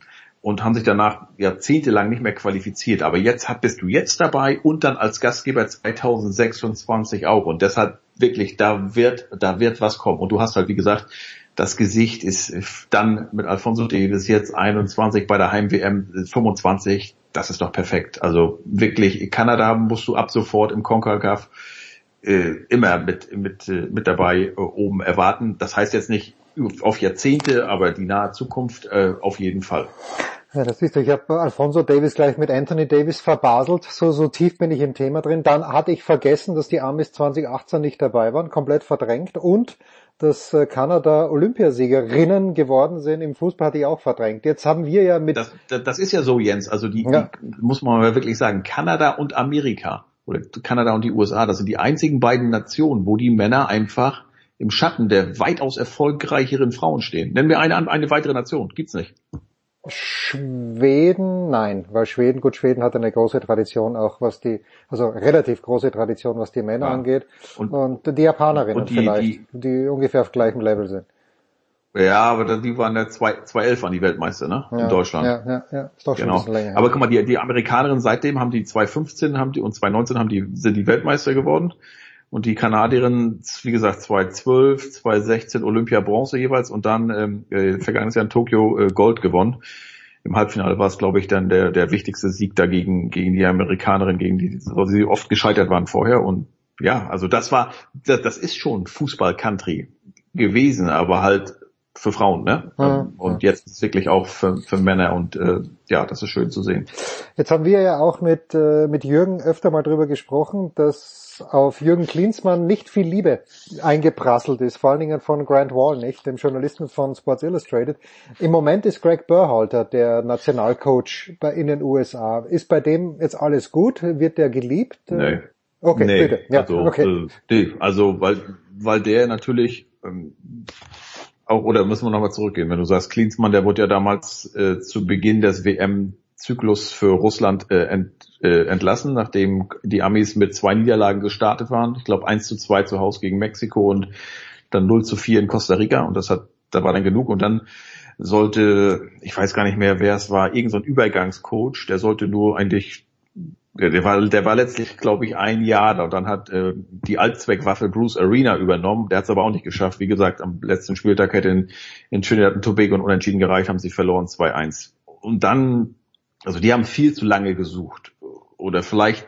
Speaker 23: und haben sich danach jahrzehntelang nicht mehr qualifiziert. Aber jetzt bist du jetzt dabei und dann als Gastgeber 2026 auch. Und deshalb wirklich, da wird, da wird was kommen. Und du hast halt, wie gesagt, das Gesicht ist dann mit Alfonso Davis jetzt 21 bei der Heim-WM 25. Das ist doch perfekt. Also wirklich, Kanada musst du ab sofort im CONCACAF äh, immer mit, mit, äh, mit dabei äh, oben erwarten. Das heißt jetzt nicht auf Jahrzehnte, aber die nahe Zukunft auf jeden Fall.
Speaker 2: Ja, das ist, ich habe Alfonso Davis gleich mit Anthony Davis verbaselt, so, so tief bin ich im Thema drin. Dann hatte ich vergessen, dass die Amis 2018 nicht dabei waren, komplett verdrängt und dass äh, Kanada Olympiasiegerinnen geworden sind im Fußball hatte ich auch verdrängt. Jetzt haben wir ja mit...
Speaker 23: Das, das, das ist ja so, Jens, also die,
Speaker 2: Ja.
Speaker 23: die muss man mal wirklich sagen, Kanada und Amerika oder Kanada und die USA, das sind die einzigen beiden Nationen, wo die Männer einfach im Schatten der weitaus erfolgreicheren Frauen stehen. Nennen wir eine, eine weitere Nation, gibt's nicht.
Speaker 2: Schweden, nein, weil Schweden, gut, Schweden hat eine große Tradition auch, was die, also relativ große Tradition, was die Männer
Speaker 23: Ja.
Speaker 2: angeht.
Speaker 23: Und-
Speaker 2: Und, die Japanerinnen
Speaker 23: und die-
Speaker 2: vielleicht, die, ungefähr auf gleichem Level sind.
Speaker 23: Ja, aber die waren ja 2011 waren die Weltmeister, ne?
Speaker 2: Ja,
Speaker 23: In Deutschland.
Speaker 2: Ja, ja, ja, ist doch schon ein
Speaker 23: Genau.
Speaker 2: bisschen länger.
Speaker 23: Aber guck mal, die, die Amerikanerinnen seitdem haben die 2015 haben die und 2019 haben die, sind die Weltmeister geworden. Und die Kanadierinnen, wie gesagt, 2012, 2016 Olympia Bronze jeweils und dann ähm, äh, vergangenes Jahr in Tokio äh, Gold gewonnen. Im Halbfinale war es, glaube ich, dann der, der wichtigste Sieg dagegen gegen die Amerikanerin, gegen die wo sie oft gescheitert waren vorher. Und ja, also das war, das, das ist schon Fußball-Country gewesen, aber halt für Frauen, ne?
Speaker 2: Ja,
Speaker 23: und jetzt ist es wirklich auch für, für Männer und äh, ja, das ist schön zu sehen.
Speaker 2: Jetzt haben wir ja auch mit, äh, mit Jürgen öfter mal drüber gesprochen, dass auf Jürgen Klinsmann nicht viel Liebe eingeprasselt ist, vor allen Dingen von Grant Wall, nicht, dem Journalisten von Sports Illustrated. Im Moment ist Greg Burhalter der Nationalcoach bei, in den USA. Ist bei dem jetzt alles gut? Wird der geliebt?
Speaker 23: Nee.
Speaker 2: Okay,
Speaker 23: nee,
Speaker 2: bitte. Ja,
Speaker 23: also,
Speaker 2: okay.
Speaker 23: äh, nee, also weil, weil der natürlich ähm, auch, oder müssen wir nochmal zurückgehen, wenn du sagst, Klinsmann, der wurde ja damals äh, zu Beginn des WM-Zyklus für Russland äh, ent, äh, entlassen, nachdem die Amis mit zwei Niederlagen gestartet waren. Ich glaube 1 zu 2 zu Hause gegen Mexiko und dann 0 zu 4 in Costa Rica und das hat, da war dann genug und dann sollte, ich weiß gar nicht mehr, wer es war, irgendein so Übergangscoach, der sollte nur eigentlich der, der war, der war letztlich, glaube ich, ein Jahr da und dann hat äh, die Allzweckwaffe Bruce Arena übernommen. Der hat es aber auch nicht geschafft. Wie gesagt, am letzten Spieltag hätte in, in Trinidad und Tobago und Unentschieden gereicht, haben sie verloren 2-1. Und dann, also die haben viel zu lange gesucht. Oder vielleicht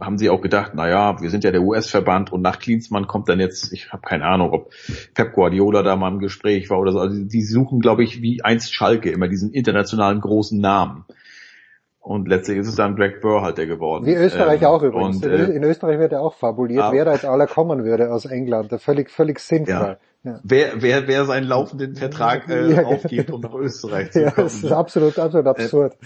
Speaker 23: haben sie auch gedacht, na ja, wir sind ja der US-Verband und nach Klinsmann kommt dann jetzt, ich habe keine Ahnung, ob Pep Guardiola da mal im Gespräch war oder so. Also die suchen, glaube ich, wie einst Schalke immer diesen internationalen großen Namen. Und letztlich ist es dann Greg Burhalter geworden.
Speaker 2: Wie Österreich
Speaker 23: ähm,
Speaker 2: auch übrigens.
Speaker 23: Und, äh,
Speaker 2: in Österreich wird ja auch fabuliert,
Speaker 23: ah.
Speaker 2: wer da jetzt aller kommen würde aus England. Völlig, völlig sinnfrei.
Speaker 23: ja. Wer, wer, wer seinen laufenden Vertrag äh,
Speaker 2: Ja,
Speaker 23: aufgibt, um nach Österreich zu
Speaker 2: Ja,
Speaker 23: kommen.
Speaker 2: das ist absolut, absolut absurd.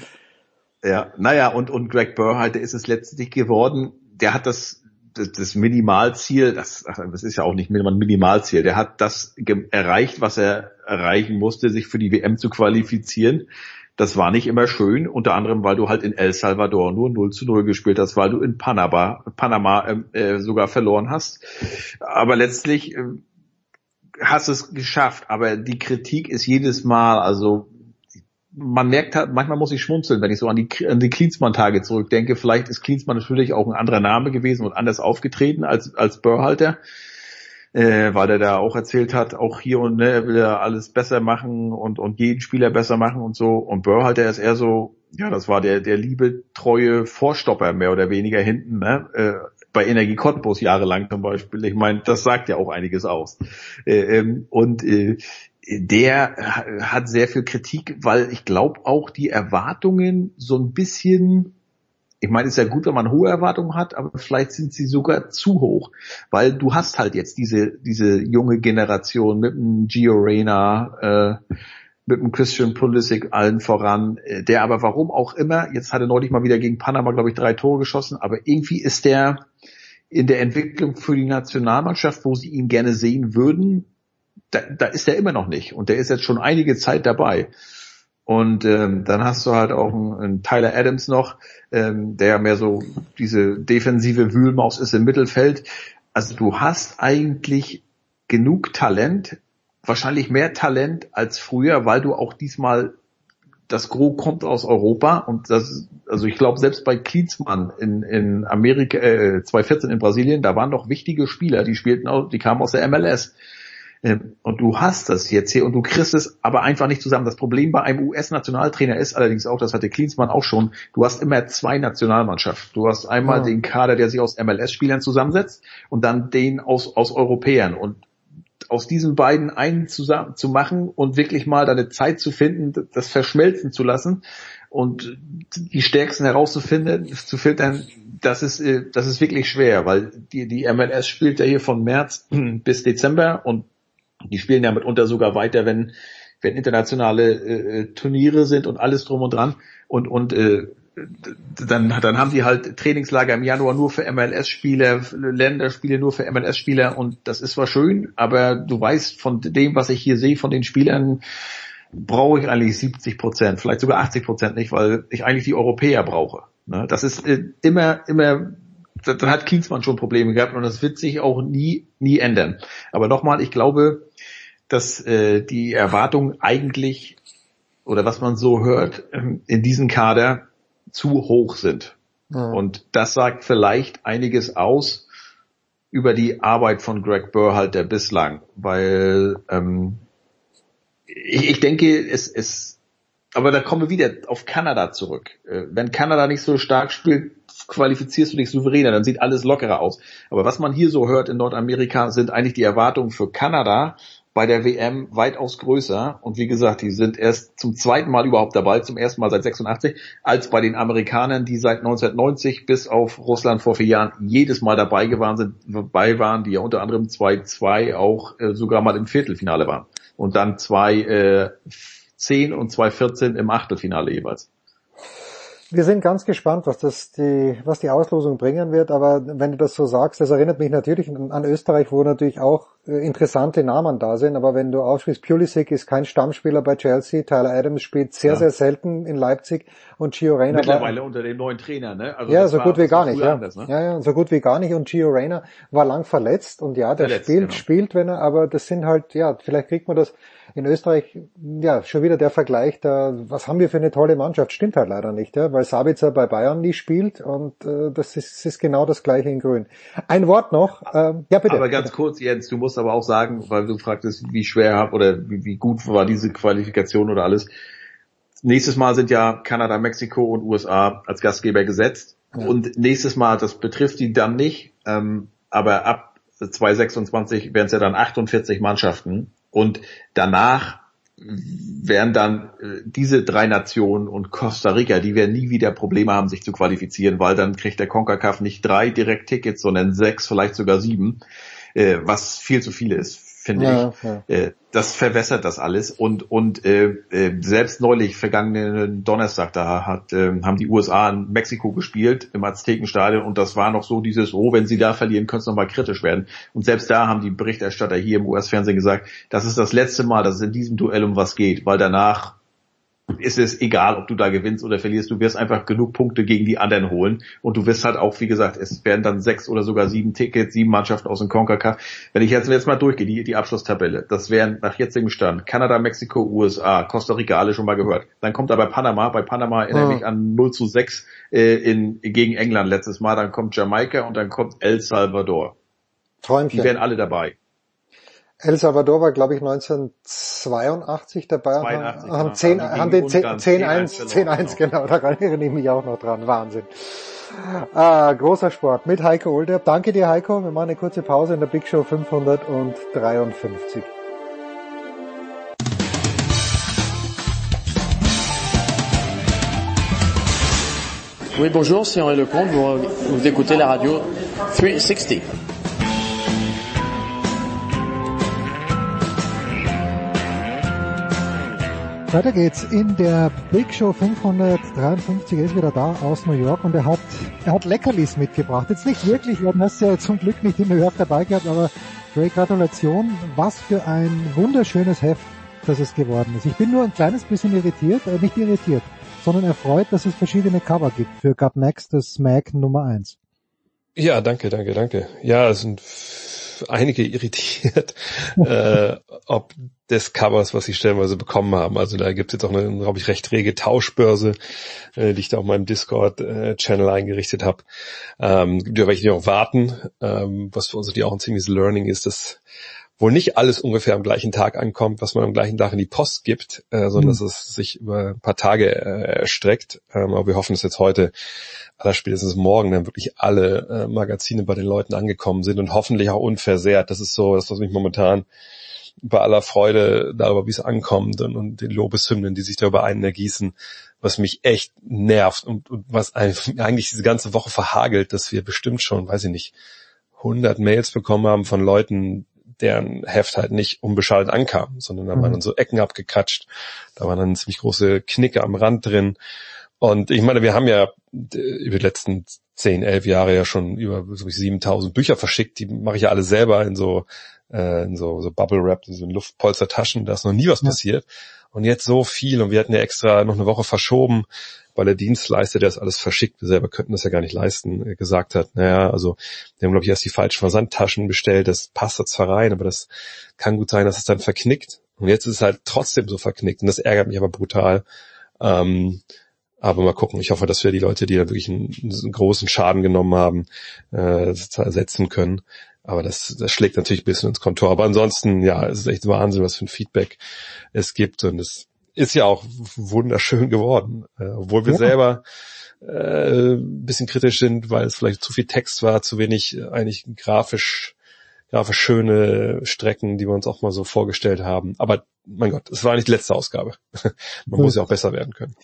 Speaker 23: Ja, naja, und, und Greg Burhalter ist es letztlich geworden. Der hat das, das, das Minimalziel, das, das ist ja auch nicht ein Minimalziel, der hat das erreicht, was er erreichen musste, sich für die WM zu qualifizieren. Das war nicht immer schön, unter anderem, weil du halt in El Salvador nur 0 zu 0 gespielt hast, weil du in Panama, Panama ähm, äh, sogar verloren hast. Aber letztlich äh, hast es geschafft. Aber die Kritik ist jedes Mal, also man merkt halt, manchmal muss ich schmunzeln, wenn ich so an die, an die Klinsmann-Tage zurückdenke. Vielleicht ist Klinsmann natürlich auch ein anderer Name gewesen und anders aufgetreten als, als Börhalter, äh, weil er da auch erzählt hat, auch hier und ne, er will ja alles besser machen und, und jeden Spieler besser machen und so. Und Börhalter ist eher so, ja, das war der, der liebe, treue Vorstopper mehr oder weniger hinten, ne? Äh, bei Energie Cottbus jahrelang zum Beispiel. Ich meine, das sagt ja auch einiges aus. Äh, ähm, und äh, der ha- hat sehr viel Kritik, weil ich glaube auch die Erwartungen so ein bisschen, ich meine, es ist ja gut, wenn man hohe Erwartungen hat, aber vielleicht sind sie sogar zu hoch, weil du hast halt jetzt diese diese junge Generation mit dem Gio Reyna, äh, mit dem Christian Pulisic allen voran, äh, der aber warum auch immer, jetzt hat er neulich mal wieder gegen Panama, glaube ich, drei Tore geschossen, aber irgendwie ist der in der Entwicklung für die Nationalmannschaft, wo sie ihn gerne sehen würden, da, da ist er immer noch nicht. Und der ist jetzt schon einige Zeit dabei. Und ähm, dann hast du halt auch einen, einen Tyler Adams noch, ähm, der mehr so diese defensive Wühlmaus ist im Mittelfeld. Also du hast eigentlich genug Talent, wahrscheinlich mehr Talent als früher, weil du auch diesmal das Gros kommt aus Europa und das, also ich glaube selbst bei Klinsmann in, in Amerika, äh, 2014 in Brasilien, da waren doch wichtige Spieler, die spielten auch, die kamen aus der MLS. Ähm, Und du hast das jetzt hier und du kriegst es aber einfach nicht zusammen. Das Problem bei einem US-Nationaltrainer ist allerdings auch, das hatte Klinsmann auch schon, du hast immer zwei Nationalmannschaften. Du hast einmal
Speaker 2: Ja.
Speaker 23: den Kader, der sich aus MLS-Spielern zusammensetzt und dann den aus, aus Europäern. Und aus diesen beiden einen zusammen zu machen und wirklich mal deine Zeit zu finden, das verschmelzen zu lassen und die Stärksten herauszufinden, zu filtern, das ist, äh, das ist wirklich schwer, weil die, die MLS spielt ja hier von März bis Dezember und die spielen ja mitunter sogar weiter, wenn, wenn internationale äh, Turniere sind und alles drum und dran und, und äh, dann, dann haben die halt Trainingslager im Januar nur für MLS-Spieler, Länderspiele nur für MLS-Spieler und das ist zwar schön, aber du weißt von dem, was ich hier sehe, von den Spielern, brauche ich eigentlich 70 Prozent, vielleicht sogar 80 Prozent nicht, weil ich eigentlich die Europäer brauche. Ne? Das ist äh, immer, immer, dann hat Klinsmann schon Probleme gehabt und das wird sich auch nie, nie ändern. Aber nochmal, ich glaube, dass äh, die Erwartungen eigentlich oder was man so hört ähm, in diesem Kader zu hoch sind.
Speaker 2: Ja.
Speaker 23: Und das sagt vielleicht einiges aus über die Arbeit von Greg Burhalter bislang, weil ähm, ich, ich denke, es, es, aber da kommen wir wieder auf Kanada zurück. Äh, Wenn Kanada nicht so stark spielt, qualifizierst du dich souveräner, dann sieht alles lockerer aus. Aber was man hier so hört in Nordamerika, sind eigentlich die Erwartungen für Kanada bei der WM weitaus größer. Und wie gesagt, die sind erst zum zweiten Mal überhaupt dabei, zum ersten Mal seit 86, als bei den Amerikanern, die seit 1990 bis auf Russland vor vier Jahren jedes Mal dabei gewesen sind, dabei waren, die ja unter anderem 2-2 auch äh, sogar mal im Viertelfinale waren. Und dann 2 äh, 10 und 2-14 im Achtelfinale jeweils.
Speaker 2: Wir sind ganz gespannt, was das die, was die Auslosung bringen wird, aber wenn du das so sagst, das erinnert mich natürlich an Österreich, wo natürlich auch äh, interessante Namen da sind, aber wenn du aufschließt, Pulisic ist kein Stammspieler bei Chelsea, Tyler Adams spielt sehr,
Speaker 23: Ja.
Speaker 2: sehr selten in Leipzig und Gio Reyna war,
Speaker 23: Mittlerweile unter dem neuen Trainer, ne? Also
Speaker 2: ja, so
Speaker 23: war-
Speaker 2: gut wie gar
Speaker 23: war
Speaker 2: nicht, ja.
Speaker 23: anders, ne?
Speaker 2: ja. Ja, so gut wie gar nicht. Und Gio Reyna war lang verletzt und ja, der
Speaker 23: Verletzt,
Speaker 2: spielt,
Speaker 23: genau.
Speaker 2: spielt, wenn er, aber das sind halt, ja, vielleicht kriegt man das in Österreich, ja, schon wieder der Vergleich, da, was haben wir für eine tolle Mannschaft, stimmt halt leider nicht, ja, weil Sabitzer bei Bayern nie spielt und äh, das ist, ist genau das gleiche in Grün. Ein Wort noch, ähm, ja bitte.
Speaker 23: Aber ganz kurz, Jens, du musst aber auch sagen, weil du fragtest, wie schwer oder wie, wie gut war diese Qualifikation oder alles. Nächstes Mal sind ja Kanada, Mexiko und USA als Gastgeber gesetzt.
Speaker 2: Ja.
Speaker 23: Und nächstes Mal, das betrifft die dann nicht, ähm, aber ab 2026 werden es ja dann 48 Mannschaften. Und danach wären dann äh, diese drei Nationen und Costa Rica, die werden nie wieder Probleme haben, sich zu qualifizieren, weil dann kriegt der CONCACAF nicht drei Direkttickets, sondern sechs, vielleicht sogar sieben, äh, was viel zu viel ist finde ja, ich. Ja. Äh, das verwässert das alles und und äh, äh, selbst neulich vergangenen Donnerstag da hat äh, haben die USA in Mexiko gespielt im Aztekenstadion und das war noch so dieses oh wenn sie da verlieren könnte es noch mal kritisch werden und selbst da haben die Berichterstatter hier im US-Fernsehen gesagt das ist das letzte Mal dass es in diesem Duell um was geht weil danach ist es egal, ob du da gewinnst oder verlierst. Du wirst einfach genug Punkte gegen die anderen holen. Und du wirst halt auch, wie gesagt, es werden dann sechs oder sogar sieben Tickets, sieben Mannschaften aus dem CONCACAF. Wenn ich jetzt, jetzt mal durchgehe, die, die Abschlusstabelle, das wären nach jetzigem Stand Kanada, Mexiko, USA, Costa Rica, alle schon mal gehört. Dann kommt aber Panama. Bei Panama erinnere ich an 0 zu 6 äh, in, gegen England letztes Mal. Dann kommt Jamaika und dann kommt El Salvador.
Speaker 2: Träumchen.
Speaker 23: Die wären alle dabei.
Speaker 2: El Salvador war, glaube ich, 1982 dabei. 82, haben, 10, haben, haben den 10-1, 10-1, genau, da erinnere ich mich auch noch dran. Wahnsinn. Ah, großer Sport mit Heiko Older. Danke dir, Heiko. Wir machen eine kurze Pause in der Big Show 553.
Speaker 24: Oui, bonjour, c'est Henri Lecomte. Vous, vous écoutez la radio 360.
Speaker 2: Weiter geht's in der Big Show 553. Er ist wieder da aus New York und er hat, er hat Leckerlis mitgebracht. Jetzt nicht wirklich, wir haben das ja zum Glück nicht in New York dabei gehabt, aber Ray, Gratulation. Was für ein wunderschönes Heft, das es geworden ist. Ich bin nur ein kleines bisschen irritiert, äh, nicht irritiert, sondern erfreut, dass es verschiedene Cover gibt für Gut Next, das Mag Nummer 1.
Speaker 25: Ja, danke, danke, danke. Ja, es sind einige irritiert, äh, ob des Covers, was sie stellenweise bekommen haben. Also da gibt es jetzt auch eine, glaube ich, recht rege Tauschbörse, äh, die ich da auf meinem Discord-Channel äh, eingerichtet habe. Ähm, ja welche, die auch warten, ähm, was für uns natürlich auch ein ziemliches Learning ist, dass wohl nicht alles ungefähr am gleichen Tag ankommt, was man am gleichen Tag in die Post gibt, äh, sondern mhm. dass es sich über ein paar Tage äh, erstreckt. Ähm, aber wir hoffen, dass jetzt heute, aller spätestens morgen, dann wirklich alle äh, Magazine bei den Leuten angekommen sind und hoffentlich auch unversehrt. Das ist so, das was mich momentan bei aller Freude darüber, wie es ankommt und, und den Lobeshymnen, die sich darüber einen ergießen, was mich echt nervt und, und was eigentlich diese ganze Woche verhagelt, dass wir bestimmt schon, weiß ich nicht, 100 Mails bekommen haben von Leuten, deren Heft halt nicht unbeschadet ankam, sondern da mhm. waren dann so Ecken abgekatscht, da waren dann ziemlich große Knicke am Rand drin. Und ich meine, wir haben ja über die letzten zehn, elf Jahre ja schon über so 7000 Bücher verschickt, die mache ich ja alle selber in so äh, in so, so Bubble Wrap, in so Luftpolstertaschen, da ist noch nie was ja. passiert. Und jetzt so viel und wir hatten ja extra noch eine Woche verschoben, weil der Dienstleister, der das alles verschickt, wir selber könnten das ja gar nicht leisten, äh, gesagt hat, naja, also wir haben glaube ich erst die falschen Versandtaschen bestellt, das passt da zwar rein, aber das kann gut sein, dass es dann verknickt. Und jetzt ist es halt trotzdem so verknickt und das ärgert mich aber brutal. Ähm, aber mal gucken. Ich hoffe, dass wir die Leute, die da wirklich einen, einen großen Schaden genommen haben, äh, ersetzen können. Aber das, das schlägt natürlich ein bisschen ins Kontor. Aber ansonsten, ja, es ist echt Wahnsinn, was für ein Feedback es gibt. Und es ist ja auch wunderschön geworden. Äh, obwohl wir ja. selber äh, ein bisschen kritisch sind, weil es vielleicht zu viel Text war, zu wenig äh, eigentlich grafisch, grafisch schöne Strecken, die wir uns auch mal so vorgestellt haben. Aber mein Gott, es war nicht die letzte Ausgabe. Man ja. muss ja auch besser werden können.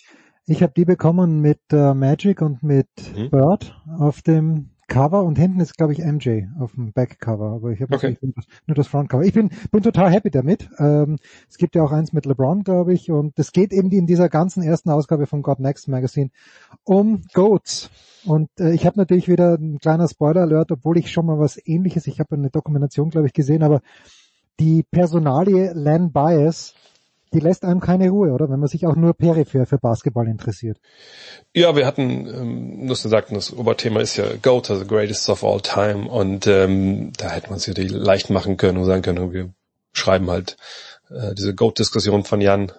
Speaker 2: Ich habe die bekommen mit äh, Magic und mit mhm. Bird auf dem Cover und hinten ist, glaube ich, MJ auf dem Backcover, aber ich habe okay. nur das Frontcover. Ich bin, bin total happy damit. Ähm, es gibt ja auch eins mit LeBron, glaube ich, und es geht eben in dieser ganzen ersten Ausgabe von God Next Magazine um Goats. Und äh, ich habe natürlich wieder ein kleiner Spoiler-Alert, obwohl ich schon mal was ähnliches, ich habe eine Dokumentation, glaube ich, gesehen, aber die Personalie Len Bias die lässt einem keine Ruhe, oder? Wenn man sich auch nur peripher für Basketball interessiert.
Speaker 25: Ja, wir hatten, ähm, nur zu sagen, das Oberthema ist ja GOAT, also Greatest of All Time. Und ähm, da hätte man es natürlich leicht machen können und sagen können, wir schreiben halt äh, diese GOAT-Diskussion von Jan.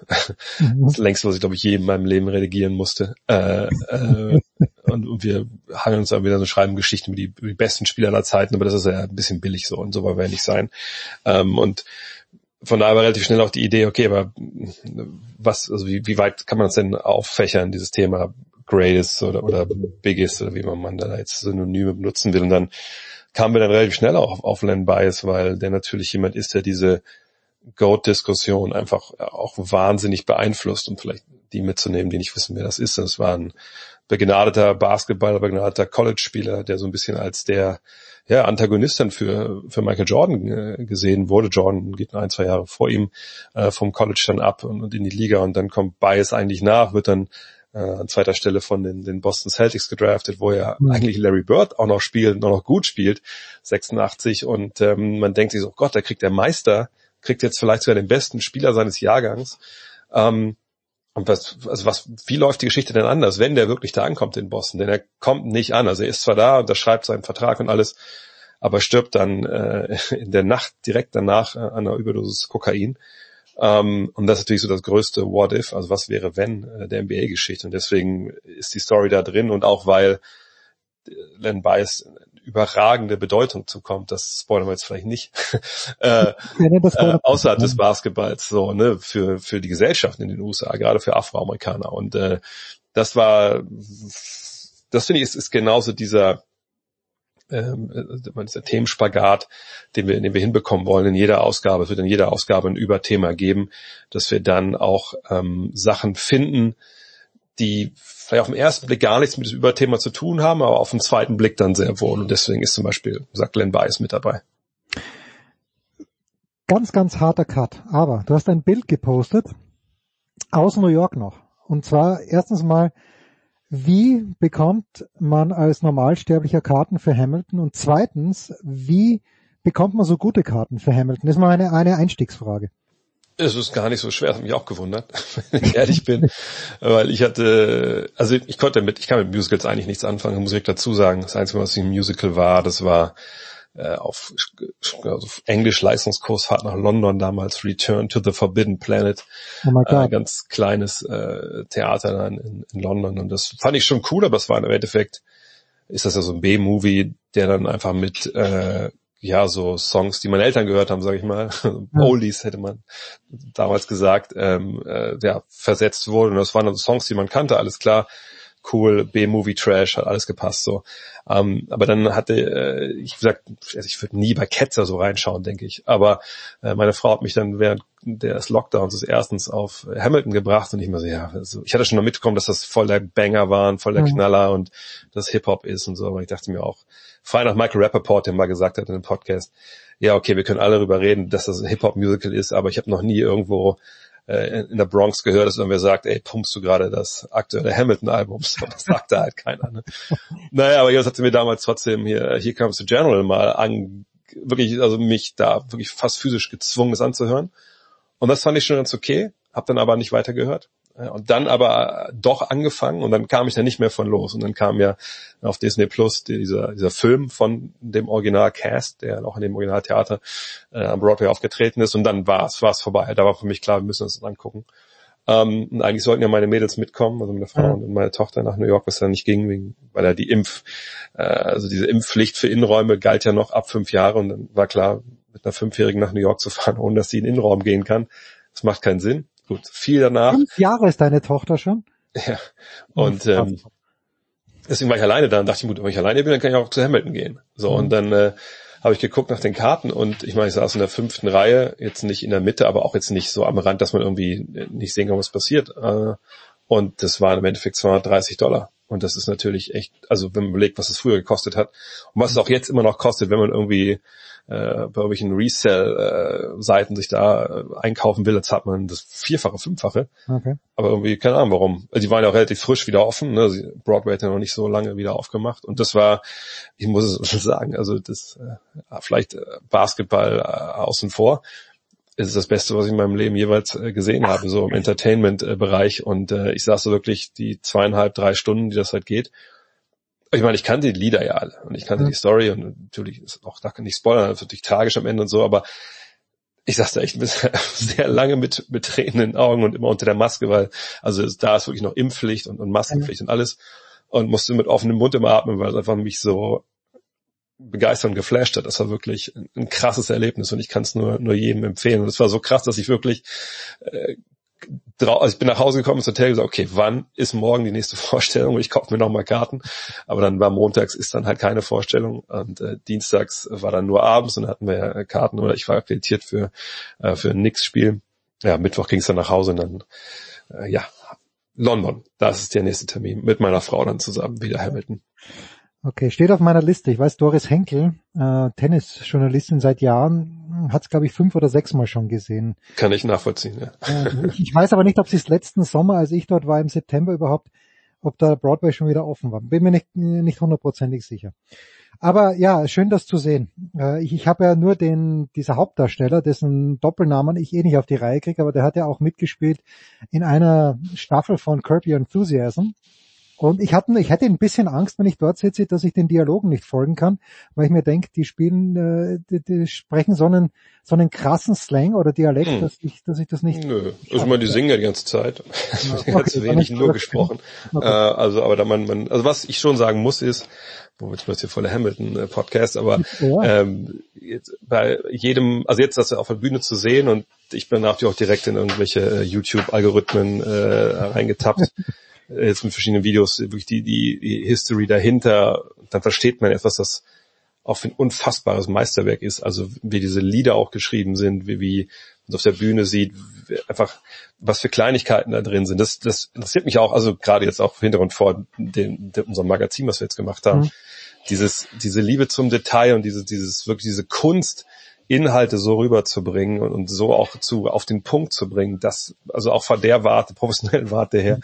Speaker 25: Mhm. Das längste, was ich, glaube ich, je in meinem Leben redigieren musste. Äh, äh, und, und wir hangeln uns dann wieder so schreiben Geschichten über die, über die besten Spieler aller Zeiten, aber das ist ja ein bisschen billig so und so wollen wir ja nicht sein. Ähm, und von daher war relativ schnell auch die Idee, okay, aber was, also wie, wie weit kann man das denn auffächern, dieses Thema Greatest oder, oder Biggest oder wie man da jetzt Synonyme benutzen will. Und dann kamen wir dann relativ schnell auch auf Len Bias, weil der natürlich jemand ist, der diese Goat-Diskussion einfach auch wahnsinnig beeinflusst, um vielleicht die mitzunehmen, die nicht wissen, wer das ist. Das war ein begnadeter Basketballer, begnadeter College-Spieler, der so ein bisschen als der ja, Antagonist dann für, für Michael Jordan äh, gesehen wurde. Jordan geht ein, zwei Jahre vor ihm äh, vom College dann ab und, und in die Liga und dann kommt Bias eigentlich nach, wird dann äh, an zweiter Stelle von den, den Boston Celtics gedraftet, wo er mhm. eigentlich Larry Bird auch noch spielt, noch, noch gut spielt, 86 und ähm, man denkt sich so, oh Gott, da kriegt der Meister, kriegt jetzt vielleicht sogar den besten Spieler seines Jahrgangs. Ähm, und was, also was, wie läuft die Geschichte denn anders, wenn der wirklich da ankommt in Boston? Denn er kommt nicht an. Also er ist zwar da, unterschreibt seinen Vertrag und alles, aber stirbt dann äh, in der Nacht direkt danach äh, an einer Überdosis Kokain. Ähm, und das ist natürlich so das größte What If, also was wäre wenn äh, der NBA-Geschichte. Und deswegen ist die Story da drin und auch weil äh, Len Bias überragende Bedeutung zukommt, das spoilern wir jetzt vielleicht nicht, äh, äh, außerhalb des Basketballs, so, ne, für, für die Gesellschaften in den USA, gerade für Afroamerikaner. Und äh, das war, das finde ich, ist, ist genauso dieser, ähm, äh, dieser Themenspagat, den wir, den wir hinbekommen wollen in jeder Ausgabe. Es wird in jeder Ausgabe ein Überthema geben, dass wir dann auch ähm, Sachen finden, die vielleicht auf den ersten Blick gar nichts mit dem Überthema zu tun haben, aber auf den zweiten Blick dann sehr wohl. Und deswegen ist zum Beispiel, sagt Glenn Weiss mit dabei.
Speaker 2: Ganz, ganz harter Cut. Aber du hast ein Bild gepostet aus New York noch. Und zwar erstens mal, wie bekommt man als Normalsterblicher Karten für Hamilton? Und zweitens, wie bekommt man so gute Karten für Hamilton? Das ist mal eine, eine Einstiegsfrage.
Speaker 25: Es ist gar nicht so schwer, das hat mich auch gewundert, wenn ich ehrlich bin. Weil ich hatte, also ich konnte mit, ich kann mit Musicals eigentlich nichts anfangen, muss ich dazu sagen. Das Einzige, was ich im Musical war, das war äh, auf also Englisch Leistungskursfahrt nach London damals, Return to the Forbidden Planet. Oh my God. Äh, ganz kleines äh, Theater dann in, in London. Und das fand ich schon cool, aber es war im Endeffekt, ist das ja so ein B-Movie, der dann einfach mit äh, ja, so Songs, die meine Eltern gehört haben, sage ich mal, Oldies hätte man damals gesagt, ähm, äh, ja, versetzt wurde. Und das waren dann Songs, die man kannte, alles klar, cool, B-Movie Trash, hat alles gepasst so. Ähm, aber dann hatte äh, ich gesagt, also ich würde nie bei Ketzer so reinschauen, denke ich. Aber äh, meine Frau hat mich dann während des Lockdowns des erstens auf Hamilton gebracht und ich mir so, ja, also ich hatte schon noch mitbekommen, dass das voll der Banger war und voll der mhm. Knaller und das Hip-Hop ist und so, aber ich dachte mir auch, vor allem nach Michael Rappaport, der mal gesagt hat in dem Podcast, ja, okay, wir können alle darüber reden, dass das ein Hip-Hop-Musical ist, aber ich habe noch nie irgendwo äh, in der Bronx gehört, dass irgendwer sagt, ey, pumpst du gerade das aktuelle Hamilton-Album? Das sagt da halt keiner. Ne? naja, aber jetzt hat sie mir damals trotzdem hier, hier Comes the General mal an, wirklich, also mich da wirklich fast physisch gezwungen, das anzuhören. Und das fand ich schon ganz okay, hab dann aber nicht weitergehört. Und dann aber doch angefangen und dann kam ich da nicht mehr von los. Und dann kam ja auf Disney Plus dieser, dieser Film von dem Original-Cast, der auch in dem Originaltheater äh, am Broadway aufgetreten ist. Und dann war es war's vorbei. Da war für mich klar, wir müssen uns das angucken. Ähm, und eigentlich sollten ja meine Mädels mitkommen, also meine Frau und meine Tochter nach New York, was dann nicht ging, wegen, weil ja die Impf, äh, also diese Impfpflicht für Innenräume galt ja noch ab fünf Jahre und dann war klar, mit einer Fünfjährigen nach New York zu fahren, ohne dass sie in den Innenraum gehen kann. Das macht keinen Sinn. Gut, viel danach.
Speaker 2: Fünf Jahre ist deine Tochter schon?
Speaker 25: Ja. Und ähm, deswegen war ich alleine da und dachte ich, gut, wenn ich alleine bin, dann kann ich auch zu Hamilton gehen. So, mhm. und dann äh, habe ich geguckt nach den Karten und ich meine, ich saß in der fünften Reihe, jetzt nicht in der Mitte, aber auch jetzt nicht so am Rand, dass man irgendwie nicht sehen kann, was passiert. Äh, und das waren im Endeffekt 230 Dollar. Und das ist natürlich echt, also wenn man überlegt, was es früher gekostet hat und was es auch jetzt immer noch kostet, wenn man irgendwie äh, bei irgendwelchen Resell-Seiten sich da äh, einkaufen will, jetzt hat man das Vierfache, Fünffache. Okay. Aber irgendwie, keine Ahnung warum. Die waren ja auch relativ frisch wieder offen. Ne? Broadway hat ja noch nicht so lange wieder aufgemacht. Und das war, ich muss es sagen, also das äh, vielleicht äh, Basketball äh, außen vor ist es das Beste, was ich in meinem Leben jeweils äh, gesehen habe, so im Entertainment-Bereich. Und äh, ich saß so wirklich die zweieinhalb, drei Stunden, die das halt geht, ich meine, ich kannte die Lieder ja alle und ich kannte mhm. die Story und natürlich ist auch da kann ich spoilern, das ist natürlich tragisch am Ende und so, aber ich saß da echt sehr lange mit, mit Tränen in den Augen und immer unter der Maske, weil also da ist wirklich noch Impfpflicht und, und Maskenpflicht mhm. und alles und musste mit offenem Mund immer atmen, weil es einfach mich so begeistert und geflasht hat. Das war wirklich ein, ein krasses Erlebnis und ich kann es nur, nur jedem empfehlen. Und es war so krass, dass ich wirklich äh, also ich bin nach Hause gekommen ins Hotel gesagt, okay, wann ist morgen die nächste Vorstellung? Ich kaufe mir nochmal Karten. Aber dann war montags ist dann halt keine Vorstellung und äh, dienstags war dann nur abends und hatten wir ja Karten oder ich war akkreditiert für, äh, für ein Nix-Spiel. Ja, Mittwoch ging es dann nach Hause und dann, äh, ja, London. Das ist der nächste Termin mit meiner Frau dann zusammen wieder Hamilton.
Speaker 2: Okay, steht auf meiner Liste. Ich weiß, Doris Henkel, äh, Tennisjournalistin seit Jahren, hat es, glaube ich, fünf oder sechs Mal schon gesehen.
Speaker 25: Kann ich nachvollziehen, ja.
Speaker 2: Äh, ich, ich, weiß aber nicht, ob sie es letzten Sommer, als ich dort war, im September überhaupt, ob da Broadway schon wieder offen war. Bin mir nicht, nicht hundertprozentig sicher. Aber ja, schön das zu sehen. Äh, ich ich habe ja nur den, dieser Hauptdarsteller, dessen Doppelnamen ich eh nicht auf die Reihe kriege, aber der hat ja auch mitgespielt in einer Staffel von Curb Your Enthusiasm. Und ich hatte, ich hätte ein bisschen Angst, wenn ich dort sitze, dass ich den Dialogen nicht folgen kann, weil ich mir denke, die spielen, äh, die, die sprechen so einen, so einen krassen Slang oder Dialekt, hm. dass ich, dass ich das nicht.
Speaker 25: Nö, also man, die singen ja die ganze Zeit. Ja, Ganz okay, wenig nur gesprochen. Okay. Äh, also, aber da man, man, also was ich schon sagen muss ist, wo jetzt hier voller Hamilton äh, Podcast, aber ja. ähm, jetzt bei jedem, also jetzt das auf der Bühne zu sehen und ich bin natürlich auch direkt in irgendwelche äh, YouTube-Algorithmen äh, reingetappt. jetzt mit verschiedenen Videos, wirklich die, die, History dahinter, dann versteht man etwas, das auch ein unfassbares Meisterwerk ist. Also wie diese Lieder auch geschrieben sind, wie, wie man auf der Bühne sieht, einfach was für Kleinigkeiten da drin sind. Das, das interessiert mich auch, also gerade jetzt auch Hintergrund vor dem, dem, unserem Magazin, was wir jetzt gemacht haben. Mhm. Dieses, diese Liebe zum Detail und diese, dieses, wirklich diese Kunst, Inhalte so rüberzubringen und, und so auch zu auf den Punkt zu bringen, dass also auch von der Warte, professionellen Warte her,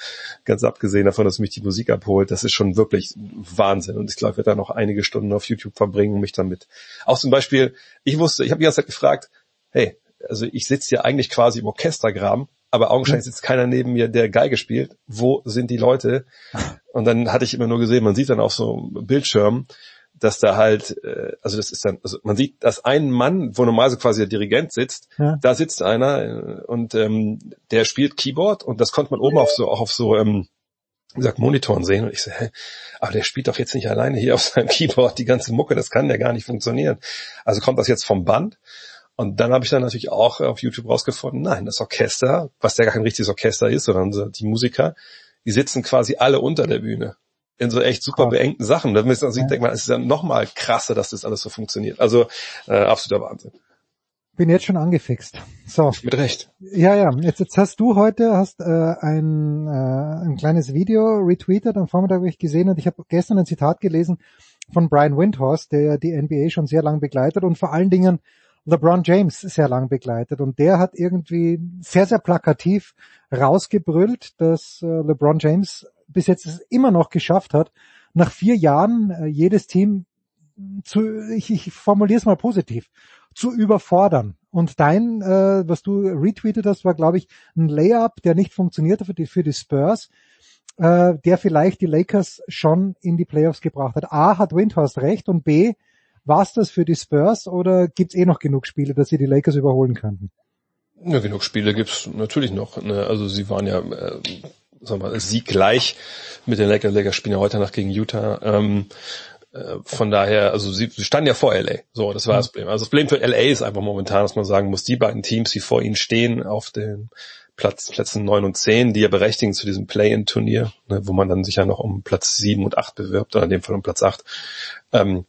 Speaker 25: ganz abgesehen davon, dass mich die Musik abholt, das ist schon wirklich Wahnsinn. Und ich glaube, ich werde da noch einige Stunden auf YouTube verbringen und mich damit. Auch zum Beispiel, ich wusste, ich habe die ganze Zeit gefragt, hey, also ich sitze hier eigentlich quasi im Orchestergraben, aber augenscheinlich sitzt keiner neben mir, der Geige spielt. Wo sind die Leute? Und dann hatte ich immer nur gesehen, man sieht dann auf so Bildschirmen, dass da halt, äh, also das ist dann, also man sieht, dass ein Mann, wo normalerweise quasi der Dirigent sitzt, ja. da sitzt einer äh, und ähm, der spielt Keyboard und das konnte man oben auf so auch auf so ähm, wie gesagt, Monitoren sehen und ich so, hä, aber der spielt doch jetzt nicht alleine hier auf seinem Keyboard die ganze Mucke, das kann ja gar nicht funktionieren. Also kommt das jetzt vom Band? Und dann habe ich dann natürlich auch auf YouTube rausgefunden, nein, das Orchester, was ja gar kein richtiges Orchester ist, sondern die Musiker, die sitzen quasi alle unter der Bühne in so echt super beengten Sachen. Da müssen also ich denke mal, es ist dann noch mal krasser, dass das alles so funktioniert. Also äh, absoluter Wahnsinn.
Speaker 2: Bin jetzt schon angefixt. So.
Speaker 25: Mit Recht.
Speaker 2: Ja, ja. Jetzt, jetzt hast du heute hast äh, ein, äh, ein kleines Video retweetet am Vormittag habe ich gesehen und ich habe gestern ein Zitat gelesen von Brian Windhorst, der die NBA schon sehr lang begleitet und vor allen Dingen LeBron James sehr lang begleitet und der hat irgendwie sehr, sehr plakativ rausgebrüllt, dass äh, LeBron James bis jetzt es immer noch geschafft hat, nach vier Jahren äh, jedes Team zu, ich, ich formuliere es mal positiv, zu überfordern. Und dein, äh, was du retweetet hast, war, glaube ich, ein Layup, der nicht funktionierte für die, für die Spurs, äh, der vielleicht die Lakers schon in die Playoffs gebracht hat. A, hat Windhorst recht und B, war es das für die Spurs oder gibt's eh noch genug Spiele, dass sie die Lakers überholen könnten?
Speaker 25: Ja, genug Spiele gibt's natürlich noch. Ne? Also sie waren ja äh, sagen wir, Sieg gleich mit den Lakers. Lakers spielen ja heute Nacht gegen Utah. Ähm, äh, von daher, also sie, sie standen ja vor LA. So, das war das Problem. Also das Problem für LA ist einfach momentan, dass man sagen muss, die beiden Teams, die vor ihnen stehen, auf den Platz, Plätzen 9 und 10, die ja berechtigen zu diesem Play-in-Turnier, ne, wo man dann sich ja noch um Platz 7 und 8 bewirbt, oder in dem Fall um Platz 8. Ähm,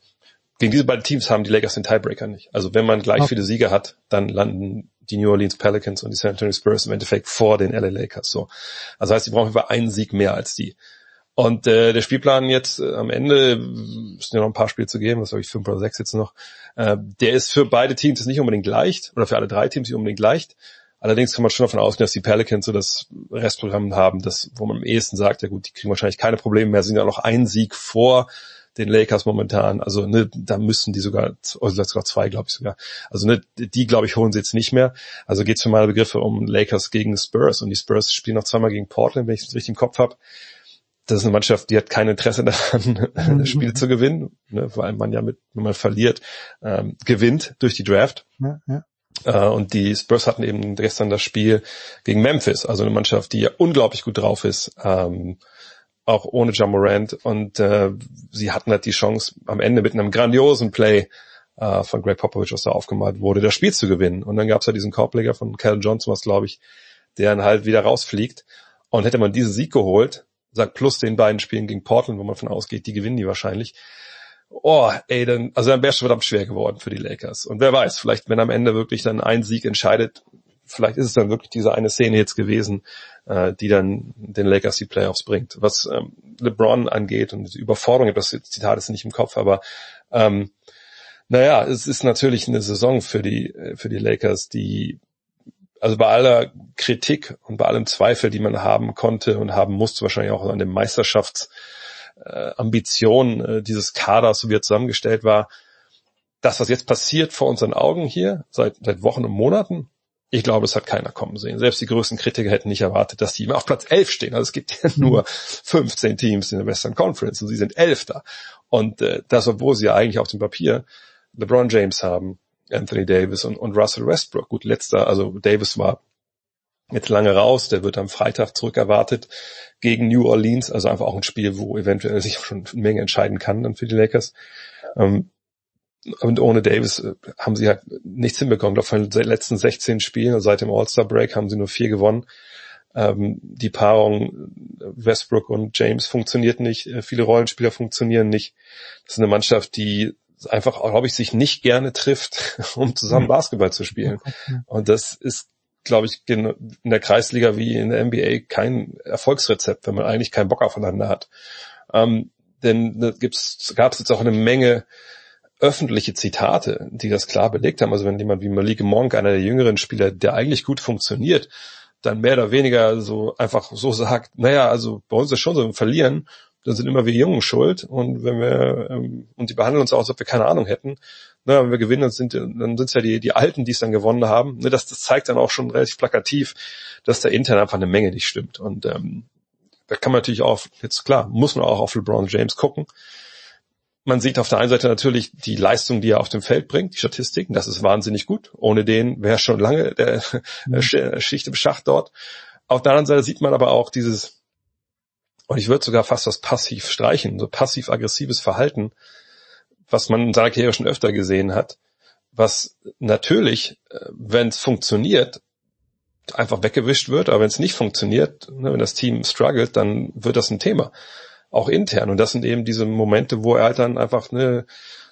Speaker 25: gegen diese beiden Teams haben die Lakers den Tiebreaker nicht. Also wenn man gleich okay. viele Siege hat, dann landen die New Orleans Pelicans und die San Antonio Spurs im Endeffekt vor den LA Lakers. So, also heißt, die brauchen über einen Sieg mehr als die. Und äh, der Spielplan jetzt äh, am Ende, es ja noch ein paar Spiele zu geben, was habe ich, fünf oder sechs jetzt noch, äh, der ist für beide Teams nicht unbedingt leicht, oder für alle drei Teams nicht unbedingt leicht. Allerdings kann man schon davon ausgehen, dass die Pelicans so das Restprogramm haben, das, wo man am ehesten sagt, ja gut, die kriegen wahrscheinlich keine Probleme mehr, sind ja noch ein Sieg vor den Lakers momentan. Also ne, da müssen die sogar, oder sogar zwei, glaube ich sogar. Also ne, die, glaube ich, holen sie jetzt nicht mehr. Also geht es für meine Begriffe um Lakers gegen Spurs. Und die Spurs spielen noch zweimal gegen Portland, wenn ich es richtig im Kopf habe. Das ist eine Mannschaft, die hat kein Interesse daran, mhm. Spiele zu gewinnen, ne, weil man ja mit, wenn man verliert, ähm, gewinnt durch die Draft. Ja, ja. Uh, und die Spurs hatten eben gestern das Spiel gegen Memphis, also eine Mannschaft, die ja unglaublich gut drauf ist. Ähm, auch ohne John Morant. Und äh, sie hatten halt die Chance, am Ende mit einem grandiosen Play äh, von Greg Popovich, was da aufgemalt wurde, das Spiel zu gewinnen. Und dann gab es ja diesen Korbleger von Cal Johnson, was glaube ich der dann halt wieder rausfliegt. Und hätte man diesen Sieg geholt, sagt plus den beiden Spielen gegen Portland, wo man von ausgeht, die gewinnen die wahrscheinlich. Oh, ey, dann, also dann wäre es schon verdammt schwer geworden für die Lakers. Und wer weiß, vielleicht, wenn am Ende wirklich dann ein Sieg entscheidet, vielleicht ist es dann wirklich diese eine Szene jetzt gewesen, äh, die dann den Lakers die Playoffs bringt. Was ähm, LeBron angeht und die Überforderung, das Zitat ist nicht im Kopf, aber ähm, naja, es ist natürlich eine Saison für die, für die Lakers, die also bei aller Kritik und bei allem Zweifel, die man haben konnte und haben musste, wahrscheinlich auch an den Meisterschaftsambitionen äh, äh, dieses Kaders, wie er zusammengestellt war, das, was jetzt passiert vor unseren Augen hier, seit, seit Wochen und Monaten, ich glaube, es hat keiner kommen sehen. Selbst die größten Kritiker hätten nicht erwartet, dass die auf Platz 11 stehen. Also es gibt ja nur 15 Teams in der Western Conference und sie sind Elfter. Und äh, das, obwohl sie ja eigentlich auf dem Papier LeBron James haben, Anthony Davis und, und Russell Westbrook. Gut, letzter, also Davis war jetzt lange raus, der wird am Freitag zurück erwartet gegen New Orleans, also einfach auch ein Spiel, wo eventuell sich schon eine Menge entscheiden kann dann für die Lakers. Ähm, und ohne Davis äh, haben sie halt nichts hinbekommen. Ich glaube, von den letzten 16 Spielen, seit dem All-Star-Break, haben sie nur vier gewonnen. Ähm, die Paarung Westbrook und James funktioniert nicht. Äh, viele Rollenspieler funktionieren nicht. Das ist eine Mannschaft, die einfach, glaube ich, sich nicht gerne trifft, um zusammen Basketball zu spielen. Und das ist, glaube ich, in der Kreisliga wie in der NBA kein Erfolgsrezept, wenn man eigentlich keinen Bock aufeinander hat. Ähm, denn da gab es jetzt auch eine Menge öffentliche Zitate, die das klar belegt haben. Also wenn jemand wie Malik Monk, einer der jüngeren Spieler, der eigentlich gut funktioniert, dann mehr oder weniger so einfach so sagt, naja, also bei uns ist schon so, wir verlieren dann sind immer wir Jungen schuld und wenn wir ähm, und die behandeln uns auch, als ob wir keine Ahnung hätten. Ne, wenn wir gewinnen, dann sind dann sind es ja die die Alten, die es dann gewonnen haben. Ne, das, das zeigt dann auch schon relativ plakativ, dass da intern einfach eine Menge nicht stimmt. Und ähm, da kann man natürlich auch jetzt klar muss man auch auf LeBron James gucken. Man sieht auf der einen Seite natürlich die Leistung, die er auf dem Feld bringt, die Statistiken, das ist wahnsinnig gut. Ohne den wäre schon lange der mhm. Schicht im Schacht dort. Auf der anderen Seite sieht man aber auch dieses und ich würde sogar fast das passiv streichen, so passiv-aggressives Verhalten, was man in seiner Karriere schon öfter gesehen hat, was natürlich, äh, wenn es funktioniert, einfach weggewischt wird, aber wenn es nicht funktioniert, ne, wenn das Team struggelt, dann wird das ein Thema, auch intern. Und das sind eben diese Momente, wo er halt dann einfach eine,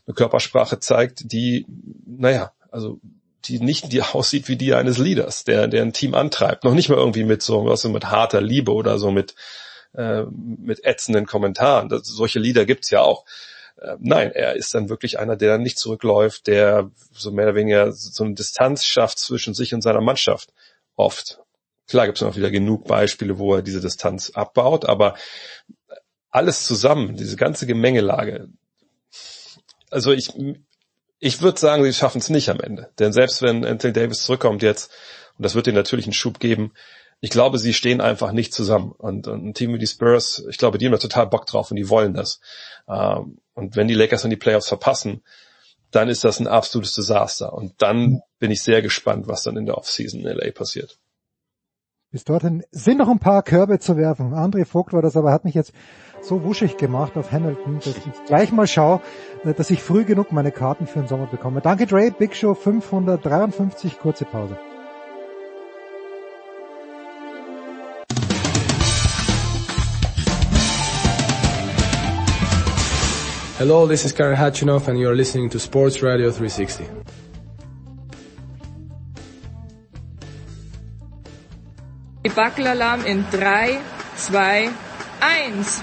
Speaker 25: eine Körpersprache zeigt, die, naja, also die nicht die aussieht wie die eines Leaders, der, der ein Team antreibt. Noch nicht mal irgendwie mit so, was so mit harter Liebe oder so mit äh, mit ätzenden Kommentaren. Das, solche Lieder gibt's ja auch. Äh, nein, er ist dann wirklich einer, der dann nicht zurückläuft, der so mehr oder weniger so eine Distanz schafft zwischen sich und seiner Mannschaft. Oft. Klar gibt's noch wieder genug Beispiele, wo er diese Distanz abbaut, aber alles zusammen, diese ganze Gemengelage. Also ich, ich würde sagen, sie schaffen es nicht am Ende. Denn selbst wenn Anthony Davis zurückkommt jetzt, und das wird ihnen natürlich einen Schub geben, ich glaube, sie stehen einfach nicht zusammen. Und, und ein Team wie die Spurs, ich glaube, die haben da total Bock drauf und die wollen das. Ähm, und wenn die Lakers dann die Playoffs verpassen, dann ist das ein absolutes Desaster. Und dann bin ich sehr gespannt, was dann in der Offseason in LA passiert.
Speaker 2: Bis dorthin sind noch ein paar Körbe zu werfen. André Vogt war das, aber hat mich jetzt so wuschig gemacht auf Hamilton, dass ich gleich mal schaue, äh, dass ich früh genug meine Karten für den Sommer bekomme. Danke Dre, Big Show 553, kurze Pause.
Speaker 26: Hello, this is Karen Hatchinoff and you're listening to Sports Radio 360.
Speaker 10: Debackelalarm in 3, 2, 1.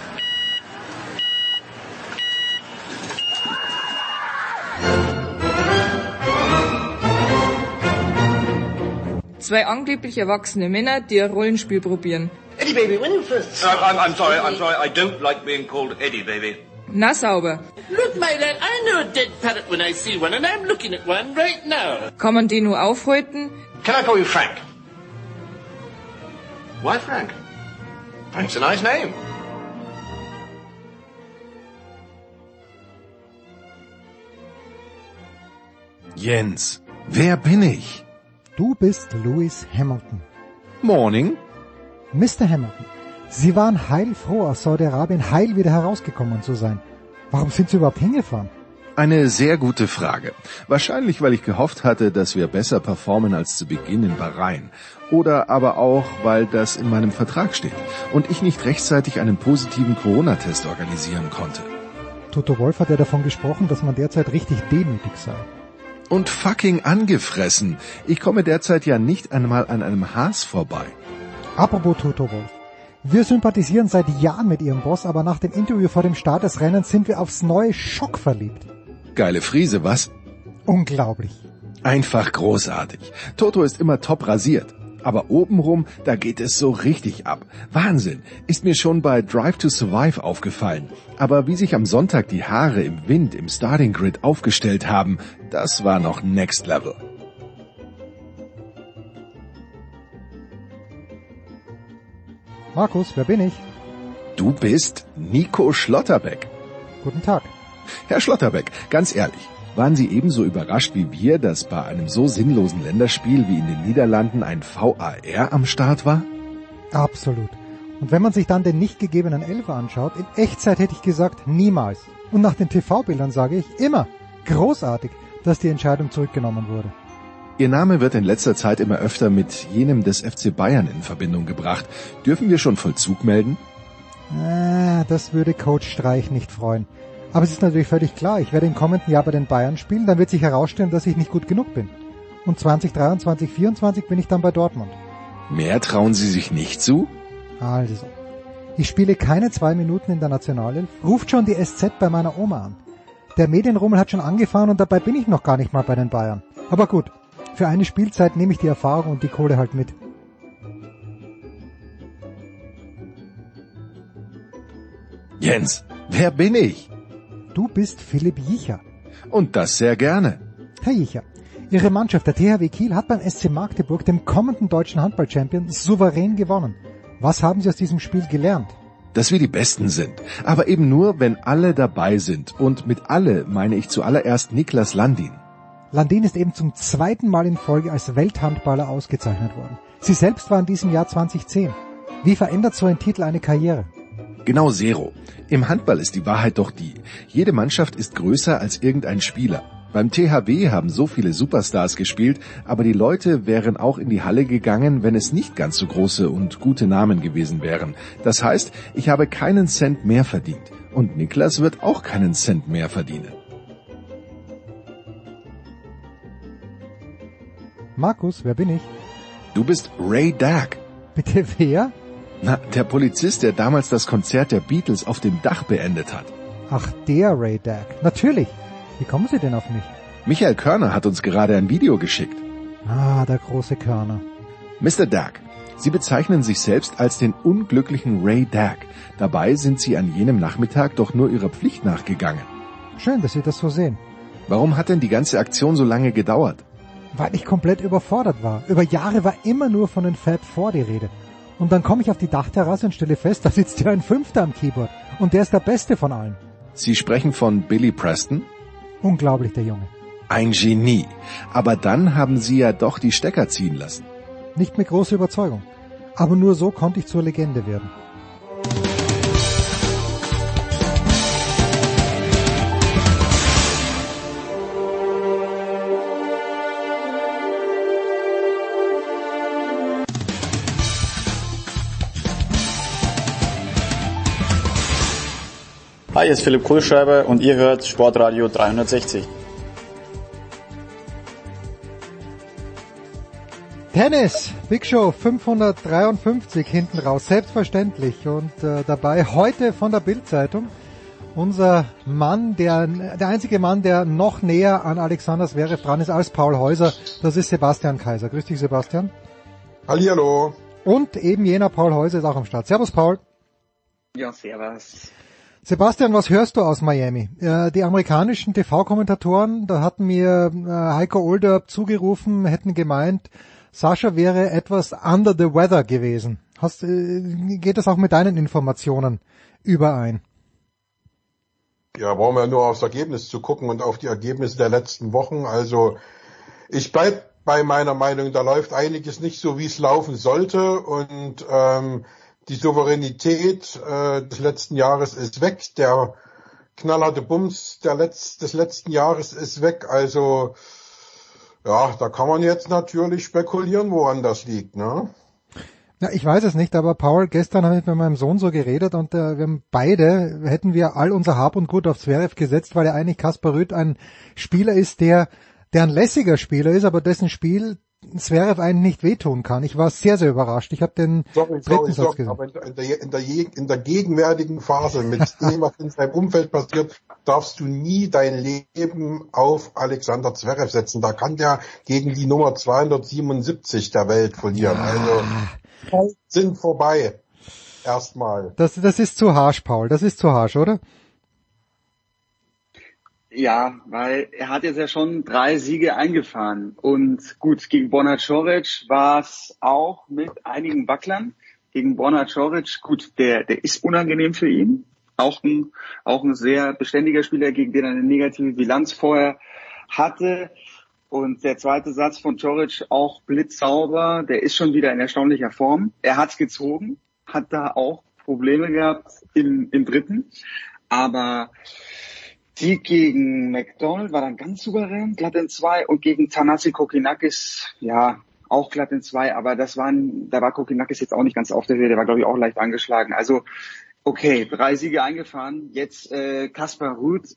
Speaker 10: Zwei angeblich erwachsene Männer, die ein Rollenspiel probieren.
Speaker 27: Eddie, baby, when you first... Uh, I'm, I'm sorry, I'm sorry, I don't like being called Eddie, baby.
Speaker 10: Na sauber.
Speaker 27: Look, my lad, I know a dead parrot when I see one, and I'm looking at one right now.
Speaker 10: Kann man den nur aufhalten?
Speaker 27: Can I call you Frank? Why Frank? Frank's a nice name.
Speaker 1: Jens, wer bin ich?
Speaker 2: Du bist Lewis Hamilton.
Speaker 1: Morning.
Speaker 2: Mr. Hamilton, Sie waren heilfroh, aus Saudi-Arabien heil wieder herausgekommen zu sein. Warum sind Sie überhaupt hingefahren?
Speaker 1: Eine sehr gute Frage. Wahrscheinlich, weil ich gehofft hatte, dass wir besser performen als zu Beginn in Bahrain. Oder aber auch, weil das in meinem Vertrag steht und ich nicht rechtzeitig einen positiven Corona-Test organisieren konnte.
Speaker 2: Toto Wolf hat ja davon gesprochen, dass man derzeit richtig demütig sei.
Speaker 1: Und fucking angefressen. Ich komme derzeit ja nicht einmal an einem Haas vorbei.
Speaker 2: Apropos Toto Wolf. Wir sympathisieren seit Jahren mit ihrem Boss, aber nach dem Interview vor dem Start des Rennens sind wir aufs neue Schock verliebt.
Speaker 1: Geile Friese, was?
Speaker 2: Unglaublich.
Speaker 1: Einfach großartig. Toto ist immer top rasiert. Aber obenrum, da geht es so richtig ab. Wahnsinn. Ist mir schon bei Drive to Survive aufgefallen. Aber wie sich am Sonntag die Haare im Wind im Starting Grid aufgestellt haben, das war noch Next Level.
Speaker 2: Markus, wer bin ich?
Speaker 1: Du bist Nico Schlotterbeck.
Speaker 2: Guten Tag.
Speaker 1: Herr Schlotterbeck, ganz ehrlich, waren Sie ebenso überrascht wie wir, dass bei einem so sinnlosen Länderspiel wie in den Niederlanden ein VAR am Start war?
Speaker 2: Absolut. Und wenn man sich dann den nicht gegebenen Elfer anschaut, in Echtzeit hätte ich gesagt, niemals. Und nach den TV-Bildern sage ich immer, großartig, dass die Entscheidung zurückgenommen wurde.
Speaker 1: Ihr Name wird in letzter Zeit immer öfter mit jenem des FC Bayern in Verbindung gebracht. Dürfen wir schon Vollzug melden?
Speaker 2: Ah, das würde Coach Streich nicht freuen. Aber es ist natürlich völlig klar, ich werde im kommenden Jahr bei den Bayern spielen, dann wird sich herausstellen, dass ich nicht gut genug bin. Und 2023, 2024 bin ich dann bei Dortmund.
Speaker 1: Mehr trauen Sie sich nicht zu?
Speaker 2: Also, ich spiele keine zwei Minuten in der Nationalelf, ruft schon die SZ bei meiner Oma an. Der Medienrummel hat schon angefangen und dabei bin ich noch gar nicht mal bei den Bayern. Aber gut, für eine Spielzeit nehme ich die Erfahrung und die Kohle halt mit.
Speaker 1: Jens, wer bin ich?
Speaker 2: Du bist Philipp Jicher.
Speaker 1: Und das sehr gerne.
Speaker 2: Herr Jicher, Ihre Mannschaft, der THW Kiel, hat beim SC Magdeburg, dem kommenden deutschen Handball-Champion, souverän gewonnen. Was haben Sie aus diesem Spiel gelernt?
Speaker 1: Dass wir die Besten sind. Aber eben nur, wenn alle dabei sind. Und mit alle meine ich zuallererst Niklas Landin.
Speaker 2: Landin ist eben zum zweiten Mal in Folge als Welthandballer ausgezeichnet worden. Sie selbst war in diesem Jahr 2010. Wie verändert so ein Titel eine Karriere?
Speaker 1: Genau Zero. Im Handball ist die Wahrheit doch die. Jede Mannschaft ist größer als irgendein Spieler. Beim THW haben so viele Superstars gespielt, aber die Leute wären auch in die Halle gegangen, wenn es nicht ganz so große und gute Namen gewesen wären. Das heißt, ich habe keinen Cent mehr verdient. Und Niklas wird auch keinen Cent mehr verdienen.
Speaker 2: Markus, wer bin ich?
Speaker 1: Du bist Ray Dack.
Speaker 2: Bitte wer?
Speaker 1: Na, der Polizist, der damals das Konzert der Beatles auf dem Dach beendet hat.
Speaker 2: Ach, der Ray Dack. Natürlich. Wie kommen Sie denn auf mich?
Speaker 1: Michael Körner hat uns gerade ein Video geschickt.
Speaker 2: Ah, der große Körner.
Speaker 1: Mr. Dack, Sie bezeichnen sich selbst als den unglücklichen Ray Dack. Dabei sind Sie an jenem Nachmittag doch nur Ihrer Pflicht nachgegangen.
Speaker 2: Schön, dass Sie das so sehen.
Speaker 1: Warum hat denn die ganze Aktion so lange gedauert?
Speaker 2: Weil ich komplett überfordert war. Über Jahre war immer nur von den Fab Four die Rede. Und dann komme ich auf die Dachterrasse und stelle fest, da sitzt ja ein Fünfter am Keyboard. Und der ist der Beste von allen.
Speaker 1: Sie sprechen von Billy Preston?
Speaker 2: Unglaublich, der Junge.
Speaker 1: Ein Genie. Aber dann haben Sie ja doch die Stecker ziehen lassen.
Speaker 2: Nicht mit großer Überzeugung. Aber nur so konnte ich zur Legende werden.
Speaker 24: Hi, hier ist Philipp Kohlschreiber und ihr hört Sportradio 360.
Speaker 2: Tennis, Big Show 553 hinten raus, selbstverständlich. Und äh, dabei heute von der Bildzeitung unser Mann, der, der einzige Mann, der noch näher an Alexander Zverev dran ist als Paul Häuser, das ist Sebastian Kaiser. Grüß dich, Sebastian.
Speaker 28: Hallihallo.
Speaker 2: Und eben jener Paul Häuser ist auch am Start. Servus, Paul.
Speaker 28: Ja, servus.
Speaker 2: Sebastian, was hörst du aus Miami? Äh, die amerikanischen TV-Kommentatoren, da hatten mir äh, Heiko Older zugerufen, hätten gemeint, Sascha wäre etwas under the weather gewesen. Hast, äh, geht das auch mit deinen Informationen überein?
Speaker 28: Ja, brauchen wir nur aufs Ergebnis zu gucken und auf die Ergebnisse der letzten Wochen. Also ich bleib bei meiner Meinung, da läuft einiges nicht so, wie es laufen sollte und ähm, die Souveränität äh, des letzten Jahres ist weg. Der knallharte Bums der Letz-, des letzten Jahres ist weg. Also ja, da kann man jetzt natürlich spekulieren, woran das liegt. Ne?
Speaker 2: Ja, ich weiß es nicht, aber Paul, gestern habe ich mit meinem Sohn so geredet und äh, wir haben beide, hätten wir all unser Hab und Gut auf Zverev gesetzt, weil er eigentlich Kaspar Rüth ein Spieler ist, der, der ein lässiger Spieler ist, aber dessen Spiel Zverev einen nicht wehtun kann. Ich war sehr, sehr überrascht. Ich habe den
Speaker 28: sorry,
Speaker 2: dritten
Speaker 28: sorry,
Speaker 2: Satz
Speaker 28: sorry,
Speaker 2: gesehen.
Speaker 28: aber in der, in, der, in, der, in der gegenwärtigen Phase mit dem, was in seinem Umfeld passiert, darfst du nie dein Leben auf Alexander Zverev setzen. Da kann der gegen die Nummer 277 der Welt verlieren. Also sind vorbei. Erstmal.
Speaker 2: Das, das ist zu harsch, Paul. Das ist zu harsch, oder?
Speaker 29: Ja, weil er hat jetzt ja schon drei Siege eingefahren. Und gut, gegen Bonner Čorić war es auch mit einigen Wacklern. Gegen Bonner Čorić, gut, der, der ist unangenehm für ihn. Auch ein, auch ein sehr beständiger Spieler, gegen den er eine negative Bilanz vorher hatte. Und der zweite Satz von Čorić auch blitzsauber. Der ist schon wieder in erstaunlicher Form. Er hat's gezogen, hat da auch Probleme gehabt im, im dritten. Aber die gegen McDonald war dann ganz souverän, glatt in zwei. Und gegen Tanasi Kokinakis, ja, auch glatt in zwei. Aber das waren, da war Kokinakis jetzt auch nicht ganz auf der Höhe. Der war, glaube ich, auch leicht angeschlagen. Also, okay, drei Siege eingefahren. Jetzt äh, Kaspar Ruth.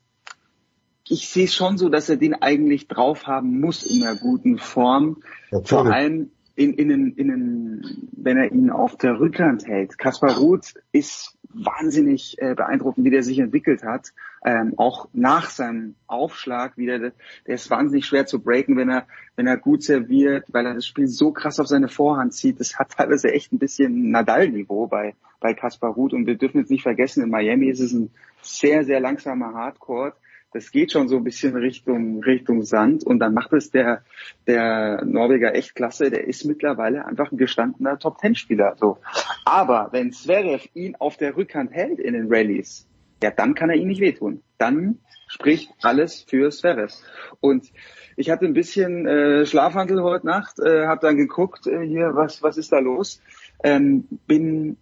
Speaker 29: Ich sehe schon so, dass er den eigentlich drauf haben muss in einer guten Form. Vor allem in, in, in, in, wenn er ihn auf der Rückhand hält. Kaspar Ruth ist wahnsinnig äh, beeindruckend, wie der sich entwickelt hat. Ähm, auch nach seinem Aufschlag wieder, der ist wahnsinnig schwer zu breaken, wenn er, wenn er gut serviert, weil er das Spiel so krass auf seine Vorhand zieht. Das hat teilweise echt ein bisschen Nadal-Niveau bei, bei Kaspar Ruth. Und wir dürfen jetzt nicht vergessen, in Miami ist es ein sehr, sehr langsamer Hardcore das geht schon so ein bisschen Richtung, Richtung Sand und dann macht es der, der Norweger echt klasse. Der ist mittlerweile einfach ein gestandener Top-Ten-Spieler, so. Aber wenn Zverev ihn auf der Rückhand hält in den Rallyes, ja, dann kann er ihn nicht wehtun. Dann spricht alles für Zverev. Und ich hatte ein bisschen äh, Schlafhandel heute Nacht, äh, habe dann geguckt, äh, hier, was, was ist da los? Ähm, bin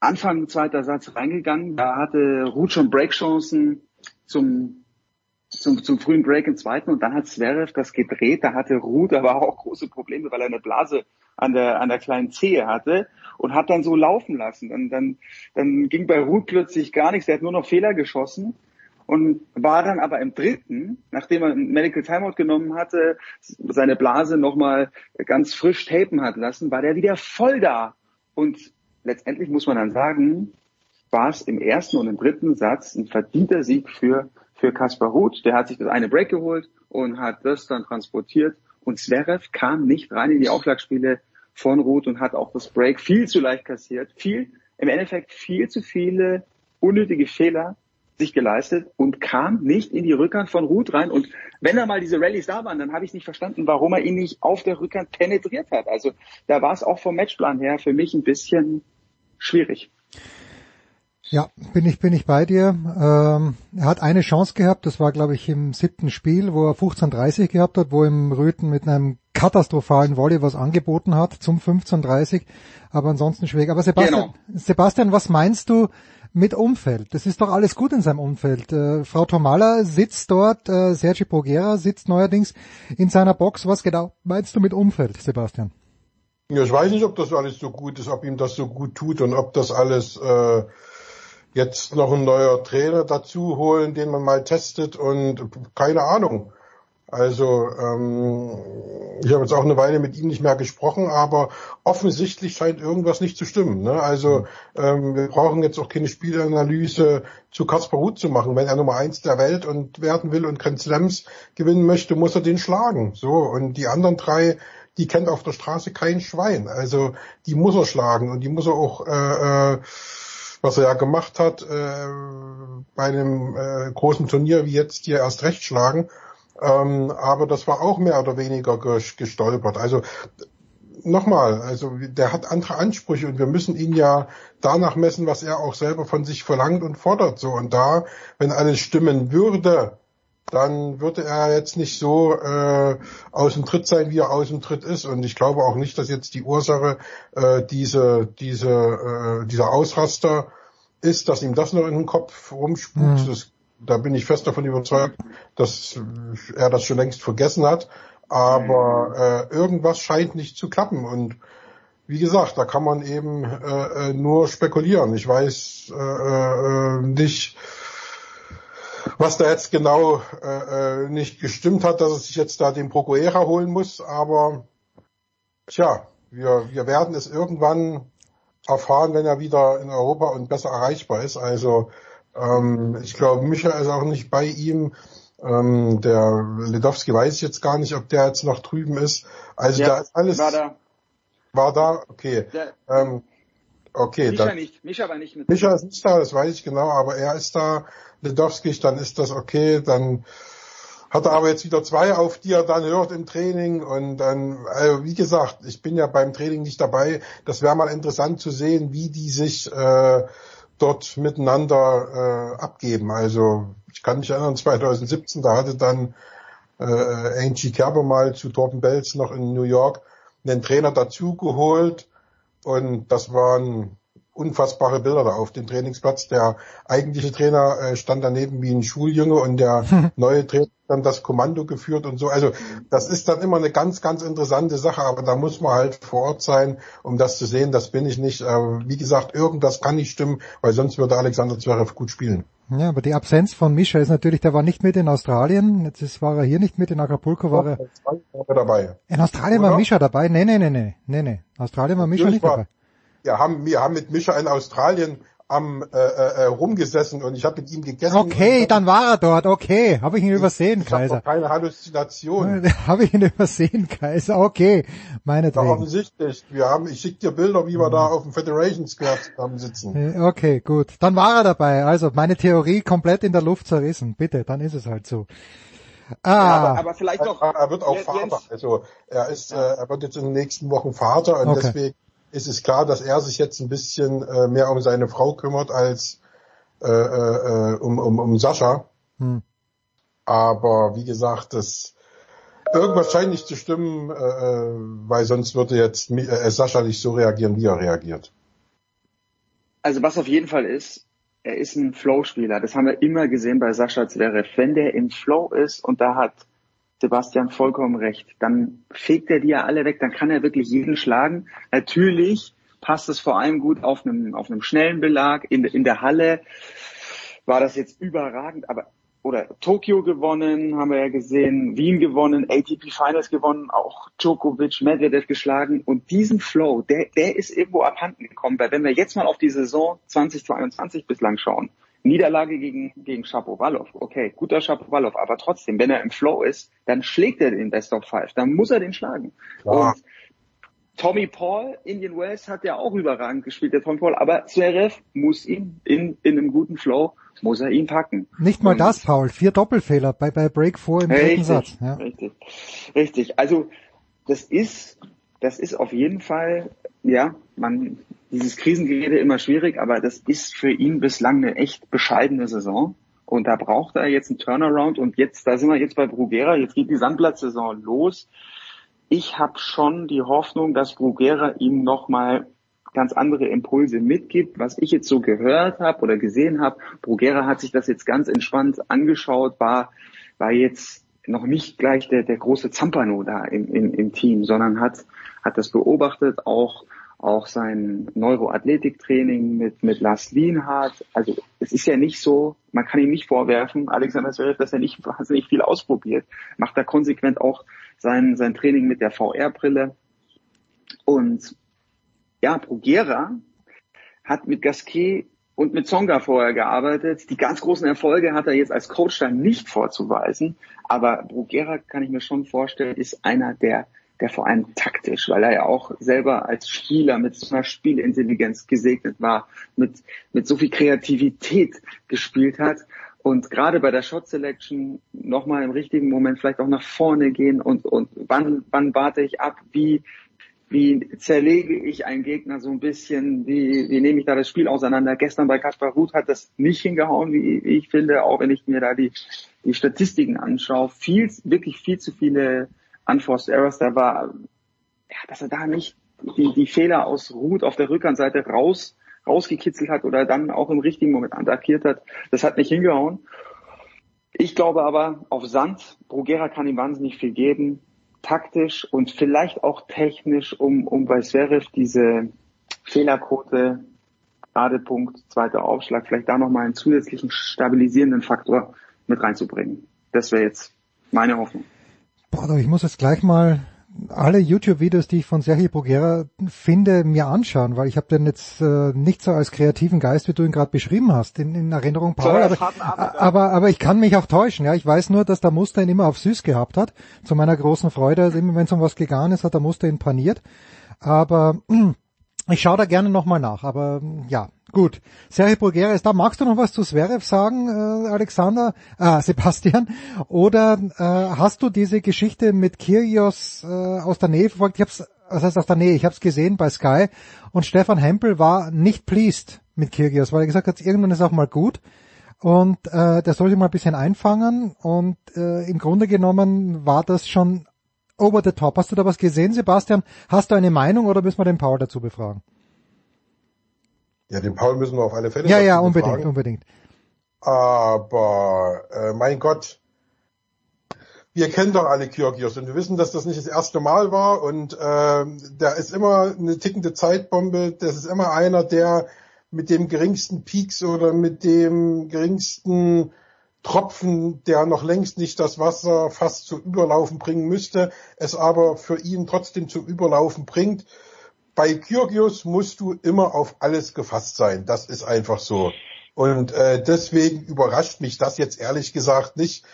Speaker 29: Anfang zweiter Satz reingegangen, da hatte Ruth schon Breakchancen zum zum, zum frühen Break im zweiten und dann hat Zverev das gedreht. Da hatte Ruth aber auch große Probleme, weil er eine Blase an der, an der kleinen Zehe hatte und hat dann so laufen lassen. Und dann, dann ging bei Ruth plötzlich gar nichts. Er hat nur noch Fehler geschossen und war dann aber im dritten, nachdem er ein Medical Timeout genommen hatte, seine Blase nochmal ganz frisch tapen hat lassen, war der wieder voll da. Und letztendlich muss man dann sagen, war es im ersten und im dritten Satz ein verdienter Sieg für für Kaspar Huth. Der hat sich das eine Break geholt und hat das dann transportiert. Und Zverev kam nicht rein in die Aufschlagspiele von Ruth und hat auch das Break viel zu leicht kassiert. Viel, im Endeffekt viel zu viele unnötige Fehler sich geleistet und kam nicht in die Rückhand von Ruth rein. Und wenn da mal diese Rallyes da waren, dann habe ich nicht verstanden, warum er ihn nicht auf der Rückhand penetriert hat. Also da war es auch vom Matchplan her für mich ein bisschen schwierig.
Speaker 2: Ja, bin ich, bin ich bei dir. Ähm, er hat eine Chance gehabt, das war glaube ich im siebten Spiel, wo er 15:30 gehabt hat, wo ihm Röthen mit einem katastrophalen Volley was angeboten hat zum 15:30, aber ansonsten schwierig. Aber Sebastian, genau. Sebastian, was meinst du mit Umfeld? Das ist doch alles gut in seinem Umfeld. Äh, Frau Tomala sitzt dort, äh, Sergi Pogera sitzt neuerdings in seiner Box. Was genau meinst du mit Umfeld, Sebastian?
Speaker 28: Ja, ich weiß nicht, ob das alles so gut ist, ob ihm das so gut tut und ob das alles äh jetzt noch ein neuer Trainer dazu holen, den man mal testet und keine Ahnung. Also ähm, ich habe jetzt auch eine Weile mit ihm nicht mehr gesprochen, aber offensichtlich scheint irgendwas nicht zu stimmen. Ne? Also ähm, wir brauchen jetzt auch keine Spielanalyse zu Kaspar Ruth zu machen. Wenn er Nummer eins der Welt und werden will und Grand Slams gewinnen möchte, muss er den schlagen. So und die anderen drei, die kennt auf der Straße kein Schwein. Also die muss er schlagen und die muss er auch äh, äh, was er ja gemacht hat äh, bei einem äh, großen Turnier wie jetzt hier erst recht schlagen. Ähm, aber das war auch mehr oder weniger gestolpert. Also nochmal, also der hat andere Ansprüche und wir müssen ihn ja danach messen, was er auch selber von sich verlangt und fordert. So und da, wenn alles stimmen würde, dann würde er jetzt nicht so äh, aus dem Tritt sein, wie er aus dem Tritt ist. Und ich glaube auch nicht, dass jetzt die Ursache äh, diese, diese, äh, dieser Ausraster ist, dass ihm das noch in den Kopf rumspukt. Mhm. Das da bin ich fest davon überzeugt, dass er das schon längst vergessen hat. Aber äh, irgendwas scheint nicht zu klappen. Und wie gesagt, da kann man eben äh, äh nur spekulieren. Ich weiß äh, äh, nicht, was da jetzt genau äh, äh, nicht gestimmt hat, dass es sich jetzt da den Procuera holen muss. Aber tja, wir, wir werden es irgendwann erfahren, wenn er wieder in Europa und besser erreichbar ist. Also ähm, ich glaube, Micha ist auch nicht bei ihm. Ähm, der Ledowski weiß ich jetzt gar nicht, ob der jetzt noch drüben ist. Also
Speaker 29: Ja,
Speaker 28: da ist alles.
Speaker 29: war da.
Speaker 28: War da? Okay.
Speaker 29: Der-
Speaker 28: ähm, okay,
Speaker 29: Mischa
Speaker 28: dann.
Speaker 29: nicht, Mischa war nicht mit.
Speaker 28: Micha ist nicht da, das weiß ich genau, aber er ist da. Ledowski, dann ist das okay. Dann hat er aber jetzt wieder zwei auf, die er dann hört im Training. Und dann, also wie gesagt, ich bin ja beim Training nicht dabei. Das wäre mal interessant zu sehen, wie die sich äh, dort miteinander äh, abgeben. Also ich kann mich erinnern, 2017, da hatte dann äh, Angie Kerber mal zu Torben Belz noch in New York einen Trainer dazu geholt. Und das waren unfassbare Bilder da auf dem Trainingsplatz. Der eigentliche Trainer äh, stand daneben wie ein Schuljunge und der neue Trainer hat dann das Kommando geführt und so. Also das ist dann immer eine ganz, ganz interessante Sache, aber da muss man halt vor Ort sein, um das zu sehen. Das bin ich nicht. Aber wie gesagt, irgendwas kann nicht stimmen, weil sonst würde Alexander Zverev gut spielen.
Speaker 2: Ja, aber die Absenz von Mischa ist natürlich, der war nicht mit in Australien, jetzt ist, war er hier nicht mit, in Acapulco war er.
Speaker 28: War dabei.
Speaker 2: In Australien war Mischa dabei? Nee, nee, nee, nee, nee, nee. Australien war Mischa nicht dabei.
Speaker 28: Wir haben, wir haben mit Mischa in Australien am äh, äh, rumgesessen und ich habe mit ihm gegessen.
Speaker 2: Okay, dann war er dort, okay. Habe ich ihn übersehen,
Speaker 28: Ich habe
Speaker 2: Kaiser.
Speaker 28: keine Halluzination.
Speaker 2: Habe ich ihn übersehen, Kaiser, okay.
Speaker 28: Ja,
Speaker 2: Meinetwegen.
Speaker 28: offensichtlich. Wir haben, ich schicke dir Bilder, wie wir da auf dem Federation Square zusammen sitzen.
Speaker 2: Äh, Okay, gut. Dann war er dabei. Also meine Theorie komplett in der Luft zerrissen. Bitte, dann ist es halt so. Ah,
Speaker 29: aber, aber vielleicht doch.
Speaker 28: Er, er wird auch
Speaker 29: Jens-
Speaker 28: Vater. Also er ist, äh, er wird jetzt in den nächsten Wochen Vater und
Speaker 2: Okay.
Speaker 28: deswegen ist es klar, dass er sich jetzt ein bisschen äh, mehr um seine Frau kümmert als äh, äh, um, um, um Sascha.
Speaker 2: Hm.
Speaker 28: Aber wie gesagt, das irgendwas scheint nicht zu stimmen, äh, äh, weil sonst würde jetzt Mi- äh, Sascha nicht so reagieren, wie er reagiert.
Speaker 29: Also was auf jeden Fall ist, er ist ein Flow-Spieler. Das haben wir immer gesehen bei Sascha Zverev. Wenn der im Flow ist und da hat Sebastian vollkommen recht, dann fegt er die ja alle weg, dann kann er wirklich jeden schlagen. Natürlich passt es vor allem gut auf einem, auf einem schnellen Belag. In, in der Halle war das jetzt überragend, aber oder Tokio gewonnen, haben wir ja gesehen, Wien gewonnen, ATP Finals gewonnen, auch Djokovic, Medvedev geschlagen und diesen Flow, der, der ist irgendwo abhanden gekommen, weil wenn wir jetzt mal auf die Saison 2022 bislang schauen, Niederlage gegen, gegen Shapovalov, okay, guter Shapovalov, aber trotzdem, wenn er im Flow ist, dann schlägt er den Best of Five, dann muss er den schlagen.
Speaker 28: Klar.
Speaker 29: Und Tommy Paul, Indian Wells, hat ja auch überragend gespielt, der Tommy Paul, aber Zverev muss ihn in, in einem guten Flow, muss er ihn packen.
Speaker 2: nicht mal
Speaker 29: Und-
Speaker 2: das, Paul. Vier Doppelfehler bei, bei Break 4 im dritten Satz. Ja.
Speaker 29: richtig, richtig. Also das ist, das ist auf jeden Fall, ja, man, dieses Krisengerede immer schwierig, aber das ist für ihn bislang eine echt bescheidene Saison. Und da braucht er jetzt einen Turnaround. Und jetzt, da sind wir jetzt bei Brugera, jetzt geht die Sandplatzsaison los. Ich habe schon die Hoffnung, dass Brugera ihm nochmal ganz andere Impulse mitgibt. Was ich jetzt so gehört habe oder gesehen habe, Brugera hat sich das jetzt ganz entspannt angeschaut, war, war jetzt noch nicht gleich der, der große Zampano da im, im, im Team, sondern hat, hat das beobachtet, auch, auch sein Neuroathletiktraining mit, mit Lars Lienhardt. Also es ist ja nicht so, man kann ihm nicht vorwerfen, Alexander Zverev, dass er nicht wahnsinnig viel ausprobiert. Macht da konsequent auch sein, sein Training mit der VR-Brille. Und ja, Brugera hat mit Gasquet und mit Zonga vorher gearbeitet. Die ganz großen Erfolge hat er jetzt als Coach dann nicht vorzuweisen. Aber Brugera kann ich mir schon vorstellen, ist einer, der, der vor allem taktisch, weil er ja auch selber als Spieler mit so einer Spielintelligenz gesegnet war, mit, mit so viel Kreativität gespielt hat. Und gerade bei der Shot Selection nochmal im richtigen Moment vielleicht auch nach vorne gehen und, und wann, wann warte ich ab, wie, wie zerlege ich einen Gegner so ein bisschen, wie, wie nehme ich da das Spiel auseinander. Gestern bei Kaspar Ruth hat das nicht hingehauen, wie ich finde, auch wenn ich mir da die, die Statistiken anschaue. Viel, wirklich viel zu viele Unforced Errors. Da war, ja, dass er da nicht die, die Fehler aus Ruth auf der Rückhandseite raus, rausgekitzelt hat oder dann auch im richtigen Moment attackiert hat. Das hat nicht hingehauen. Ich glaube aber auf Sand, Brugera kann ihm wahnsinnig viel geben, taktisch und vielleicht auch technisch, um, um bei Zverev diese Fehlerquote, Radepunkt, zweiter Aufschlag, vielleicht da nochmal einen zusätzlichen stabilisierenden Faktor mit reinzubringen. Das wäre jetzt meine Hoffnung.
Speaker 2: Boah, ich muss jetzt gleich mal alle YouTube-Videos, die ich von Sergio Bruguera finde, mir anschauen, weil ich habe den jetzt äh, nicht so als kreativen Geist, wie du ihn gerade beschrieben hast, in, in Erinnerung, Paul. Aber, aber, aber ich kann mich auch täuschen. Ja, ich weiß nur, dass der Muster ihn immer auf süß gehabt hat. Zu meiner großen Freude, also immer wenn es um was gegangen ist, hat der Muster ihn paniert. Aber ich schaue da gerne nochmal nach. Aber ja, Gut, Sergio Bulgara ist da. Magst du noch was zu Zverev sagen, äh, Alexander, äh, Sebastian? Oder äh, hast du diese Geschichte mit Kyrgios äh, aus der Nähe verfolgt? Ich hab's, was heißt aus der Nähe? Ich habe es gesehen bei Sky und Stefan Hempel war nicht pleased mit Kyrgios, weil er gesagt hat, irgendwann ist auch mal gut und äh, der soll sich mal ein bisschen einfangen und äh, im Grunde genommen war das schon over the top. Hast du da was gesehen, Sebastian? Hast du eine Meinung oder müssen wir den Paul dazu befragen?
Speaker 28: Ja, den Paul müssen wir auf alle Fälle.
Speaker 2: Ja, ja, unbedingt, fragen. unbedingt.
Speaker 28: Aber äh, mein Gott, wir kennen doch alle Kyrgios und wir wissen, dass das nicht das erste Mal war und äh, der ist immer eine tickende Zeitbombe. Das ist immer einer, der mit dem geringsten Peaks oder mit dem geringsten Tropfen, der noch längst nicht das Wasser fast zu Überlaufen bringen müsste, es aber für ihn trotzdem zum Überlaufen bringt bei Kyrgios musst du immer auf alles gefasst sein. Das ist einfach so. Und äh, deswegen überrascht mich das jetzt ehrlich gesagt nicht.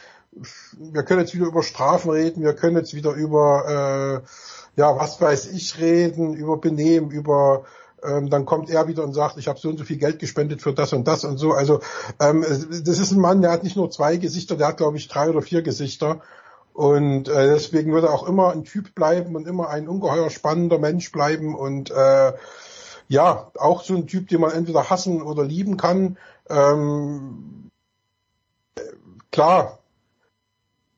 Speaker 28: Wir können jetzt wieder über Strafen reden, wir können jetzt wieder über, äh, ja, was weiß ich reden, über Benehmen, über ähm, dann kommt er wieder und sagt, ich habe so und so viel Geld gespendet für das und das und so. Also ähm, das ist ein Mann, der hat nicht nur zwei Gesichter, der hat glaube ich drei oder vier Gesichter. Und äh, deswegen wird er auch immer ein Typ bleiben und immer ein ungeheuer spannender Mensch bleiben und äh, ja, auch so ein Typ, den man entweder hassen oder lieben kann. Ähm, klar,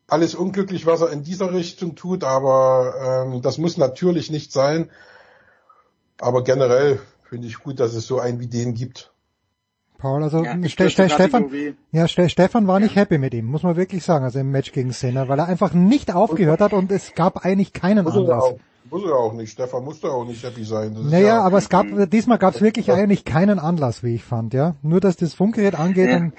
Speaker 28: alles unglücklich, was er in dieser Richtung tut, aber ähm, das muss natürlich nicht sein. Aber generell finde ich gut, dass es so einen wie den gibt.
Speaker 2: Paul, also ja, Ste Ste Stefan, ja, Ste Stefan war nicht happy mit ihm, muss man wirklich sagen, also im Match gegen Sinner, weil er einfach nicht aufgehört hat und es gab eigentlich keinen muss Anlass.
Speaker 28: Er auch, muss er auch nicht, Stefan musste auch nicht happy sein.
Speaker 2: Das naja, ja, aber es gab, diesmal gab es wirklich ja. eigentlich keinen Anlass, wie ich fand, ja. Nur, dass das Funkgerät angeht ja. und,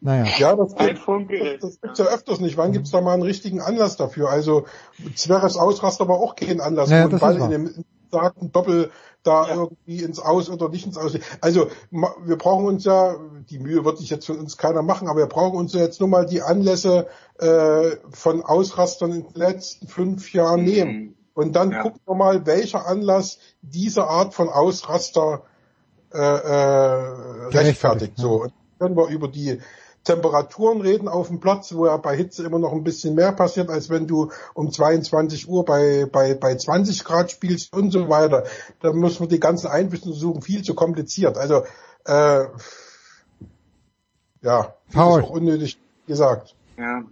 Speaker 2: naja.
Speaker 28: Ja, das, gibt, das, das gibt's ja öfters nicht. Wann gibt's da mal einen richtigen Anlass dafür? Also, Zveres Ausraster war auch kein Anlass,
Speaker 2: naja, wo ein
Speaker 28: Ball in dem sagten Doppel da ja. irgendwie ins Aus oder nicht ins Aus. Also wir brauchen uns ja, die Mühe wird sich jetzt von uns keiner machen, aber wir brauchen uns ja jetzt nur mal die Anlässe äh, von Ausrastern in den letzten fünf Jahren mhm. nehmen. Und dann ja. gucken wir mal, welcher Anlass diese Art von Ausraster äh, äh, rechtfertigt. So, und können wir über die Temperaturen reden auf dem Platz, wo ja bei Hitze immer noch ein bisschen mehr passiert, als wenn du um 22 Uhr bei, bei, bei 20 Grad spielst und so weiter. Da muss man die ganzen Einflüsse suchen, viel zu kompliziert. Also äh, ja,
Speaker 2: Paul.
Speaker 28: ist auch unnötig gesagt.
Speaker 29: Ja.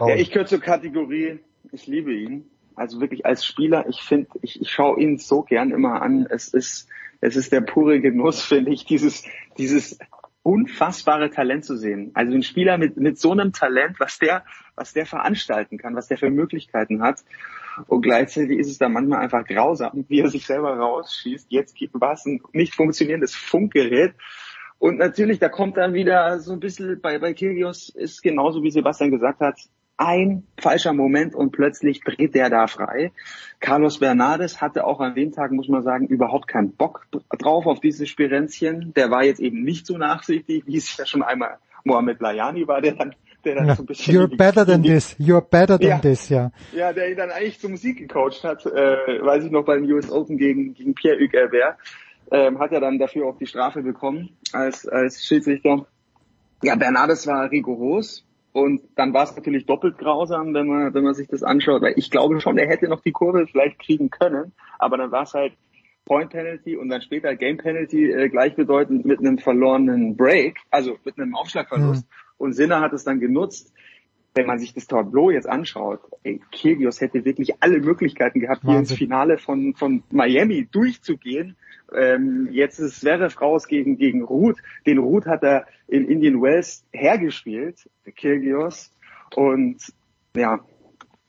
Speaker 29: ja, ich gehöre zur Kategorie, ich liebe ihn. Also wirklich als Spieler, ich finde, ich, ich schaue ihn so gern immer an. Es ist, es ist der pure Genuss, finde ich, dieses, dieses unfassbare Talent zu sehen. Also ein Spieler mit, mit so einem Talent, was der, was der veranstalten kann, was der für Möglichkeiten hat. Und gleichzeitig ist es dann manchmal einfach grausam, wie er sich selber rausschießt. Jetzt war es ein nicht funktionierendes Funkgerät. Und natürlich, da kommt dann wieder so ein bisschen bei, bei Kyrgios ist genauso wie Sebastian gesagt hat, ein falscher Moment und plötzlich dreht der da frei. Carlos Bernardes hatte auch an dem Tag, muss man sagen, überhaupt keinen Bock drauf auf dieses Spirenzchen. Der war jetzt eben nicht so nachsichtig, wie es ja schon einmal Mohamed Layani war, der dann der dann
Speaker 2: ja,
Speaker 29: so ein bisschen
Speaker 2: You're better than this, you're better than
Speaker 29: ja,
Speaker 2: this, ja.
Speaker 29: Ja, der ihn dann eigentlich zur Musik gecoacht hat, äh, weiß ich noch beim US Open gegen, gegen Pierre-Hugues Herbert, ähm, hat er dann dafür auch die Strafe bekommen als, als Schiedsrichter. Ja, Bernardes war rigoros, und dann war es natürlich doppelt grausam, wenn man, wenn man sich das anschaut, weil ich glaube schon, er hätte noch die Kurve vielleicht kriegen können, aber dann war es halt Point Penalty und dann später Game Penalty äh, gleichbedeutend mit einem verlorenen Break, also mit einem Aufschlagverlust. Mhm. Und Sinner hat es dann genutzt. wenn man sich das Tableau jetzt anschaut, ey, Kyrgios hätte wirklich alle Möglichkeiten gehabt, hier ins Finale von, von Miami durchzugehen. Ähm, jetzt ist Zverev raus gegen, gegen Ruth. Den Ruth hat er in Indian Wells hergespielt, Kyrgios. Und ja,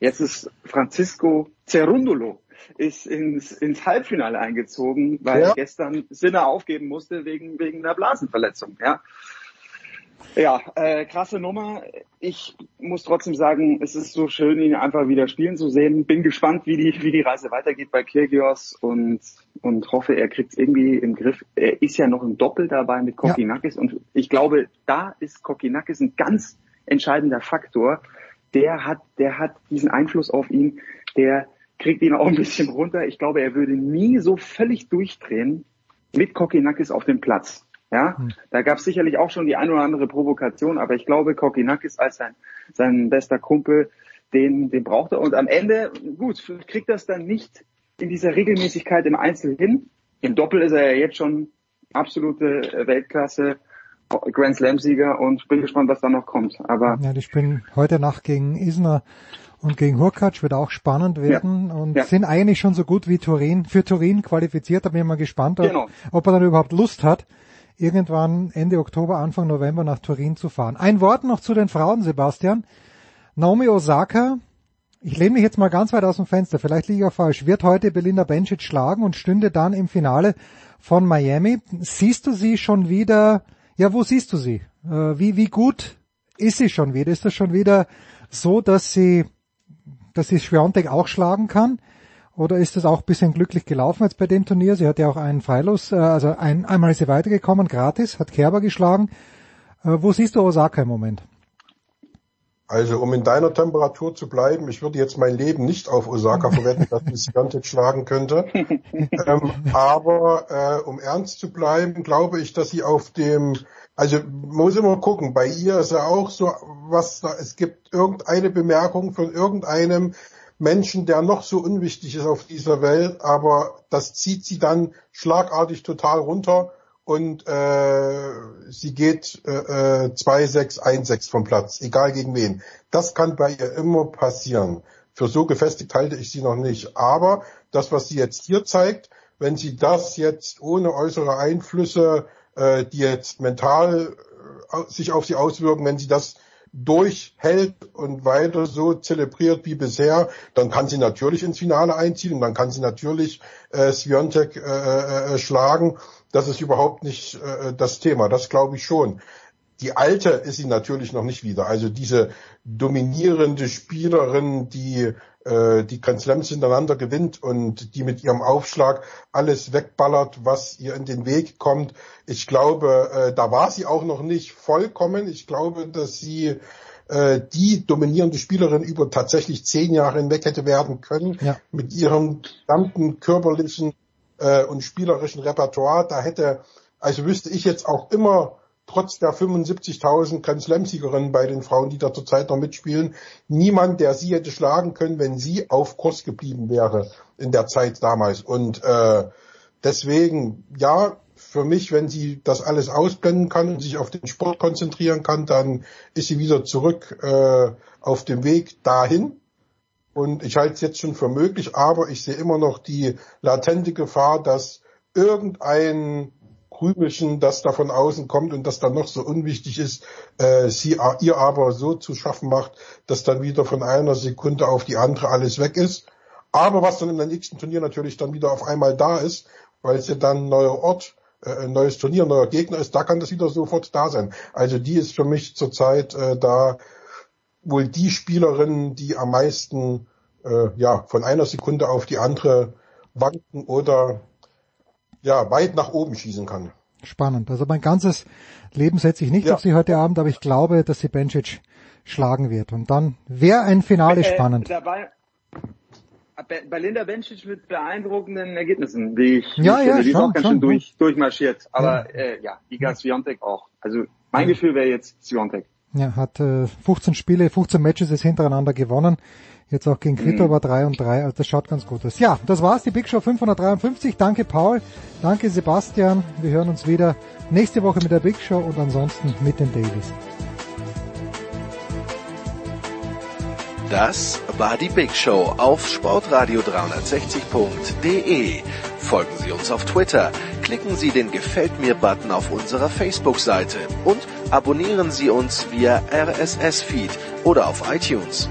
Speaker 29: jetzt ist Francisco Cerundolo ist ins, ins Halbfinale eingezogen, weil
Speaker 28: Ja.
Speaker 29: gestern Sinner aufgeben musste wegen, wegen einer Blasenverletzung. Ja, ja äh, krasse Nummer. Ich muss trotzdem sagen, es ist so schön, ihn einfach wieder spielen zu sehen. Bin gespannt, wie die, wie die Reise weitergeht bei Kyrgios und, und hoffe, er kriegt es irgendwie im Griff. Er ist ja noch im Doppel dabei mit Kokinakis und ich glaube, da ist Kokinakis ein ganz entscheidender Faktor. Der hat, der hat diesen Einfluss auf ihn, der kriegt ihn auch ein bisschen runter. Ich glaube, er würde nie so völlig durchdrehen mit Kokinakis auf dem Platz. Ja, da gab es sicherlich auch schon die ein oder andere Provokation, aber ich glaube, Kokinakis als sein, sein bester Kumpel, den, den braucht er. Und am Ende, gut, kriegt er es dann nicht in dieser Regelmäßigkeit im Einzel hin. Im Doppel ist er ja jetzt schon absolute Weltklasse, Grand Slam-Sieger und bin gespannt, was da noch kommt. Aber
Speaker 2: Ja, die spielen heute Nacht gegen Isner und gegen Hurkacz, wird auch spannend werden und
Speaker 29: Ja.
Speaker 2: sind eigentlich schon so gut wie Turin, für Turin qualifiziert. Da bin ich mal gespannt, ob,
Speaker 29: Genau.
Speaker 2: ob er dann überhaupt Lust hat, irgendwann Ende Oktober, Anfang November nach Turin zu fahren. Ein Wort noch zu den Frauen, Sebastian. Naomi Osaka, ich lehne mich jetzt mal ganz weit aus dem Fenster, vielleicht liege ich auch falsch, wird heute Belinda Bencic schlagen und stünde dann im Finale von Miami. Siehst du sie schon wieder, ja, wo siehst du sie? Äh, wie, wie gut ist sie schon wieder? Ist das schon wieder so, dass sie, dass sie Schwiontek auch schlagen kann? Oder ist das auch ein bisschen glücklich gelaufen jetzt bei dem Turnier? Sie hat ja auch einen Freilos, äh, also ein, einmal ist sie weitergekommen, gratis, hat Kerber geschlagen. Äh, wo siehst du Osaka im Moment?
Speaker 28: Also um in deiner Temperatur zu bleiben, ich würde jetzt mein Leben nicht auf Osaka verwenden, dass sie Sviantec schlagen könnte. ähm, aber äh, um ernst zu bleiben, glaube ich, dass sie auf dem, also muss immer gucken, bei ihr ist ja auch so, was da, es gibt irgendeine Bemerkung von irgendeinem Menschen, der noch so unwichtig ist auf dieser Welt, aber das zieht sie dann schlagartig total runter und äh, sie geht äh, äh, 2-6, 1-6 vom Platz, egal gegen wen. Das kann bei ihr immer passieren. Für so gefestigt halte ich sie noch nicht. Aber das, was sie jetzt hier zeigt, wenn sie das jetzt ohne äußere Einflüsse, äh, die jetzt mental äh, sich auf sie auswirken, wenn sie das durchhält und weiter so zelebriert wie bisher, dann kann sie natürlich ins Finale einziehen und dann kann sie natürlich äh, Sviontek äh, äh, schlagen. Das ist überhaupt nicht äh, das Thema. Das glaube ich schon. Die alte ist sie natürlich noch nicht wieder. Also diese dominierende Spielerin, die äh, die Grand Slams hintereinander gewinnt und die mit ihrem Aufschlag alles wegballert, was ihr in den Weg kommt. Ich glaube, äh, da war sie auch noch nicht vollkommen. Ich glaube, dass sie äh, die dominierende Spielerin über tatsächlich zehn Jahre hinweg hätte werden können
Speaker 2: Ja.
Speaker 28: mit ihrem gesamten körperlichen äh, und spielerischen Repertoire. Da hätte, also wüsste ich jetzt auch immer trotz der 75.000 Grand Slam-Siegerinnen bei den Frauen, die da zurzeit noch mitspielen, niemand, der sie hätte schlagen können, wenn sie auf Kurs geblieben wäre in der Zeit damals. Und äh, deswegen, ja, für mich, wenn sie das alles ausblenden kann und sich auf den Sport konzentrieren kann, dann ist sie wieder zurück äh, auf dem Weg dahin. Und ich halte es jetzt schon für möglich, aber ich sehe immer noch die latente Gefahr, dass irgendein Krümelchen, das da von außen kommt und das dann noch so unwichtig ist, äh, sie ihr aber so zu schaffen macht, dass dann wieder von einer Sekunde auf die andere alles weg ist. Aber was dann im nächsten Turnier natürlich dann wieder auf einmal da ist, weil es ja dann ein neuer Ort, äh, ein neues Turnier, ein neuer Gegner ist, da kann das wieder sofort da sein. Also die ist für mich zurzeit äh, da wohl die Spielerin, die am meisten äh, ja von einer Sekunde auf die andere wanken oder ja weit nach oben schießen kann.
Speaker 2: Spannend. Also mein ganzes Leben setze ich nicht auf sie heute Abend, aber ich glaube, dass sie Bencic schlagen wird. Und dann wäre ein Finale spannend.
Speaker 29: Äh, dabei, Be- Belinda Bencic mit beeindruckenden Ergebnissen, wie ich
Speaker 2: Ja, ja.
Speaker 29: Die ist
Speaker 2: schon,
Speaker 29: auch ganz
Speaker 2: schon,
Speaker 29: schön durch, durchmarschiert. Aber äh, ja, Iga Swiatek auch. Also mein Gefühl wäre jetzt Swiatek.
Speaker 2: Ja, hat äh, 15 Spiele, 15 Matches ist hintereinander gewonnen. Jetzt auch gegen Kvitova 3 und 3, also das schaut ganz gut aus. Ja, das war's, die Big Show 553. Danke Paul, danke Sebastian. Wir hören uns wieder nächste Woche mit der Big Show und ansonsten mit den Dailies.
Speaker 1: Das war die Big Show auf sportradio360.de. Folgen Sie uns auf Twitter, klicken Sie den Gefällt mir-Button auf unserer Facebook-Seite und abonnieren Sie uns via RSS-Feed oder auf iTunes.